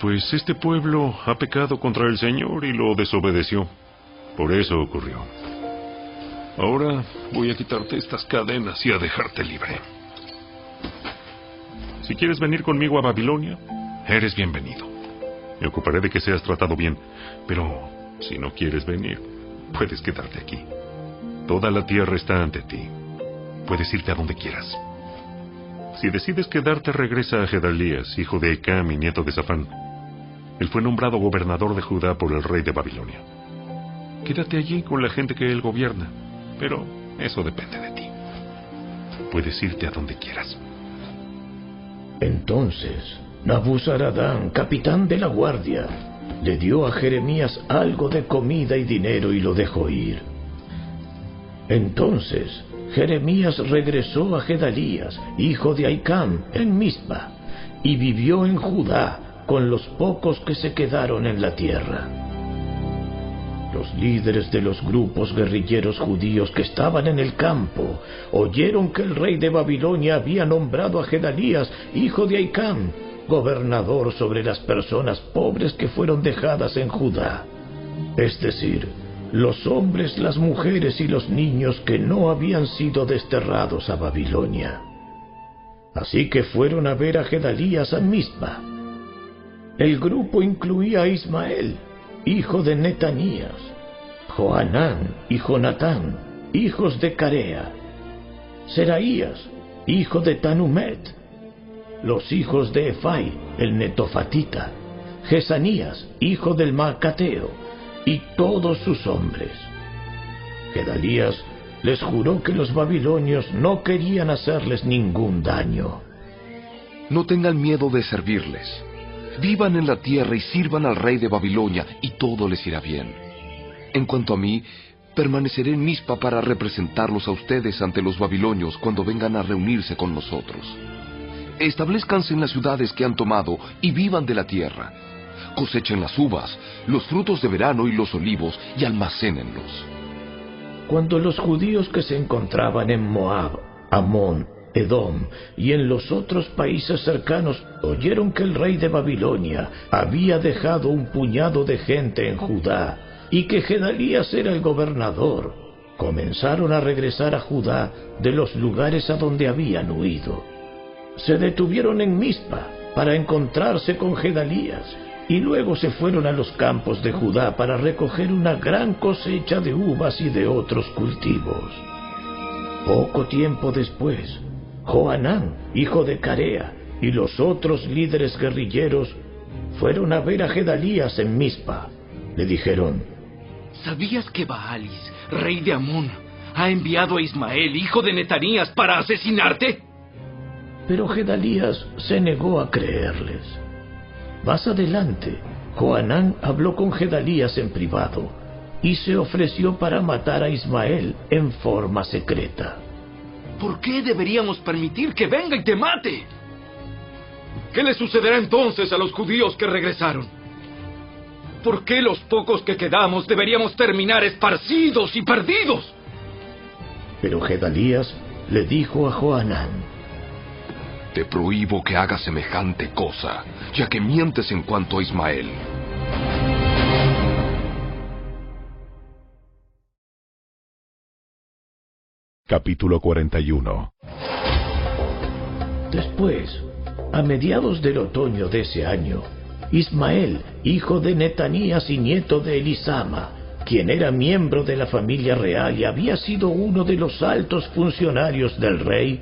[SPEAKER 49] Pues este pueblo ha pecado contra el Señor y lo desobedeció. Por eso ocurrió. Ahora voy a quitarte estas cadenas y a dejarte libre. Si quieres venir conmigo a Babilonia, eres bienvenido. Me ocuparé de que seas tratado bien, pero si no quieres venir, puedes quedarte aquí. Toda la tierra está ante ti. Puedes irte a donde quieras. Si decides quedarte, regresa a Gedalías, hijo de Ecam y nieto de Safán. Él fue nombrado gobernador de Judá por el rey de Babilonia. Quédate allí con la gente que él gobierna, pero eso depende de ti. Puedes irte a donde quieras.
[SPEAKER 2] Entonces, Nabuzaradán, capitán de la guardia, le dio a Jeremías algo de comida y dinero y lo dejó ir. Entonces, Jeremías regresó a Gedalías, hijo de Aicam, en Mizpa, y vivió en Judá con los pocos que se quedaron en la tierra. Los líderes de los grupos guerrilleros judíos que estaban en el campo oyeron que el rey de Babilonia había nombrado a Gedalías, hijo de Aicam, gobernador sobre las personas pobres que fueron dejadas en Judá, es decir, los hombres, las mujeres y los niños que no habían sido desterrados a Babilonia. Así que fueron a ver a Gedalías a Misma. El grupo incluía a Ismael, hijo de Netanías, Joanán y Jonatán, hijos de Carea, Seraías, hijo de Tanumet, los hijos de Efai, el netofatita, Jesanías, hijo del Macateo, y todos sus hombres. Gedalías les juró que los babilonios no querían hacerles ningún daño.
[SPEAKER 50] No tengan miedo de servirles. Vivan en la tierra y sirvan al rey de Babilonia y todo les irá bien. En cuanto a mí, permaneceré en Mispa para representarlos a ustedes ante los babilonios cuando vengan a reunirse con nosotros. Establezcanse en las ciudades que han tomado y vivan de la tierra. Cosechen las uvas, los frutos de verano y los olivos y almacénenlos.
[SPEAKER 2] Cuando los judíos que se encontraban en Moab, Amón, Edom y en los otros países cercanos oyeron que el rey de Babilonia había dejado un puñado de gente en Judá y que Gedalías era el gobernador, comenzaron a regresar a Judá de los lugares a donde habían huido. Se detuvieron en Mizpa para encontrarse con Gedalías y luego se fueron a los campos de Judá para recoger una gran cosecha de uvas y de otros cultivos. Poco tiempo después, Joanán, hijo de Carea, y los otros líderes guerrilleros fueron a ver a Gedalías en Mizpa. Le dijeron,
[SPEAKER 40] ¿Sabías que Baalis, rey de Amón, ha enviado a Ismael, hijo de Netanías, para asesinarte?
[SPEAKER 2] Pero Gedalías se negó a creerles. Más adelante, Joanán habló con Gedalías en privado y se ofreció para matar a Ismael en forma secreta.
[SPEAKER 40] ¿Por qué deberíamos permitir que venga y te mate? ¿Qué le sucederá entonces a los judíos que regresaron? ¿Por qué los pocos que quedamos deberíamos terminar esparcidos y perdidos?
[SPEAKER 2] Pero Gedalías le dijo a Joanán,
[SPEAKER 50] Te prohíbo que hagas semejante cosa, ya que mientes en cuanto a Ismael.
[SPEAKER 1] Capítulo 41
[SPEAKER 2] Después, a mediados del otoño de ese año, Ismael, hijo de Netanías y nieto de Elisama, quien era miembro de la familia real y había sido uno de los altos funcionarios del rey,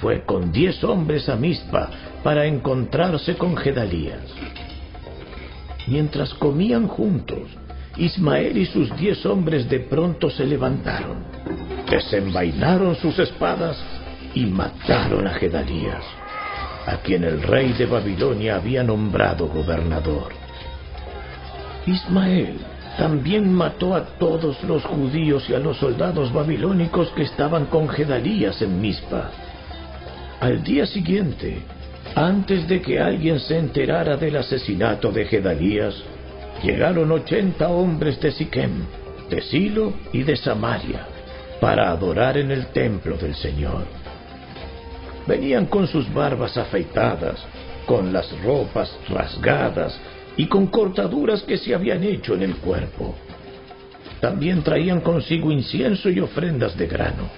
[SPEAKER 2] fue con diez hombres a Mizpa para encontrarse con Gedalías. Mientras comían juntos, Ismael y sus diez hombres de pronto se levantaron, desenvainaron sus espadas y mataron a Gedalías, a quien el rey de Babilonia había nombrado gobernador. Ismael también mató a todos los judíos y a los soldados babilónicos que estaban con Gedalías en Mizpa. Al día siguiente, antes de que alguien se enterara del asesinato de Gedalías, llegaron ochenta hombres de Siquem, de Silo y de Samaria para adorar en el templo del Señor. Venían con sus barbas afeitadas, con las ropas rasgadas y con cortaduras que se habían hecho en el cuerpo. También traían consigo incienso y ofrendas de grano.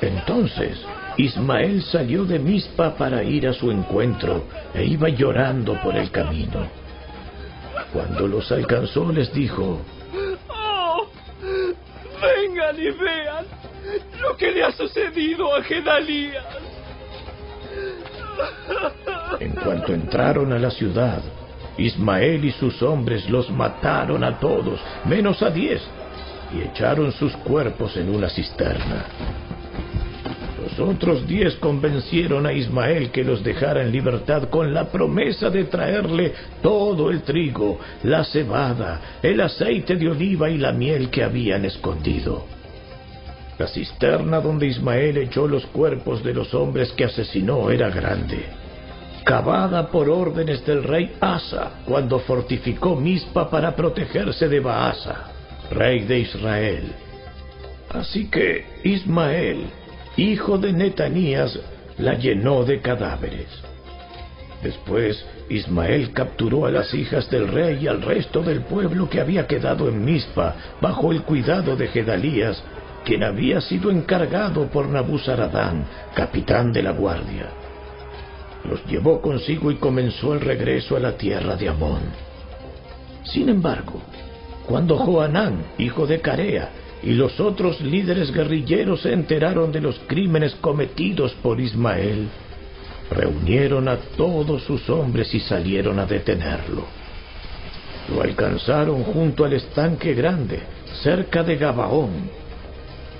[SPEAKER 2] Entonces Ismael salió de Mizpa para ir a su encuentro e iba llorando por el camino. Cuando los alcanzó les dijo,
[SPEAKER 40] ¡Oh! Vengan y vean lo que le ha sucedido a Gedalías.
[SPEAKER 2] En cuanto entraron a la ciudad, Ismael y sus hombres los mataron a todos, menos a diez, y echaron sus cuerpos en una cisterna. Los otros diez convencieron a Ismael que los dejara en libertad con la promesa de traerle todo el trigo, la cebada, el aceite de oliva y la miel que habían escondido. La cisterna donde Ismael echó los cuerpos de los hombres que asesinó era grande, cavada por órdenes del rey Asa cuando fortificó Mizpa para protegerse de Baasa, rey de Israel. Así que Ismael, hijo de Netanías, la llenó de cadáveres. Después Ismael capturó a las hijas del rey y al resto del pueblo que había quedado en Mizpa bajo el cuidado de Gedalías, quien había sido encargado por Nabuzaradán, capitán de la guardia. Los llevó consigo y comenzó el regreso a la tierra de Amón. Sin embargo, cuando Joanán, hijo de Carea, y los otros líderes guerrilleros se enteraron de los crímenes cometidos por Ismael, reunieron a todos sus hombres y salieron a detenerlo. Lo alcanzaron junto al estanque grande, cerca de Gabaón.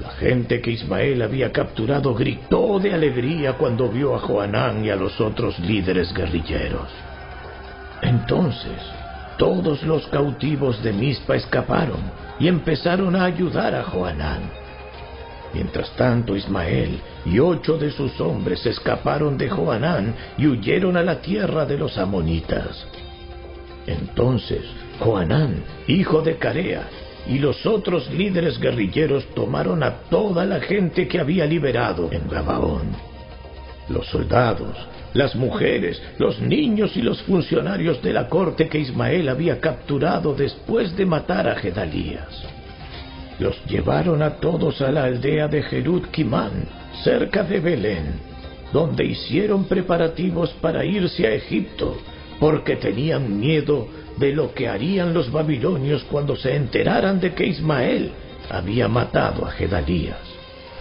[SPEAKER 10] La gente que Ismael había capturado gritó de alegría cuando vio a Joanán y a los otros líderes guerrilleros. Entonces, todos los cautivos de Mizpa escaparon y empezaron a ayudar a Joanán. Mientras tanto, Ismael y ocho de sus hombres escaparon de Joanán y huyeron a la tierra de los amonitas. Entonces, Joanán, hijo de Carea, y los otros líderes guerrilleros tomaron a toda la gente que había liberado en Gabaón. Los soldados, las mujeres, los niños y los funcionarios de la corte que Ismael había capturado después de matar a Gedalías. Los llevaron a todos a la aldea de Jerut Kimán, cerca de Belén, donde hicieron preparativos para irse a Egipto, porque tenían miedo de lo que harían los babilonios cuando se enteraran de que Ismael había matado a Gedalías,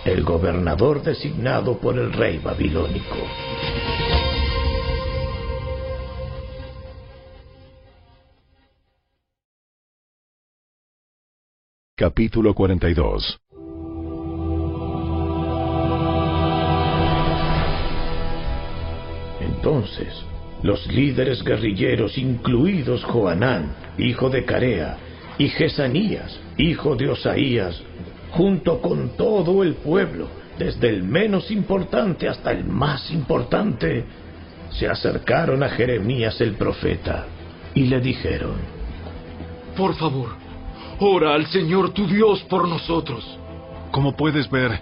[SPEAKER 10] el gobernador designado por el rey babilónico.
[SPEAKER 1] Capítulo 42
[SPEAKER 10] Entonces, los líderes guerrilleros, incluidos Joanán, hijo de Carea, y Jesanías, hijo de Osaías, junto con todo el pueblo, desde el menos importante hasta el más importante, se acercaron a Jeremías el profeta y le dijeron,
[SPEAKER 38] Por favor, ora al Señor tu Dios por nosotros.
[SPEAKER 51] Como puedes ver,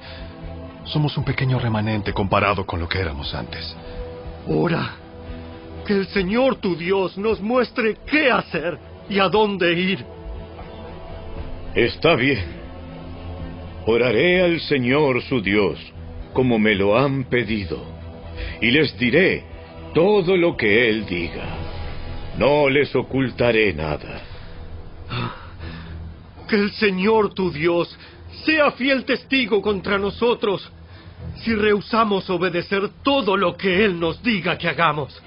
[SPEAKER 51] somos un pequeño remanente comparado con lo que éramos antes.
[SPEAKER 12] Ora que el Señor tu Dios nos muestre qué hacer y a dónde ir.
[SPEAKER 2] Está bien. Oraré al Señor su Dios como me lo han pedido, y les diré todo lo que Él diga. No les ocultaré nada.
[SPEAKER 12] Que el Señor tu Dios sea fiel testigo contra nosotros si rehusamos obedecer todo lo que Él nos diga que hagamos.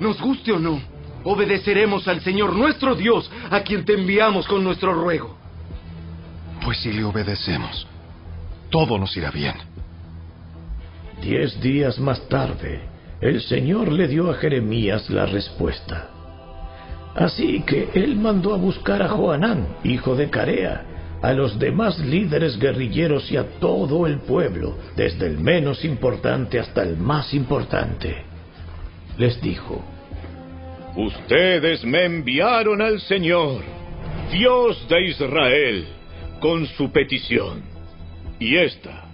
[SPEAKER 40] Nos guste o no, obedeceremos al Señor nuestro Dios, a quien te enviamos con nuestro ruego.
[SPEAKER 51] Pues si le obedecemos, todo nos irá bien.
[SPEAKER 10] Diez días más tarde, el Señor le dio a Jeremías la respuesta. Así que él mandó a buscar a Joanán, hijo de Carea, a los demás líderes guerrilleros y a todo el pueblo, desde el menos importante hasta el más importante les dijo,
[SPEAKER 2] Ustedes me enviaron al Señor, Dios de Israel, con su petición. Y esta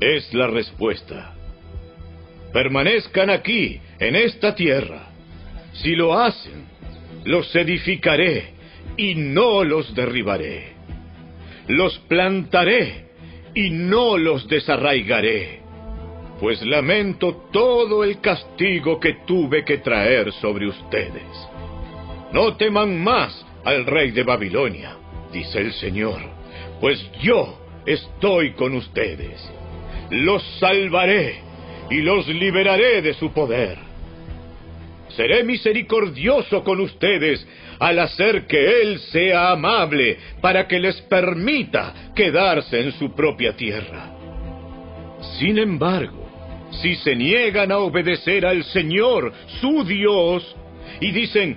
[SPEAKER 2] es la respuesta. Permanezcan aquí, en esta tierra. Si lo hacen, los edificaré y no los derribaré. Los plantaré y no los desarraigaré pues lamento todo el castigo que tuve que traer sobre ustedes. No teman más al rey de Babilonia, dice el Señor, pues yo estoy con ustedes. Los salvaré y los liberaré de su poder. Seré misericordioso con ustedes al hacer que Él sea amable para que les permita quedarse en su propia tierra. Sin embargo, si se niegan a obedecer al Señor, su Dios, y dicen,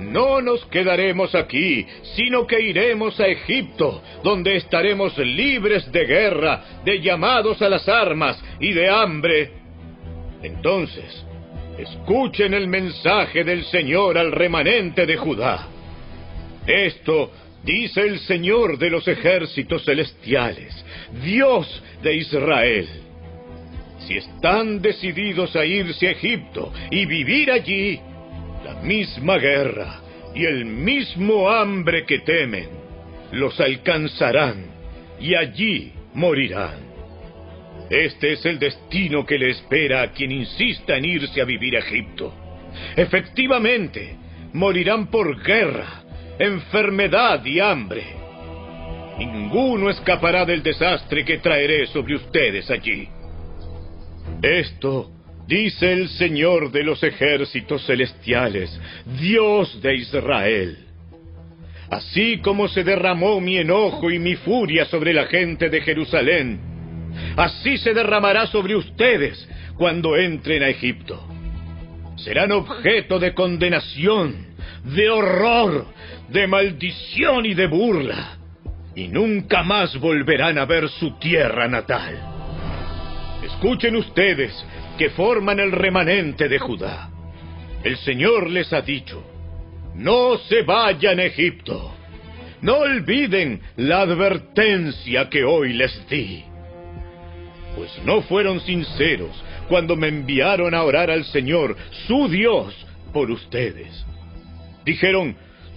[SPEAKER 2] no nos quedaremos aquí, sino que iremos a Egipto, donde estaremos libres de guerra, de llamados a las armas y de hambre. Entonces, escuchen el mensaje del Señor al remanente de Judá. Esto dice el Señor de los ejércitos celestiales, Dios de Israel si están decididos a irse a Egipto y vivir allí, la misma guerra y el mismo hambre que temen los alcanzarán y allí morirán. Este es el destino que le espera a quien insista en irse a vivir a Egipto. Efectivamente, morirán por guerra, enfermedad y hambre. Ninguno escapará del desastre que traeré sobre ustedes allí. Esto dice el Señor de los ejércitos celestiales, Dios de Israel. Así como se derramó mi enojo y mi furia sobre la gente de Jerusalén, así se derramará sobre ustedes cuando entren a Egipto. Serán objeto de condenación, de horror, de maldición y de burla, y nunca más volverán a ver su tierra natal. Escuchen ustedes que forman el remanente de Judá. El Señor les ha dicho, no se vayan a Egipto. No olviden la advertencia que hoy les di. Pues no fueron sinceros cuando me enviaron a orar al Señor, su Dios, por ustedes. Dijeron,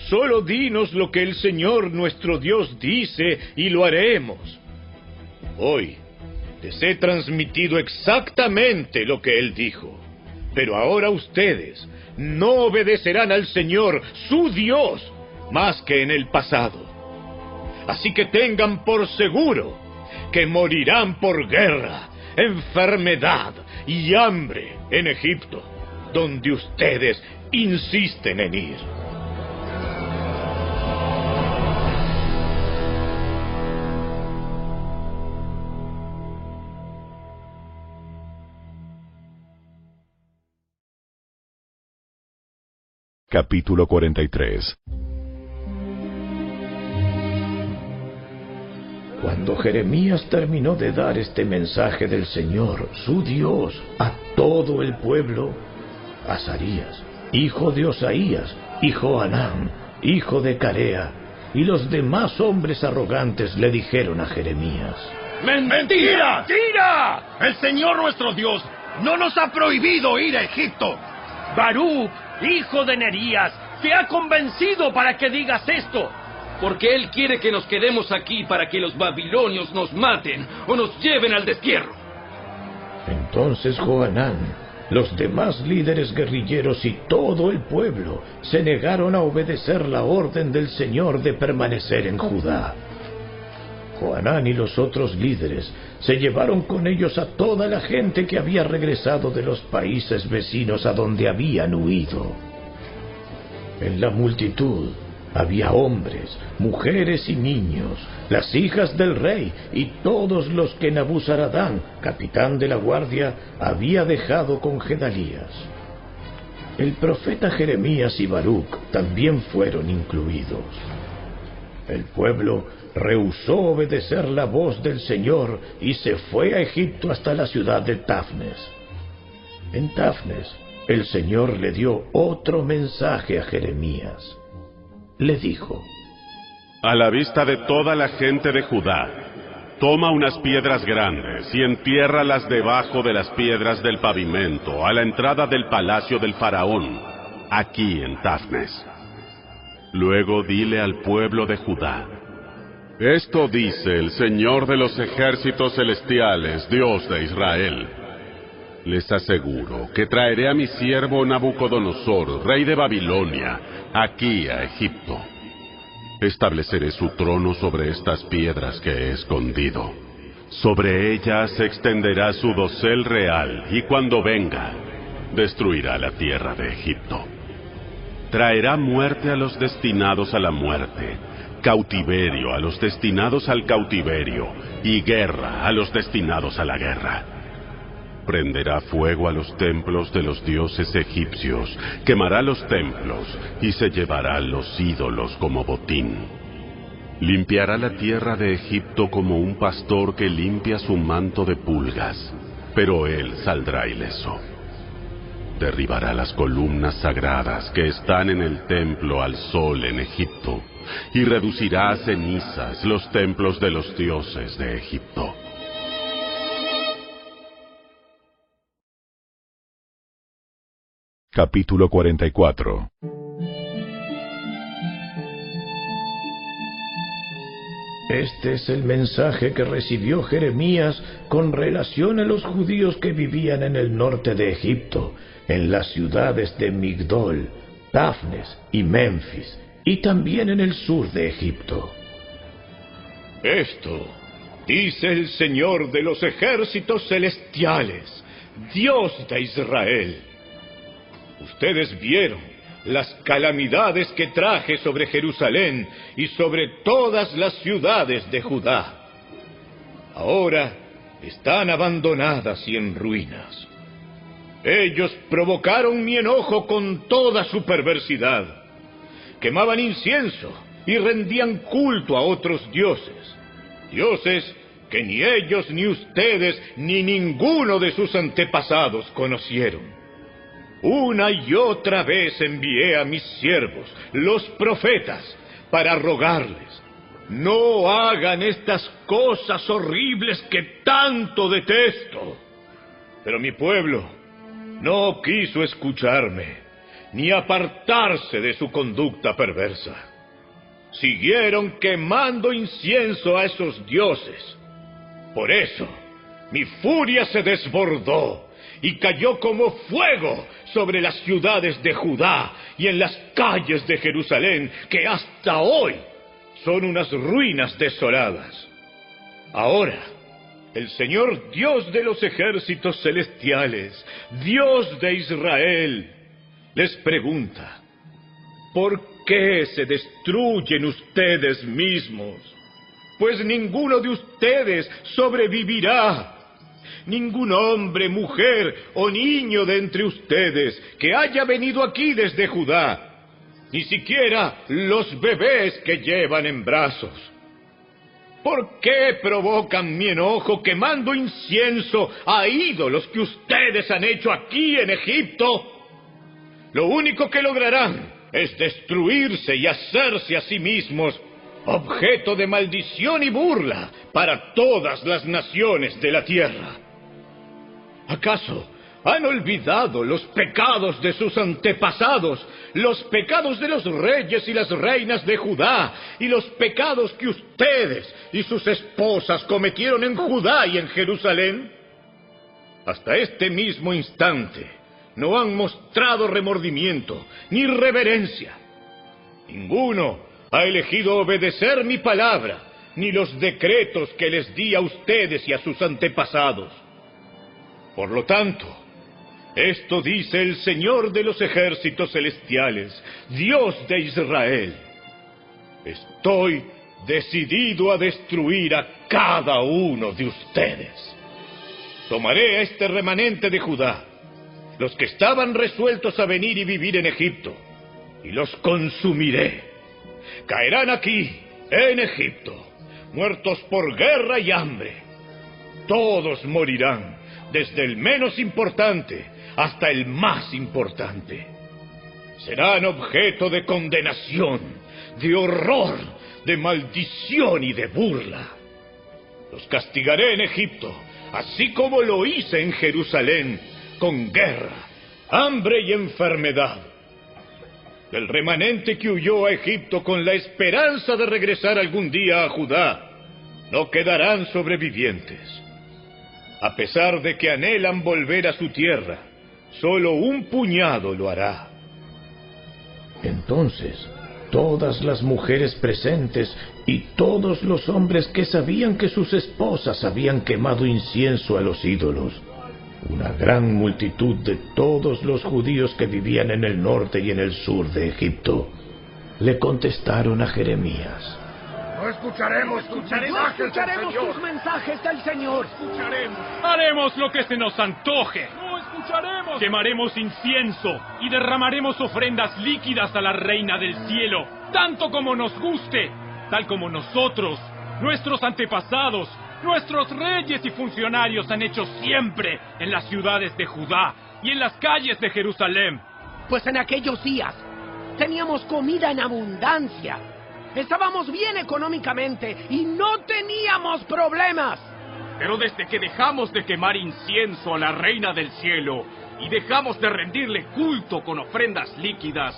[SPEAKER 2] solo dinos lo que el Señor nuestro Dios dice y lo haremos. Hoy les he transmitido exactamente lo que Él dijo. Pero ahora ustedes no obedecerán al Señor, su Dios, más que en el pasado. Así que tengan por seguro que morirán por guerra, enfermedad y hambre en Egipto, donde ustedes insisten en ir.
[SPEAKER 1] Capítulo 43
[SPEAKER 10] Cuando Jeremías terminó de dar este mensaje del Señor, su Dios, a todo el pueblo, Azarías, hijo de Osaías, y Joanán, hijo de Carea, y los demás hombres arrogantes le dijeron a Jeremías,
[SPEAKER 52] ¡Mentira! ¡Mentira! El Señor nuestro Dios no nos ha prohibido ir a Egipto.
[SPEAKER 27] Baruch, hijo de Nerías, te ha convencido para que digas esto.
[SPEAKER 40] Porque Él quiere que nos quedemos aquí para que los babilonios nos maten o nos lleven al destierro.
[SPEAKER 10] Entonces Joanán, los demás líderes guerrilleros y todo el pueblo se negaron a obedecer la orden del Señor de permanecer en Judá. Joanán y los otros líderes se llevaron con ellos a toda la gente que había regresado de los países vecinos a donde habían huido. En la multitud había hombres, mujeres y niños, las hijas del rey y todos los que Nabuzaradán, capitán de la guardia, había dejado con Gedalías. El profeta Jeremías y Baruch también fueron incluidos. El pueblo rehusó obedecer la voz del Señor y se fue a Egipto hasta la ciudad de Tafnes. En Tafnes, el Señor le dio otro mensaje a Jeremías. Le dijo,
[SPEAKER 4] A la vista de toda la gente de Judá, toma unas piedras grandes y entiérralas debajo de las piedras del pavimento, a la entrada del palacio del faraón, aquí en Tafnes. Luego dile al pueblo de Judá, esto dice el Señor de los ejércitos celestiales, Dios de Israel. Les aseguro que traeré a mi siervo Nabucodonosor, rey de Babilonia, aquí a Egipto. Estableceré su trono sobre estas piedras que he escondido. Sobre ellas extenderá su dosel real y cuando venga, destruirá la tierra de Egipto. Traerá muerte a los destinados a la muerte, cautiverio a los destinados al cautiverio y guerra a los destinados a la guerra. Prenderá fuego a los templos de los dioses egipcios, quemará los templos y se llevará los ídolos como botín. Limpiará la tierra de Egipto como un pastor que limpia su manto de pulgas, pero él saldrá ileso. Derribará las columnas sagradas que están en el templo al sol en Egipto, y reducirá a cenizas los templos de los dioses de Egipto.
[SPEAKER 1] Capítulo 44
[SPEAKER 10] Este es el mensaje que recibió Jeremías con relación a los judíos que vivían en el norte de Egipto, en las ciudades de Migdol, Tafnes y Memphis, y también en el sur de Egipto.
[SPEAKER 2] Esto dice el Señor de los ejércitos celestiales, Dios de Israel. Ustedes vieron las calamidades que traje sobre Jerusalén y sobre todas las ciudades de Judá. Ahora están abandonadas y en ruinas. Ellos provocaron mi enojo con toda su perversidad. Quemaban incienso y rendían culto a otros dioses. Dioses que ni ellos, ni ustedes, ni ninguno de sus antepasados conocieron. Una y otra vez envié a mis siervos, los profetas, para rogarles, no hagan estas cosas horribles que tanto detesto. Pero mi pueblo no quiso escucharme, ni apartarse de su conducta perversa. Siguieron quemando incienso a esos dioses. Por eso, mi furia se desbordó y cayó como fuego sobre las ciudades de Judá y en las calles de Jerusalén, que hasta hoy son unas ruinas desoladas. Ahora, el Señor Dios de los ejércitos celestiales, Dios de Israel, les pregunta, ¿por qué se destruyen ustedes mismos? Pues ninguno de ustedes sobrevivirá. Ningún hombre, mujer o niño de entre ustedes que haya venido aquí desde Judá ni siquiera los bebés que llevan en brazos. ¿Por qué provocan mi enojo quemando incienso a ídolos que ustedes han hecho aquí en Egipto? Lo único que lograrán es destruirse y hacerse a sí mismos objeto de maldición y burla para todas las naciones de la tierra. ¿Acaso han olvidado los pecados de sus antepasados, los pecados de los reyes y las reinas de Judá, y los pecados que ustedes y sus esposas cometieron en Judá y en Jerusalén? Hasta este mismo instante no han mostrado remordimiento ni reverencia. Ninguno ha elegido obedecer mi palabra, ni los decretos que les di a ustedes y a sus antepasados. Por lo tanto, esto dice el Señor de los ejércitos celestiales, Dios de Israel. Estoy decidido a destruir a cada uno de ustedes. Tomaré a este remanente de Judá, los que estaban resueltos a venir y vivir en Egipto, y los consumiré. Caerán aquí, en Egipto, muertos por guerra y hambre. Todos morirán, desde el menos importante hasta el más importante. Serán objeto de condenación, de horror, de maldición y de burla. Los castigaré en Egipto, así como lo hice en Jerusalén, con guerra, hambre y enfermedad. Del remanente que huyó a Egipto con la esperanza de regresar algún día a Judá, no quedarán sobrevivientes. A pesar de que anhelan volver a su tierra, Solo un puñado lo hará.
[SPEAKER 10] Entonces, todas las mujeres presentes y todos los hombres que sabían que sus esposas habían quemado incienso a los ídolos, una gran multitud de todos los judíos que vivían en el norte y en el sur de Egipto, le contestaron a Jeremías.
[SPEAKER 27] No escucharemos, tus mensajes escucharemos tus mensajes del Señor.
[SPEAKER 7] Escucharemos. Haremos lo que se nos antoje.
[SPEAKER 27] No escucharemos.
[SPEAKER 7] Quemaremos incienso y derramaremos ofrendas líquidas a la Reina del Cielo, tanto como nos guste, tal como nosotros, nuestros antepasados, nuestros reyes y funcionarios han hecho siempre en las ciudades de Judá y en las calles de Jerusalén.
[SPEAKER 27] Pues en aquellos días teníamos comida en abundancia Estábamos bien económicamente y no teníamos problemas.
[SPEAKER 7] Pero desde que dejamos de quemar incienso a la Reina del Cielo y dejamos de rendirle culto con ofrendas líquidas,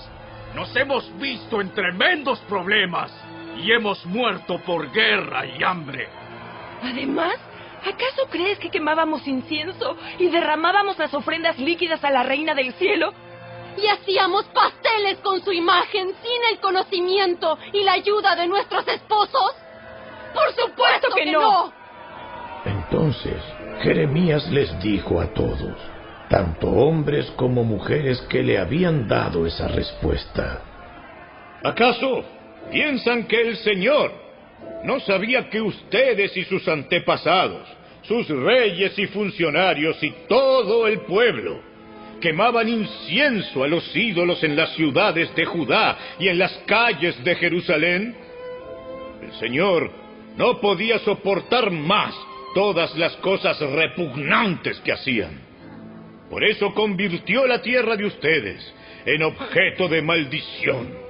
[SPEAKER 7] nos hemos visto en tremendos problemas y hemos muerto por guerra y hambre.
[SPEAKER 53] Además, ¿acaso crees que quemábamos incienso y derramábamos las ofrendas líquidas a la Reina del Cielo
[SPEAKER 54] y hacíamos pasteles con su imagen sin el conocimiento y la ayuda de nuestros esposos? Por supuesto que, no.
[SPEAKER 10] Entonces Jeremías les dijo a todos, tanto hombres como mujeres que le habían dado esa respuesta.
[SPEAKER 2] ¿Acaso piensan que el Señor no sabía que ustedes y sus antepasados, sus reyes y funcionarios y todo el pueblo quemaban incienso a los ídolos en las ciudades de Judá y en las calles de Jerusalén? El Señor no podía soportar más todas las cosas repugnantes que hacían. Por eso convirtió la tierra de ustedes en objeto de maldición,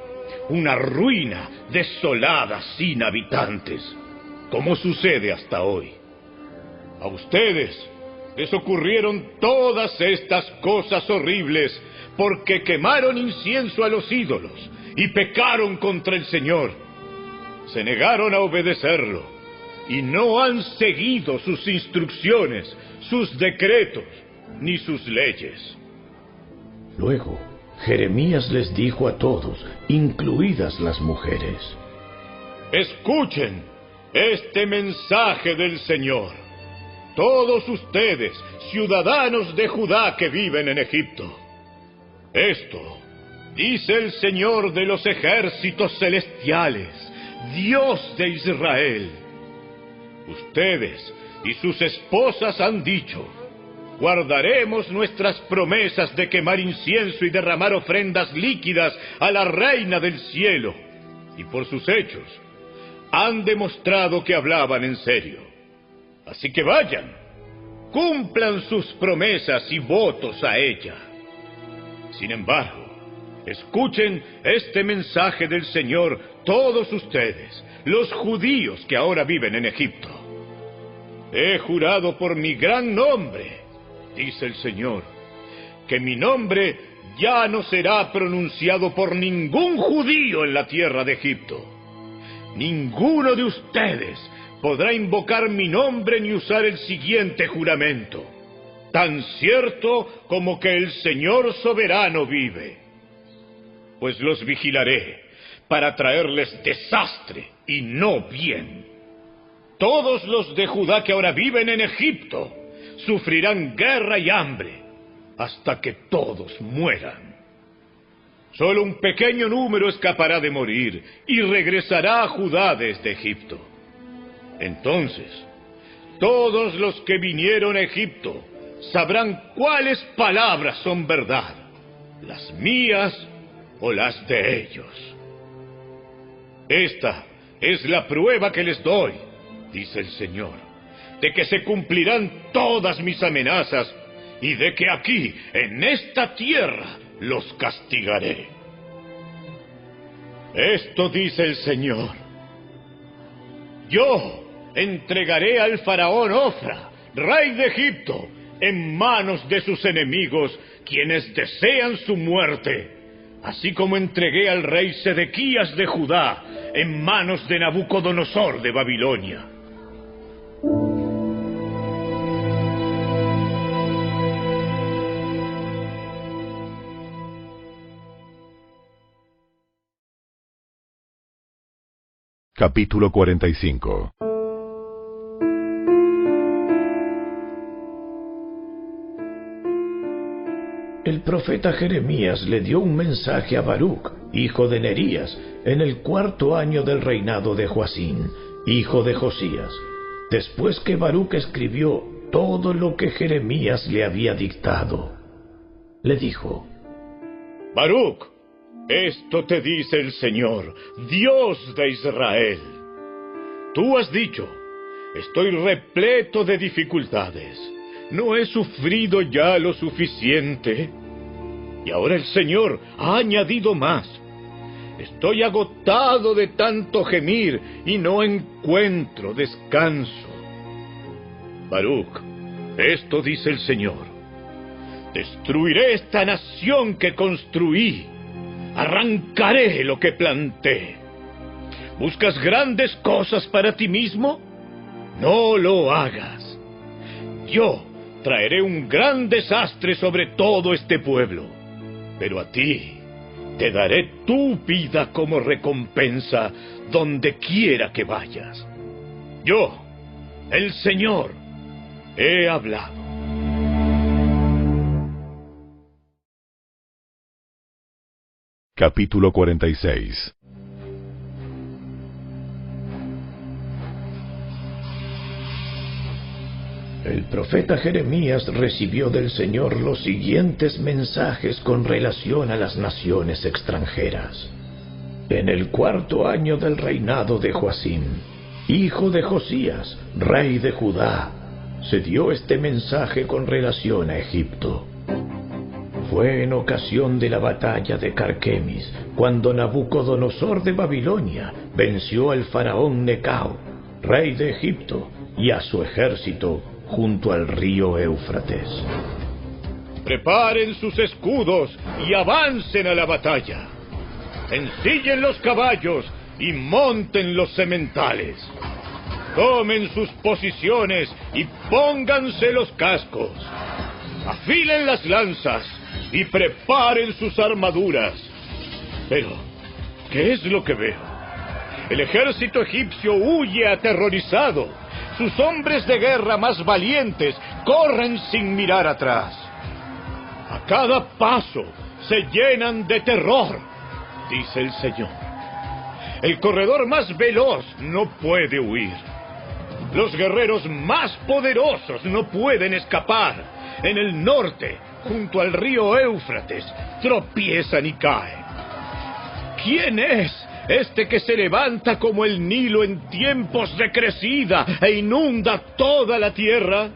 [SPEAKER 2] una ruina desolada sin habitantes, como sucede hasta hoy. A ustedes les ocurrieron todas estas cosas horribles porque quemaron incienso a los ídolos y pecaron contra el Señor. Se negaron a obedecerlo y no han seguido sus instrucciones, sus decretos, ni sus leyes.
[SPEAKER 10] Luego, Jeremías les dijo a todos, incluidas las mujeres,
[SPEAKER 2] Escuchen este mensaje del Señor. Todos ustedes, ciudadanos de Judá que viven en Egipto. Esto dice el Señor de los ejércitos celestiales, Dios de Israel. Ustedes y sus esposas han dicho, guardaremos nuestras promesas de quemar incienso y derramar ofrendas líquidas a la reina del cielo. Y por sus hechos, han demostrado que hablaban en serio. Así que vayan, cumplan sus promesas y votos a ella. Sin embargo, escuchen este mensaje del Señor todos ustedes, los judíos que ahora viven en Egipto. He jurado por mi gran nombre, dice el Señor, que mi nombre ya no será pronunciado por ningún judío en la tierra de Egipto. Ninguno de ustedes podrá invocar mi nombre ni usar el siguiente juramento, tan cierto como que el Señor soberano vive. Pues los vigilaré para traerles desastre y no bien. Todos los de Judá que ahora viven en Egipto sufrirán guerra y hambre hasta que todos mueran. Solo un pequeño número escapará de morir y regresará a Judá desde Egipto. Entonces, todos los que vinieron a Egipto sabrán cuáles palabras son verdad, las mías o las de ellos. Esta es la prueba que les doy, dice el Señor, de que se cumplirán todas mis amenazas y de que aquí, en esta tierra, los castigaré. Esto dice el Señor. Yo entregaré al faraón Ofra, rey de Egipto, en manos de sus enemigos, quienes desean su muerte, así como entregué al rey Sedequías de Judá en manos de Nabucodonosor de Babilonia.
[SPEAKER 1] Capítulo 45
[SPEAKER 10] El profeta Jeremías le dio un mensaje a Baruch, hijo de Nerías, en el cuarto año del reinado de Joacín, hijo de Josías, después que Baruch escribió todo lo que Jeremías le había dictado. Le dijo,
[SPEAKER 2] Baruch, esto te dice el Señor, Dios de Israel. Tú has dicho, estoy repleto de dificultades. ¿No he sufrido ya lo suficiente? Y ahora el Señor ha añadido más. Estoy agotado de tanto gemir y no encuentro descanso. Baruch, esto dice el Señor. Destruiré esta nación que construí. Arrancaré lo que planté. ¿Buscas grandes cosas para ti mismo? No lo hagas. Yo traeré un gran desastre sobre todo este pueblo. Pero a ti te daré tu vida como recompensa donde quiera que vayas. Yo, el Señor, he hablado.
[SPEAKER 1] Capítulo 46
[SPEAKER 10] El profeta Jeremías recibió del Señor los siguientes mensajes con relación a las naciones extranjeras. En el cuarto año del reinado de Joacim, hijo de Josías, rey de Judá, se dio este mensaje con relación a Egipto. Fue en ocasión de la batalla de Carquemis, cuando Nabucodonosor de Babilonia venció al faraón Necao, rey de Egipto, y a su ejército junto al río Éufrates.
[SPEAKER 2] Preparen sus escudos y avancen a la batalla. Ensillen los caballos y monten los sementales. Tomen sus posiciones y pónganse los cascos. Afilen las lanzas y preparen sus armaduras. Pero, ¿qué es lo que veo? El ejército egipcio huye aterrorizado. Sus hombres de guerra más valientes corren sin mirar atrás. A cada paso se llenan de terror, dice el Señor. El corredor más veloz no puede huir. Los guerreros más poderosos no pueden escapar. En el norte, junto al río Éufrates, tropiezan y caen. ¿Quién es este que se levanta como el Nilo en tiempos de crecida e inunda toda la tierra?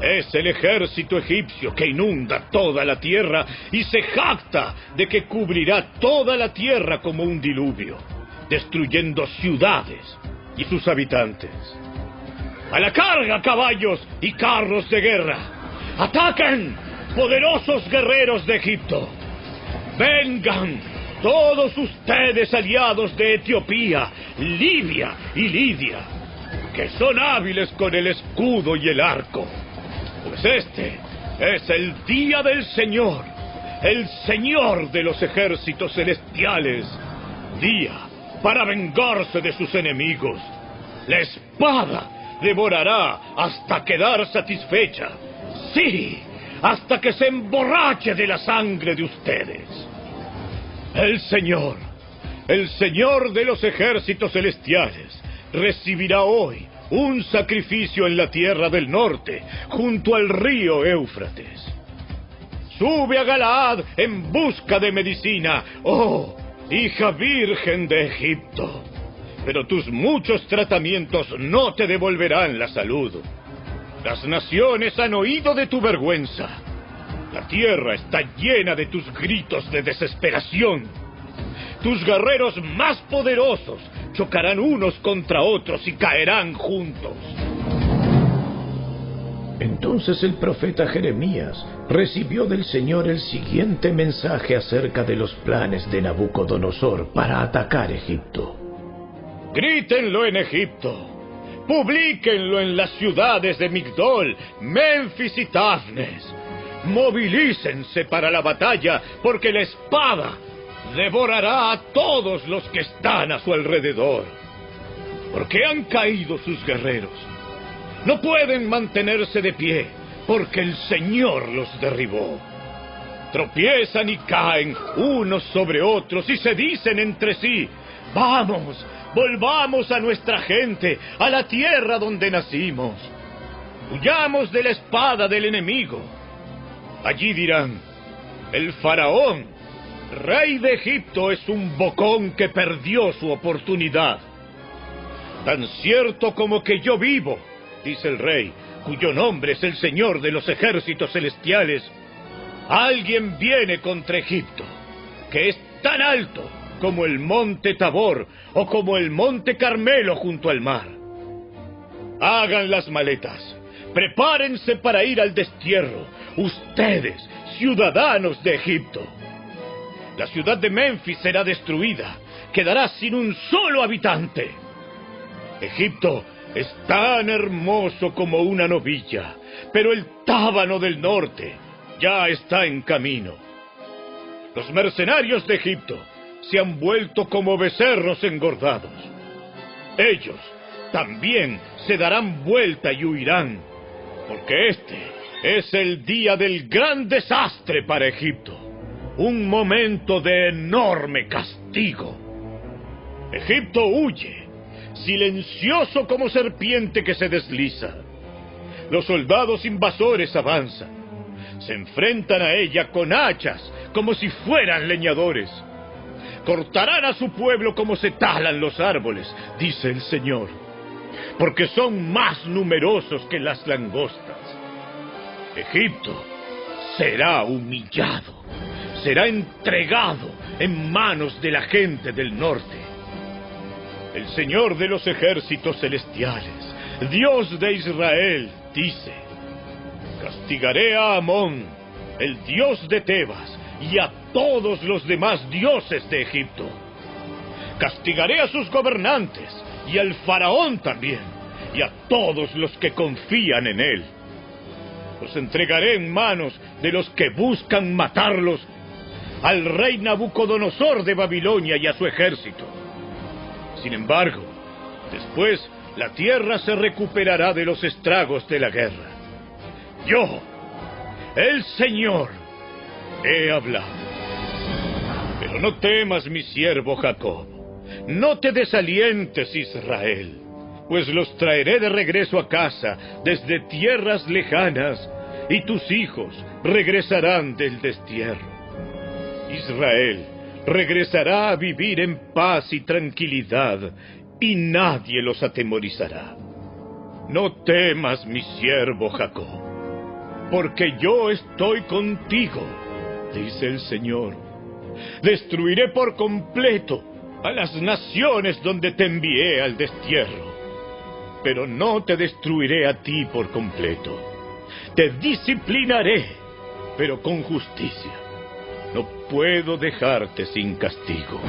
[SPEAKER 2] Es el ejército egipcio que inunda toda la tierra y se jacta de que cubrirá toda la tierra como un diluvio, destruyendo ciudades y sus habitantes. A la carga, caballos y carros de guerra. ¡Ataquen, poderosos guerreros de Egipto! ¡Vengan, todos ustedes aliados de Etiopía, Libia y Lidia, que son hábiles con el escudo y el arco. Pues este es el día del Señor, el Señor de los ejércitos celestiales, día para vengarse de sus enemigos. La espada devorará hasta quedar satisfecha. Sí, hasta que se emborrache de la sangre de ustedes. El Señor, el Señor de los ejércitos celestiales, recibirá hoy un sacrificio en la tierra del norte, junto al río Éufrates. Sube a Galaad en busca de medicina, oh, hija virgen de Egipto. Pero tus muchos tratamientos no te devolverán la salud. Las naciones han oído de tu vergüenza. La tierra está llena de tus gritos de desesperación. Tus guerreros más poderosos chocarán unos contra otros y caerán juntos.
[SPEAKER 10] Entonces el profeta Jeremías recibió del Señor el siguiente mensaje acerca de los planes de Nabucodonosor para atacar Egipto.
[SPEAKER 2] Grítenlo en Egipto. Publíquenlo en las ciudades de Migdol, Memphis y Tafnes. Movilícense para la batalla, porque la espada devorará a todos los que están a su alrededor. Porque han caído sus guerreros. No pueden mantenerse de pie, porque el Señor los derribó. Tropiezan y caen unos sobre otros y se dicen entre sí, vamos, volvamos a nuestra gente, a la tierra donde nacimos. Huyamos de la espada del enemigo. Allí dirán, el faraón, rey de Egipto, es un bocón que perdió su oportunidad. Tan cierto como que yo vivo, dice el rey, cuyo nombre es el Señor de los ejércitos celestiales, alguien viene contra Egipto, que es tan alto como el monte Tabor o como el monte Carmelo junto al mar. Hagan las maletas, prepárense para ir al destierro, ustedes, ciudadanos de Egipto. La ciudad de Memphis será destruida, quedará sin un solo habitante. Egipto es tan hermoso como una novilla, pero el tábano del norte ya está en camino. Los mercenarios de Egipto se han vuelto como becerros engordados. Ellos también se darán vuelta y huirán, porque este es el día del gran desastre para Egipto. un momento de enorme castigo. Egipto huye, silencioso como serpiente que se desliza. Los soldados invasores avanzan, se enfrentan a ella con hachas como si fueran leñadores. Cortarán a su pueblo como se talan los árboles, dice el Señor, porque son más numerosos que las langostas. Egipto será humillado, será entregado en manos de la gente del norte. El Señor de los ejércitos celestiales, Dios de Israel, dice, castigaré a Amón, el Dios de Tebas, y a todos los demás dioses de Egipto. Castigaré a sus gobernantes y al faraón también, y a todos los que confían en él. Los entregaré en manos de los que buscan matarlos, al rey Nabucodonosor de Babilonia y a su ejército. Sin embargo, después la tierra se recuperará de los estragos de la guerra. Yo, el Señor, he hablado. Pero no temas, mi siervo Jacob. No te desalientes, Israel, pues los traeré de regreso a casa desde tierras lejanas, y tus hijos regresarán del destierro. Israel regresará a vivir en paz y tranquilidad, y nadie los atemorizará. No temas, mi siervo Jacob, porque yo estoy contigo dice el Señor. Destruiré por completo a las naciones donde te envié al destierro. Pero no te destruiré a ti por completo. Te disciplinaré, pero con justicia. No puedo dejarte sin castigo.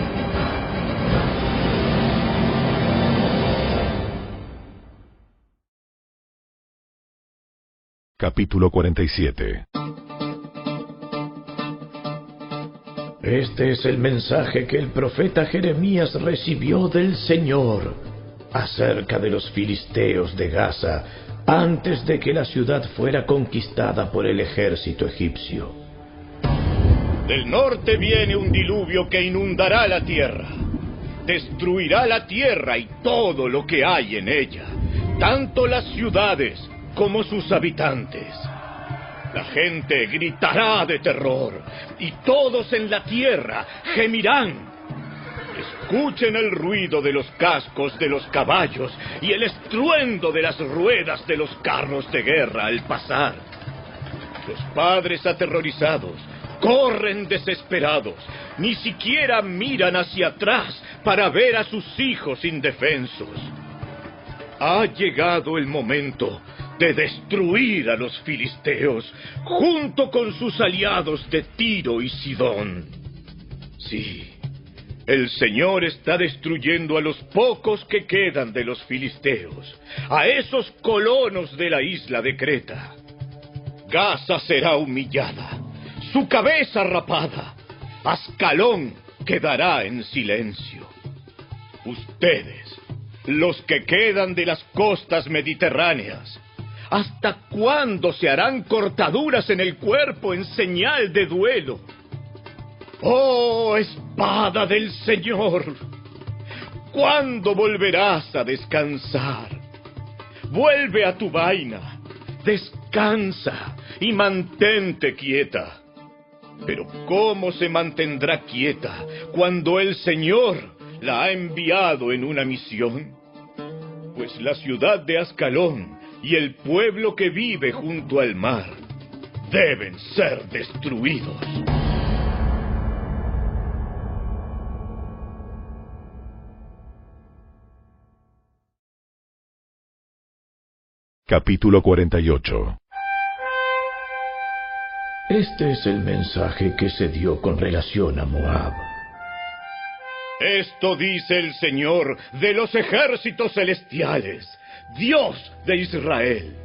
[SPEAKER 1] Capítulo 47
[SPEAKER 10] Este es el mensaje que el profeta Jeremías recibió del Señor acerca de los filisteos de Gaza antes de que la ciudad fuera conquistada por el ejército egipcio.
[SPEAKER 2] Del norte viene un diluvio que inundará la tierra. Destruirá la tierra y todo lo que hay en ella, tanto las ciudades como sus habitantes. La gente gritará de terror y todos en la tierra gemirán. Escuchen el ruido de los cascos de los caballos y el estruendo de las ruedas de los carros de guerra al pasar. Los padres aterrorizados corren desesperados, ni siquiera miran hacia atrás para ver a sus hijos indefensos. Ha llegado el momento de destruir a los filisteos junto con sus aliados de Tiro y Sidón. Sí, el Señor está destruyendo a los pocos que quedan de los filisteos, a esos colonos de la isla de Creta. Gaza será humillada, su cabeza rapada, Ascalón quedará en silencio. Ustedes, los que quedan de las costas mediterráneas, ¿Hasta cuándo se harán cortaduras en el cuerpo en señal de duelo? Oh, espada del Señor, ¿cuándo volverás a descansar? Vuelve a tu vaina, descansa y mantente quieta. Pero ¿cómo se mantendrá quieta cuando el Señor la ha enviado en una misión? Pues la ciudad de Ascalón y el pueblo que vive junto al mar deben ser destruidos.
[SPEAKER 1] Capítulo 48
[SPEAKER 10] Este es el mensaje que se dio con relación a Moab.
[SPEAKER 2] Esto dice el Señor de los ejércitos celestiales Dios de Israel.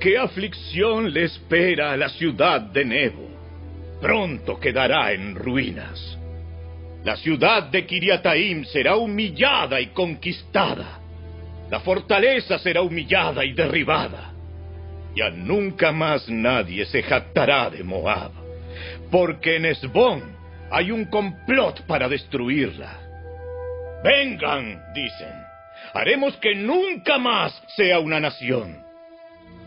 [SPEAKER 2] ¿Qué aflicción le espera a la ciudad de Nebo? Pronto quedará en ruinas. La ciudad de Kiriataim será humillada y conquistada. La fortaleza será humillada y derribada. Ya nunca más nadie se jactará de Moab, porque en Esbón hay un complot para destruirla. Vengan, dicen, haremos que nunca más sea una nación.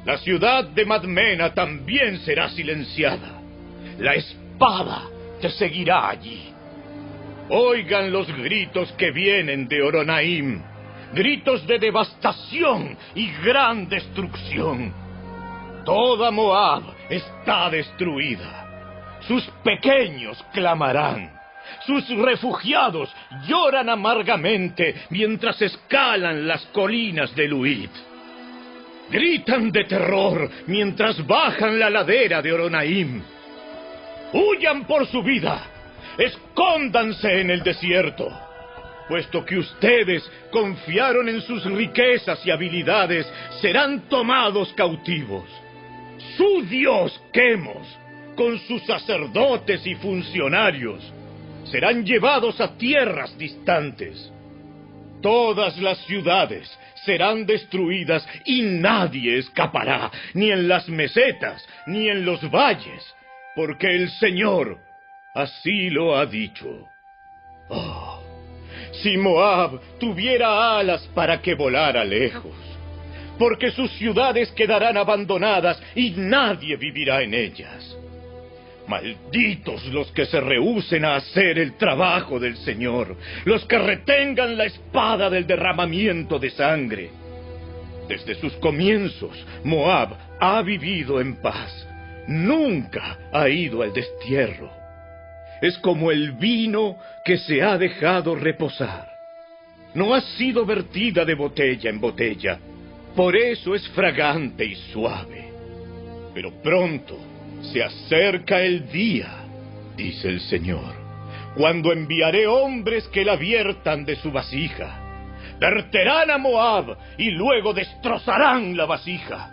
[SPEAKER 2] La ciudad de Madmena también será silenciada. La espada te seguirá allí. Oigan los gritos que vienen de Oronaim, gritos de devastación y gran destrucción. Toda Moab está destruida. Sus pequeños clamarán. Sus refugiados lloran amargamente mientras escalan las colinas de Luid. Gritan de terror mientras bajan la ladera de Oronaim. Huyan por su vida. Escóndanse en el desierto. Puesto que ustedes confiaron en sus riquezas y habilidades, serán tomados cautivos. Su Dios Quemos, con sus sacerdotes y funcionarios, serán llevados a tierras distantes. Todas las ciudades serán destruidas y nadie escapará, ni en las mesetas, ni en los valles, porque el Señor así lo ha dicho. Oh, si Moab tuviera alas para que volara lejos, porque sus ciudades quedarán abandonadas y nadie vivirá en ellas. Malditos los que se rehúsen a hacer el trabajo del Señor, los que retengan la espada del derramamiento de sangre. Desde sus comienzos, Moab ha vivido en paz. Nunca ha ido al destierro. Es como el vino que se ha dejado reposar. No ha sido vertida de botella en botella. Por eso es fragante y suave. Pero pronto se acerca el día, dice el Señor, cuando enviaré hombres que la viertan de su vasija. Verterán a Moab y luego destrozarán la vasija.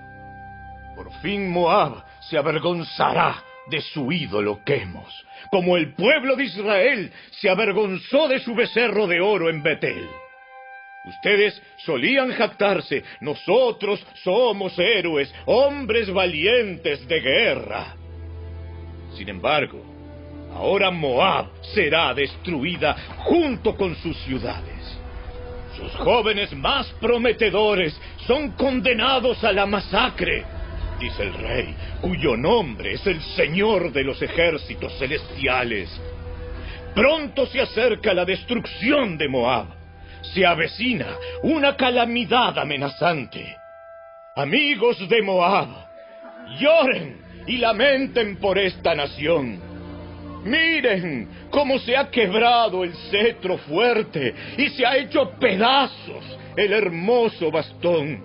[SPEAKER 2] Por fin Moab se avergonzará de su ídolo Quemos, como el pueblo de Israel se avergonzó de su becerro de oro en Betel. Ustedes solían jactarse, nosotros somos héroes, hombres valientes de guerra. Sin embargo, ahora Moab será destruida junto con sus ciudades. Sus jóvenes más prometedores son condenados a la masacre, dice el rey, cuyo nombre es el Señor de los ejércitos celestiales. Pronto se acerca la destrucción de Moab se avecina una calamidad amenazante. Amigos de Moab, lloren y lamenten por esta nación. Miren cómo se ha quebrado el cetro fuerte y se ha hecho pedazos el hermoso bastón.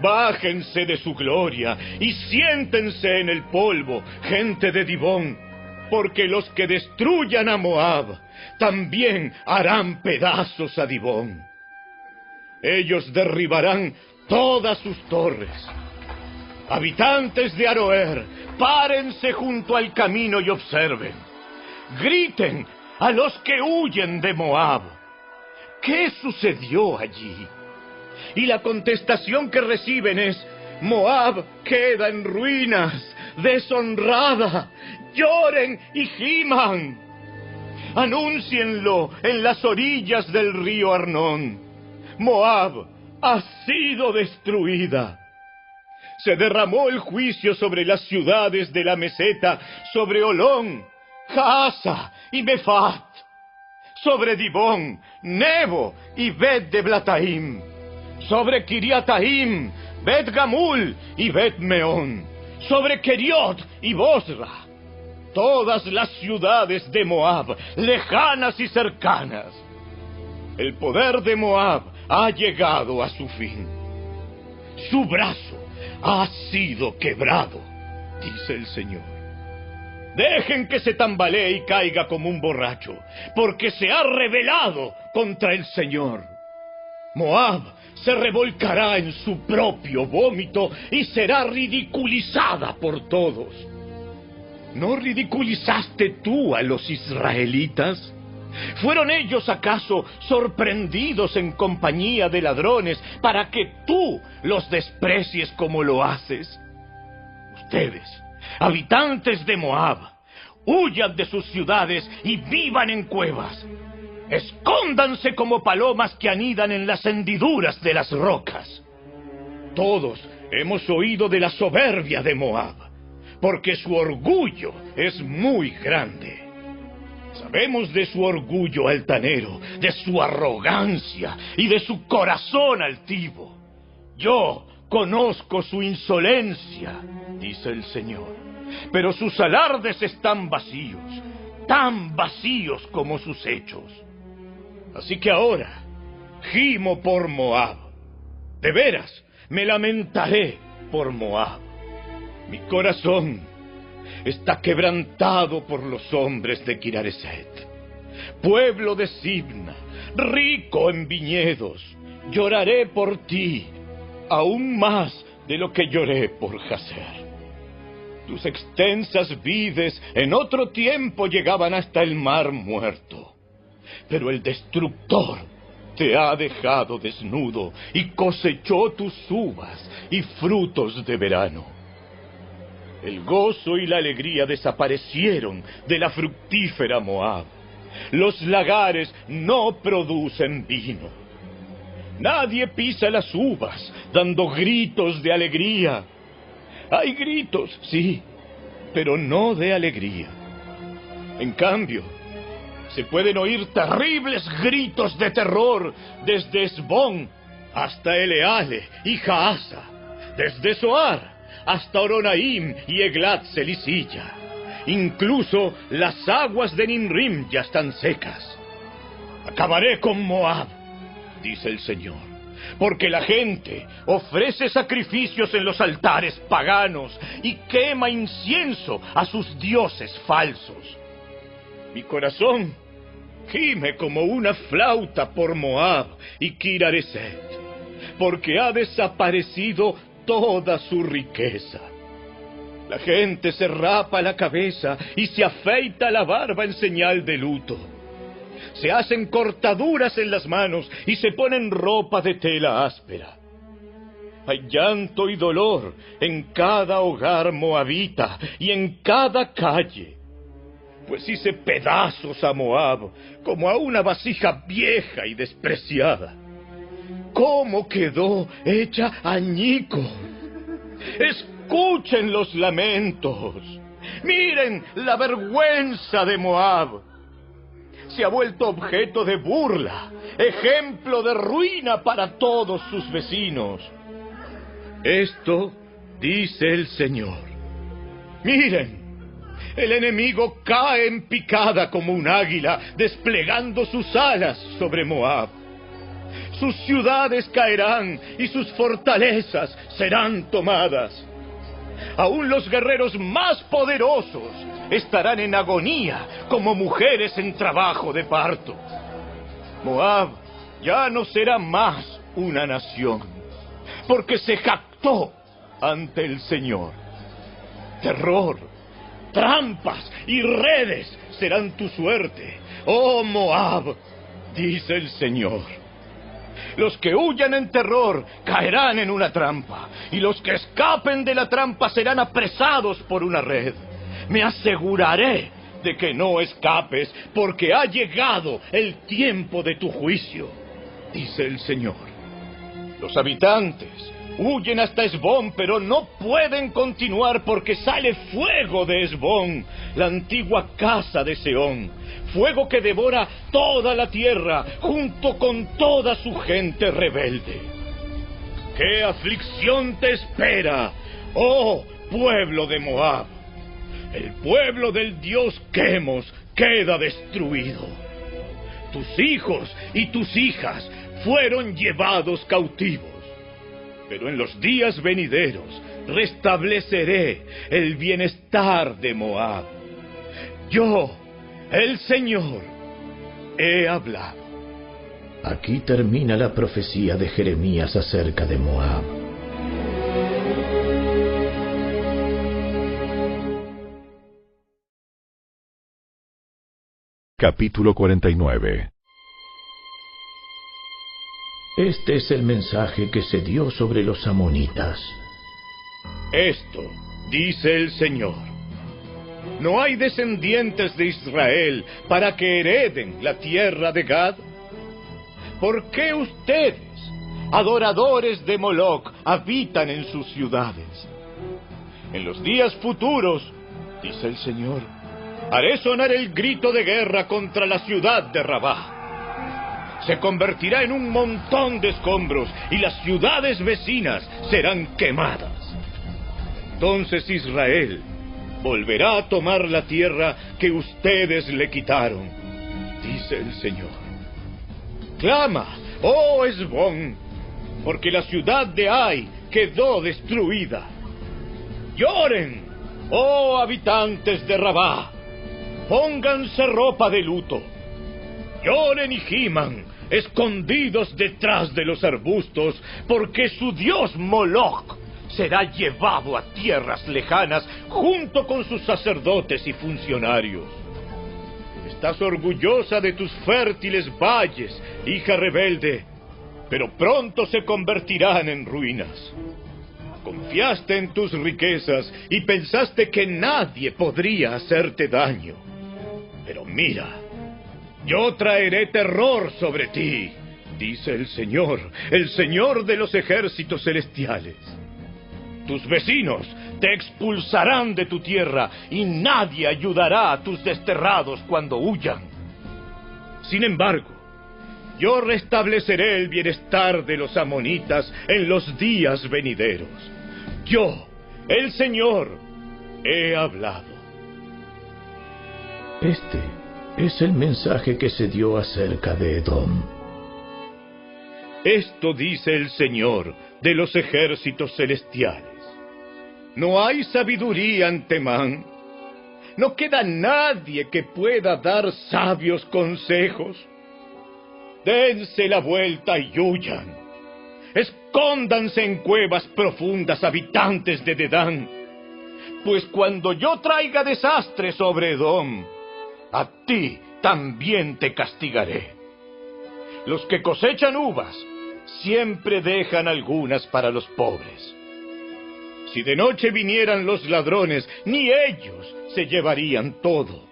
[SPEAKER 2] Bájense de su gloria y siéntense en el polvo, gente de Dibón, porque los que destruyan a Moab también harán pedazos a Dibón. Ellos derribarán todas sus torres. Habitantes de Aroer, párense junto al camino y observen. Griten a los que huyen de Moab. ¿Qué sucedió allí? Y la contestación que reciben es, Moab queda en ruinas, deshonrada. Lloren y giman anúncienlo en las orillas del río Arnón. Moab ha sido destruida. Se derramó el juicio sobre las ciudades de la meseta, sobre Olón, Jaasa y Mefat, sobre Dibón, Nebo y Bet de Blataim, sobre Kiriataim, Bet Gamul y Bet Meón, sobre Keriot y Bosra todas las ciudades de Moab, lejanas y cercanas. El poder de Moab ha llegado a su fin. Su brazo ha sido quebrado, dice el Señor. Dejen que se tambalee y caiga como un borracho, porque se ha rebelado contra el Señor. Moab se revolcará en su propio vómito y será ridiculizada por todos. ¿No ridiculizaste tú a los israelitas? ¿Fueron ellos acaso sorprendidos en compañía de ladrones para que tú los desprecies como lo haces? Ustedes, habitantes de Moab, Huyan de sus ciudades y vivan en cuevas. Escóndanse como palomas que anidan en las hendiduras de las rocas. Todos hemos oído de la soberbia de Moab, porque su orgullo es muy grande. Sabemos de su orgullo altanero, de su arrogancia y de su corazón altivo. Yo conozco su insolencia, dice el Señor, pero sus alardes están vacíos, tan vacíos como sus hechos. Así que ahora gimo por Moab. De veras, me lamentaré por Moab. Mi corazón está quebrantado por los hombres de Kirareset. Pueblo de Sibna, rico en viñedos, lloraré por ti, aún más de lo que lloré por Jaser. Tus extensas vides en otro tiempo llegaban hasta el mar muerto, pero el destructor te ha dejado desnudo y cosechó tus uvas y frutos de verano. El gozo y la alegría desaparecieron de la fructífera Moab. Los lagares no producen vino. Nadie pisa las uvas dando gritos de alegría. Hay gritos, sí, pero no de alegría. En cambio, se pueden oír terribles gritos de terror desde Esbón hasta Eleale y Jaasa, desde Soar hasta Oronaim y Eglat Selisilla. Incluso las aguas de Ninrim ya están secas. Acabaré con Moab, dice el Señor, porque la gente ofrece sacrificios en los altares paganos y quema incienso a sus dioses falsos. Mi corazón gime como una flauta por Moab y Kirareset, porque ha desaparecido toda su riqueza. La gente se rapa la cabeza y se afeita la barba en señal de luto. Se hacen cortaduras en las manos y se ponen ropa de tela áspera. Hay llanto y dolor en cada hogar moabita y en cada calle. Pues hice pedazos a Moab como a una vasija vieja y despreciada. ¿Cómo quedó hecha añicos? Escuchen los lamentos. Miren la vergüenza de Moab. Se ha vuelto objeto de burla, ejemplo de ruina para todos sus vecinos. Esto dice el Señor. Miren, el enemigo cae en picada como un águila, desplegando sus alas sobre Moab. Sus ciudades caerán y sus fortalezas serán tomadas. Aún los guerreros más poderosos estarán en agonía como mujeres en trabajo de parto. Moab ya no será más una nación, porque se jactó ante el Señor. Terror, trampas y redes serán tu suerte, oh Moab, dice el Señor. Los que huyan en terror caerán en una trampa, y los que escapen de la trampa serán apresados por una red. Me aseguraré de que no escapes, porque ha llegado el tiempo de tu juicio, dice el Señor. Los habitantes huyen hasta Esbón, pero no pueden continuar porque sale fuego de Esbón, la antigua casa de Seón fuego que devora toda la tierra junto con toda su gente rebelde. ¿Qué aflicción te espera, oh pueblo de Moab? El pueblo del dios Quemos queda destruido. Tus hijos y tus hijas fueron llevados cautivos. Pero en los días venideros restableceré el bienestar de Moab. Yo, el Señor, he hablado.
[SPEAKER 10] Aquí termina la profecía de Jeremías acerca de Moab.
[SPEAKER 1] Capítulo 49
[SPEAKER 10] Este es el mensaje que se dio sobre los amonitas.
[SPEAKER 2] Esto dice el Señor. ¿No hay descendientes de Israel para que hereden la tierra de Gad? ¿Por qué ustedes, adoradores de Moloch, habitan en sus ciudades? En los días futuros, dice el Señor, haré sonar el grito de guerra contra la ciudad de Rabá. Se convertirá en un montón de escombros y las ciudades vecinas serán quemadas. Entonces Israel volverá a tomar la tierra que ustedes le quitaron, dice el Señor. Clama, oh Esbón, porque la ciudad de Ai quedó destruida. Lloren, oh habitantes de Rabá, pónganse ropa de luto. Lloren y giman, escondidos detrás de los arbustos, porque su dios Moloch será llevado a tierras lejanas junto con sus sacerdotes y funcionarios. Estás orgullosa de tus fértiles valles, hija rebelde, pero pronto se convertirán en ruinas. Confiaste en tus riquezas y pensaste que nadie podría hacerte daño. Pero mira, yo traeré terror sobre ti, dice el Señor, el Señor de los ejércitos celestiales. Tus vecinos te expulsarán de tu tierra y nadie ayudará a tus desterrados cuando huyan. Sin embargo, yo restableceré el bienestar de los amonitas en los días venideros. Yo, el Señor, he hablado.
[SPEAKER 10] Este es el mensaje que se dio acerca de Edom.
[SPEAKER 2] Esto dice el Señor de los ejércitos celestiales. No hay sabiduría en Temán. No queda nadie que pueda dar sabios consejos. Dense la vuelta y huyan. Escóndanse en cuevas profundas, habitantes de Dedán. Pues cuando yo traiga desastre sobre Edom, a ti también te castigaré. Los que cosechan uvas siempre dejan algunas para los pobres. Si de noche vinieran los ladrones, ni ellos se llevarían todo.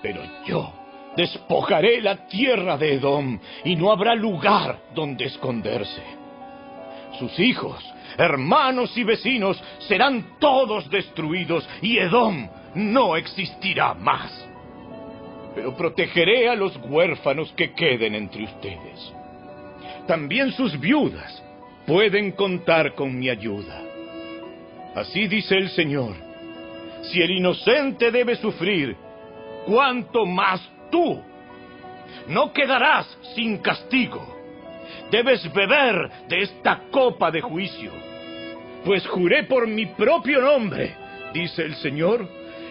[SPEAKER 2] Pero yo despojaré la tierra de Edom y no habrá lugar donde esconderse. Sus hijos, hermanos y vecinos serán todos destruidos y Edom no existirá más. Pero protegeré a los huérfanos que queden entre ustedes. También sus viudas pueden contar con mi ayuda. Así dice el Señor. Si el inocente debe sufrir, ¿cuánto más tú? No quedarás sin castigo. Debes beber de esta copa de juicio. Pues juré por mi propio nombre, dice el Señor,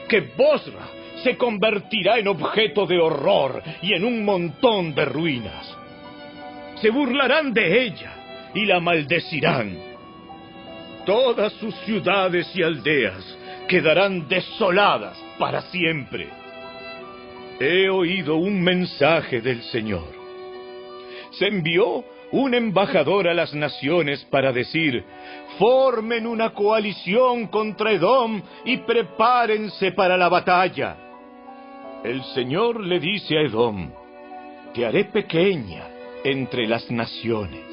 [SPEAKER 2] que Bosra se convertirá en objeto de horror y en un montón de ruinas. Se burlarán de ella y la maldecirán todas sus ciudades y aldeas quedarán desoladas para siempre. He oído un mensaje del Señor. Se envió un embajador a las naciones para decir, formen una coalición contra Edom y prepárense para la batalla. El Señor le dice a Edom, te haré pequeña entre las naciones.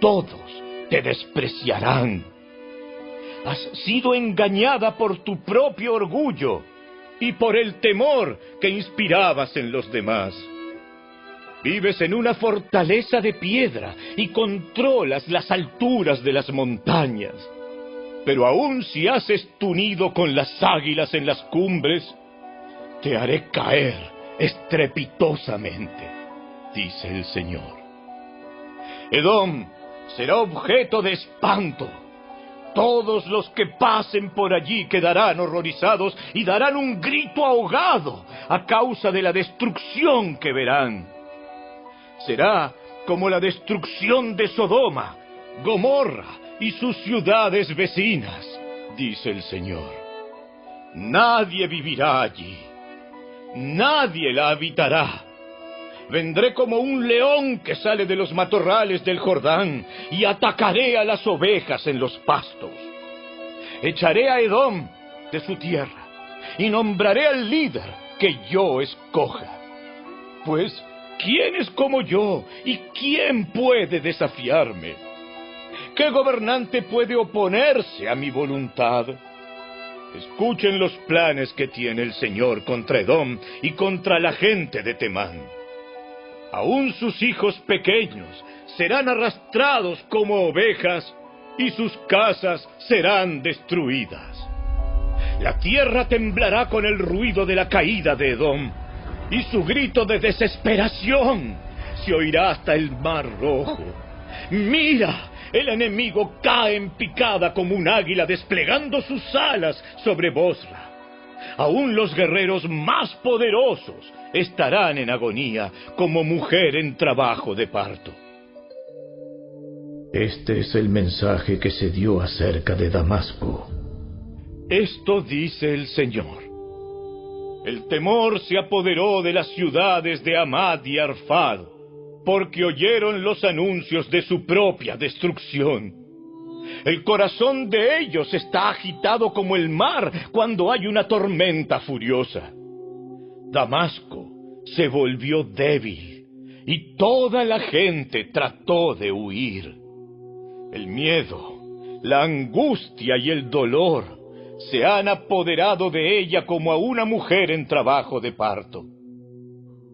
[SPEAKER 2] Todos te despreciarán. Has sido engañada por tu propio orgullo y por el temor que inspirabas en los demás. Vives en una fortaleza de piedra y controlas las alturas de las montañas. Pero aun si haces tu nido con las águilas en las cumbres, te haré caer estrepitosamente, dice el Señor. Edom será objeto de espanto. Todos los que pasen por allí quedarán horrorizados y darán un grito ahogado a causa de la destrucción que verán. Será como la destrucción de Sodoma, Gomorra y sus ciudades vecinas, dice el Señor. Nadie vivirá allí, nadie la habitará Vendré como un león que sale de los matorrales del Jordán y atacaré a las ovejas en los pastos. Echaré a Edom de su tierra y nombraré al líder que yo escoja. Pues, ¿quién es como yo y quién puede desafiarme? ¿Qué gobernante puede oponerse a mi voluntad? Escuchen los planes que tiene el Señor contra Edom y contra la gente de Temán. Aún sus hijos pequeños serán arrastrados como ovejas y sus casas serán destruidas. La tierra temblará con el ruido de la caída de Edom y su grito de desesperación se oirá hasta el mar rojo. Mira, el enemigo cae en picada como un águila desplegando sus alas sobre Bosra. Aún los guerreros más poderosos estarán en agonía como mujer en trabajo de parto.
[SPEAKER 10] Este es el mensaje que se dio acerca de Damasco.
[SPEAKER 2] Esto dice el Señor. El temor se apoderó de las ciudades de Amad y Arfad, porque oyeron los anuncios de su propia destrucción. El corazón de ellos está agitado como el mar cuando hay una tormenta furiosa. Damasco se volvió débil y toda la gente trató de huir. El miedo, la angustia y el dolor se han apoderado de ella como a una mujer en trabajo de parto.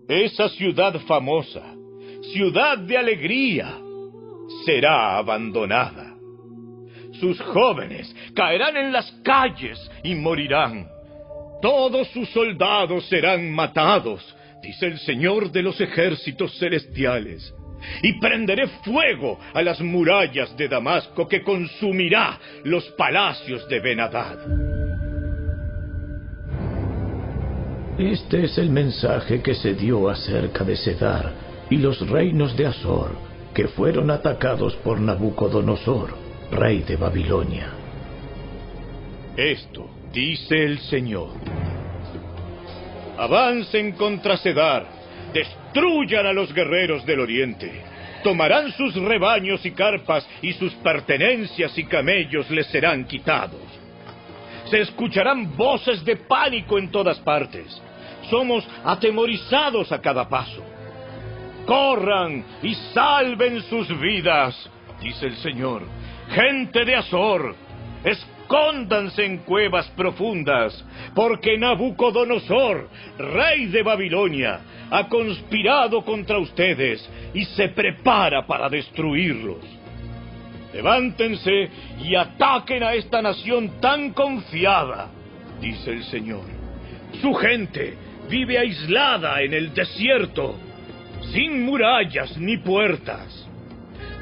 [SPEAKER 2] Esa ciudad famosa, ciudad de alegría, será abandonada. Sus jóvenes caerán en las calles y morirán. Todos sus soldados serán matados, dice el Señor de los ejércitos celestiales y prenderé fuego a las murallas de Damasco que consumirá los palacios de Benadad.
[SPEAKER 10] Este es el mensaje que se dio acerca de Sedar y los reinos de Azor, que fueron atacados por Nabucodonosor, rey de Babilonia.
[SPEAKER 2] Esto dice el Señor. Avancen contra Sedar, destruyan a los guerreros del oriente. Tomarán sus rebaños y carpas y sus pertenencias y camellos les serán quitados. Se escucharán voces de pánico en todas partes. Somos atemorizados a cada paso. Corran y salven sus vidas, dice el Señor. Gente de Azor, escóndanse en cuevas profundas, porque Nabucodonosor, rey de Babilonia, ha conspirado contra ustedes y se prepara para destruirlos. Levántense y ataquen a esta nación tan confiada, dice el Señor. Su gente vive aislada en el desierto, sin murallas ni puertas.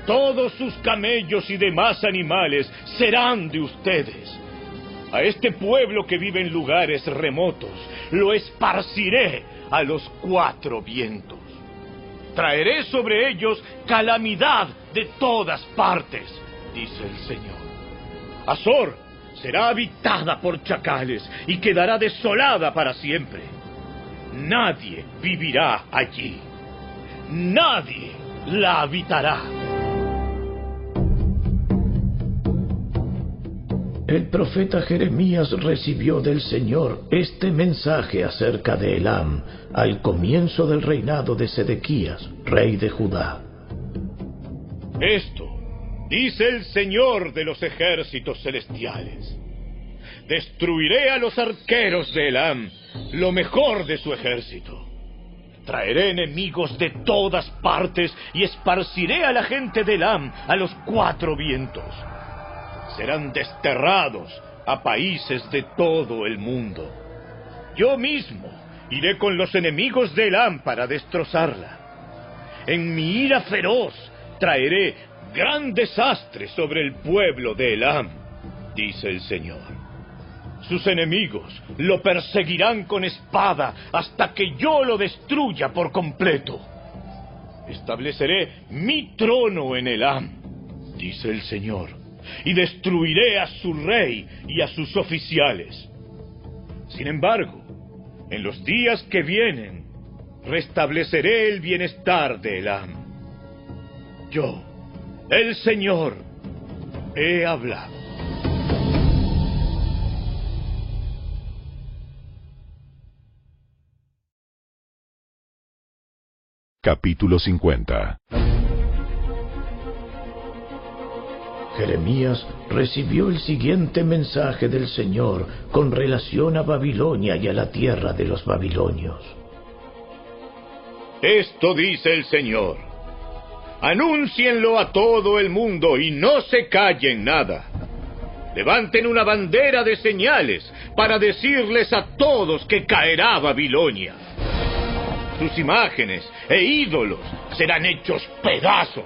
[SPEAKER 2] Todos sus camellos y demás animales serán de ustedes. A este pueblo que vive en lugares remotos lo esparciré a los cuatro vientos. Traeré sobre ellos calamidad de todas partes, dice el Señor. Azor será habitada por chacales y quedará desolada para siempre. Nadie vivirá allí. Nadie la habitará.
[SPEAKER 10] El profeta Jeremías recibió del Señor este mensaje acerca de Elam al comienzo del reinado de Sedequías, rey de Judá.
[SPEAKER 2] Esto dice el Señor de los ejércitos celestiales. Destruiré a los arqueros de Elam, lo mejor de su ejército. Traeré enemigos de todas partes y esparciré a la gente de Elam a los cuatro vientos serán desterrados a países de todo el mundo. Yo mismo iré con los enemigos de Elam para destrozarla. En mi ira feroz traeré gran desastre sobre el pueblo de Elam, dice el Señor. Sus enemigos lo perseguirán con espada hasta que yo lo destruya por completo. Estableceré mi trono en Elam, dice el Señor y destruiré a su rey y a sus oficiales. Sin embargo, en los días que vienen, restableceré el bienestar de Elam. Yo, el Señor, he hablado.
[SPEAKER 1] Capítulo 50
[SPEAKER 10] Jeremías recibió el siguiente mensaje del Señor con relación a Babilonia y a la tierra de los babilonios.
[SPEAKER 2] Esto dice el Señor. Anúncienlo a todo el mundo y no se callen nada. Levanten una bandera de señales para decirles a todos que caerá Babilonia. Sus imágenes e ídolos serán hechos pedazos.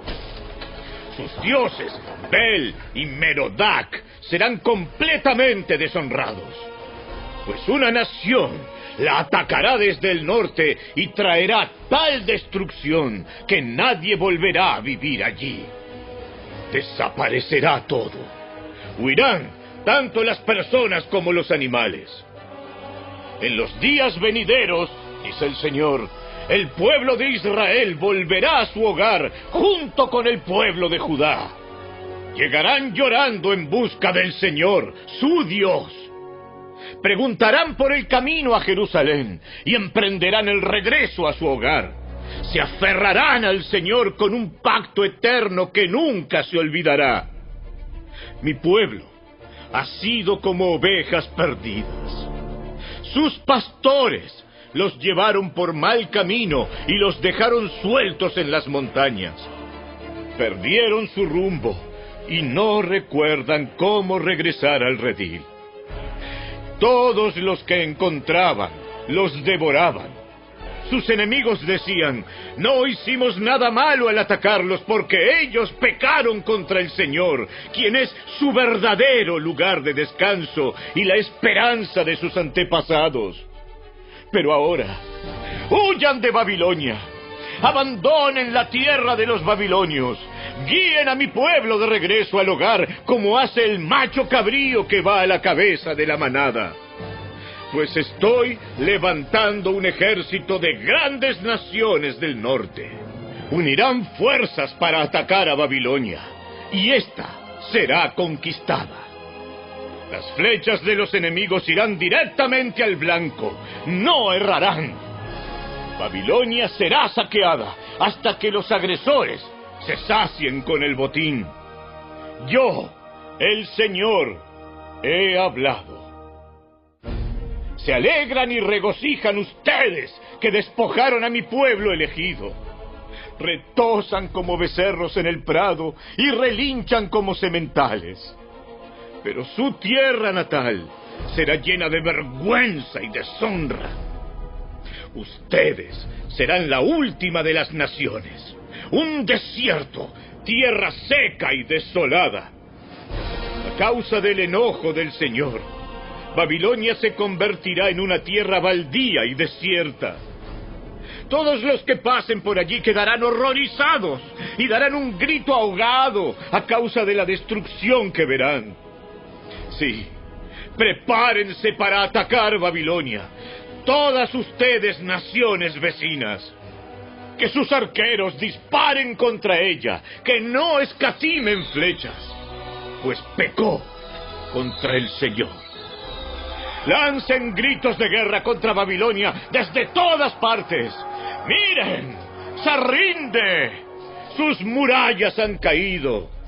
[SPEAKER 2] Sus dioses, Bel y Merodac, serán completamente deshonrados. Pues una nación la atacará desde el norte y traerá tal destrucción que nadie volverá a vivir allí. Desaparecerá todo. Huirán tanto las personas como los animales. En los días venideros, dice el Señor, el pueblo de Israel volverá a su hogar junto con el pueblo de Judá. Llegarán llorando en busca del Señor, su Dios. Preguntarán por el camino a Jerusalén y emprenderán el regreso a su hogar. Se aferrarán al Señor con un pacto eterno que nunca se olvidará. Mi pueblo ha sido como ovejas perdidas. Sus pastores los llevaron por mal camino y los dejaron sueltos en las montañas. Perdieron su rumbo y no recuerdan cómo regresar al redil. Todos los que encontraban los devoraban. Sus enemigos decían, no hicimos nada malo al atacarlos porque ellos pecaron contra el Señor, quien es su verdadero lugar de descanso y la esperanza de sus antepasados. Pero ahora, huyan de Babilonia, abandonen la tierra de los babilonios, guíen a mi pueblo de regreso al hogar como hace el macho cabrío que va a la cabeza de la manada pues estoy levantando un ejército de grandes naciones del norte. Unirán fuerzas para atacar a Babilonia, y ésta será conquistada. Las flechas de los enemigos irán directamente al blanco, no errarán. Babilonia será saqueada hasta que los agresores se sacien con el botín. Yo, el Señor, he hablado. Se alegran y regocijan ustedes que despojaron a mi pueblo elegido. Retosan como becerros en el prado y relinchan como sementales. Pero su tierra natal será llena de vergüenza y deshonra. Ustedes serán la última de las naciones, un desierto, tierra seca y desolada. A causa del enojo del Señor, Babilonia se convertirá en una tierra baldía y desierta. Todos los que pasen por allí quedarán horrorizados y darán un grito ahogado a causa de la destrucción que verán. Prepárense para atacar Babilonia, todas ustedes naciones vecinas. Que sus arqueros disparen contra ella, que no escatimen flechas, pues pecó contra el Señor. Lancen gritos de guerra contra Babilonia desde todas partes. Miren, se rinde. Sus murallas han caído.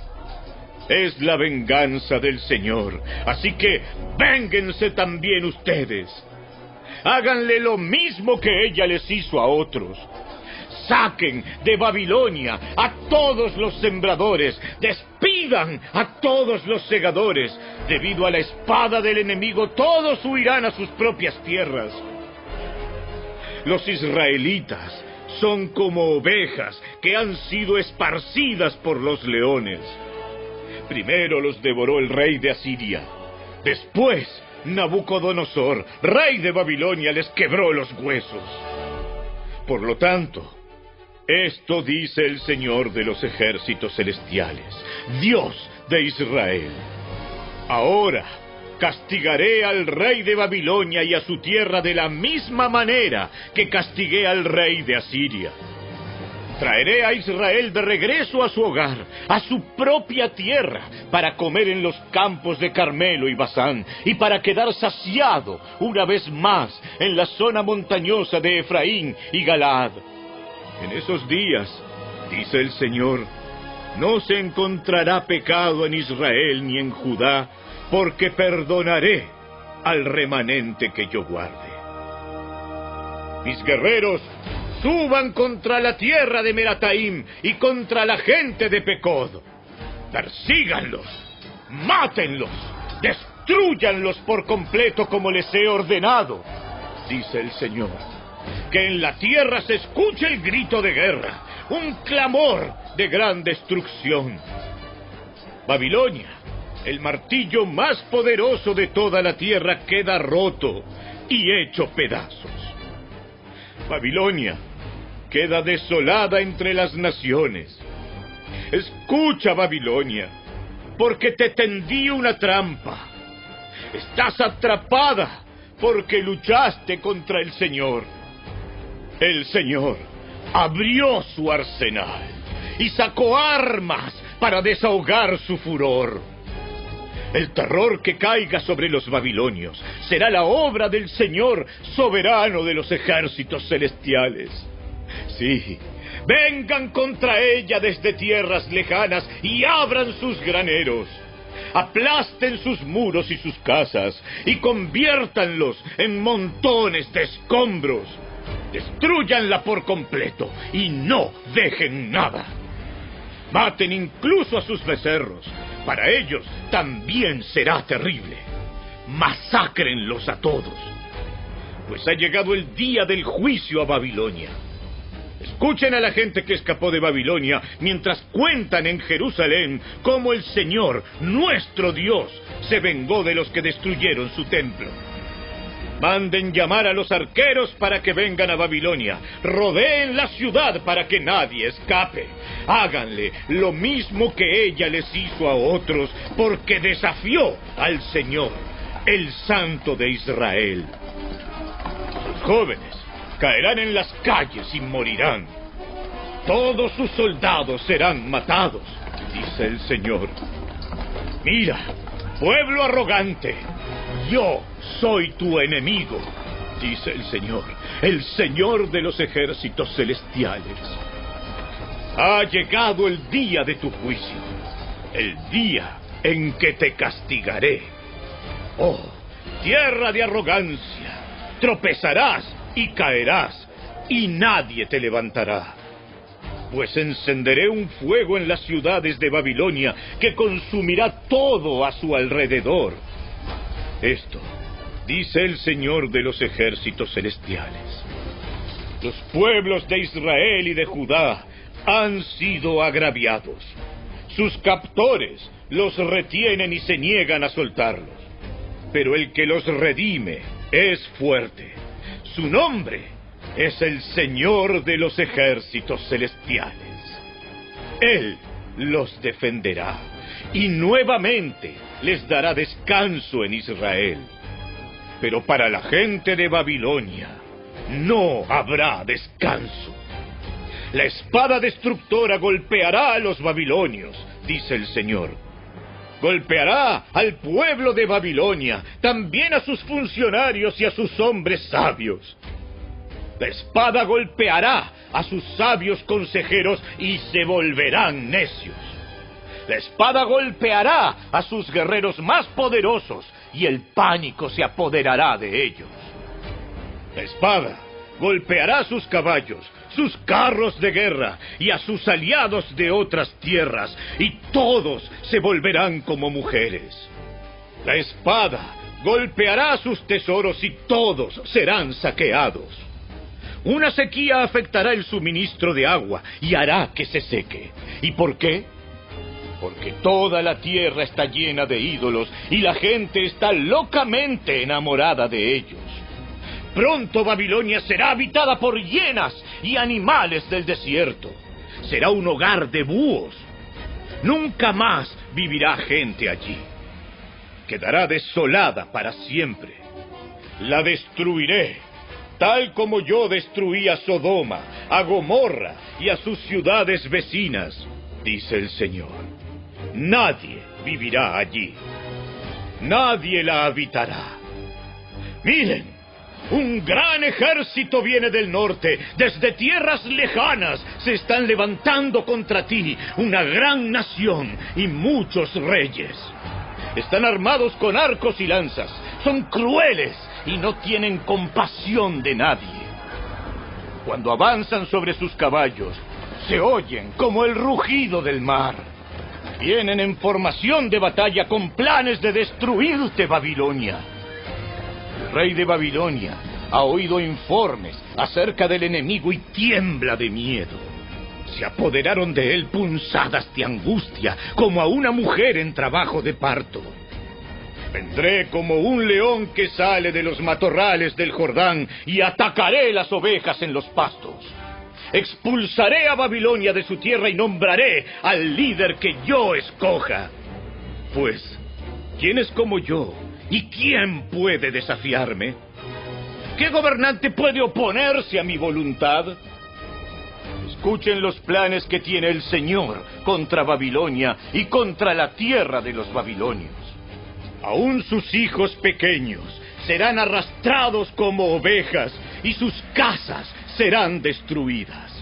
[SPEAKER 2] Es la venganza del Señor. Así que vénganse también ustedes. Háganle lo mismo que ella les hizo a otros. Saquen de Babilonia a todos los sembradores, despidan a todos los segadores. Debido a la espada del enemigo, todos huirán a sus propias tierras. Los israelitas son como ovejas que han sido esparcidas por los leones. Primero los devoró el rey de Asiria. Después, Nabucodonosor, rey de Babilonia, les quebró los huesos. Por lo tanto, esto dice el Señor de los ejércitos celestiales, Dios de Israel. Ahora castigaré al rey de Babilonia y a su tierra de la misma manera que castigué al rey de Asiria. Traeré a Israel de regreso a su hogar, a su propia tierra, para comer en los campos de Carmelo y Basán, y para quedar saciado una vez más en la zona montañosa de Efraín y Galaad En esos días, dice el Señor, no se encontrará pecado en Israel ni en Judá, porque perdonaré al remanente que yo guarde. Mis guerreros suban contra la tierra de Merataim y contra la gente de Pecod. Persíganlos, mátenlos, destruyanlos por completo como les he ordenado, dice el Señor. Que en la tierra se escuche el grito de guerra, un clamor de gran destrucción. Babilonia, el martillo más poderoso de toda la tierra, queda roto y hecho pedazos. Babilonia queda desolada entre las naciones. Escucha, Babilonia, porque te tendí una trampa. Estás atrapada porque luchaste contra el Señor. El Señor abrió su arsenal y sacó armas para desahogar su furor. El terror que caiga sobre los babilonios será la obra del Señor soberano de los ejércitos celestiales. Sí, vengan contra ella desde tierras lejanas y abran sus graneros. Aplasten sus muros y sus casas y conviértanlos en montones de escombros. Destruyanla por completo y no dejen nada. Maten incluso a sus becerros. Para ellos también será terrible. Masácrenlos a todos. Pues ha llegado el día del juicio a Babilonia. Escuchen a la gente que escapó de Babilonia mientras cuentan en Jerusalén cómo el Señor, nuestro Dios, se vengó de los que destruyeron su templo. Manden llamar a los arqueros para que vengan a Babilonia. Rodeen la ciudad para que nadie escape. Háganle lo mismo que ella les hizo a otros porque desafió al Señor, el Santo de Israel. Jóvenes caerán en las calles y morirán. Todos sus soldados serán matados, dice el Señor. Mira, pueblo arrogante, yo soy tu enemigo, dice el Señor, el Señor de los ejércitos celestiales. Ha llegado el día de tu juicio, el día en que te castigaré. Oh, tierra de arrogancia, tropezarás y caerás, y nadie te levantará. Pues encenderé un fuego en las ciudades de Babilonia que consumirá todo a su alrededor. Esto dice el Señor de los ejércitos celestiales. Los pueblos de Israel y de Judá han sido agraviados. Sus captores los retienen y se niegan a soltarlos. Pero el que los redime es fuerte. Su nombre es el Señor de los ejércitos celestiales. Él los defenderá y nuevamente les dará descanso en Israel. Pero para la gente de Babilonia no habrá descanso. La espada destructora golpeará a los babilonios, dice el Señor. Golpeará al pueblo de Babilonia, también a sus funcionarios y a sus hombres sabios. La espada golpeará a sus sabios consejeros y se volverán necios. La espada golpeará a sus guerreros más poderosos y el pánico se apoderará de ellos. La espada golpeará a sus caballos, sus carros de guerra y a sus aliados de otras tierras, y todos se volverán como mujeres. La espada golpeará sus tesoros y todos serán saqueados. Una sequía afectará el suministro de agua y hará que se seque. ¿Y por qué? Porque toda la tierra está llena de ídolos y la gente está locamente enamorada de ellos. Pronto Babilonia será habitada por hienas y animales del desierto. Será un hogar de búhos. Nunca más vivirá gente allí. Quedará desolada para siempre. La destruiré, tal como yo destruí a Sodoma, a Gomorra y a sus ciudades vecinas, dice el Señor. Nadie vivirá allí. Nadie la habitará. Miren, Un gran ejército viene del norte, desde tierras lejanas se están levantando contra ti, una gran nación y muchos reyes. Están armados con arcos y lanzas, son crueles y no tienen compasión de nadie. Cuando avanzan sobre sus caballos, se oyen como el rugido del mar. Vienen en formación de batalla con planes de destruirte, Babilonia rey de Babilonia, ha oído informes acerca del enemigo y tiembla de miedo. Se apoderaron de él punzadas de angustia, como a una mujer en trabajo de parto. Vendré como un león que sale de los matorrales del Jordán y atacaré las ovejas en los pastos. Expulsaré a Babilonia de su tierra y nombraré al líder que yo escoja. Pues, ¿quién es como yo ¿Y quién puede desafiarme? ¿Qué gobernante puede oponerse a mi voluntad? Escuchen los planes que tiene el Señor contra Babilonia y contra la tierra de los babilonios. Aún sus hijos pequeños serán arrastrados como ovejas y sus casas serán destruidas.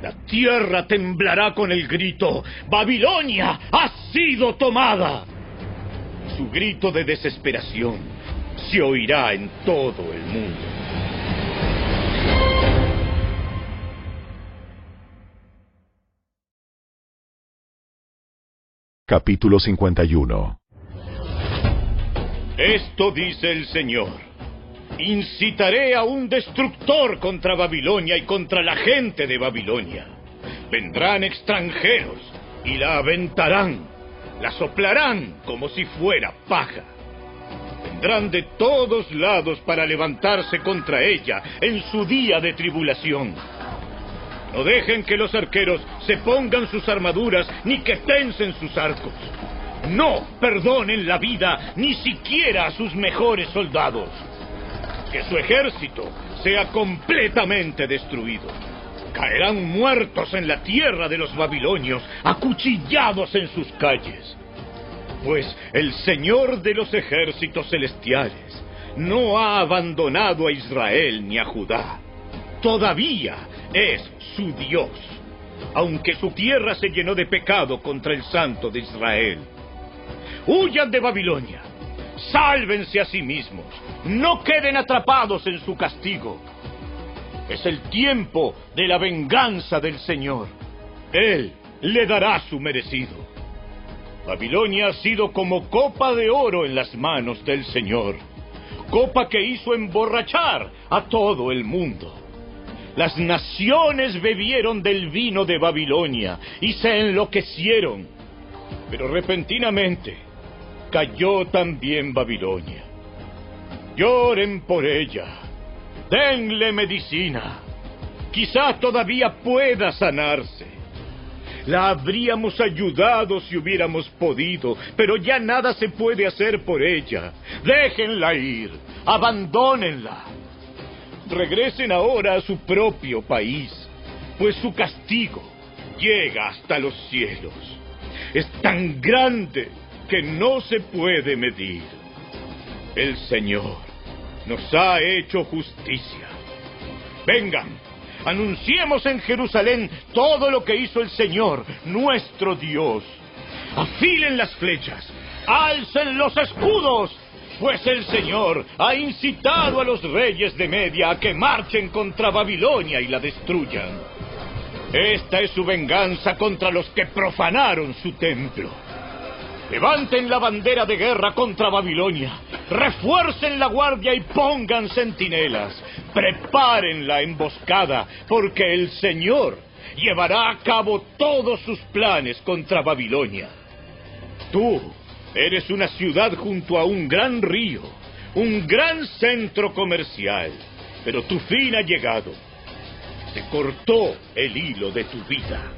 [SPEAKER 2] La tierra temblará con el grito, Babilonia ha sido tomada su grito de desesperación se oirá en todo el mundo.
[SPEAKER 1] Capítulo 51
[SPEAKER 2] Esto dice el Señor. Incitaré a un destructor contra Babilonia y contra la gente de Babilonia. Vendrán extranjeros y la aventarán la soplarán como si fuera paja. Vendrán de todos lados para levantarse contra ella en su día de tribulación. No dejen que los arqueros se pongan sus armaduras ni que tensen sus arcos. No perdonen la vida ni siquiera a sus mejores soldados. Que su ejército sea completamente destruido caerán muertos en la tierra de los babilonios, acuchillados en sus calles. Pues el Señor de los ejércitos celestiales no ha abandonado a Israel ni a Judá. Todavía es su Dios, aunque su tierra se llenó de pecado contra el Santo de Israel. Huyan de Babilonia, sálvense a sí mismos, no queden atrapados en su castigo es el tiempo de la venganza del Señor. Él le dará su merecido. Babilonia ha sido como copa de oro en las manos del Señor, copa que hizo emborrachar a todo el mundo. Las naciones bebieron del vino de Babilonia y se enloquecieron, pero repentinamente cayó también Babilonia. Lloren por ella Denle medicina. Quizá todavía pueda sanarse. La habríamos ayudado si hubiéramos podido, pero ya nada se puede hacer por ella. Déjenla ir, abandónenla. Regresen ahora a su propio país, pues su castigo llega hasta los cielos. Es tan grande que no se puede medir. El Señor nos ha hecho justicia. Vengan, anunciemos en Jerusalén todo lo que hizo el Señor, nuestro Dios. Afilen las flechas, alcen los escudos, pues el Señor ha incitado a los reyes de Media a que marchen contra Babilonia y la destruyan. Esta es su venganza contra los que profanaron su templo. Levanten la bandera de guerra contra Babilonia. Refuercen la guardia y pongan centinelas. Preparen la emboscada, porque el Señor llevará a cabo todos sus planes contra Babilonia. Tú eres una ciudad junto a un gran río, un gran centro comercial, pero tu fin ha llegado. Se cortó el hilo de tu vida.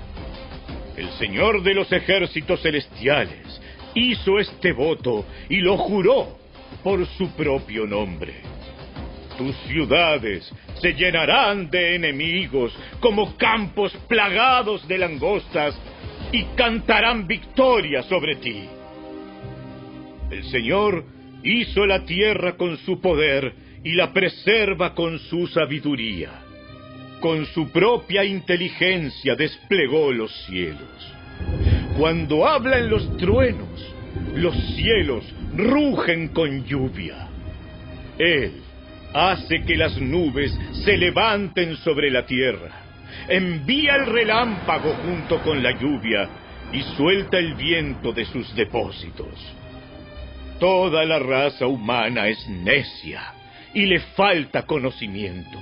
[SPEAKER 2] El Señor de los ejércitos celestiales hizo este voto y lo juró por su propio nombre. Tus ciudades se llenarán de enemigos como campos plagados de langostas y cantarán victoria sobre ti. El Señor hizo la tierra con su poder y la preserva con su sabiduría. Con su propia inteligencia desplegó los cielos. Cuando hablan los truenos, los cielos rugen con lluvia. Él hace que las nubes se levanten sobre la tierra, envía el relámpago junto con la lluvia y suelta el viento de sus depósitos. Toda la raza humana es necia y le falta conocimiento.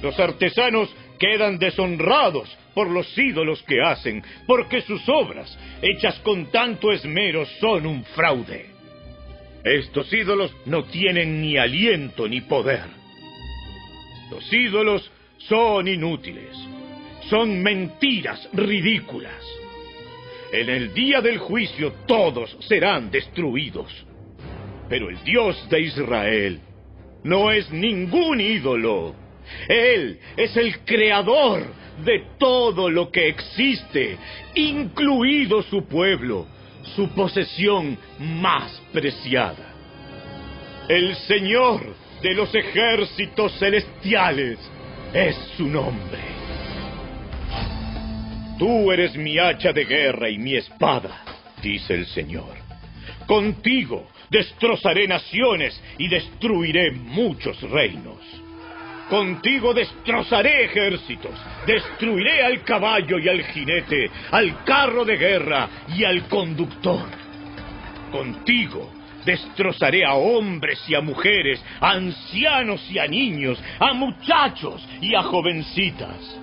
[SPEAKER 2] Los artesanos quedan deshonrados por los ídolos que hacen, porque sus obras, hechas con tanto esmero, son un fraude. Estos ídolos no tienen ni aliento ni poder. Los ídolos son inútiles, son mentiras ridículas. En el día del juicio todos serán destruidos. Pero el Dios de Israel no es ningún ídolo. Él es el creador de todo lo que existe, incluido su pueblo, su posesión más preciada. El Señor de los ejércitos celestiales es su nombre. Tú eres mi hacha de guerra y mi espada, dice el Señor. Contigo destrozaré naciones y destruiré muchos reinos. Contigo destrozaré ejércitos, destruiré al caballo y al jinete, al carro de guerra y al conductor. Contigo destrozaré a hombres y a mujeres, a ancianos y a niños, a muchachos y a jovencitas.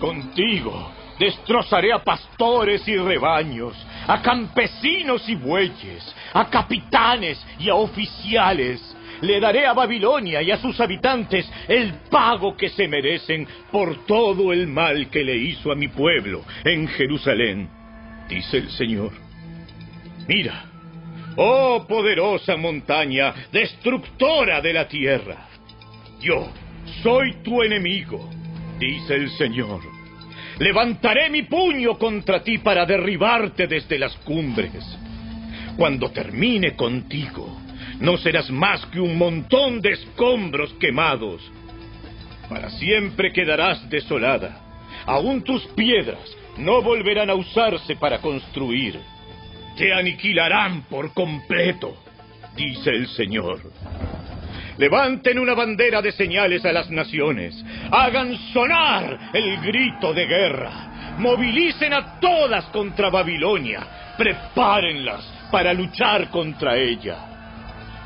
[SPEAKER 2] Contigo destrozaré a pastores y rebaños, a campesinos y bueyes, a capitanes y a oficiales le daré a Babilonia y a sus habitantes el pago que se merecen por todo el mal que le hizo a mi pueblo en Jerusalén, dice el Señor. Mira, oh poderosa montaña, destructora de la tierra, yo soy tu enemigo, dice el Señor. Levantaré mi puño contra ti para derribarte desde las cumbres. Cuando termine contigo, no serás más que un montón de escombros quemados. Para siempre quedarás desolada. Aún tus piedras no volverán a usarse para construir. Te aniquilarán por completo, dice el Señor. Levanten una bandera de señales a las naciones. Hagan sonar el grito de guerra. Movilicen a todas contra Babilonia. Prepárenlas para luchar contra ella.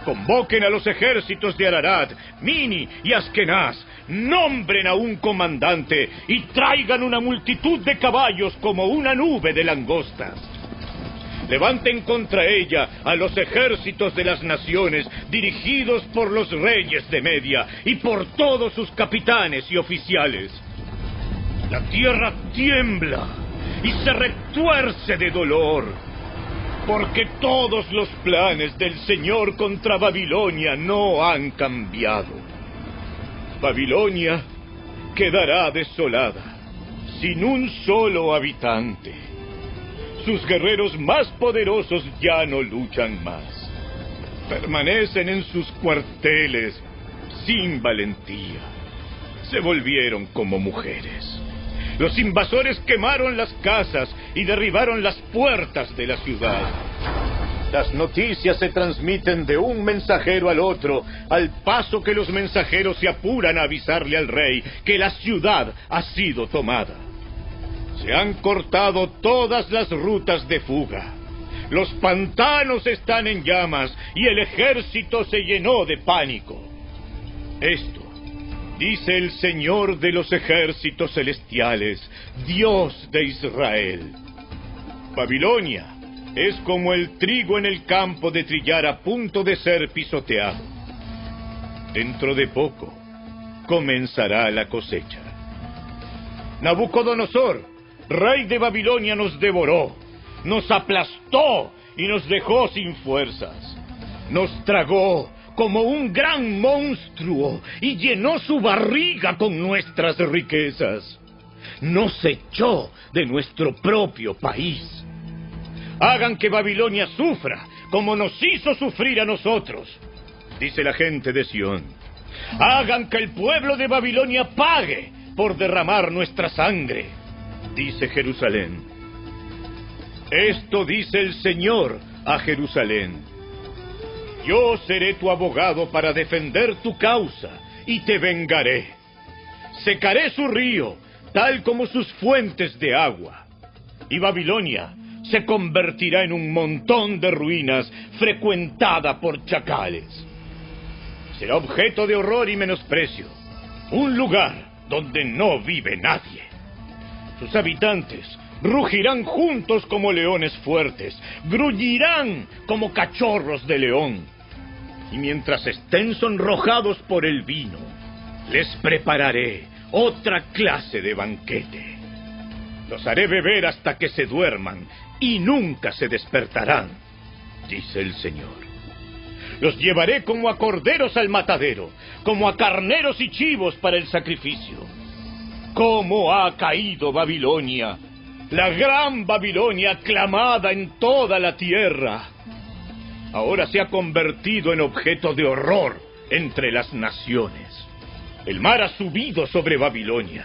[SPEAKER 2] Convoquen a los ejércitos de Ararat, Mini y Askenaz, nombren a un comandante y traigan una multitud de caballos como una nube de langostas. Levanten contra ella a los ejércitos de las naciones dirigidos por los reyes de Media y por todos sus capitanes y oficiales. La tierra tiembla y se retuerce de dolor porque todos los planes del Señor contra Babilonia no han cambiado. Babilonia quedará desolada, sin un solo habitante. Sus guerreros más poderosos ya no luchan más. Permanecen en sus cuarteles sin valentía. Se volvieron como mujeres. Los invasores quemaron las casas y derribaron las puertas de la ciudad. Las noticias se transmiten de un mensajero al otro, al paso que los mensajeros se apuran a avisarle al rey que la ciudad ha sido tomada. Se han cortado todas las rutas de fuga. Los pantanos están en llamas y el ejército se llenó de pánico. Esto dice el Señor de los ejércitos celestiales, Dios de Israel. Babilonia es como el trigo en el campo de trillar a punto de ser pisoteado. Dentro de poco comenzará la cosecha. Nabucodonosor, rey de Babilonia, nos devoró, nos aplastó y nos dejó sin fuerzas. Nos tragó como un gran monstruo y llenó su barriga con nuestras riquezas. Nos echó de nuestro propio país. Hagan que Babilonia sufra como nos hizo sufrir a nosotros, dice la gente de Sión. Hagan que el pueblo de Babilonia pague por derramar nuestra sangre, dice Jerusalén. Esto dice el Señor a Jerusalén. Yo seré tu abogado para defender tu causa y te vengaré. Secaré su río, tal como sus fuentes de agua. Y Babilonia se convertirá en un montón de ruinas frecuentada por chacales. Será objeto de horror y menosprecio, un lugar donde no vive nadie. Sus habitantes rugirán juntos como leones fuertes, gruñirán como cachorros de león. Y mientras estén sonrojados por el vino, les prepararé otra clase de banquete. Los haré beber hasta que se duerman y nunca se despertarán, dice el Señor. Los llevaré como a corderos al matadero, como a carneros y chivos para el sacrificio. ¿Cómo ha caído Babilonia? La gran Babilonia aclamada en toda la tierra. Ahora se ha convertido en objeto de horror entre las naciones. El mar ha subido sobre Babilonia.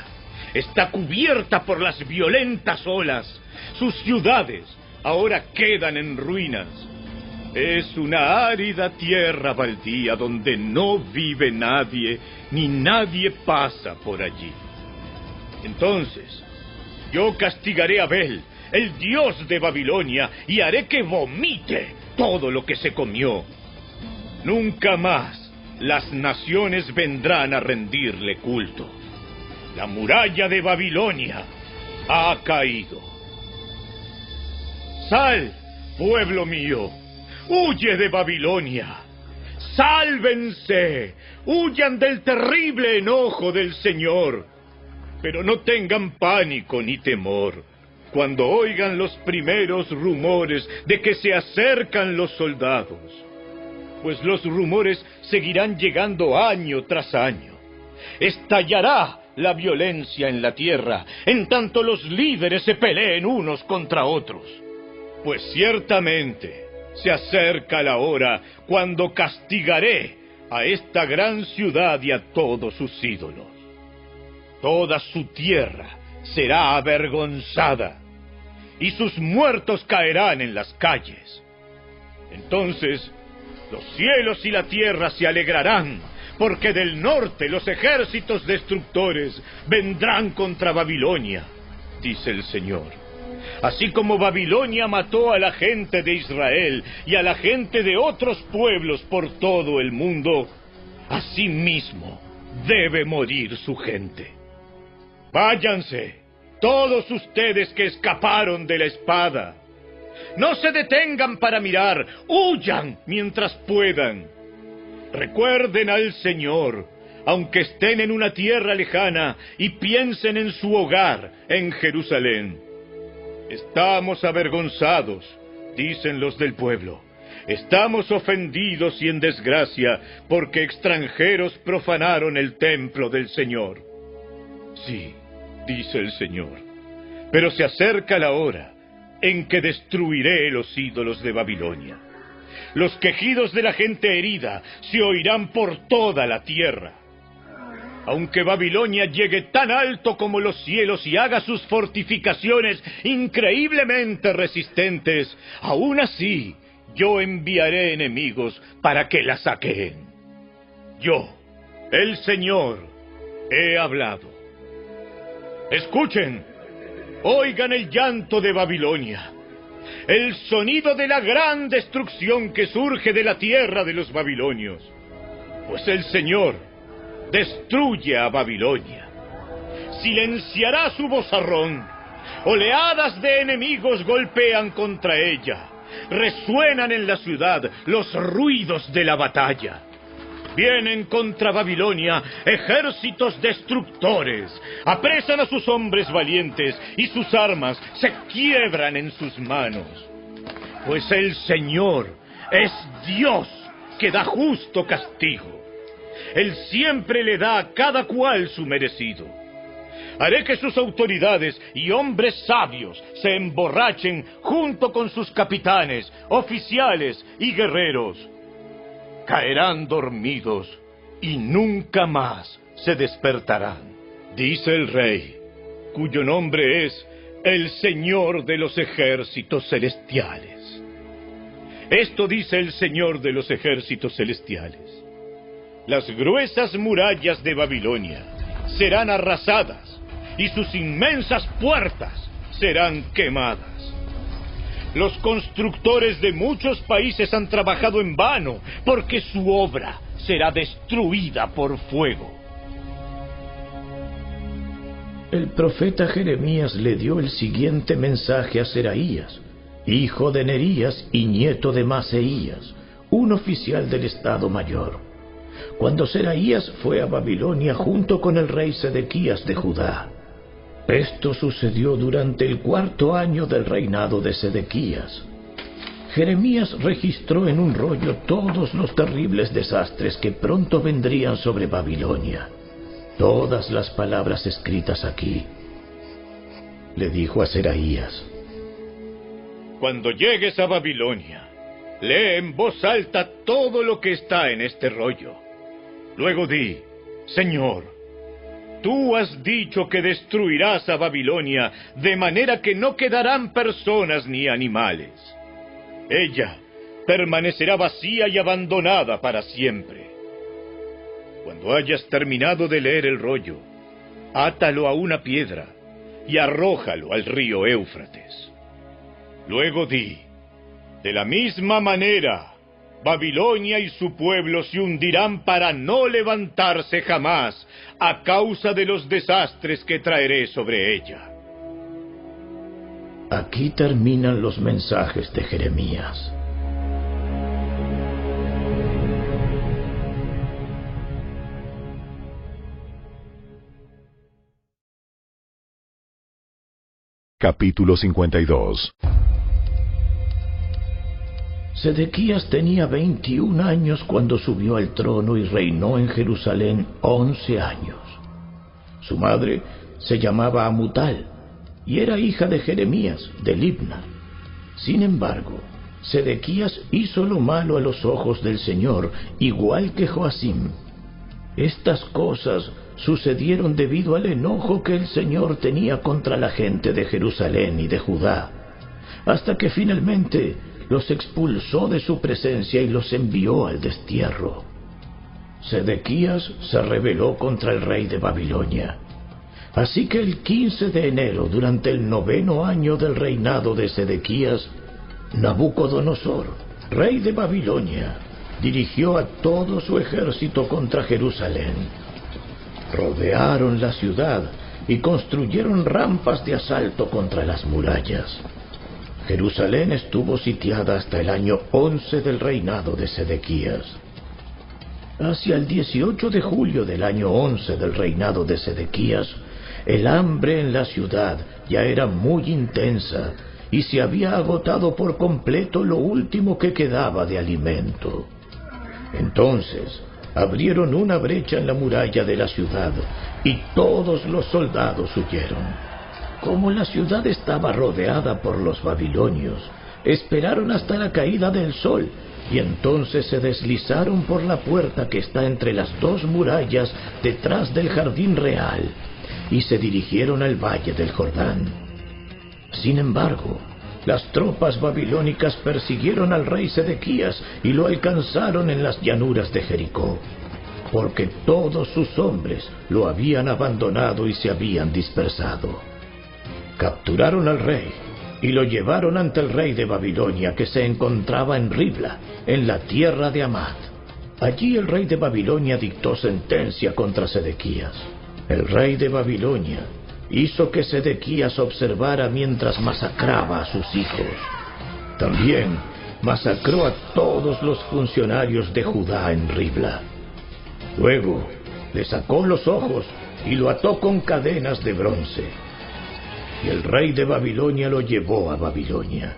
[SPEAKER 2] Está cubierta por las violentas olas. Sus ciudades ahora quedan en ruinas. Es una árida tierra baldía donde no vive nadie, ni nadie pasa por allí. Entonces, yo castigaré a Bel, el dios de Babilonia, y haré que vomite todo lo que se comió. Nunca más las naciones vendrán a rendirle culto. La muralla de Babilonia ha caído. Sal, pueblo mío, huye de Babilonia. Sálvense, huyan del terrible enojo del Señor. Pero no tengan pánico ni temor cuando oigan los primeros rumores de que se acercan los soldados pues los rumores seguirán llegando año tras año. Estallará la violencia en la tierra, en tanto los líderes se peleen unos contra otros. Pues ciertamente se acerca la hora cuando castigaré a esta gran ciudad y a todos sus ídolos. Toda su tierra será avergonzada y sus muertos caerán en las calles. Entonces los cielos y la tierra se alegrarán, porque del norte los ejércitos destructores vendrán contra Babilonia, dice el Señor. Así como Babilonia mató a la gente de Israel y a la gente de otros pueblos por todo el mundo, así mismo debe morir su gente. Váyanse, todos ustedes que escaparon de la espada no se detengan para mirar, huyan mientras puedan. Recuerden al Señor, aunque estén en una tierra lejana, y piensen en su hogar, en Jerusalén. Estamos avergonzados, dicen los del pueblo. Estamos ofendidos y en desgracia porque extranjeros profanaron el templo del Señor. Sí, dice el Señor, pero se acerca la hora en que destruiré los ídolos de Babilonia. Los quejidos de la gente herida se oirán por toda la tierra. Aunque Babilonia llegue tan alto como los cielos y haga sus fortificaciones increíblemente resistentes, aún así yo enviaré enemigos para que la saqueen. Yo, el Señor, he hablado. Escuchen, Oigan el llanto de Babilonia, el sonido de la gran destrucción que surge de la tierra de los babilonios. Pues el Señor destruye a Babilonia, silenciará su vozarrón, oleadas de enemigos golpean contra ella, resuenan en la ciudad los ruidos de la batalla. Vienen contra Babilonia ejércitos destructores, apresan a sus hombres valientes y sus armas se quiebran en sus manos. Pues el Señor es Dios que da justo castigo. Él siempre le da a cada cual su merecido. Haré que sus autoridades y hombres sabios se emborrachen junto con sus capitanes, oficiales y guerreros caerán dormidos
[SPEAKER 55] y nunca más se despertarán. Dice el rey, cuyo nombre es el Señor de los ejércitos celestiales. Esto dice el Señor de los ejércitos celestiales. Las gruesas murallas de Babilonia serán arrasadas y sus inmensas puertas serán quemadas. Los constructores de muchos países han trabajado en vano porque su obra será destruida por fuego.
[SPEAKER 2] El profeta Jeremías le dio el siguiente mensaje a Seraías, hijo de Nerías y nieto de Maseías, un oficial del Estado Mayor. Cuando Seraías fue a Babilonia junto con el rey Sedequías de Judá. Esto sucedió durante el cuarto año del reinado de Sedequías. Jeremías registró en un rollo todos los terribles desastres que pronto vendrían sobre Babilonia. Todas las palabras escritas aquí. Le dijo a Seraías,
[SPEAKER 55] Cuando llegues a Babilonia, lee en voz alta todo lo que está en este rollo. Luego di, Señor, Tú has dicho que destruirás a Babilonia de manera que no quedarán personas ni animales. Ella permanecerá vacía y abandonada para siempre. Cuando hayas terminado de leer el rollo, átalo a una piedra y arrójalo al río Éufrates. Luego di, de la misma manera, Babilonia y su pueblo se hundirán para no levantarse jamás a causa de los desastres que traeré sobre ella.
[SPEAKER 2] Aquí terminan los mensajes de Jeremías.
[SPEAKER 1] Capítulo 52
[SPEAKER 2] Sedequías tenía 21 años cuando subió al trono y reinó en Jerusalén 11 años. Su madre se llamaba Amutal y era hija de Jeremías, de Libna. Sin embargo, Sedequías hizo lo malo a los ojos del Señor, igual que Joacim. Estas cosas sucedieron debido al enojo que el Señor tenía contra la gente de Jerusalén y de Judá, hasta que finalmente los expulsó de su presencia y los envió al destierro. Sedequías se rebeló contra el rey de Babilonia. Así que el 15 de enero, durante el noveno año del reinado de Sedequías, Nabucodonosor, rey de Babilonia, dirigió a todo su ejército contra Jerusalén. Rodearon la ciudad y construyeron rampas de asalto contra las murallas. Jerusalén estuvo sitiada hasta el año 11 del reinado de Sedequías. Hacia el 18 de julio del año 11 del reinado de Sedequías, el hambre en la ciudad ya era muy intensa y se había agotado por completo lo último que quedaba de alimento. Entonces abrieron una brecha en la muralla de la ciudad y todos los soldados huyeron. Como la ciudad estaba rodeada por los babilonios, esperaron hasta la caída del sol y entonces se deslizaron por la puerta que está entre las dos murallas detrás del jardín real y se dirigieron al valle del Jordán. Sin embargo, las tropas babilónicas persiguieron al rey Sedequías y lo alcanzaron en las llanuras de Jericó, porque todos sus hombres lo habían abandonado y se habían dispersado capturaron al rey y lo llevaron ante el rey de Babilonia que se encontraba en Ribla, en la tierra de Amad. Allí el rey de Babilonia dictó sentencia contra Sedequías. El rey de Babilonia hizo que Sedequías observara mientras masacraba a sus hijos. También masacró a todos los funcionarios de Judá en Ribla. Luego le sacó los ojos y lo ató con cadenas de bronce y el rey de Babilonia lo llevó a Babilonia.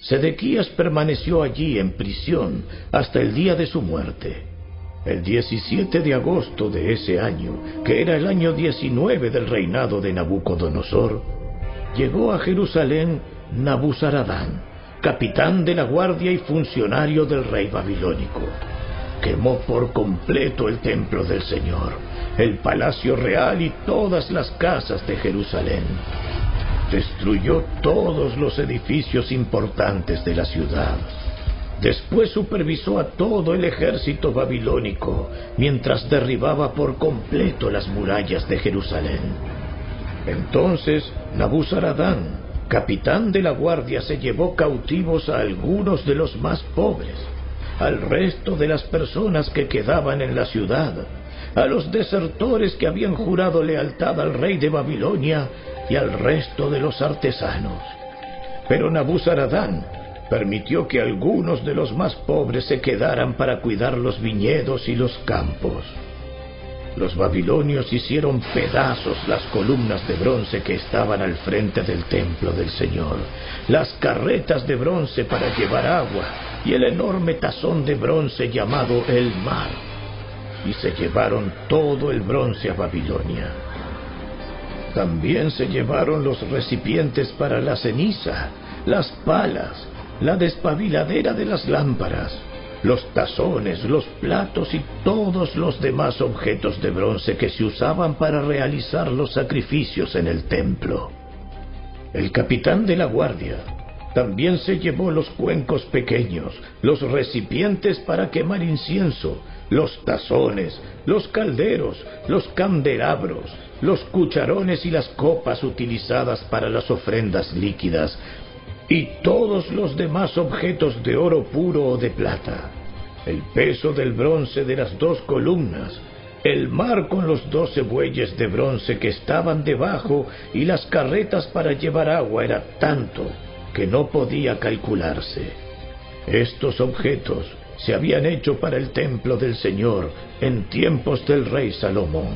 [SPEAKER 2] Sedequías permaneció allí en prisión hasta el día de su muerte. El 17 de agosto de ese año, que era el año 19 del reinado de Nabucodonosor, llegó a Jerusalén Nabuzaradán, capitán de la guardia y funcionario del rey babilónico. Quemó por completo el templo del Señor, el palacio real y todas las casas de Jerusalén. Destruyó todos los edificios importantes de la ciudad. Después supervisó a todo el ejército babilónico mientras derribaba por completo las murallas de Jerusalén. Entonces Nabuzaradán, capitán de la guardia, se llevó cautivos a algunos de los más pobres, al resto de las personas que quedaban en la ciudad, a los desertores que habían jurado lealtad al rey de Babilonia y al resto de los artesanos. Pero Nabuzaradán permitió que algunos de los más pobres se quedaran para cuidar los viñedos y los campos. Los babilonios hicieron pedazos las columnas de bronce que estaban al frente del templo del Señor, las carretas de bronce para llevar agua y el enorme tazón de bronce llamado el mar. Y se llevaron todo el bronce a Babilonia. También se llevaron los recipientes para la ceniza, las palas, la despabiladera de las lámparas, los tazones, los platos y todos los demás objetos de bronce que se usaban para realizar los sacrificios en el templo. El capitán de la guardia también se llevó los cuencos pequeños, los recipientes para quemar incienso, los tazones, los calderos, los candelabros, los cucharones y las copas utilizadas para las ofrendas líquidas, y todos los demás objetos de oro puro o de plata, el peso del bronce de las dos columnas, el mar con los doce bueyes de bronce que estaban debajo y las carretas para llevar agua era tanto que no podía calcularse. Estos objetos se habían hecho para el templo del Señor en tiempos del rey Salomón.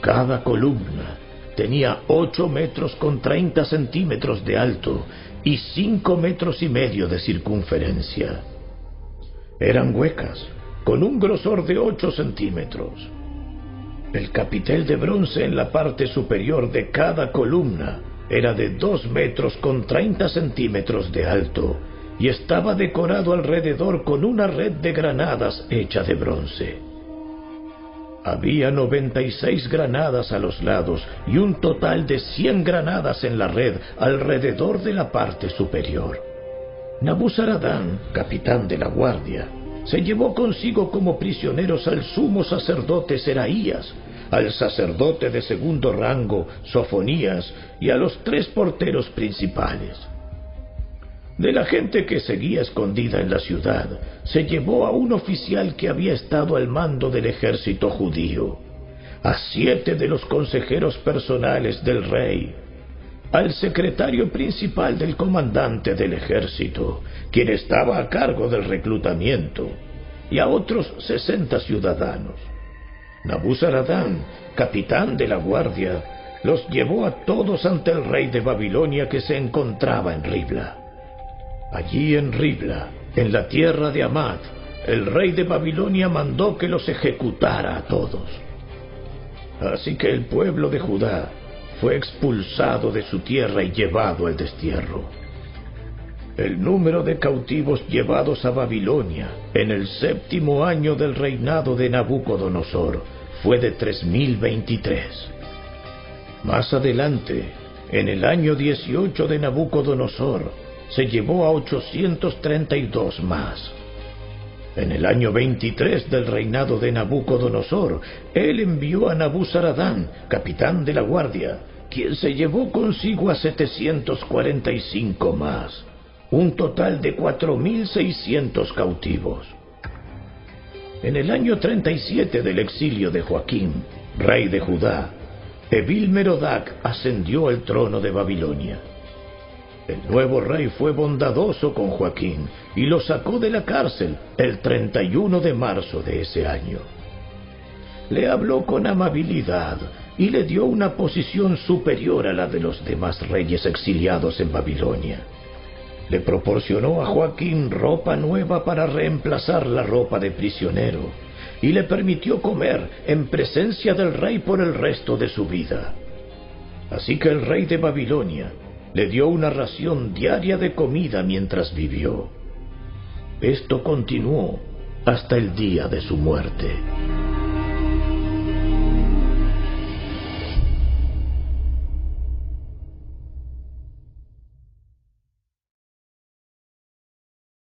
[SPEAKER 2] Cada columna tenía ocho metros con treinta centímetros de alto y cinco metros y medio de circunferencia. Eran huecas, con un grosor de ocho centímetros. El capitel de bronce en la parte superior de cada columna era de dos metros con treinta centímetros de alto y estaba decorado alrededor con una red de granadas hecha de bronce. Había 96 granadas a los lados y un total de 100 granadas en la red alrededor de la parte superior. Nabuzaradán, capitán de la guardia, se llevó consigo como prisioneros al sumo sacerdote Seraías, al sacerdote de segundo rango Sofonías y a los tres porteros principales. De la gente que seguía escondida en la ciudad, se llevó a un oficial que había estado al mando del ejército judío, a siete de los consejeros personales del rey, al secretario principal del comandante del ejército, quien estaba a cargo del reclutamiento, y a otros sesenta ciudadanos. Nabuzaradán, capitán de la guardia, los llevó a todos ante el rey de Babilonia que se encontraba en Ribla. Allí en Ribla, en la tierra de Amad, el rey de Babilonia mandó que los ejecutara a todos. Así que el pueblo de Judá fue expulsado de su tierra y llevado al destierro. El número de cautivos llevados a Babilonia en el séptimo año del reinado de Nabucodonosor fue de 3023. Más adelante, en el año 18 de Nabucodonosor, se llevó a 832 más. En el año 23 del reinado de Nabucodonosor, él envió a Nabuzaradán, capitán de la guardia, quien se llevó consigo a 745 más, un total de 4.600 cautivos. En el año 37 del exilio de Joaquín, rey de Judá, Evil Merodac ascendió al trono de Babilonia. El nuevo rey fue bondadoso con Joaquín y lo sacó de la cárcel el 31 de marzo de ese año. Le habló con amabilidad y le dio una posición superior a la de los demás reyes exiliados en Babilonia. Le proporcionó a Joaquín ropa nueva para reemplazar la ropa de prisionero y le permitió comer en presencia del rey por el resto de su vida. Así que el rey de Babilonia le dio una ración diaria de comida mientras vivió. Esto continuó hasta el día de su muerte.